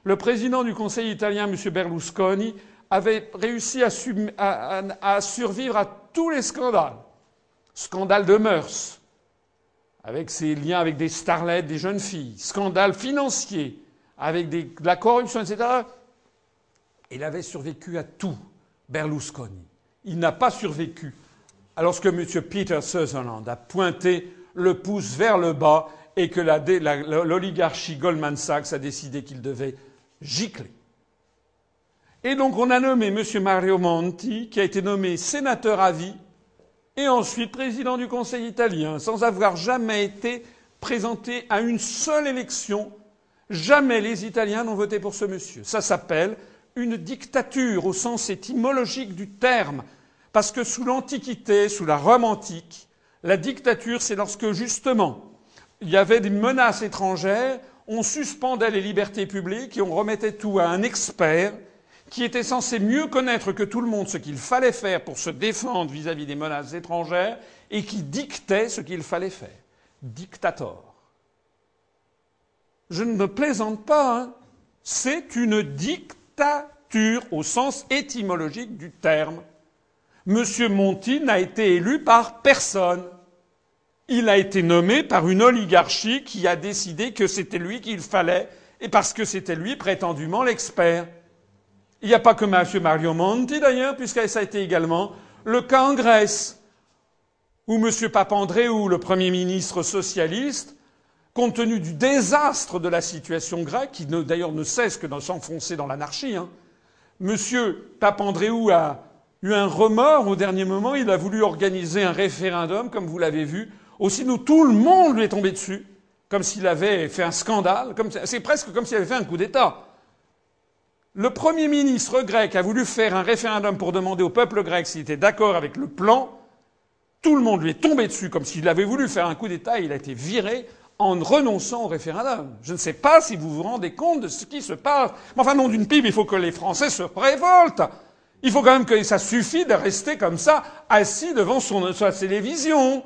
Le président du Conseil italien, M. Berlusconi, avait réussi à, survivre à tous les scandales. Scandale de mœurs, avec ses liens avec des starlettes, des jeunes filles, scandale financier, avec de la corruption, etc. Il avait survécu à tout. Berlusconi. Il n'a pas survécu lorsque M. Peter Sutherland a pointé le pouce vers le bas et que l'oligarchie Goldman Sachs a décidé qu'il devait gicler. Et donc on a nommé M. Mario Monti, qui a été nommé sénateur à vie, et ensuite président du Conseil italien, sans avoir jamais été présenté à une seule élection. Jamais les Italiens n'ont voté pour ce monsieur. Ça s'appelle une dictature au sens étymologique du terme. Parce que sous l'Antiquité, sous la Rome antique, la dictature, c'est lorsque justement il y avait des menaces étrangères, on suspendait les libertés publiques et on remettait tout à un expert qui était censé mieux connaître que tout le monde ce qu'il fallait faire pour se défendre vis-à-vis des menaces étrangères et qui dictait ce qu'il fallait faire. Dictator. Je ne me plaisante pas, hein. c'est une dictature dictature au sens étymologique du terme. Monsieur Monti n'a été élu par personne. Il a été nommé par une oligarchie qui a décidé que c'était lui qu'il fallait, et parce que c'était lui prétendument l'expert. Il n'y a pas que M. Mario Monti d'ailleurs, puisque ça a été également le cas en Grèce, où M. Papandréou, le Premier ministre socialiste, compte tenu du désastre de la situation grecque, qui d'ailleurs ne cesse que de s'enfoncer dans l'anarchie, hein, M. Papandréou a eu un remords au dernier moment, il a voulu organiser un référendum, comme vous l'avez vu. Aussitôt, tout le monde lui est tombé dessus, comme s'il avait fait un scandale, c'est presque comme s'il avait fait un coup d'État. Le Premier ministre grec a voulu faire un référendum pour demander au peuple grec s'il était d'accord avec le plan. Tout le monde lui est tombé dessus comme s'il avait voulu faire un coup d'État il a été viré en renonçant au référendum. Je ne sais pas si vous vous rendez compte de ce qui se passe. Mais enfin, non d'une pipe, il faut que les Français se révoltent. Il faut quand même que ça suffit de rester comme ça, assis devant son, sa télévision.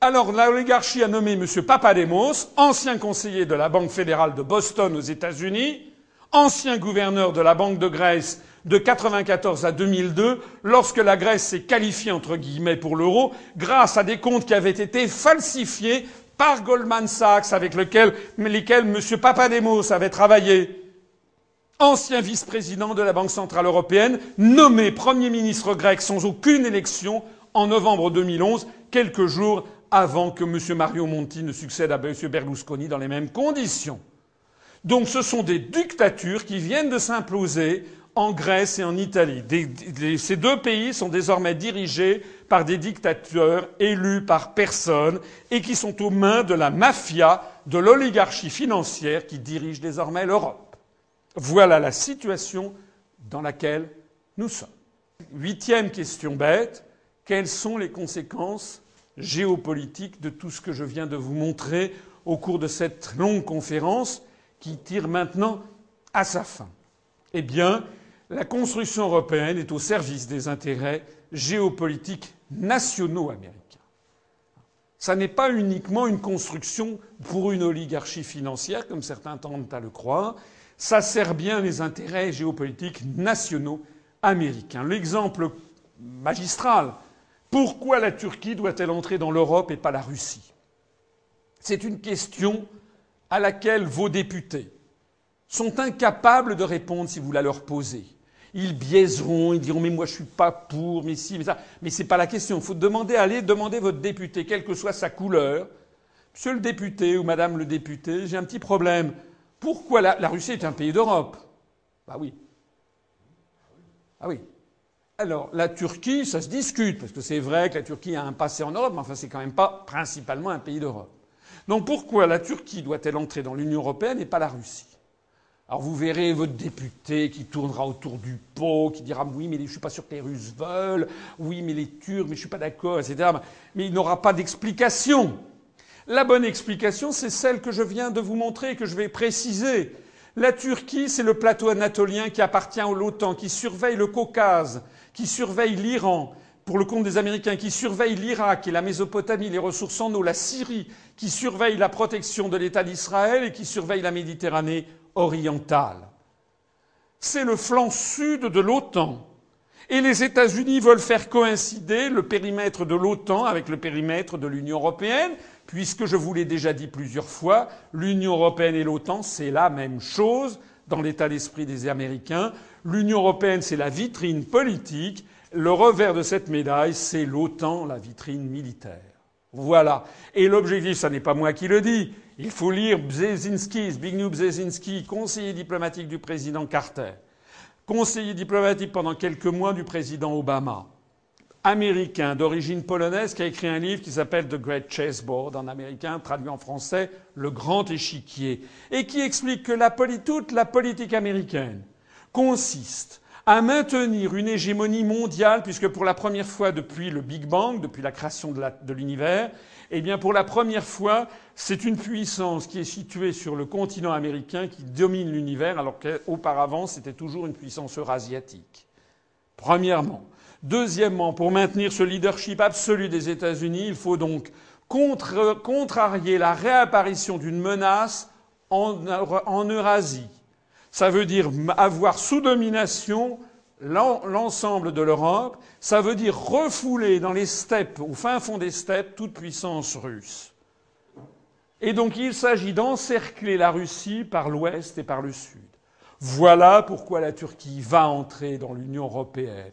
Alors, l'oligarchie a nommé M. Papademos, ancien conseiller de la Banque fédérale de Boston aux États-Unis, ancien gouverneur de la Banque de Grèce de 1994 à 2002, lorsque la Grèce s'est qualifiée entre guillemets pour l'euro, grâce à des comptes qui avaient été falsifiés par Goldman Sachs, avec lesquels M. Papademos avait travaillé, ancien vice-président de la Banque centrale européenne, nommé Premier ministre grec sans aucune élection en novembre 2011, quelques jours avant que M. Mario Monti ne succède à M. Berlusconi dans les mêmes conditions. Donc ce sont des dictatures qui viennent de s'imploser en Grèce et en Italie. ces deux pays sont désormais dirigés par des dictateurs élus par personne et qui sont aux mains de la mafia, de l'oligarchie financière qui dirige désormais l'Europe. Voilà la situation dans laquelle nous sommes. Huitième question bête. Quelles sont les conséquences géopolitiques de tout ce que je viens de vous montrer au cours de cette longue conférence qui tire maintenant à sa fin? Eh bien, la construction européenne est au service des intérêts géopolitiques nationaux américains. Ça n'est pas uniquement une construction pour une oligarchie financière, comme certains tendent à le croire. Ça sert bien les intérêts géopolitiques nationaux américains. L'exemple magistral. Pourquoi la Turquie doit-elle entrer dans l'Europe et pas la Russie? C'est une question à laquelle vos députés sont incapables de répondre si vous la leur posez. Ils biaiseront, ils diront mais moi je suis pas pour, mais si, mais ça. Mais c'est pas la question. Il faut demander, allez demander votre député, quelle que soit sa couleur. Monsieur le député ou madame le député, j'ai un petit problème. Pourquoi la, Russie est un pays d'Europe? Bah oui. Ah oui. Alors, la Turquie, ça se discute, parce que c'est vrai que la Turquie a un passé en Europe, mais enfin, c'est quand même pas principalement un pays d'Europe. Donc, pourquoi la Turquie doit-elle entrer dans l'Union européenne et pas la Russie? Alors vous verrez votre député qui tournera autour du pot, qui dira oui mais je suis pas sûr que les Russes veulent, oui mais les Turcs, mais je suis pas d'accord, etc. Mais il n'aura pas d'explication. La bonne explication, c'est celle que je viens de vous montrer que je vais préciser. La Turquie, c'est le plateau anatolien qui appartient à l'OTAN, qui surveille le Caucase, qui surveille l'Iran, pour le compte des Américains, qui surveille l'Irak et la Mésopotamie, les ressources en eau, la Syrie, qui surveille la protection de l'État d'Israël et qui surveille la Méditerranée orientale. C'est le flanc sud de l'OTAN. Et les États-Unis veulent faire coïncider le périmètre de l'OTAN avec le périmètre de l'Union européenne, puisque je vous l'ai déjà dit plusieurs fois, l'Union européenne et l'OTAN, c'est la même chose dans l'état d'esprit des Américains. L'Union européenne, c'est la vitrine politique. Le revers de cette médaille, c'est l'OTAN, la vitrine militaire. Voilà. Et l'objectif, ce n'est pas moi qui le dis, il faut lire Brzezinski, Zbigniew Brzezinski, conseiller diplomatique du président Carter, conseiller diplomatique pendant quelques mois du président Obama, américain d'origine polonaise qui a écrit un livre qui s'appelle The Great Chessboard en américain, traduit en français Le Grand Échiquier, et qui explique que la toute la politique américaine consiste à maintenir une hégémonie mondiale, puisque pour la première fois depuis le Big Bang, depuis la création de l'univers, eh bien, pour la première fois, c'est une puissance qui est située sur le continent américain qui domine l'univers, alors qu'auparavant, c'était toujours une puissance eurasiatique. Premièrement. Deuxièmement, pour maintenir ce leadership absolu des États-Unis, il faut donc contrarier la réapparition d'une menace en, Eurasie. Ça veut dire avoir sous domination l'ensemble de l'Europe, ça veut dire refouler dans les steppes, au fin fond des steppes, toute puissance russe. Et donc il s'agit d'encercler la Russie par l'ouest et par le sud. Voilà pourquoi la Turquie va entrer dans l'Union européenne.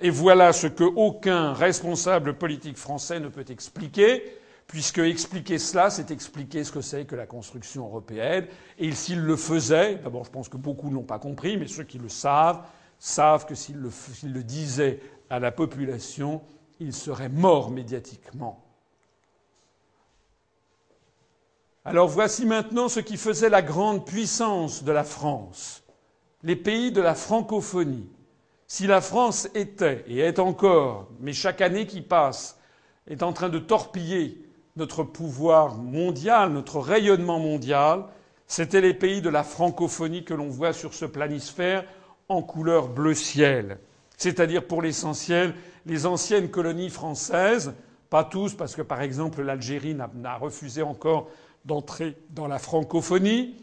Et voilà ce que aucun responsable politique français ne peut expliquer, puisque expliquer cela, c'est expliquer ce que c'est que la construction européenne. Et s'il le faisait, d'abord je pense que beaucoup n'ont pas compris, mais ceux qui le savent, savent que s'ils le, disaient à la population, ils seraient morts médiatiquement. Alors voici maintenant ce qui faisait la grande puissance de la France, les pays de la francophonie. Si la France était et est encore, mais chaque année qui passe, est en train de torpiller notre pouvoir mondial, notre rayonnement mondial, c'était les pays de la francophonie que l'on voit sur ce planisphère en couleur bleu ciel, c'est-à-dire pour l'essentiel les anciennes colonies françaises, pas tous, parce que par exemple l'Algérie n'a refusé encore d'entrer dans la francophonie,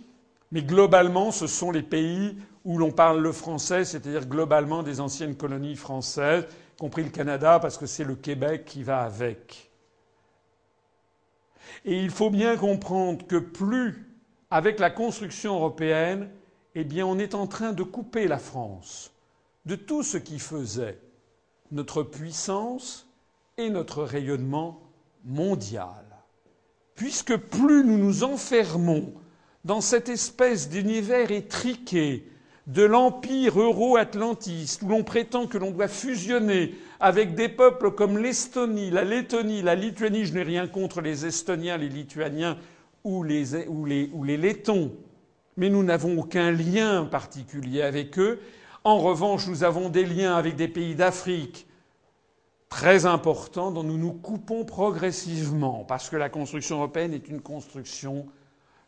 mais globalement ce sont les pays où l'on parle le français, c'est-à-dire globalement des anciennes colonies françaises, y compris le Canada, parce que c'est le Québec qui va avec. Et il faut bien comprendre que plus, avec la construction européenne, eh bien, on est en train de couper la France de tout ce qui faisait notre puissance et notre rayonnement mondiale. Puisque plus nous nous enfermons dans cette espèce d'univers étriqué de l'empire euro-atlantiste, où l'on prétend que l'on doit fusionner avec des peuples comme l'Estonie, la Lettonie, la Lituanie, je n'ai rien contre les Estoniens, les Lituaniens ou les, Lettons, mais nous n'avons aucun lien particulier avec eux. En revanche, nous avons des liens avec des pays d'Afrique très importants dont nous nous coupons progressivement, parce que la construction européenne est une construction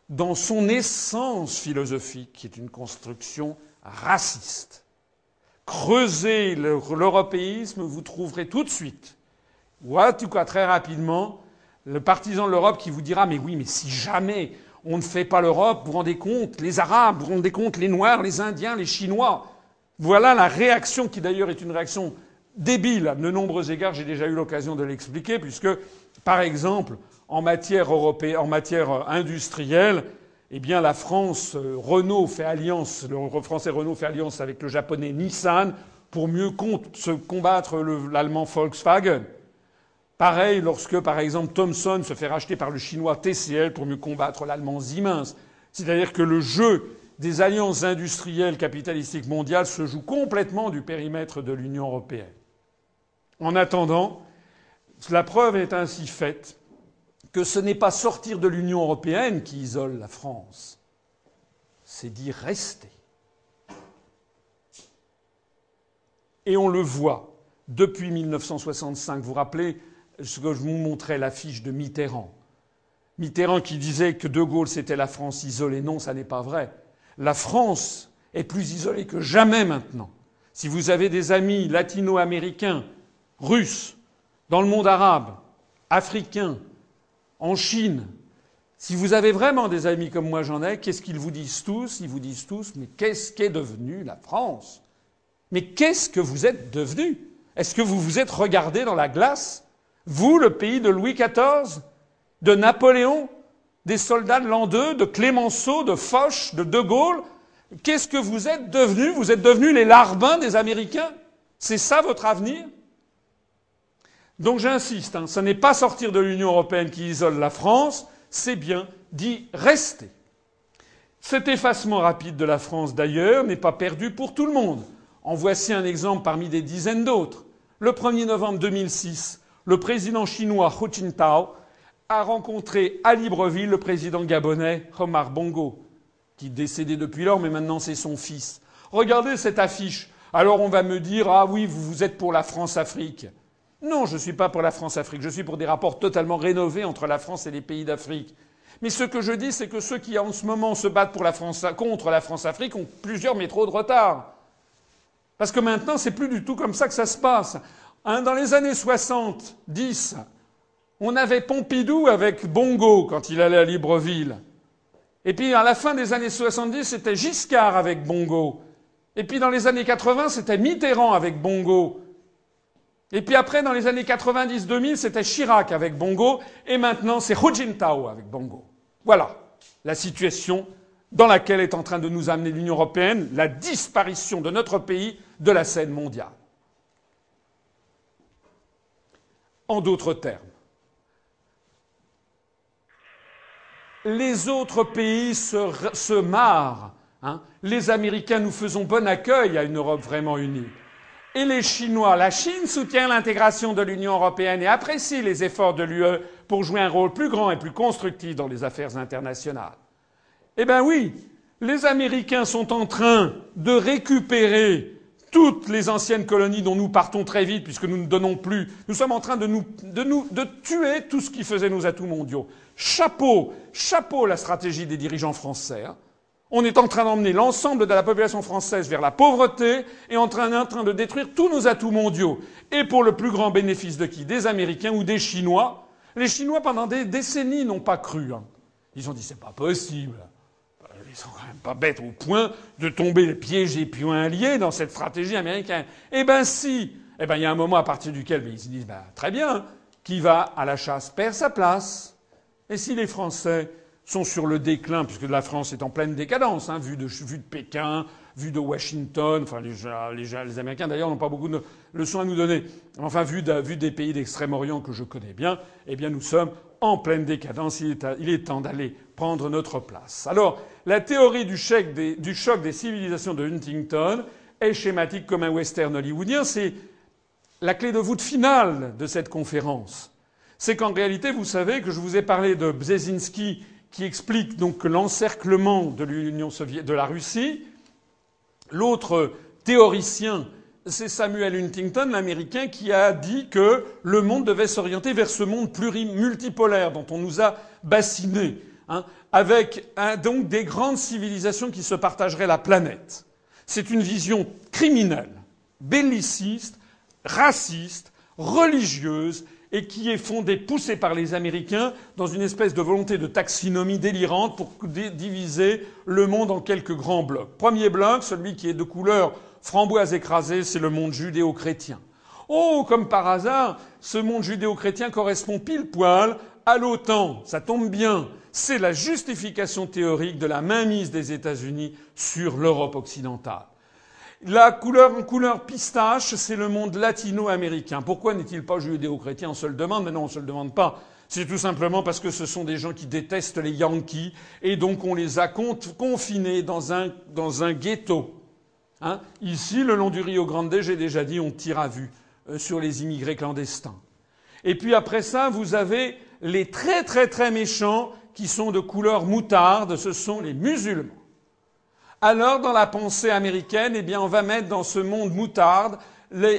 dans son essence philosophique, qui est une construction raciste. Creusez l'européisme, vous trouverez tout de suite, ou en tout cas très rapidement, le partisan de l'Europe qui vous dira Mais oui, mais si jamais on ne fait pas l'Europe, vous rendez compte, les Arabes, vous vous rendez compte, les Noirs, les Indiens, les Chinois. Voilà la réaction qui d'ailleurs est une réaction débile à de nombreux égards, j'ai déjà eu l'occasion de l'expliquer, puisque, par exemple, en matière européenne, en matière industrielle, eh bien, la France, euh, Renault fait alliance, le français Renault fait alliance avec le japonais Nissan pour mieux se combattre l'allemand Volkswagen. Pareil lorsque, par exemple, Thomson se fait racheter par le chinois TCL pour mieux combattre l'allemand Siemens. C'est-à-dire que le jeu des alliances industrielles capitalistiques mondiales se joue complètement du périmètre de l'Union européenne. En attendant, la preuve est ainsi faite que ce n'est pas sortir de l'Union européenne qui isole la France, c'est d'y rester. Et on le voit depuis 1965. Vous vous rappelez ce que je vous montrais, l'affiche de Mitterrand. Mitterrand qui disait que De Gaulle c'était la France isolée. Non, ça n'est pas vrai. La France est plus isolée que jamais maintenant. Si vous avez des amis latino-américains, russes, dans le monde arabe, africains, en Chine, si vous avez vraiment des amis comme moi j'en ai, qu'est-ce qu'ils vous disent tous? Ils vous disent tous Mais qu'est-ce qu'est devenue la France? Mais qu'est-ce que vous êtes devenu? Est-ce que vous vous êtes regardé dans la glace? Vous, le pays de Louis XIV De Napoléon Des soldats de l'an 2 De Clémenceau De Foch De De Gaulle Qu'est-ce que vous êtes devenu Vous êtes devenus les larbins des Américains? C'est ça votre avenir? Donc j'insiste, hein, ce n'est pas sortir de l'Union européenne qui isole la France, c'est bien d'y rester. Cet effacement rapide de la France, d'ailleurs, n'est pas perdu pour tout le monde. En voici un exemple parmi des dizaines d'autres. Le 1er novembre 2006, le président chinois Hu Jintao a rencontré à Libreville le président gabonais Omar Bongo, qui est décédé depuis lors, mais maintenant c'est son fils. Regardez cette affiche. Alors on va me dire Ah oui, vous, êtes pour la France-Afrique. Non, je ne suis pas pour la France-Afrique. Je suis pour des rapports totalement rénovés entre la France et les pays d'Afrique. Mais ce que je dis, c'est que ceux qui en ce moment se battent contre la France-Afrique ont plusieurs métros de retard. Parce que maintenant, c'est plus du tout comme ça que ça se passe. Hein, dans les années 70, on avait Pompidou avec Bongo quand il allait à Libreville. Et puis à la fin des années 70, c'était Giscard avec Bongo. Et puis dans les années 80, c'était Mitterrand avec Bongo. Et puis après, dans les années 90-2000, c'était Chirac avec Bongo, et maintenant c'est Hu Jintao avec Bongo. Voilà la situation dans laquelle est en train de nous amener l'Union européenne, la disparition de notre pays de la scène mondiale. En d'autres termes, les autres pays se, marrent. Hein. Les Américains, nous faisons bon accueil à une Europe vraiment unie et les Chinois. La Chine soutient l'intégration de l'Union européenne et apprécie les efforts de l'UE pour jouer un rôle plus grand et plus constructif dans les affaires internationales. Eh bien oui, les Américains sont en train de récupérer toutes les anciennes colonies dont nous partons très vite puisque nous ne donnons plus. Nous sommes en train de nous, de nous, de tuer tout ce qui faisait nos atouts mondiaux. Chapeau, chapeau la stratégie des dirigeants français. Hein on est en train d'emmener l'ensemble de la population française vers la pauvreté et en train, de détruire tous nos atouts mondiaux. Et pour le plus grand bénéfice de qui? Des Américains ou des Chinois. Les Chinois, pendant des décennies, n'ont pas cru. Hein. Ils ont dit c'est pas possible. Ils sont quand même pas bêtes au point de tomber les pièges et poings liés dans cette stratégie américaine. Eh ben si. Eh ben il y a un moment à partir duquel ben, ils se disent ben, très bien, qui va à la chasse perd sa place. Et si les Français sont sur le déclin, puisque la France est en pleine décadence, hein, vu, de, Pékin, vu de Washington, enfin les, Américains d'ailleurs n'ont pas beaucoup de leçons à nous donner, enfin vu, des pays d'Extrême-Orient que je connais bien, eh bien nous sommes en pleine décadence. Il est, temps d'aller prendre notre place. Alors la théorie du choc, des, du choc des civilisations de Huntington est schématique comme un western hollywoodien. C'est la clé de voûte finale de cette conférence. C'est qu'en réalité, vous savez que je vous ai parlé de Brzezinski qui explique donc l'encerclement de l'Union soviétique, de la Russie, L'autre théoricien, c'est Samuel Huntington, l'Américain, qui a dit que le monde devait s'orienter vers ce monde multipolaire dont on nous a bassiné, hein, avec donc des grandes civilisations qui se partageraient la planète. C'est une vision criminelle, belliciste, raciste, religieuse et qui est fondée, poussée par les Américains dans une espèce de volonté de taxinomie délirante pour diviser le monde en quelques grands blocs. Premier bloc, celui qui est de couleur framboise écrasée, c'est le monde judéo-chrétien. Oh, comme par hasard, ce monde judéo-chrétien correspond pile poil à l'OTAN. Ça tombe bien. C'est la justification théorique de la mainmise des États-Unis sur l'Europe occidentale. La couleur en couleur pistache, c'est le monde latino-américain. Pourquoi n'est-il pas judéo-chrétien? On se le demande, mais non, on ne se le demande pas. C'est tout simplement parce que ce sont des gens qui détestent les Yankees et donc on les a confinés dans un, dans un ghetto. Hein? Ici, le long du Rio Grande, j'ai déjà dit, on tire à vue euh, sur les immigrés clandestins. Et puis après ça, vous avez les très très très méchants qui sont de couleur moutarde, ce sont les musulmans. Alors, dans la pensée américaine, eh bien, on va mettre dans ce monde moutarde,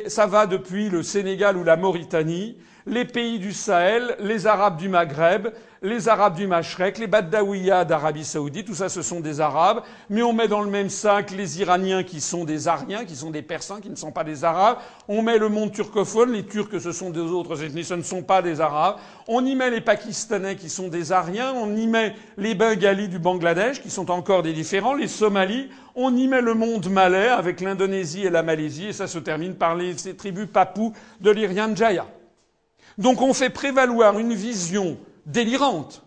ça va depuis le Sénégal ou la Mauritanie, les pays du Sahel, les Arabes du Maghreb, les Arabes du Mashrek, les Badawiya d'Arabie Saoudite, tout ça ce sont des Arabes, mais on met dans le même sac les Iraniens qui sont des Ariens, qui sont des Persans, qui ne sont pas des Arabes, on met le monde turcophone, les Turcs ce sont des autres ethnies, ce ne sont pas des Arabes, on y met les Pakistanais qui sont des Ariens, on y met les Bengalis du Bangladesh qui sont encore des différents, les Somalis, on y met le monde malais avec l'Indonésie et la Malaisie, et ça se termine par les, tribus papous de l'Irian Jaya. Donc on fait prévaloir une vision délirante,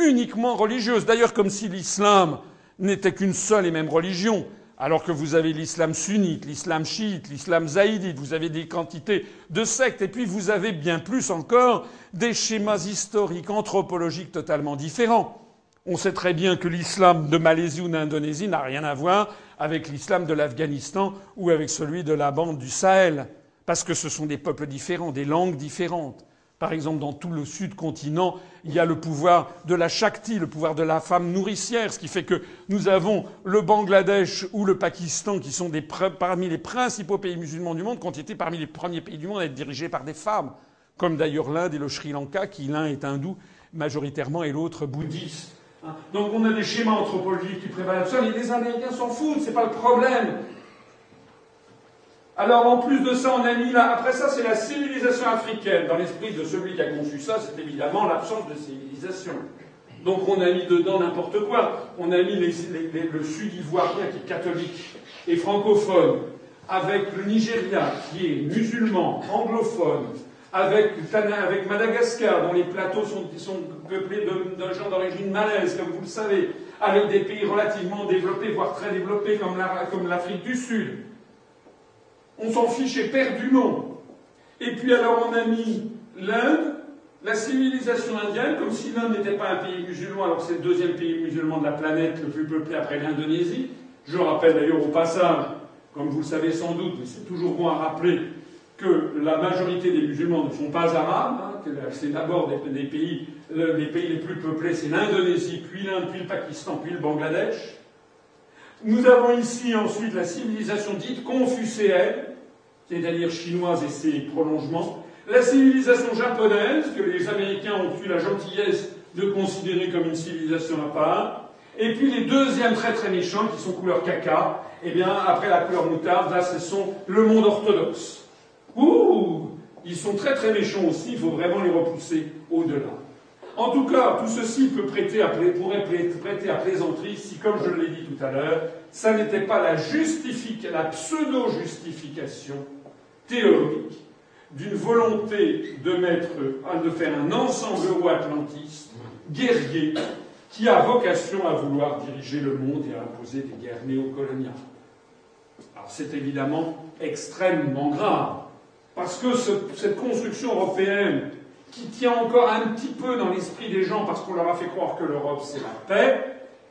uniquement religieuse. D'ailleurs, comme si l'islam n'était qu'une seule et même religion, alors que vous avez l'islam sunnite, l'islam chiite, l'islam zaïdite, vous avez des quantités de sectes, et puis vous avez bien plus encore des schémas historiques, anthropologiques totalement différents. On sait très bien que l'islam de Malaisie ou d'Indonésie n'a rien à voir avec l'islam de l'Afghanistan ou avec celui de la bande du Sahel, parce que ce sont des peuples différents, des langues différentes. Par exemple, dans tout le sud-continent, il y a le pouvoir de la Shakti, le pouvoir de la femme nourricière, ce qui fait que nous avons le Bangladesh ou le Pakistan, qui sont parmi les principaux pays musulmans du monde, qui ont été parmi les premiers pays du monde à être dirigés par des femmes, comme d'ailleurs l'Inde et le Sri Lanka, qui l'un est hindou majoritairement et l'autre bouddhiste. Hein. Donc on a des schémas anthropologiques qui prévalent les Américains s'en foutent, c'est pas le problème. Alors en plus de ça, on a mis là, après ça, c'est la civilisation africaine. Dans l'esprit de celui qui a conçu ça, c'est évidemment l'absence de civilisation. Donc on a mis dedans n'importe quoi. On a mis le sud ivoirien qui est catholique et francophone, avec le Nigeria qui est musulman, anglophone, avec, Madagascar dont les plateaux sont, peuplés de, gens d'origine malaise, comme vous le savez, avec des pays relativement développés, voire très développés comme l'Afrique du Sud on s'en fiche éperdument. Et puis alors on a mis l'Inde, la civilisation indienne, comme si l'Inde n'était pas un pays musulman, alors c'est le deuxième pays musulman de la planète le plus peuplé après l'Indonésie. Je rappelle d'ailleurs au passage, comme vous le savez sans doute, mais c'est toujours bon à rappeler, que la majorité des musulmans ne sont pas arabes, hein, c'est d'abord les pays les plus peuplés, c'est l'Indonésie, puis l'Inde, puis le Pakistan, puis le Bangladesh. Nous avons ici ensuite la civilisation dite confucéenne, c'est-à-dire chinoise et ses prolongements, la civilisation japonaise, que les Américains ont eu la gentillesse de considérer comme une civilisation à part, et puis les deuxièmes très très méchants qui sont couleur caca, eh bien, après la couleur moutarde, là, ce sont le monde orthodoxe. Ouh Ils sont très très méchants aussi, il faut vraiment les repousser au-delà. En tout cas, tout ceci peut prêter pourrait prêter à plaisanterie si, comme je l'ai dit tout à l'heure, ça n'était pas la, la pseudo-justification théorique d'une volonté de mettre, de faire un ensemble euro-atlantiste, guerrier, qui a vocation à vouloir diriger le monde et à imposer des guerres néocoloniales. Alors c'est évidemment extrêmement grave, parce que cette construction européenne, qui tient encore un petit peu dans l'esprit des gens parce qu'on leur a fait croire que l'Europe c'est la paix,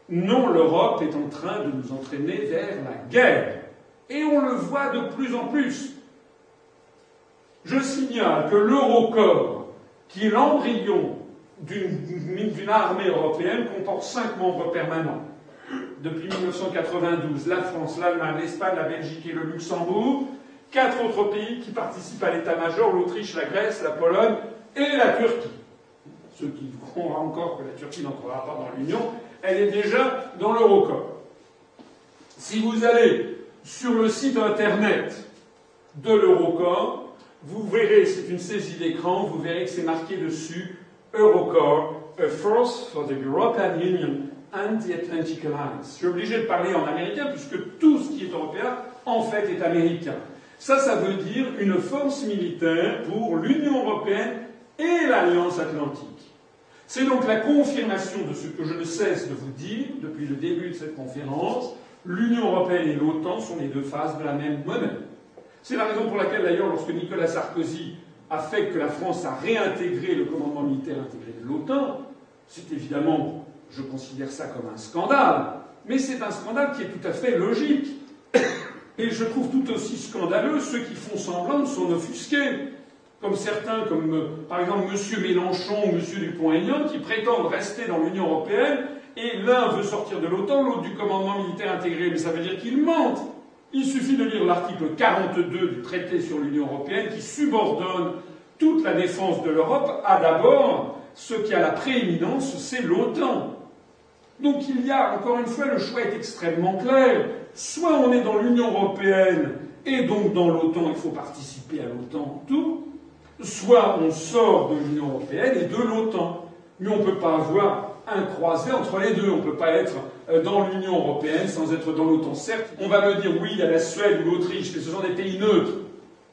non, l'Europe est en train de nous entraîner vers la guerre. Et on le voit de plus en plus. Je signale que l'Eurocorps, qui est l'embryon d'une armée européenne, comporte cinq membres permanents. Depuis 1992, la France, l'Allemagne, l'Espagne, la Belgique et le Luxembourg. Quatre autres pays qui participent à l'état-major, l'Autriche, la Grèce, la Pologne et la Turquie. Ceux qui croient encore que la Turquie n'entrera pas dans l'Union, elle est déjà dans l'Eurocorps. Si vous allez sur le site internet de l'Eurocorps, vous verrez, c'est une saisie d'écran, vous verrez que c'est marqué dessus Eurocorps, a force for the European Union and the Atlantic Alliance. Je suis obligé de parler en américain puisque tout ce qui est européen, en fait, est américain. Ça, ça veut dire une force militaire pour l'Union européenne et l'Alliance atlantique. C'est donc la confirmation de ce que je ne cesse de vous dire depuis le début de cette conférence. L'Union européenne et l'OTAN sont les deux faces de la même monnaie. C'est la raison pour laquelle, d'ailleurs, lorsque Nicolas Sarkozy a fait que la France a réintégré le commandement militaire intégré de l'OTAN, c'est évidemment, je considère ça comme un scandale, mais c'est un scandale qui est tout à fait logique. Et je trouve tout aussi scandaleux ceux qui font semblant de s'en offusquer comme certains, comme euh, par exemple M. Mélenchon ou M. Dupont-Aignan, qui prétendent rester dans l'Union européenne, et l'un veut sortir de l'OTAN, l'autre du commandement militaire intégré, mais ça veut dire qu'ils mentent. Il suffit de lire l'article 42 du traité sur l'Union européenne qui subordonne toute la défense de l'Europe à d'abord ce qui a la prééminence, c'est l'OTAN. Donc il y a, encore une fois, le choix est extrêmement clair. Soit on est dans l'Union européenne et donc dans l'OTAN, il faut participer à l'OTAN, tout, soit on sort de l'Union européenne et de l'OTAN. Mais on ne peut pas avoir un croisé entre les deux. On ne peut pas être euh, dans l'Union européenne sans être dans l'OTAN. Certes, on va me dire oui, il y a la Suède ou l'Autriche, mais ce sont des pays neutres.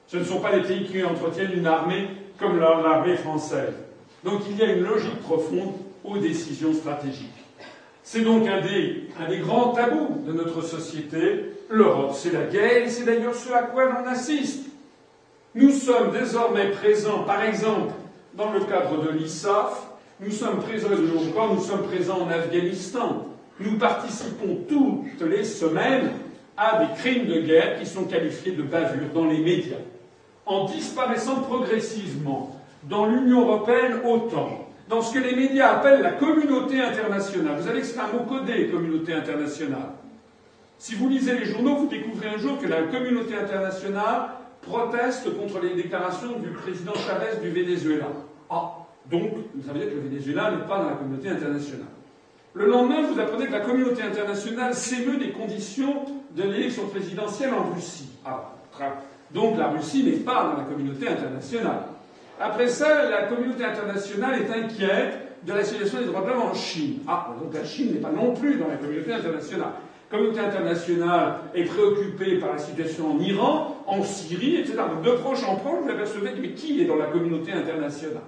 Ce ne sont pas des pays qui entretiennent une armée comme l'armée française. Donc il y a une logique profonde aux décisions stratégiques. C'est donc un des, un des, grands tabous de notre société. L'Europe, c'est la guerre, et c'est d'ailleurs ce à quoi l'on assiste. Nous sommes désormais présents, par exemple, dans le cadre de l'ISAF, nous sommes présents, encore, nous sommes présents en Afghanistan. Nous participons toutes les semaines à des crimes de guerre qui sont qualifiés de bavures dans les médias. En disparaissant progressivement dans l'Union européenne autant, dans ce que les médias appellent la communauté internationale. Vous savez que c'est un mot codé, communauté internationale. Si vous lisez les journaux, vous découvrez un jour que la communauté internationale proteste contre les déclarations du président Chavez du Venezuela. Ah, donc, vous savez que le Venezuela n'est pas dans la communauté internationale. Le lendemain, vous apprenez que la communauté internationale s'émeut des conditions de l'élection présidentielle en Russie. Ah, donc la Russie n'est pas dans la communauté internationale. Après ça, la communauté internationale est inquiète de la situation des droits de l'homme en Chine. Ah, donc la Chine n'est pas non plus dans la communauté internationale la communauté internationale est préoccupée par la situation en Iran, en Syrie, etc. De proche en proche, vous apercevez mais qui est dans la communauté internationale?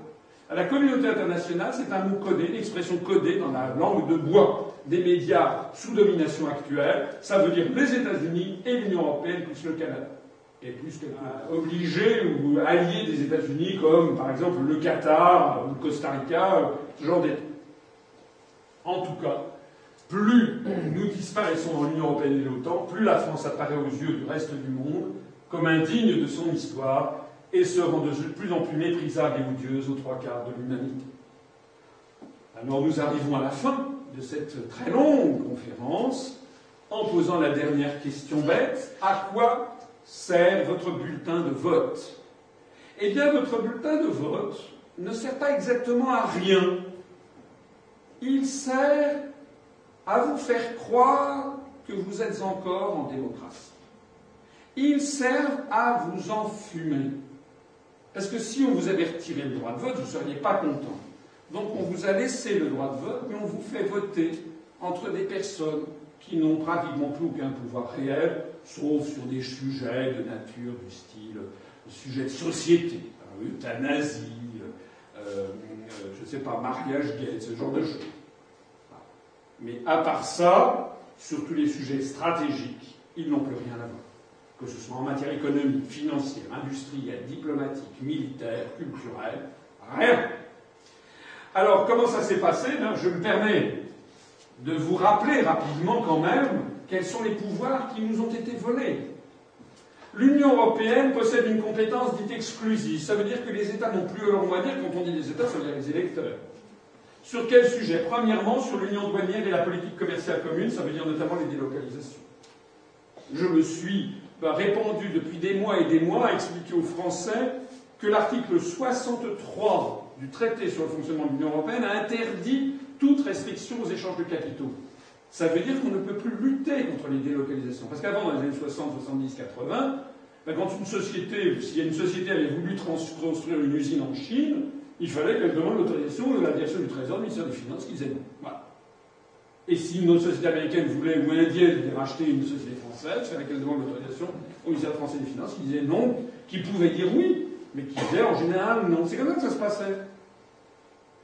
La communauté internationale, c'est un mot codé, une expression codée dans la langue de bois des médias sous domination actuelle. Ça veut dire les États-Unis et l'Union européenne plus le Canada. Et plus que obligés ou alliés des États-Unis, comme par exemple le Qatar ou le Costa Rica, ce genre d'État. En tout cas, plus nous disparaissons dans l'Union européenne et l'OTAN, plus la France apparaît aux yeux du reste du monde comme indigne de son histoire et se rend de plus en plus méprisable et odieuse aux trois quarts de l'humanité. Alors nous arrivons à la fin de cette très longue conférence en posant la dernière question bête. À quoi sert votre bulletin de vote? Eh bien, votre bulletin de vote ne sert pas exactement à rien. Il sert à vous faire croire que vous êtes encore en démocratie. Ils servent à vous enfumer. Parce que si on vous avait retiré le droit de vote, vous ne seriez pas content. Donc on vous a laissé le droit de vote, mais on vous fait voter entre des personnes qui n'ont pratiquement plus aucun pouvoir réel, sauf sur des sujets de nature du style sujet de société, euthanasie, euh, euh, je ne sais pas, mariage gay, ce genre de choses. Mais à part ça, sur tous les sujets stratégiques, ils n'ont plus rien à voir. Que ce soit en matière économique, financière, industrielle, diplomatique, militaire, culturelle, rien. Alors, comment ça s'est passé? Ben, Je me permets de vous rappeler rapidement quand même quels sont les pouvoirs qui nous ont été volés. L'Union européenne possède une compétence dite exclusive. Ça veut dire que les États n'ont plus leur mot dire. Quand on dit les États, ça veut dire les électeurs. Sur quel sujet? Premièrement, sur l'union douanière et la politique commerciale commune, ça veut dire notamment les délocalisations. Je me suis répandu depuis des mois et des mois à expliquer aux Français que l'article 63 du traité sur le fonctionnement de l'Union européenne a interdit toute restriction aux échanges de capitaux. Ça veut dire qu'on ne peut plus lutter contre les délocalisations. Parce qu'avant, dans les années 60, 70, 80, quand une société, si une société avait voulu construire une usine en Chine, il fallait qu'elle demande l'autorisation de la direction du Trésor, du ministère des Finances, qui disait non. Voilà. Et si une autre société américaine voulait, ou indienne, racheter une société française, il fallait qu'elle demande l'autorisation au ministère français des Finances, qui disait non, qui pouvait dire oui, mais qui disait en général non. C'est comme ça que ça se passait.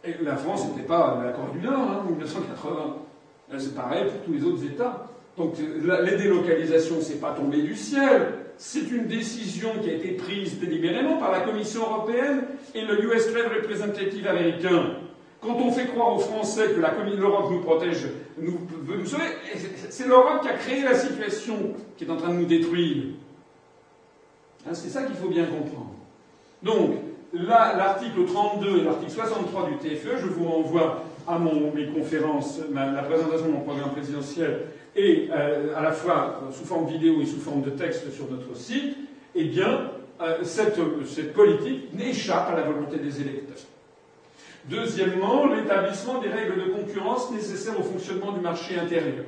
Et la France n'était pas la Corée du Nord, hein, en 1980. C'est pareil pour tous les autres États. Donc les délocalisations, c'est pas tombé du ciel. C'est une décision qui a été prise délibérément par la Commission européenne et le US Trade Representative américain. Quand on fait croire aux Français que l'Europe nous protège, nous veut nous sauver, c'est l'Europe qui a créé la situation qui est en train de nous détruire. Hein, c'est ça qu'il faut bien comprendre. Donc, l'article 32 et l'article 63 du TFE, je vous renvoie à mes conférences, la présentation de mon programme présidentiel, et euh, à la fois sous forme vidéo et sous forme de texte sur notre site, eh bien, euh, cette politique n'échappe à la volonté des électeurs. Deuxièmement, l'établissement des règles de concurrence nécessaires au fonctionnement du marché intérieur,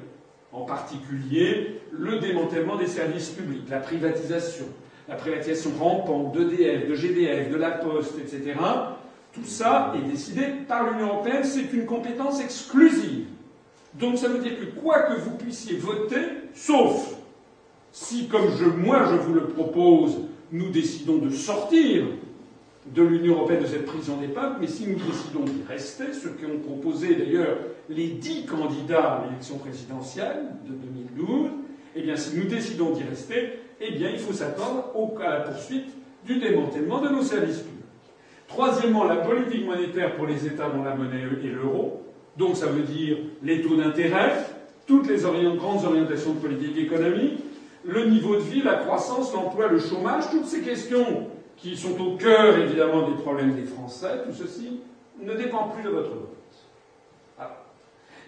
en particulier le démantèlement des services publics, la privatisation, la privatisation rampante d'EDF, de GDF, de la Poste, etc. Tout ça est décidé par l'Union européenne, c'est une compétence exclusive. Donc ça veut dire que quoi que vous puissiez voter, sauf si, comme je, moi je vous le propose, nous décidons de sortir de l'Union européenne de cette prison des peuples, mais si nous décidons d'y rester, ce qu'ont proposé d'ailleurs les dix candidats à l'élection présidentielle de 2012, eh bien si nous décidons d'y rester, eh bien il faut s'attendre à la poursuite du démantèlement de nos services publics. Troisièmement, la politique monétaire pour les États dont la monnaie est l'euro. Donc ça veut dire les taux d'intérêt, toutes les grandes orientations de politique économique, le niveau de vie, la croissance, l'emploi, le chômage, toutes ces questions qui sont au cœur évidemment des problèmes des Français, tout ceci ne dépend plus de votre vote.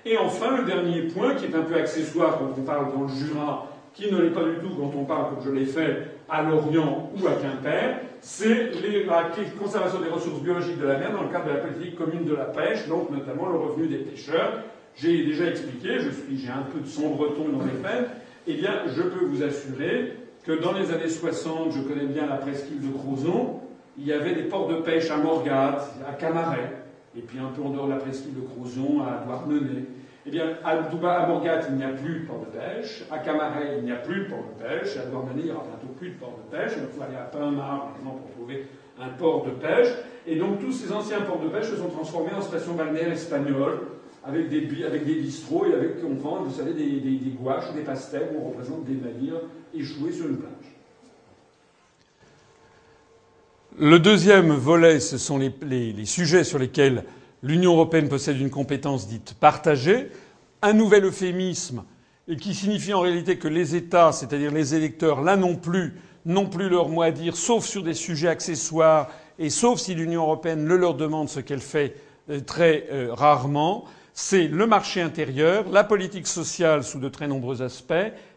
Et enfin, le dernier point, qui est un peu accessoire quand on parle dans le Jura, qui ne l'est pas du tout quand on parle, comme je l'ai fait, à Lorient ou à Quimper, c'est la conservation des ressources biologiques de la mer dans le cadre de la politique commune de la pêche, donc notamment le revenu des pêcheurs. J'ai déjà expliqué, je suis, j'ai un peu de son breton dans les peines, eh bien, je peux vous assurer que dans les années 60, je connais bien la presqu'île de Crozon, il y avait des ports de pêche à Morgat, à Camaret, et puis un peu en dehors de la presqu'île de Crozon, à Douarnenez. Eh bien, à, Morgat, il n'y a plus de port de pêche. À Camaret, il n'y a plus de port de pêche. À Douarnenez, il n'y aura bientôt plus de port de pêche. Il faut aller à Pinmar, par exemple, pour trouver un port de pêche. Et donc, tous ces anciens ports de pêche se sont transformés en stations balnéaires espagnoles, avec des, avec des bistrots et avec, on vend, vous savez, des, des, gouaches ou des pastèques où on représente des navires échoués sur une plage. Le deuxième volet, ce sont les, les, les sujets sur lesquels l'Union européenne possède une compétence dite partagée, un nouvel euphémisme et qui signifie en réalité que les États, c'est-à-dire les électeurs, là non plus, n'ont plus leur mot à dire, sauf sur des sujets accessoires et sauf si l'Union européenne le leur demande, ce qu'elle fait euh, très euh, rarement c'est le marché intérieur, la politique sociale sous de très nombreux aspects,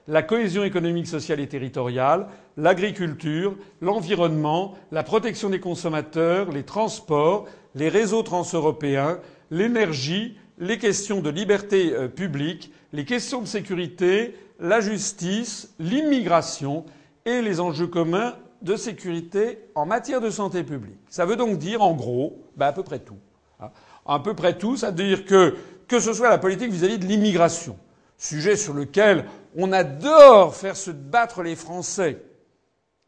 la cohésion économique, sociale et territoriale, l'agriculture, l'environnement, la protection des consommateurs, les transports, les réseaux transeuropéens, l'énergie, les questions de liberté euh, publique, les questions de sécurité, la justice, l'immigration et les enjeux communs de sécurité en matière de santé publique. Ça veut donc dire, en gros, bah, à peu près tout à peu près tout, c'est-à-dire que que ce soit la politique vis-à-vis de l'immigration, sujet sur lequel on adore faire se battre les Français.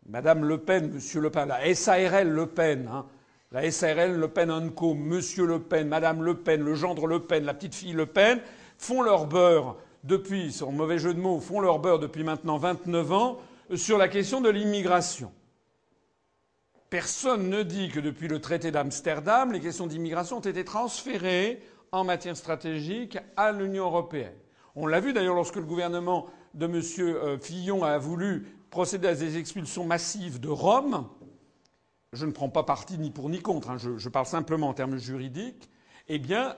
Madame Le Pen, Monsieur Le Pen, la SARL Le Pen, hein, la SARL Le Pen Co, Monsieur Le Pen, Madame Le Pen, le gendre Le Pen, la petite fille Le Pen, font leur beurre depuis, sur mauvais jeu de mots, font leur beurre depuis maintenant 29 ans sur la question de l'immigration. Personne ne dit que depuis le traité d'Amsterdam, les questions d'immigration ont été transférées en matière stratégique à l'Union européenne. On l'a vu d'ailleurs lorsque le gouvernement de M. Euh, Fillon a voulu procéder à des expulsions massives de Rome. Je ne prends pas parti ni pour ni contre, hein, je, parle simplement en termes juridiques. Eh bien,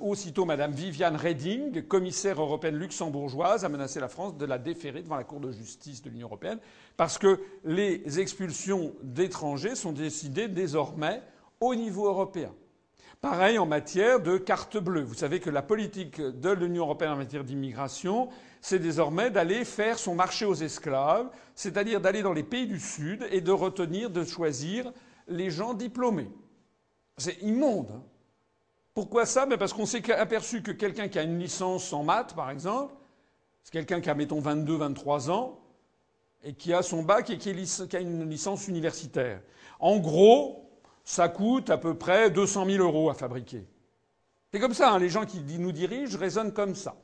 aussitôt Mme Viviane Reding, commissaire européenne luxembourgeoise, a menacé la France de la déférer devant la Cour de justice de l'Union européenne parce que les expulsions d'étrangers sont décidées désormais au niveau européen. Pareil en matière de carte bleue. Vous savez que la politique de l'Union européenne en matière d'immigration, c'est désormais d'aller faire son marché aux esclaves, c'est-à-dire d'aller dans les pays du Sud et de retenir, de choisir les gens diplômés. C'est immonde. Pourquoi ça? Ben Parce qu'on s'est aperçu que quelqu'un qui a une licence en maths, par exemple, c'est quelqu'un qui a, mettons, 22, 23 ans, et qui a son bac et qui, a une licence universitaire. En gros, ça coûte à peu près 200 000 euros à fabriquer. C'est comme ça, hein, les gens qui nous dirigent raisonnent comme ça.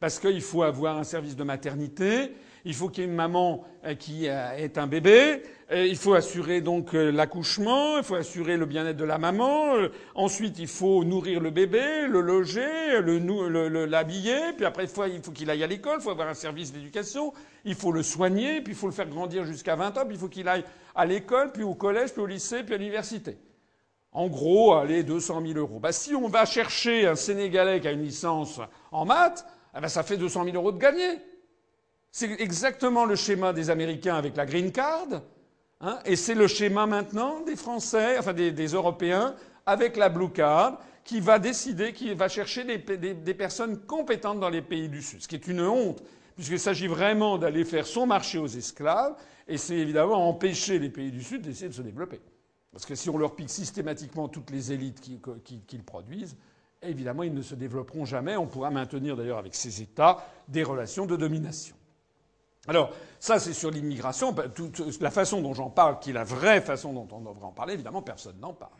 Parce qu'il faut avoir un service de maternité, il faut qu'il y ait une maman euh, qui euh, ait un bébé, il faut assurer donc euh, l'accouchement, il faut assurer le bien-être de la maman, ensuite il faut nourrir le bébé, le loger, l'habiller, le, puis après il faut qu'il aille à l'école, il faut avoir un service d'éducation, il faut le soigner, puis il faut le faire grandir jusqu'à 20 ans, puis il faut qu'il aille à l'école, puis au collège, puis au lycée, puis à l'université. En gros, allez, 200 000 euros. Bah, si on va chercher un Sénégalais qui a une licence en maths, eh ben, ça fait 200 000 euros de gagné. C'est exactement le schéma des Américains avec la green card, hein, et c'est le schéma maintenant des Français, enfin des, Européens, avec la blue card, qui va décider, qui va chercher des, des, personnes compétentes dans les pays du Sud. Ce qui est une honte, puisqu'il s'agit vraiment d'aller faire son marché aux esclaves, et c'est évidemment empêcher les pays du Sud d'essayer de se développer. Parce que si on leur pique systématiquement toutes les élites qu'ils produisent, évidemment, ils ne se développeront jamais. On pourra maintenir d'ailleurs avec ces États des relations de domination. Alors, ça, c'est sur l'immigration. Ben, la façon dont j'en parle, qui est la vraie façon dont on devrait en parler, évidemment, personne n'en parle.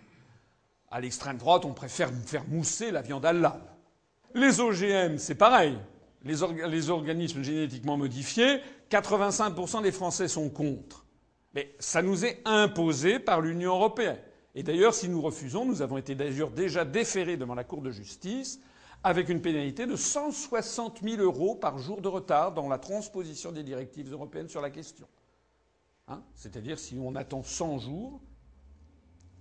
À l'extrême droite, on préfère faire mousser la viande à l'âne. Les OGM, c'est pareil. Les, les, organismes génétiquement modifiés, 85% des Français sont contre. Mais ça nous est imposé par l'Union européenne. Et d'ailleurs, si nous refusons, nous avons été d'ailleurs déjà déférés devant la Cour de justice avec une pénalité de 160 000 euros par jour de retard dans la transposition des directives européennes sur la question. Hein? C'est-à-dire si on attend 100 jours,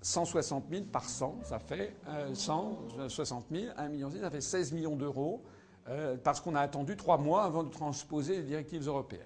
160 000 par 100, ça fait 160 000, 1 million, ça fait 16 millions d'euros, euh, parce qu'on a attendu trois mois avant de transposer les directives européennes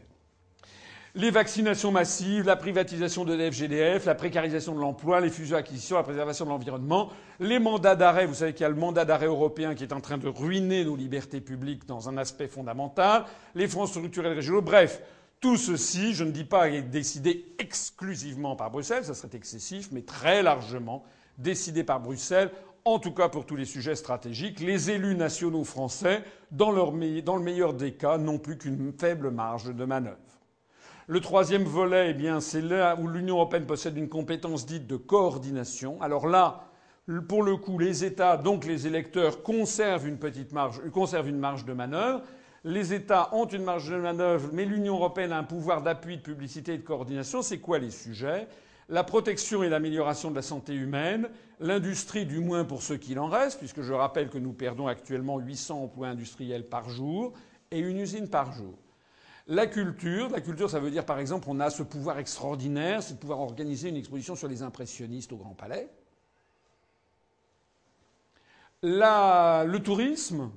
les vaccinations massives, la privatisation de l'FGDF, la précarisation de l'emploi, les fusions-acquisitions, la préservation de l'environnement, les mandats d'arrêt. Vous savez qu'il y a le mandat d'arrêt européen qui est en train de ruiner nos libertés publiques dans un aspect fondamental, les fonds structurels régionaux. Bref, tout ceci, je ne dis pas est décidé exclusivement par Bruxelles, ça serait excessif, mais très largement décidé par Bruxelles, en tout cas pour tous les sujets stratégiques. Les élus nationaux français, dans, dans le meilleur des cas, n'ont plus qu'une faible marge de manœuvre. Le troisième volet, eh bien, c'est là où l'Union européenne possède une compétence dite de coordination. Alors là, pour le coup, les États, donc les électeurs, conservent une petite marge, conservent une marge de manœuvre. Les États ont une marge de manœuvre, mais l'Union européenne a un pouvoir d'appui, de publicité et de coordination. C'est quoi les sujets? La protection et l'amélioration de la santé humaine, l'industrie du moins pour ceux qu'il en reste, puisque je rappelle que nous perdons actuellement 800 emplois industriels par jour et une usine par jour. La culture, la culture, ça veut dire par exemple, on a ce pouvoir extraordinaire, c'est de pouvoir organiser une exposition sur les impressionnistes au Grand Palais. le tourisme,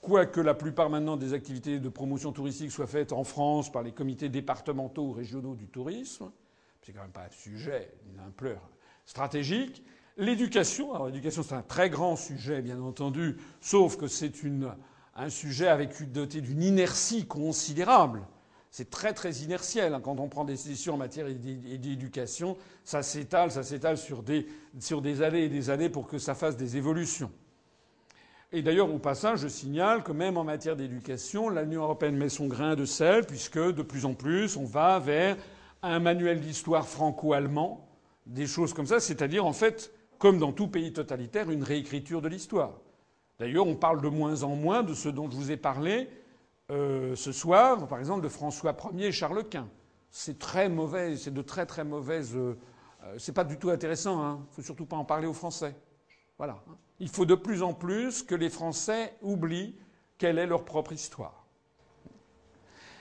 quoique la plupart maintenant des activités de promotion touristique soient faites en France par les comités départementaux ou régionaux du tourisme, c'est quand même pas un sujet d'une ampleur stratégique. L'éducation, l'éducation c'est un très grand sujet bien entendu, sauf que c'est une un sujet avec doté d'une inertie considérable. C'est très très inertiel hein. quand on prend des décisions en matière d'éducation. Ça s'étale, ça s'étale sur des, sur des années et des années pour que ça fasse des évolutions. Et d'ailleurs, au passage, je signale que même en matière d'éducation, l'Union européenne met son grain de sel, puisque de plus en plus, on va vers un manuel d'histoire franco-allemand, des choses comme ça, c'est-à-dire, en fait, comme dans tout pays totalitaire, une réécriture de l'histoire. D'ailleurs, on parle de moins en moins de ce dont je vous ai parlé euh, ce soir, par exemple de François Ier et Charles Quint. c'est très mauvais, c'est de très très mauvaises. Euh, euh, c'est pas du tout intéressant. Hein. Il faut surtout pas en parler aux Français. Voilà. Il faut de plus en plus que les Français oublient quelle est leur propre histoire.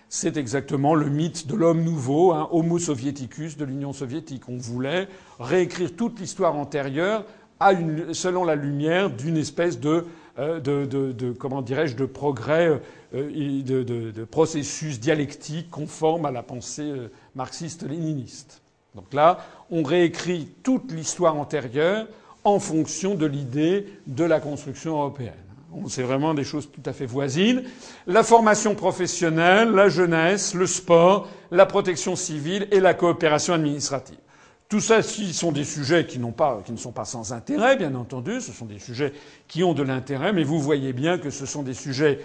C'est exactement le mythe de l'homme nouveau, hein, Homo soviéticus de l'Union soviétique. On voulait réécrire toute l'histoire antérieure selon la lumière d'une espèce de, de, de, comment dirais-je de progrès, euh, de, de, processus dialectique conforme à la pensée euh, marxiste-léniniste. Donc là, on réécrit toute l'histoire antérieure en fonction de l'idée de la construction européenne. C'est vraiment des choses tout à fait voisines. La formation professionnelle, la jeunesse, le sport, la protection civile et la coopération administrative. Tout ça, sont des sujets qui ne sont pas sans intérêt, bien entendu. Ce sont des sujets qui ont de l'intérêt, mais vous voyez bien que ce sont des sujets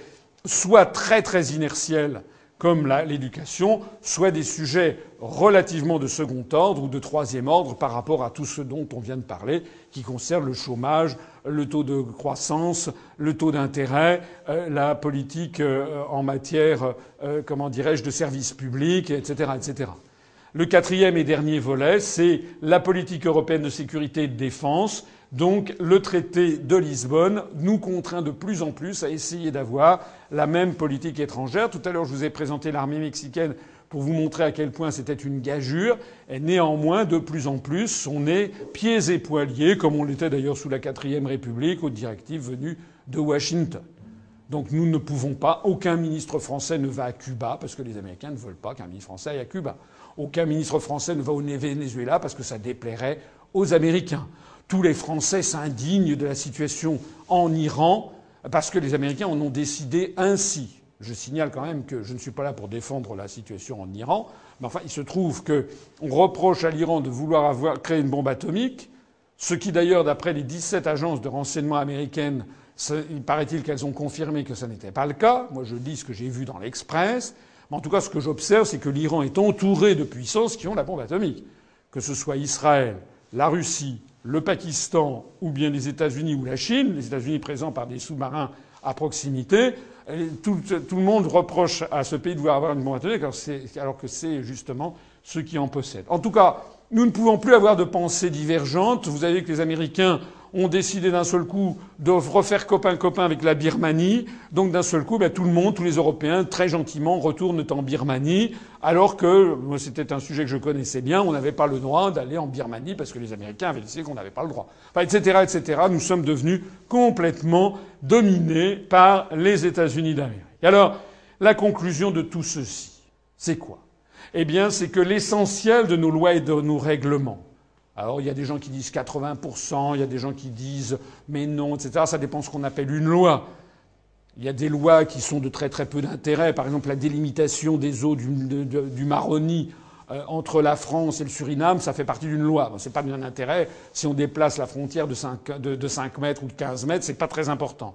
soit très très inertiels, comme l'éducation, soit des sujets relativement de second ordre ou de troisième ordre par rapport à tout ce dont on vient de parler, qui concerne le chômage, le taux de croissance, le taux d'intérêt, euh, la politique euh, en matière, euh, comment dirais-je, de services publics, etc., etc. Le quatrième et dernier volet, c'est la politique européenne de sécurité et de défense. Donc le traité de Lisbonne nous contraint de plus en plus à essayer d'avoir la même politique étrangère. Tout à l'heure, je vous ai présenté l'armée mexicaine pour vous montrer à quel point c'était une gageure. Et néanmoins, de plus en plus, on est pieds et poiliers, comme on l'était d'ailleurs sous la quatrième République, aux directives venues de Washington. Donc nous ne pouvons pas, aucun ministre français ne va à Cuba, parce que les Américains ne veulent pas qu'un ministre français aille à Cuba. Aucun ministre français ne va au Venezuela parce que ça déplairait aux Américains. Tous les Français s'indignent de la situation en Iran parce que les Américains en ont décidé ainsi. Je signale quand même que je ne suis pas là pour défendre la situation en Iran, mais enfin, il se trouve qu'on reproche à l'Iran de vouloir avoir créé une bombe atomique, ce qui d'ailleurs, d'après les 17 agences de renseignement américaines, il paraît-il qu'elles ont confirmé que ce n'était pas le cas. Moi, je dis ce que j'ai vu dans l'Express. En tout cas, ce que j'observe, c'est que l'Iran est entouré de puissances qui ont la bombe atomique. Que ce soit Israël, la Russie, le Pakistan, ou bien les États-Unis ou la Chine, les États-Unis présents par des sous-marins à proximité, tout, le monde reproche à ce pays de vouloir avoir une bombe atomique alors que c'est justement ceux qui en possèdent. En tout cas, nous ne pouvons plus avoir de pensées divergentes. Vous avez que les Américains ont décidé d'un seul coup de refaire copain-copain avec la Birmanie. Donc d'un seul coup, ben, tout le monde, tous les Européens, très gentiment, retournent en Birmanie, alors que c'était un sujet que je connaissais bien, on n'avait pas le droit d'aller en Birmanie parce que les Américains avaient décidé qu'on n'avait pas le droit, enfin, etc., etc. Nous sommes devenus complètement dominés par les États-Unis d'Amérique. Alors, la conclusion de tout ceci, c'est quoi? Eh bien, c'est que l'essentiel de nos lois et de nos règlements, alors il y a des gens qui disent 80%, il y a des gens qui disent mais non, etc. Ça dépend de ce qu'on appelle une loi. Il y a des lois qui sont de très très peu d'intérêt. Par exemple, la délimitation des eaux du, Maroni euh, entre la France et le Suriname, ça fait partie d'une loi. Bon, c'est pas d'un intérêt. Si on déplace la frontière de 5, de, 5 mètres ou de 15 mètres, c'est pas très important.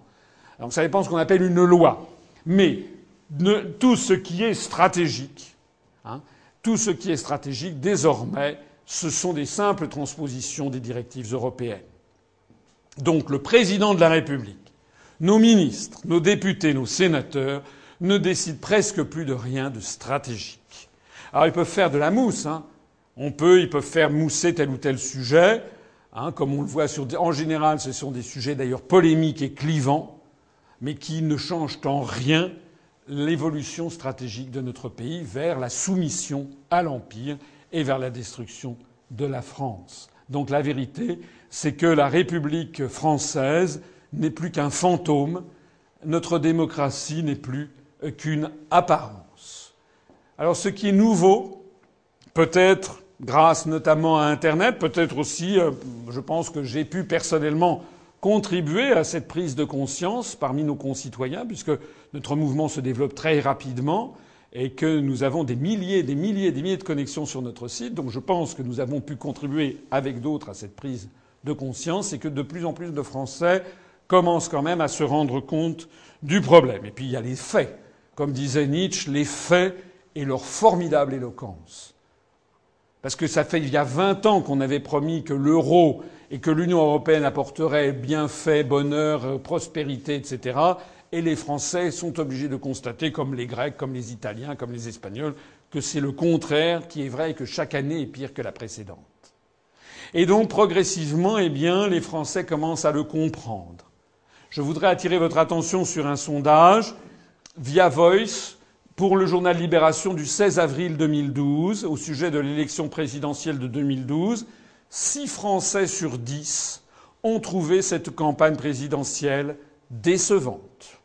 Donc ça dépend de ce qu'on appelle une loi. Mais tout ce qui est stratégique, hein, tout ce qui est stratégique, désormais, ce sont des simples transpositions des directives européennes. Donc le président de la République, nos ministres, nos députés, nos sénateurs ne décident presque plus de rien de stratégique. Alors ils peuvent faire de la mousse, hein. On peut, ils peuvent faire mousser tel ou tel sujet, hein, comme on le voit. En général, ce sont des sujets d'ailleurs polémiques et clivants, mais qui ne changent en rien l'évolution stratégique de notre pays vers la soumission à l'empire et vers la destruction de la France. Donc la vérité, c'est que la République française n'est plus qu'un fantôme, notre démocratie n'est plus qu'une apparence. Alors ce qui est nouveau, peut-être grâce notamment à Internet, peut-être aussi, euh, je pense que j'ai pu personnellement contribuer à cette prise de conscience parmi nos concitoyens, puisque notre mouvement se développe très rapidement, et que nous avons des milliers, des milliers, des milliers de connexions sur notre site. Donc je pense que nous avons pu contribuer avec d'autres à cette prise de conscience et que de plus en plus de Français commencent quand même à se rendre compte du problème. Et puis il y a les faits. Comme disait Nietzsche, les faits et leur formidable éloquence. Parce que ça fait il y a 20 ans qu'on avait promis que l'euro et que l'Union européenne apporterait bienfaits, bonheur, prospérité, etc. Et les Français sont obligés de constater, comme les Grecs, comme les Italiens, comme les Espagnols, que c'est le contraire qui est vrai et que chaque année est pire que la précédente. Et donc progressivement, eh bien, les Français commencent à le comprendre. Je voudrais attirer votre attention sur un sondage via Voice pour le journal Libération du 16 avril 2012 au sujet de l'élection présidentielle de 2012. Six Français sur dix ont trouvé cette campagne présidentielle décevante.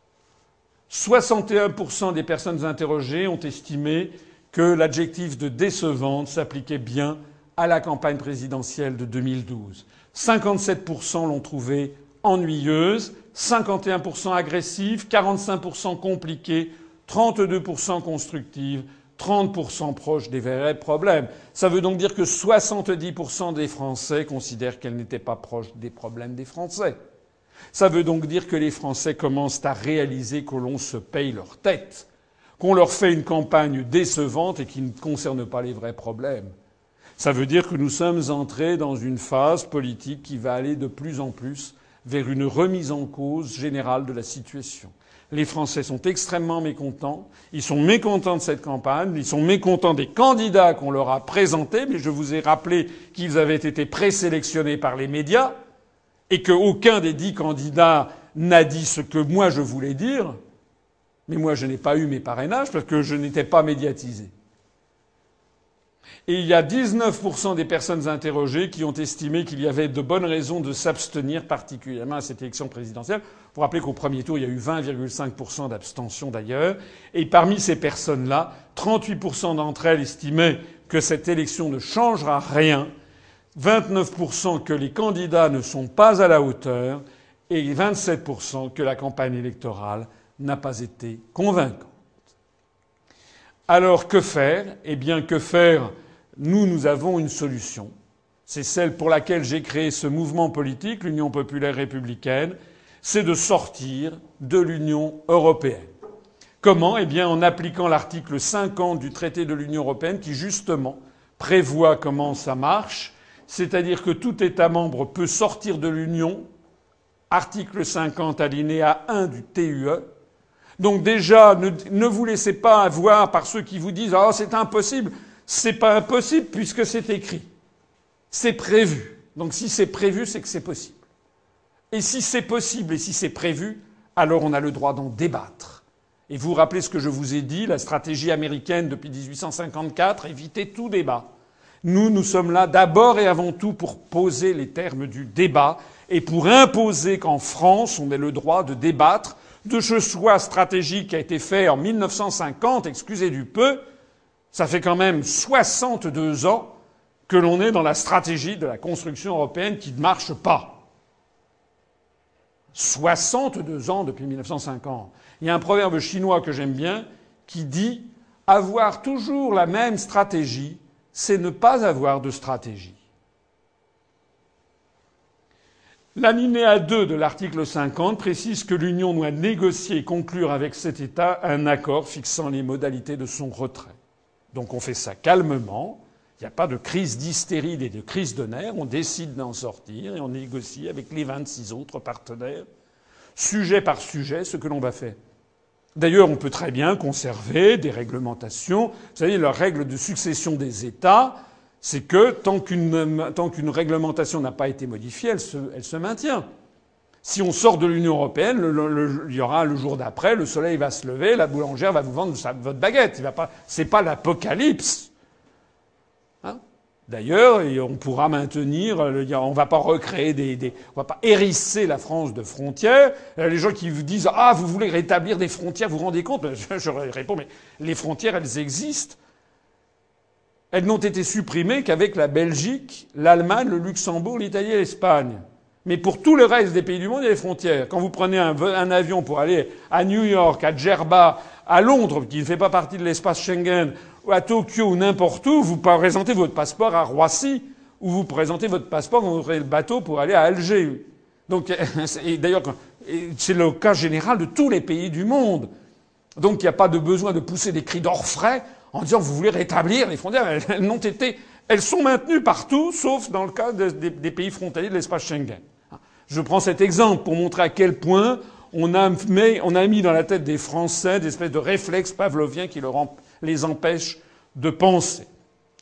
61% des personnes interrogées ont estimé que l'adjectif de décevante s'appliquait bien à la campagne présidentielle de 2012. 57% l'ont trouvée ennuyeuse, 51% agressive, 45% compliquée, 32% constructive, 30% proche des vrais problèmes. Ça veut donc dire que 70% des Français considèrent qu'elle n'était pas proche des problèmes des Français. Ça veut donc dire que les Français commencent à réaliser que l'on se paye leur tête, qu'on leur fait une campagne décevante et qui ne concerne pas les vrais problèmes. Ça veut dire que nous sommes entrés dans une phase politique qui va aller de plus en plus vers une remise en cause générale de la situation. Les Français sont extrêmement mécontents. Ils sont mécontents de cette campagne. Ils sont mécontents des candidats qu'on leur a présentés. Mais je vous ai rappelé qu'ils avaient été présélectionnés par les médias et qu'aucun des dix candidats n'a dit ce que moi je voulais dire. Mais moi, je n'ai pas eu mes parrainages parce que je n'étais pas médiatisé. Et il y a 19% des personnes interrogées qui ont estimé qu'il y avait de bonnes raisons de s'abstenir particulièrement à cette élection présidentielle. Vous rappeler qu'au premier tour, il y a eu 20,5% d'abstention d'ailleurs. Et parmi ces personnes-là, 38% d'entre elles estimaient que cette élection ne changera rien, 29% que les candidats ne sont pas à la hauteur et 27% que la campagne électorale n'a pas été convaincante. Alors que faire? Eh bien, que faire? Nous, nous avons une solution. C'est celle pour laquelle j'ai créé ce mouvement politique, l'Union populaire républicaine, c'est de sortir de l'Union européenne. Comment? Eh bien en appliquant l'article 50 du traité de l'Union européenne qui justement prévoit comment ça marche, c'est-à-dire que tout État membre peut sortir de l'Union, article 50 alinéa 1 du TUE. Donc déjà, ne, vous laissez pas avoir par ceux qui vous disent oh, c'est impossible. C'est pas impossible puisque c'est écrit. C'est prévu. Donc si c'est prévu, c'est que c'est possible. Et si c'est possible et si c'est prévu, alors on a le droit d'en débattre. Et vous vous rappelez ce que je vous ai dit, la stratégie américaine depuis 1854, éviter tout débat. Nous, nous sommes là d'abord et avant tout pour poser les termes du débat et pour imposer qu'en France, on ait le droit de débattre de ce choix stratégique qui a été fait en 1950, excusez du peu, ça fait quand même 62 ans que l'on est dans la stratégie de la construction européenne qui ne marche pas. 62 ans depuis 1950. Il y a un proverbe chinois que j'aime bien qui dit avoir toujours la même stratégie, c'est ne pas avoir de stratégie. L'alinéa 2 de l'article 50 précise que l'Union doit négocier et conclure avec cet État un accord fixant les modalités de son retrait. Donc on fait ça calmement. Il n'y a pas de crise d'hystérie et de crise de nerfs. On décide d'en sortir et on négocie avec les 26 autres partenaires, sujet par sujet, ce que l'on va faire. D'ailleurs, on peut très bien conserver des réglementations. Vous savez, la règle de succession des États, c'est que tant qu'une, réglementation n'a pas été modifiée, elle se, maintient. Si on sort de l'Union européenne, il y aura le jour d'après, le soleil va se lever, la boulangère va vous vendre votre baguette. Ce n'est pas l'apocalypse. D'ailleurs, on pourra maintenir, on ne va pas recréer des, des, on va pas hérisser la France de frontières. Les gens qui vous disent ah vous voulez rétablir des frontières, vous vous rendez compte? Je, je réponds mais les frontières elles existent. Elles n'ont été supprimées qu'avec la Belgique, l'Allemagne, le Luxembourg, l'Italie et l'Espagne. Mais pour tout le reste des pays du monde, il y a des frontières. Quand vous prenez un, avion pour aller à New York, à Djerba, à Londres, qui ne fait pas partie de l'espace Schengen, à Tokyo ou n'importe où, vous présentez votre passeport à Roissy, ou vous présentez votre passeport vous prenez le bateau pour aller à Alger. Donc, d'ailleurs, c'est le cas général de tous les pays du monde. Donc, il n'y a pas de besoin de pousser des cris d'orfraie en disant vous voulez rétablir les frontières? Elles été, elles sont maintenues partout, sauf dans le cas des pays frontaliers de l'espace Schengen. Je prends cet exemple pour montrer à quel point on a, mis, dans la tête des Français des espèces de réflexes pavloviens qui leur les empêchent de penser.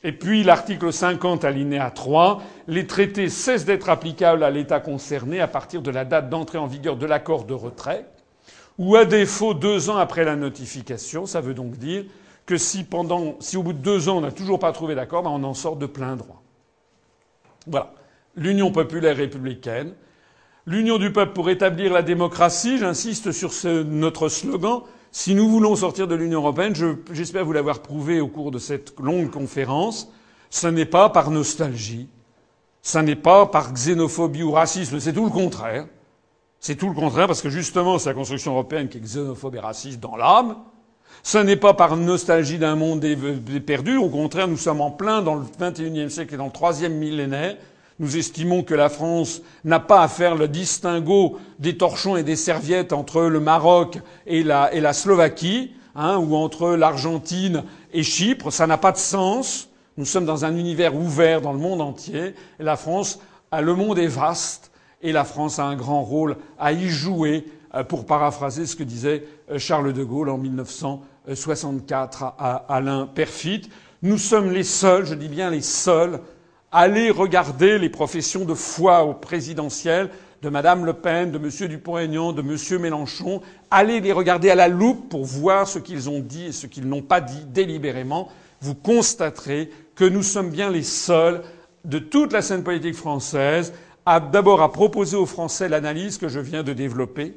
Et puis l'article 50 alinéa 3, les traités cessent d'être applicables à l'État concerné à partir de la date d'entrée en vigueur de l'accord de retrait, ou à défaut deux ans après la notification. Ça veut donc dire que si pendant, si au bout de deux ans on n'a toujours pas trouvé d'accord, ben on en sort de plein droit. Voilà. L'Union populaire républicaine, l'Union du peuple pour établir la démocratie, j'insiste sur notre slogan, si nous voulons sortir de l'Union européenne, j'espère vous l'avoir prouvé au cours de cette longue conférence, ce n'est pas par nostalgie, ce n'est pas par xénophobie ou racisme, c'est tout le contraire. C'est tout le contraire parce que justement c'est la construction européenne qui est xénophobe et raciste dans l'âme. Ce n'est pas par nostalgie d'un monde perdu, au contraire nous sommes en plein dans le XXIe siècle et dans le troisième millénaire nous estimons que la France n'a pas à faire le distinguo des torchons et des serviettes entre le Maroc et la, Slovaquie, hein, ou entre l'Argentine et Chypre. Ça n'a pas de sens. Nous sommes dans un univers ouvert dans le monde entier. La France, le monde est vaste et la France a un grand rôle à y jouer, euh, pour paraphraser ce que disait euh, Charles de Gaulle en 1964 à Alain Perfit. Nous sommes les seuls, je dis bien les seuls, Allez regarder les professions de foi au présidentiel de Madame Le Pen, de Monsieur Dupont-Aignan, de Monsieur Mélenchon. Allez les regarder à la loupe pour voir ce qu'ils ont dit et ce qu'ils n'ont pas dit délibérément. Vous constaterez que nous sommes bien les seuls de toute la scène politique française à d'abord à proposer aux Français l'analyse que je viens de développer,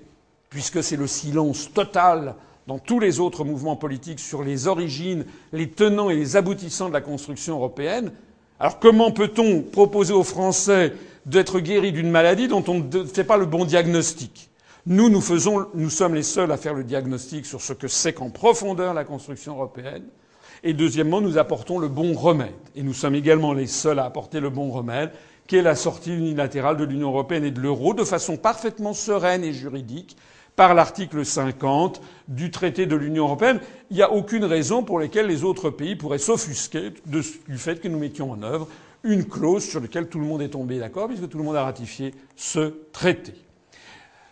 puisque c'est le silence total dans tous les autres mouvements politiques sur les origines, les tenants et les aboutissants de la construction européenne. Alors comment peut-on proposer aux Français d'être guéris d'une maladie dont on ne fait pas le bon diagnostic? Nous, nous, faisons, nous sommes les seuls à faire le diagnostic sur ce que c'est qu'en profondeur la construction européenne. Et deuxièmement, nous apportons le bon remède. Et nous sommes également les seuls à apporter le bon remède, qui est la sortie unilatérale de l'Union européenne et de l'euro de façon parfaitement sereine et juridique, par l'article 50 du traité de l'Union européenne. Il n'y a aucune raison pour laquelle les autres pays pourraient s'offusquer du fait que nous mettions en œuvre une clause sur laquelle tout le monde est tombé d'accord, puisque tout le monde a ratifié ce traité.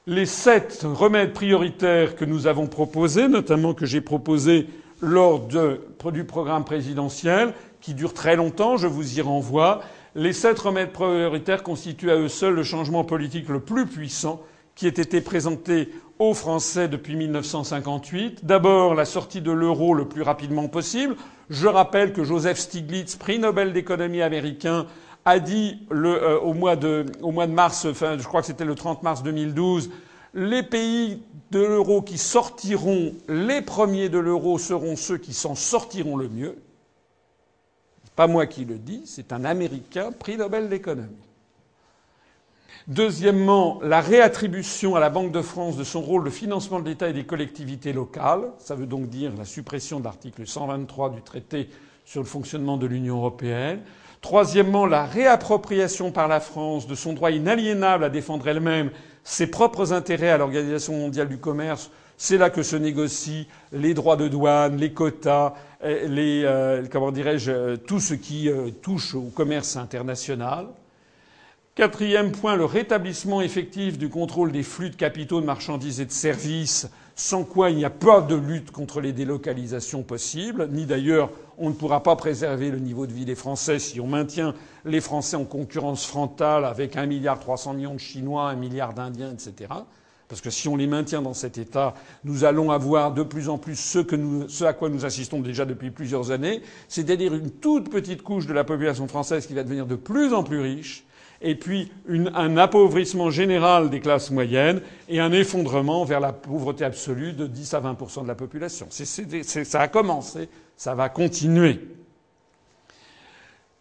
Les sept remèdes prioritaires que nous avons proposés, notamment que j'ai proposés lors du programme présidentiel, qui dure très longtemps, je vous y renvoie. Les sept remèdes prioritaires constituent à eux seuls le changement politique le plus puissant qui ait été présenté aux Français depuis 1958. D'abord, la sortie de l'euro le plus rapidement possible. Je rappelle que Joseph Stiglitz, prix Nobel d'économie américain, a dit euh, au, mois de, mars, je crois que c'était le 30 mars 2012, les pays de l'euro qui sortiront, les premiers de l'euro seront ceux qui s'en sortiront le mieux. Pas moi qui le dis, c'est un Américain, prix Nobel d'économie. Deuxièmement, la réattribution à la Banque de France de son rôle de financement de l'État et des collectivités locales. Ça veut donc dire la suppression de l'article 123 du traité sur le fonctionnement de l'Union européenne. Troisièmement, la réappropriation par la France de son droit inaliénable à défendre elle-même ses propres intérêts à l'Organisation mondiale du commerce. C'est là que se négocient les droits de douane, les quotas, les, euh, comment dirais-je, tout ce qui euh, touche au commerce international. Quatrième point, le rétablissement effectif du contrôle des flux de capitaux, de marchandises et de services, sans quoi il n'y a pas de lutte contre les délocalisations possibles, ni d'ailleurs on ne pourra pas préserver le niveau de vie des Français si on maintient les Français en concurrence frontale avec un milliard trois cents millions de Chinois, un milliard d'Indiens, etc. Parce que si on les maintient dans cet état, nous allons avoir de plus en plus ce, à quoi nous assistons déjà depuis plusieurs années, c'est-à-dire une toute petite couche de la population française qui va devenir de plus en plus riche et puis un appauvrissement général des classes moyennes et un effondrement vers la pauvreté absolue de 10 à 20% de la population. ça a commencé, ça va continuer.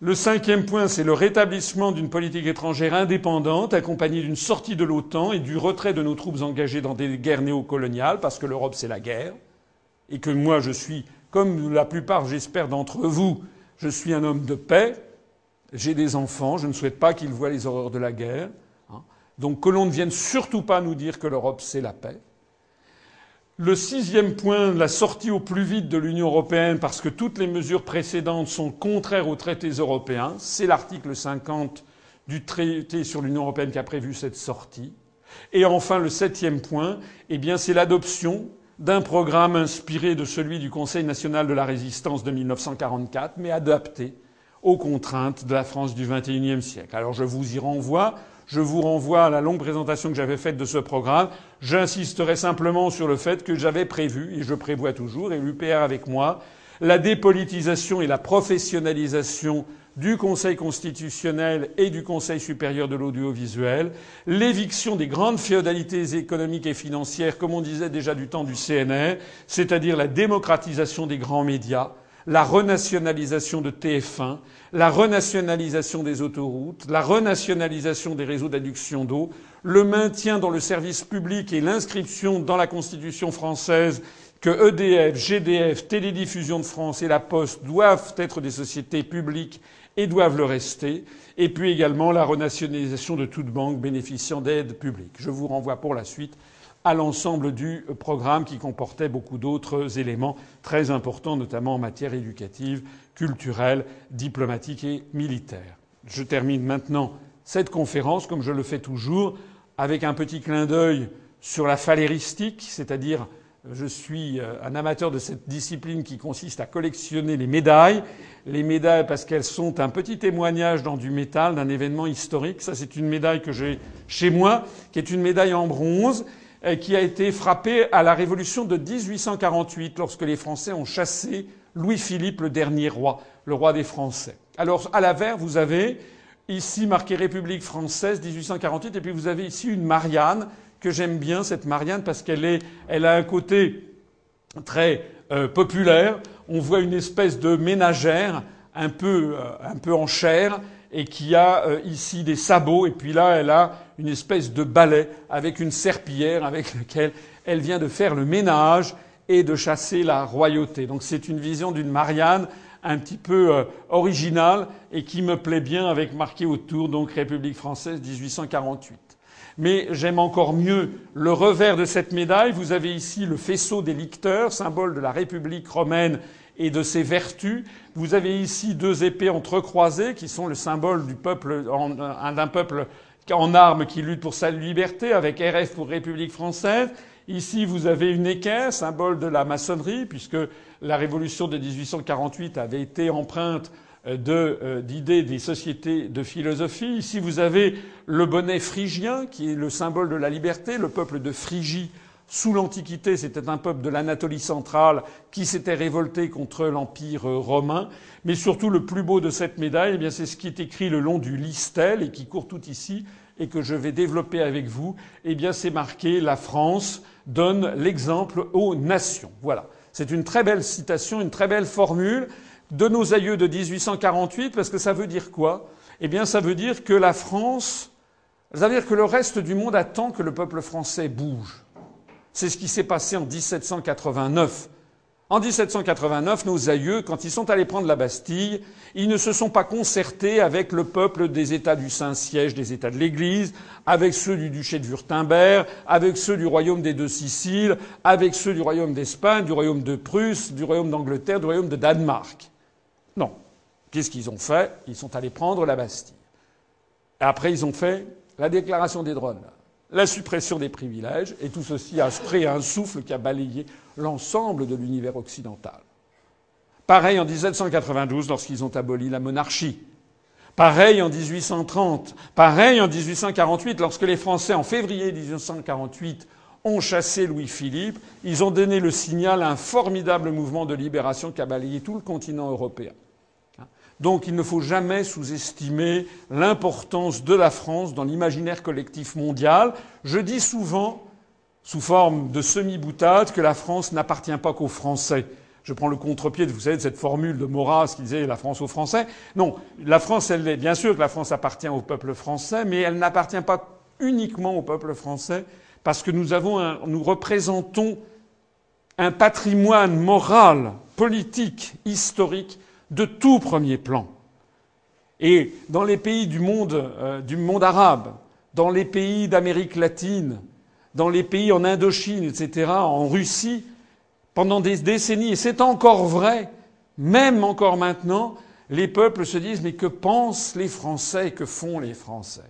Le cinquième point, c'est le rétablissement d'une politique étrangère indépendante, accompagnée d'une sortie de l'OTAN et du retrait de nos troupes engagées dans des guerres néocoloniales, parce que l'Europe, c'est la guerre, et que moi, je suis, comme la plupart, j'espère, d'entre vous, je suis un homme de paix, j'ai des enfants, je ne souhaite pas qu'ils voient les horreurs de la guerre. Hein. Donc que l'on ne vienne surtout pas nous dire que l'Europe, c'est la paix. Le sixième point, la sortie au plus vite de l'Union européenne, parce que toutes les mesures précédentes sont contraires aux traités européens, c'est l'article 50 du traité sur l'Union européenne qui a prévu cette sortie. Et enfin, le septième point, eh bien, c'est l'adoption d'un programme inspiré de celui du Conseil national de la résistance de 1944, mais adapté aux contraintes de la France du XXIe siècle. Alors je vous y renvoie. Je vous renvoie à la longue présentation que j'avais faite de ce programme. J'insisterai simplement sur le fait que j'avais prévu, et je prévois toujours, et l'UPR avec moi, la dépolitisation et la professionnalisation du Conseil constitutionnel et du Conseil supérieur de l'audiovisuel, l'éviction des grandes féodalités économiques et financières, comme on disait déjà du temps du CNR, c'est-à-dire la démocratisation des grands médias, la renationalisation de TF1, la renationalisation des autoroutes, la renationalisation des réseaux d'adduction d'eau, le maintien dans le service public et l'inscription dans la Constitution française que EDF, GDF, Télédiffusion de France et La Poste doivent être des sociétés publiques et doivent le rester, et puis également la renationalisation de toute banque bénéficiant d'aides publiques. Je vous renvoie pour la suite à l'ensemble du programme qui comportait beaucoup d'autres éléments très importants, notamment en matière éducative, culturelle, diplomatique et militaire. Je termine maintenant cette conférence, comme je le fais toujours, avec un petit clin d'œil sur la phaléristique, c'est-à-dire je suis euh, un amateur de cette discipline qui consiste à collectionner les médailles. Les médailles parce qu'elles sont un petit témoignage dans du métal d'un événement historique. Ça, c'est une médaille que j'ai chez moi, qui est une médaille en bronze, qui a été frappée à la Révolution de 1848, lorsque les Français ont chassé Louis-Philippe, le dernier roi, le roi des Français. Alors, à l'avers, vous avez ici marqué République française 1848, et puis vous avez ici une Marianne que j'aime bien, cette Marianne, parce qu'elle elle a un côté très euh, populaire. On voit une espèce de ménagère, un peu, euh, un peu en chair, et qui a euh, ici des sabots, et puis là, elle a une espèce de balai avec une serpillière avec laquelle elle vient de faire le ménage et de chasser la royauté. Donc c'est une vision d'une Marianne un petit peu originale et qui me plaît bien avec marqué autour donc République française 1848. Mais j'aime encore mieux le revers de cette médaille. Vous avez ici le faisceau des licteurs, symbole de la République romaine et de ses vertus. Vous avez ici deux épées entrecroisées qui sont le symbole du peuple, d'un peuple en armes qui lutte pour sa liberté, avec RF pour République française. Ici, vous avez une équerre, symbole de la maçonnerie, puisque la révolution de 1848 avait été empreinte euh, d'idées des sociétés de philosophie. Ici, vous avez le bonnet phrygien, qui est le symbole de la liberté. Le peuple de Phrygie, sous l'Antiquité, c'était un peuple de l'Anatolie centrale qui s'était révolté contre l'Empire romain. Mais surtout, le plus beau de cette médaille, eh c'est ce qui est écrit le long du listel et qui court tout ici et que je vais développer avec vous. Eh bien, c'est marqué la France donne l'exemple aux nations. Voilà. C'est une très belle citation, une très belle formule de nos aïeux de 1848, parce que ça veut dire quoi? Eh bien, ça veut dire que la France, ça veut dire que le reste du monde attend que le peuple français bouge. C'est ce qui s'est passé en 1789. En 1789, nos aïeux, quand ils sont allés prendre la Bastille, ils ne se sont pas concertés avec le peuple des États du Saint-Siège, des États de l'Église, avec ceux du duché de Wurtemberg, avec ceux du royaume des deux Siciles, avec ceux du royaume d'Espagne, du royaume de Prusse, du royaume d'Angleterre, du royaume de Danemark. Non. Qu'est-ce qu'ils ont fait? Ils sont allés prendre la Bastille. Après, ils ont fait la déclaration des droits la suppression des privilèges, et tout ceci a créé un souffle qui a balayé l'ensemble de l'univers occidental. Pareil en 1792 lorsqu'ils ont aboli la monarchie. Pareil en 1830. Pareil en 1848 lorsque les Français, en février 1848, ont chassé Louis-Philippe. Ils ont donné le signal à un formidable mouvement de libération qui a balayé tout le continent européen. Donc il ne faut jamais sous-estimer l'importance de la France dans l'imaginaire collectif mondial. Je dis souvent, sous forme de semi-boutade, que la France n'appartient pas qu'aux Français. Je prends le contre-pied, vous savez, de cette formule de Maurras qui disait la France aux Français. Non, la France, elle est, bien sûr que la France appartient au peuple français, mais elle n'appartient pas uniquement au peuple français, parce que nous avons nous représentons un patrimoine moral, politique, historique de tout premier plan. Et dans les pays du monde, euh, du monde arabe, dans les pays d'Amérique latine, dans les pays en Indochine, etc., en Russie, pendant des décennies, et c'est encore vrai, même encore maintenant, les peuples se disent mais que pensent les Français, que font les Français?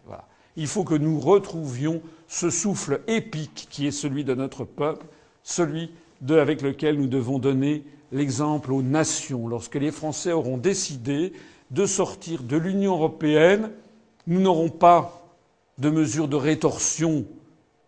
Il faut que nous retrouvions ce souffle épique qui est celui de notre peuple, celui avec lequel nous devons donner l'exemple aux nations. Lorsque les Français auront décidé de sortir de l'Union européenne, nous n'aurons pas de mesures de rétorsion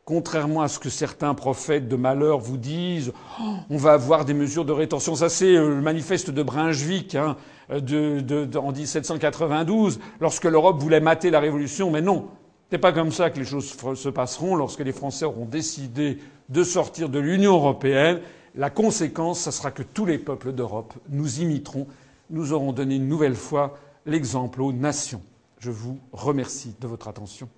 Contrairement à ce que certains prophètes de malheur vous disent, oh, on va avoir des mesures de rétorsion. Ça, c'est euh, le manifeste de Brunswick hein, en 1792, lorsque l'Europe voulait mater la Révolution. Mais non, c'est pas comme ça que les choses se passeront. Lorsque les Français auront décidé de sortir de l'Union européenne, la conséquence, ce sera que tous les peuples d'Europe nous imiteront. Nous aurons donné une nouvelle fois l'exemple aux nations. Je vous remercie de votre attention.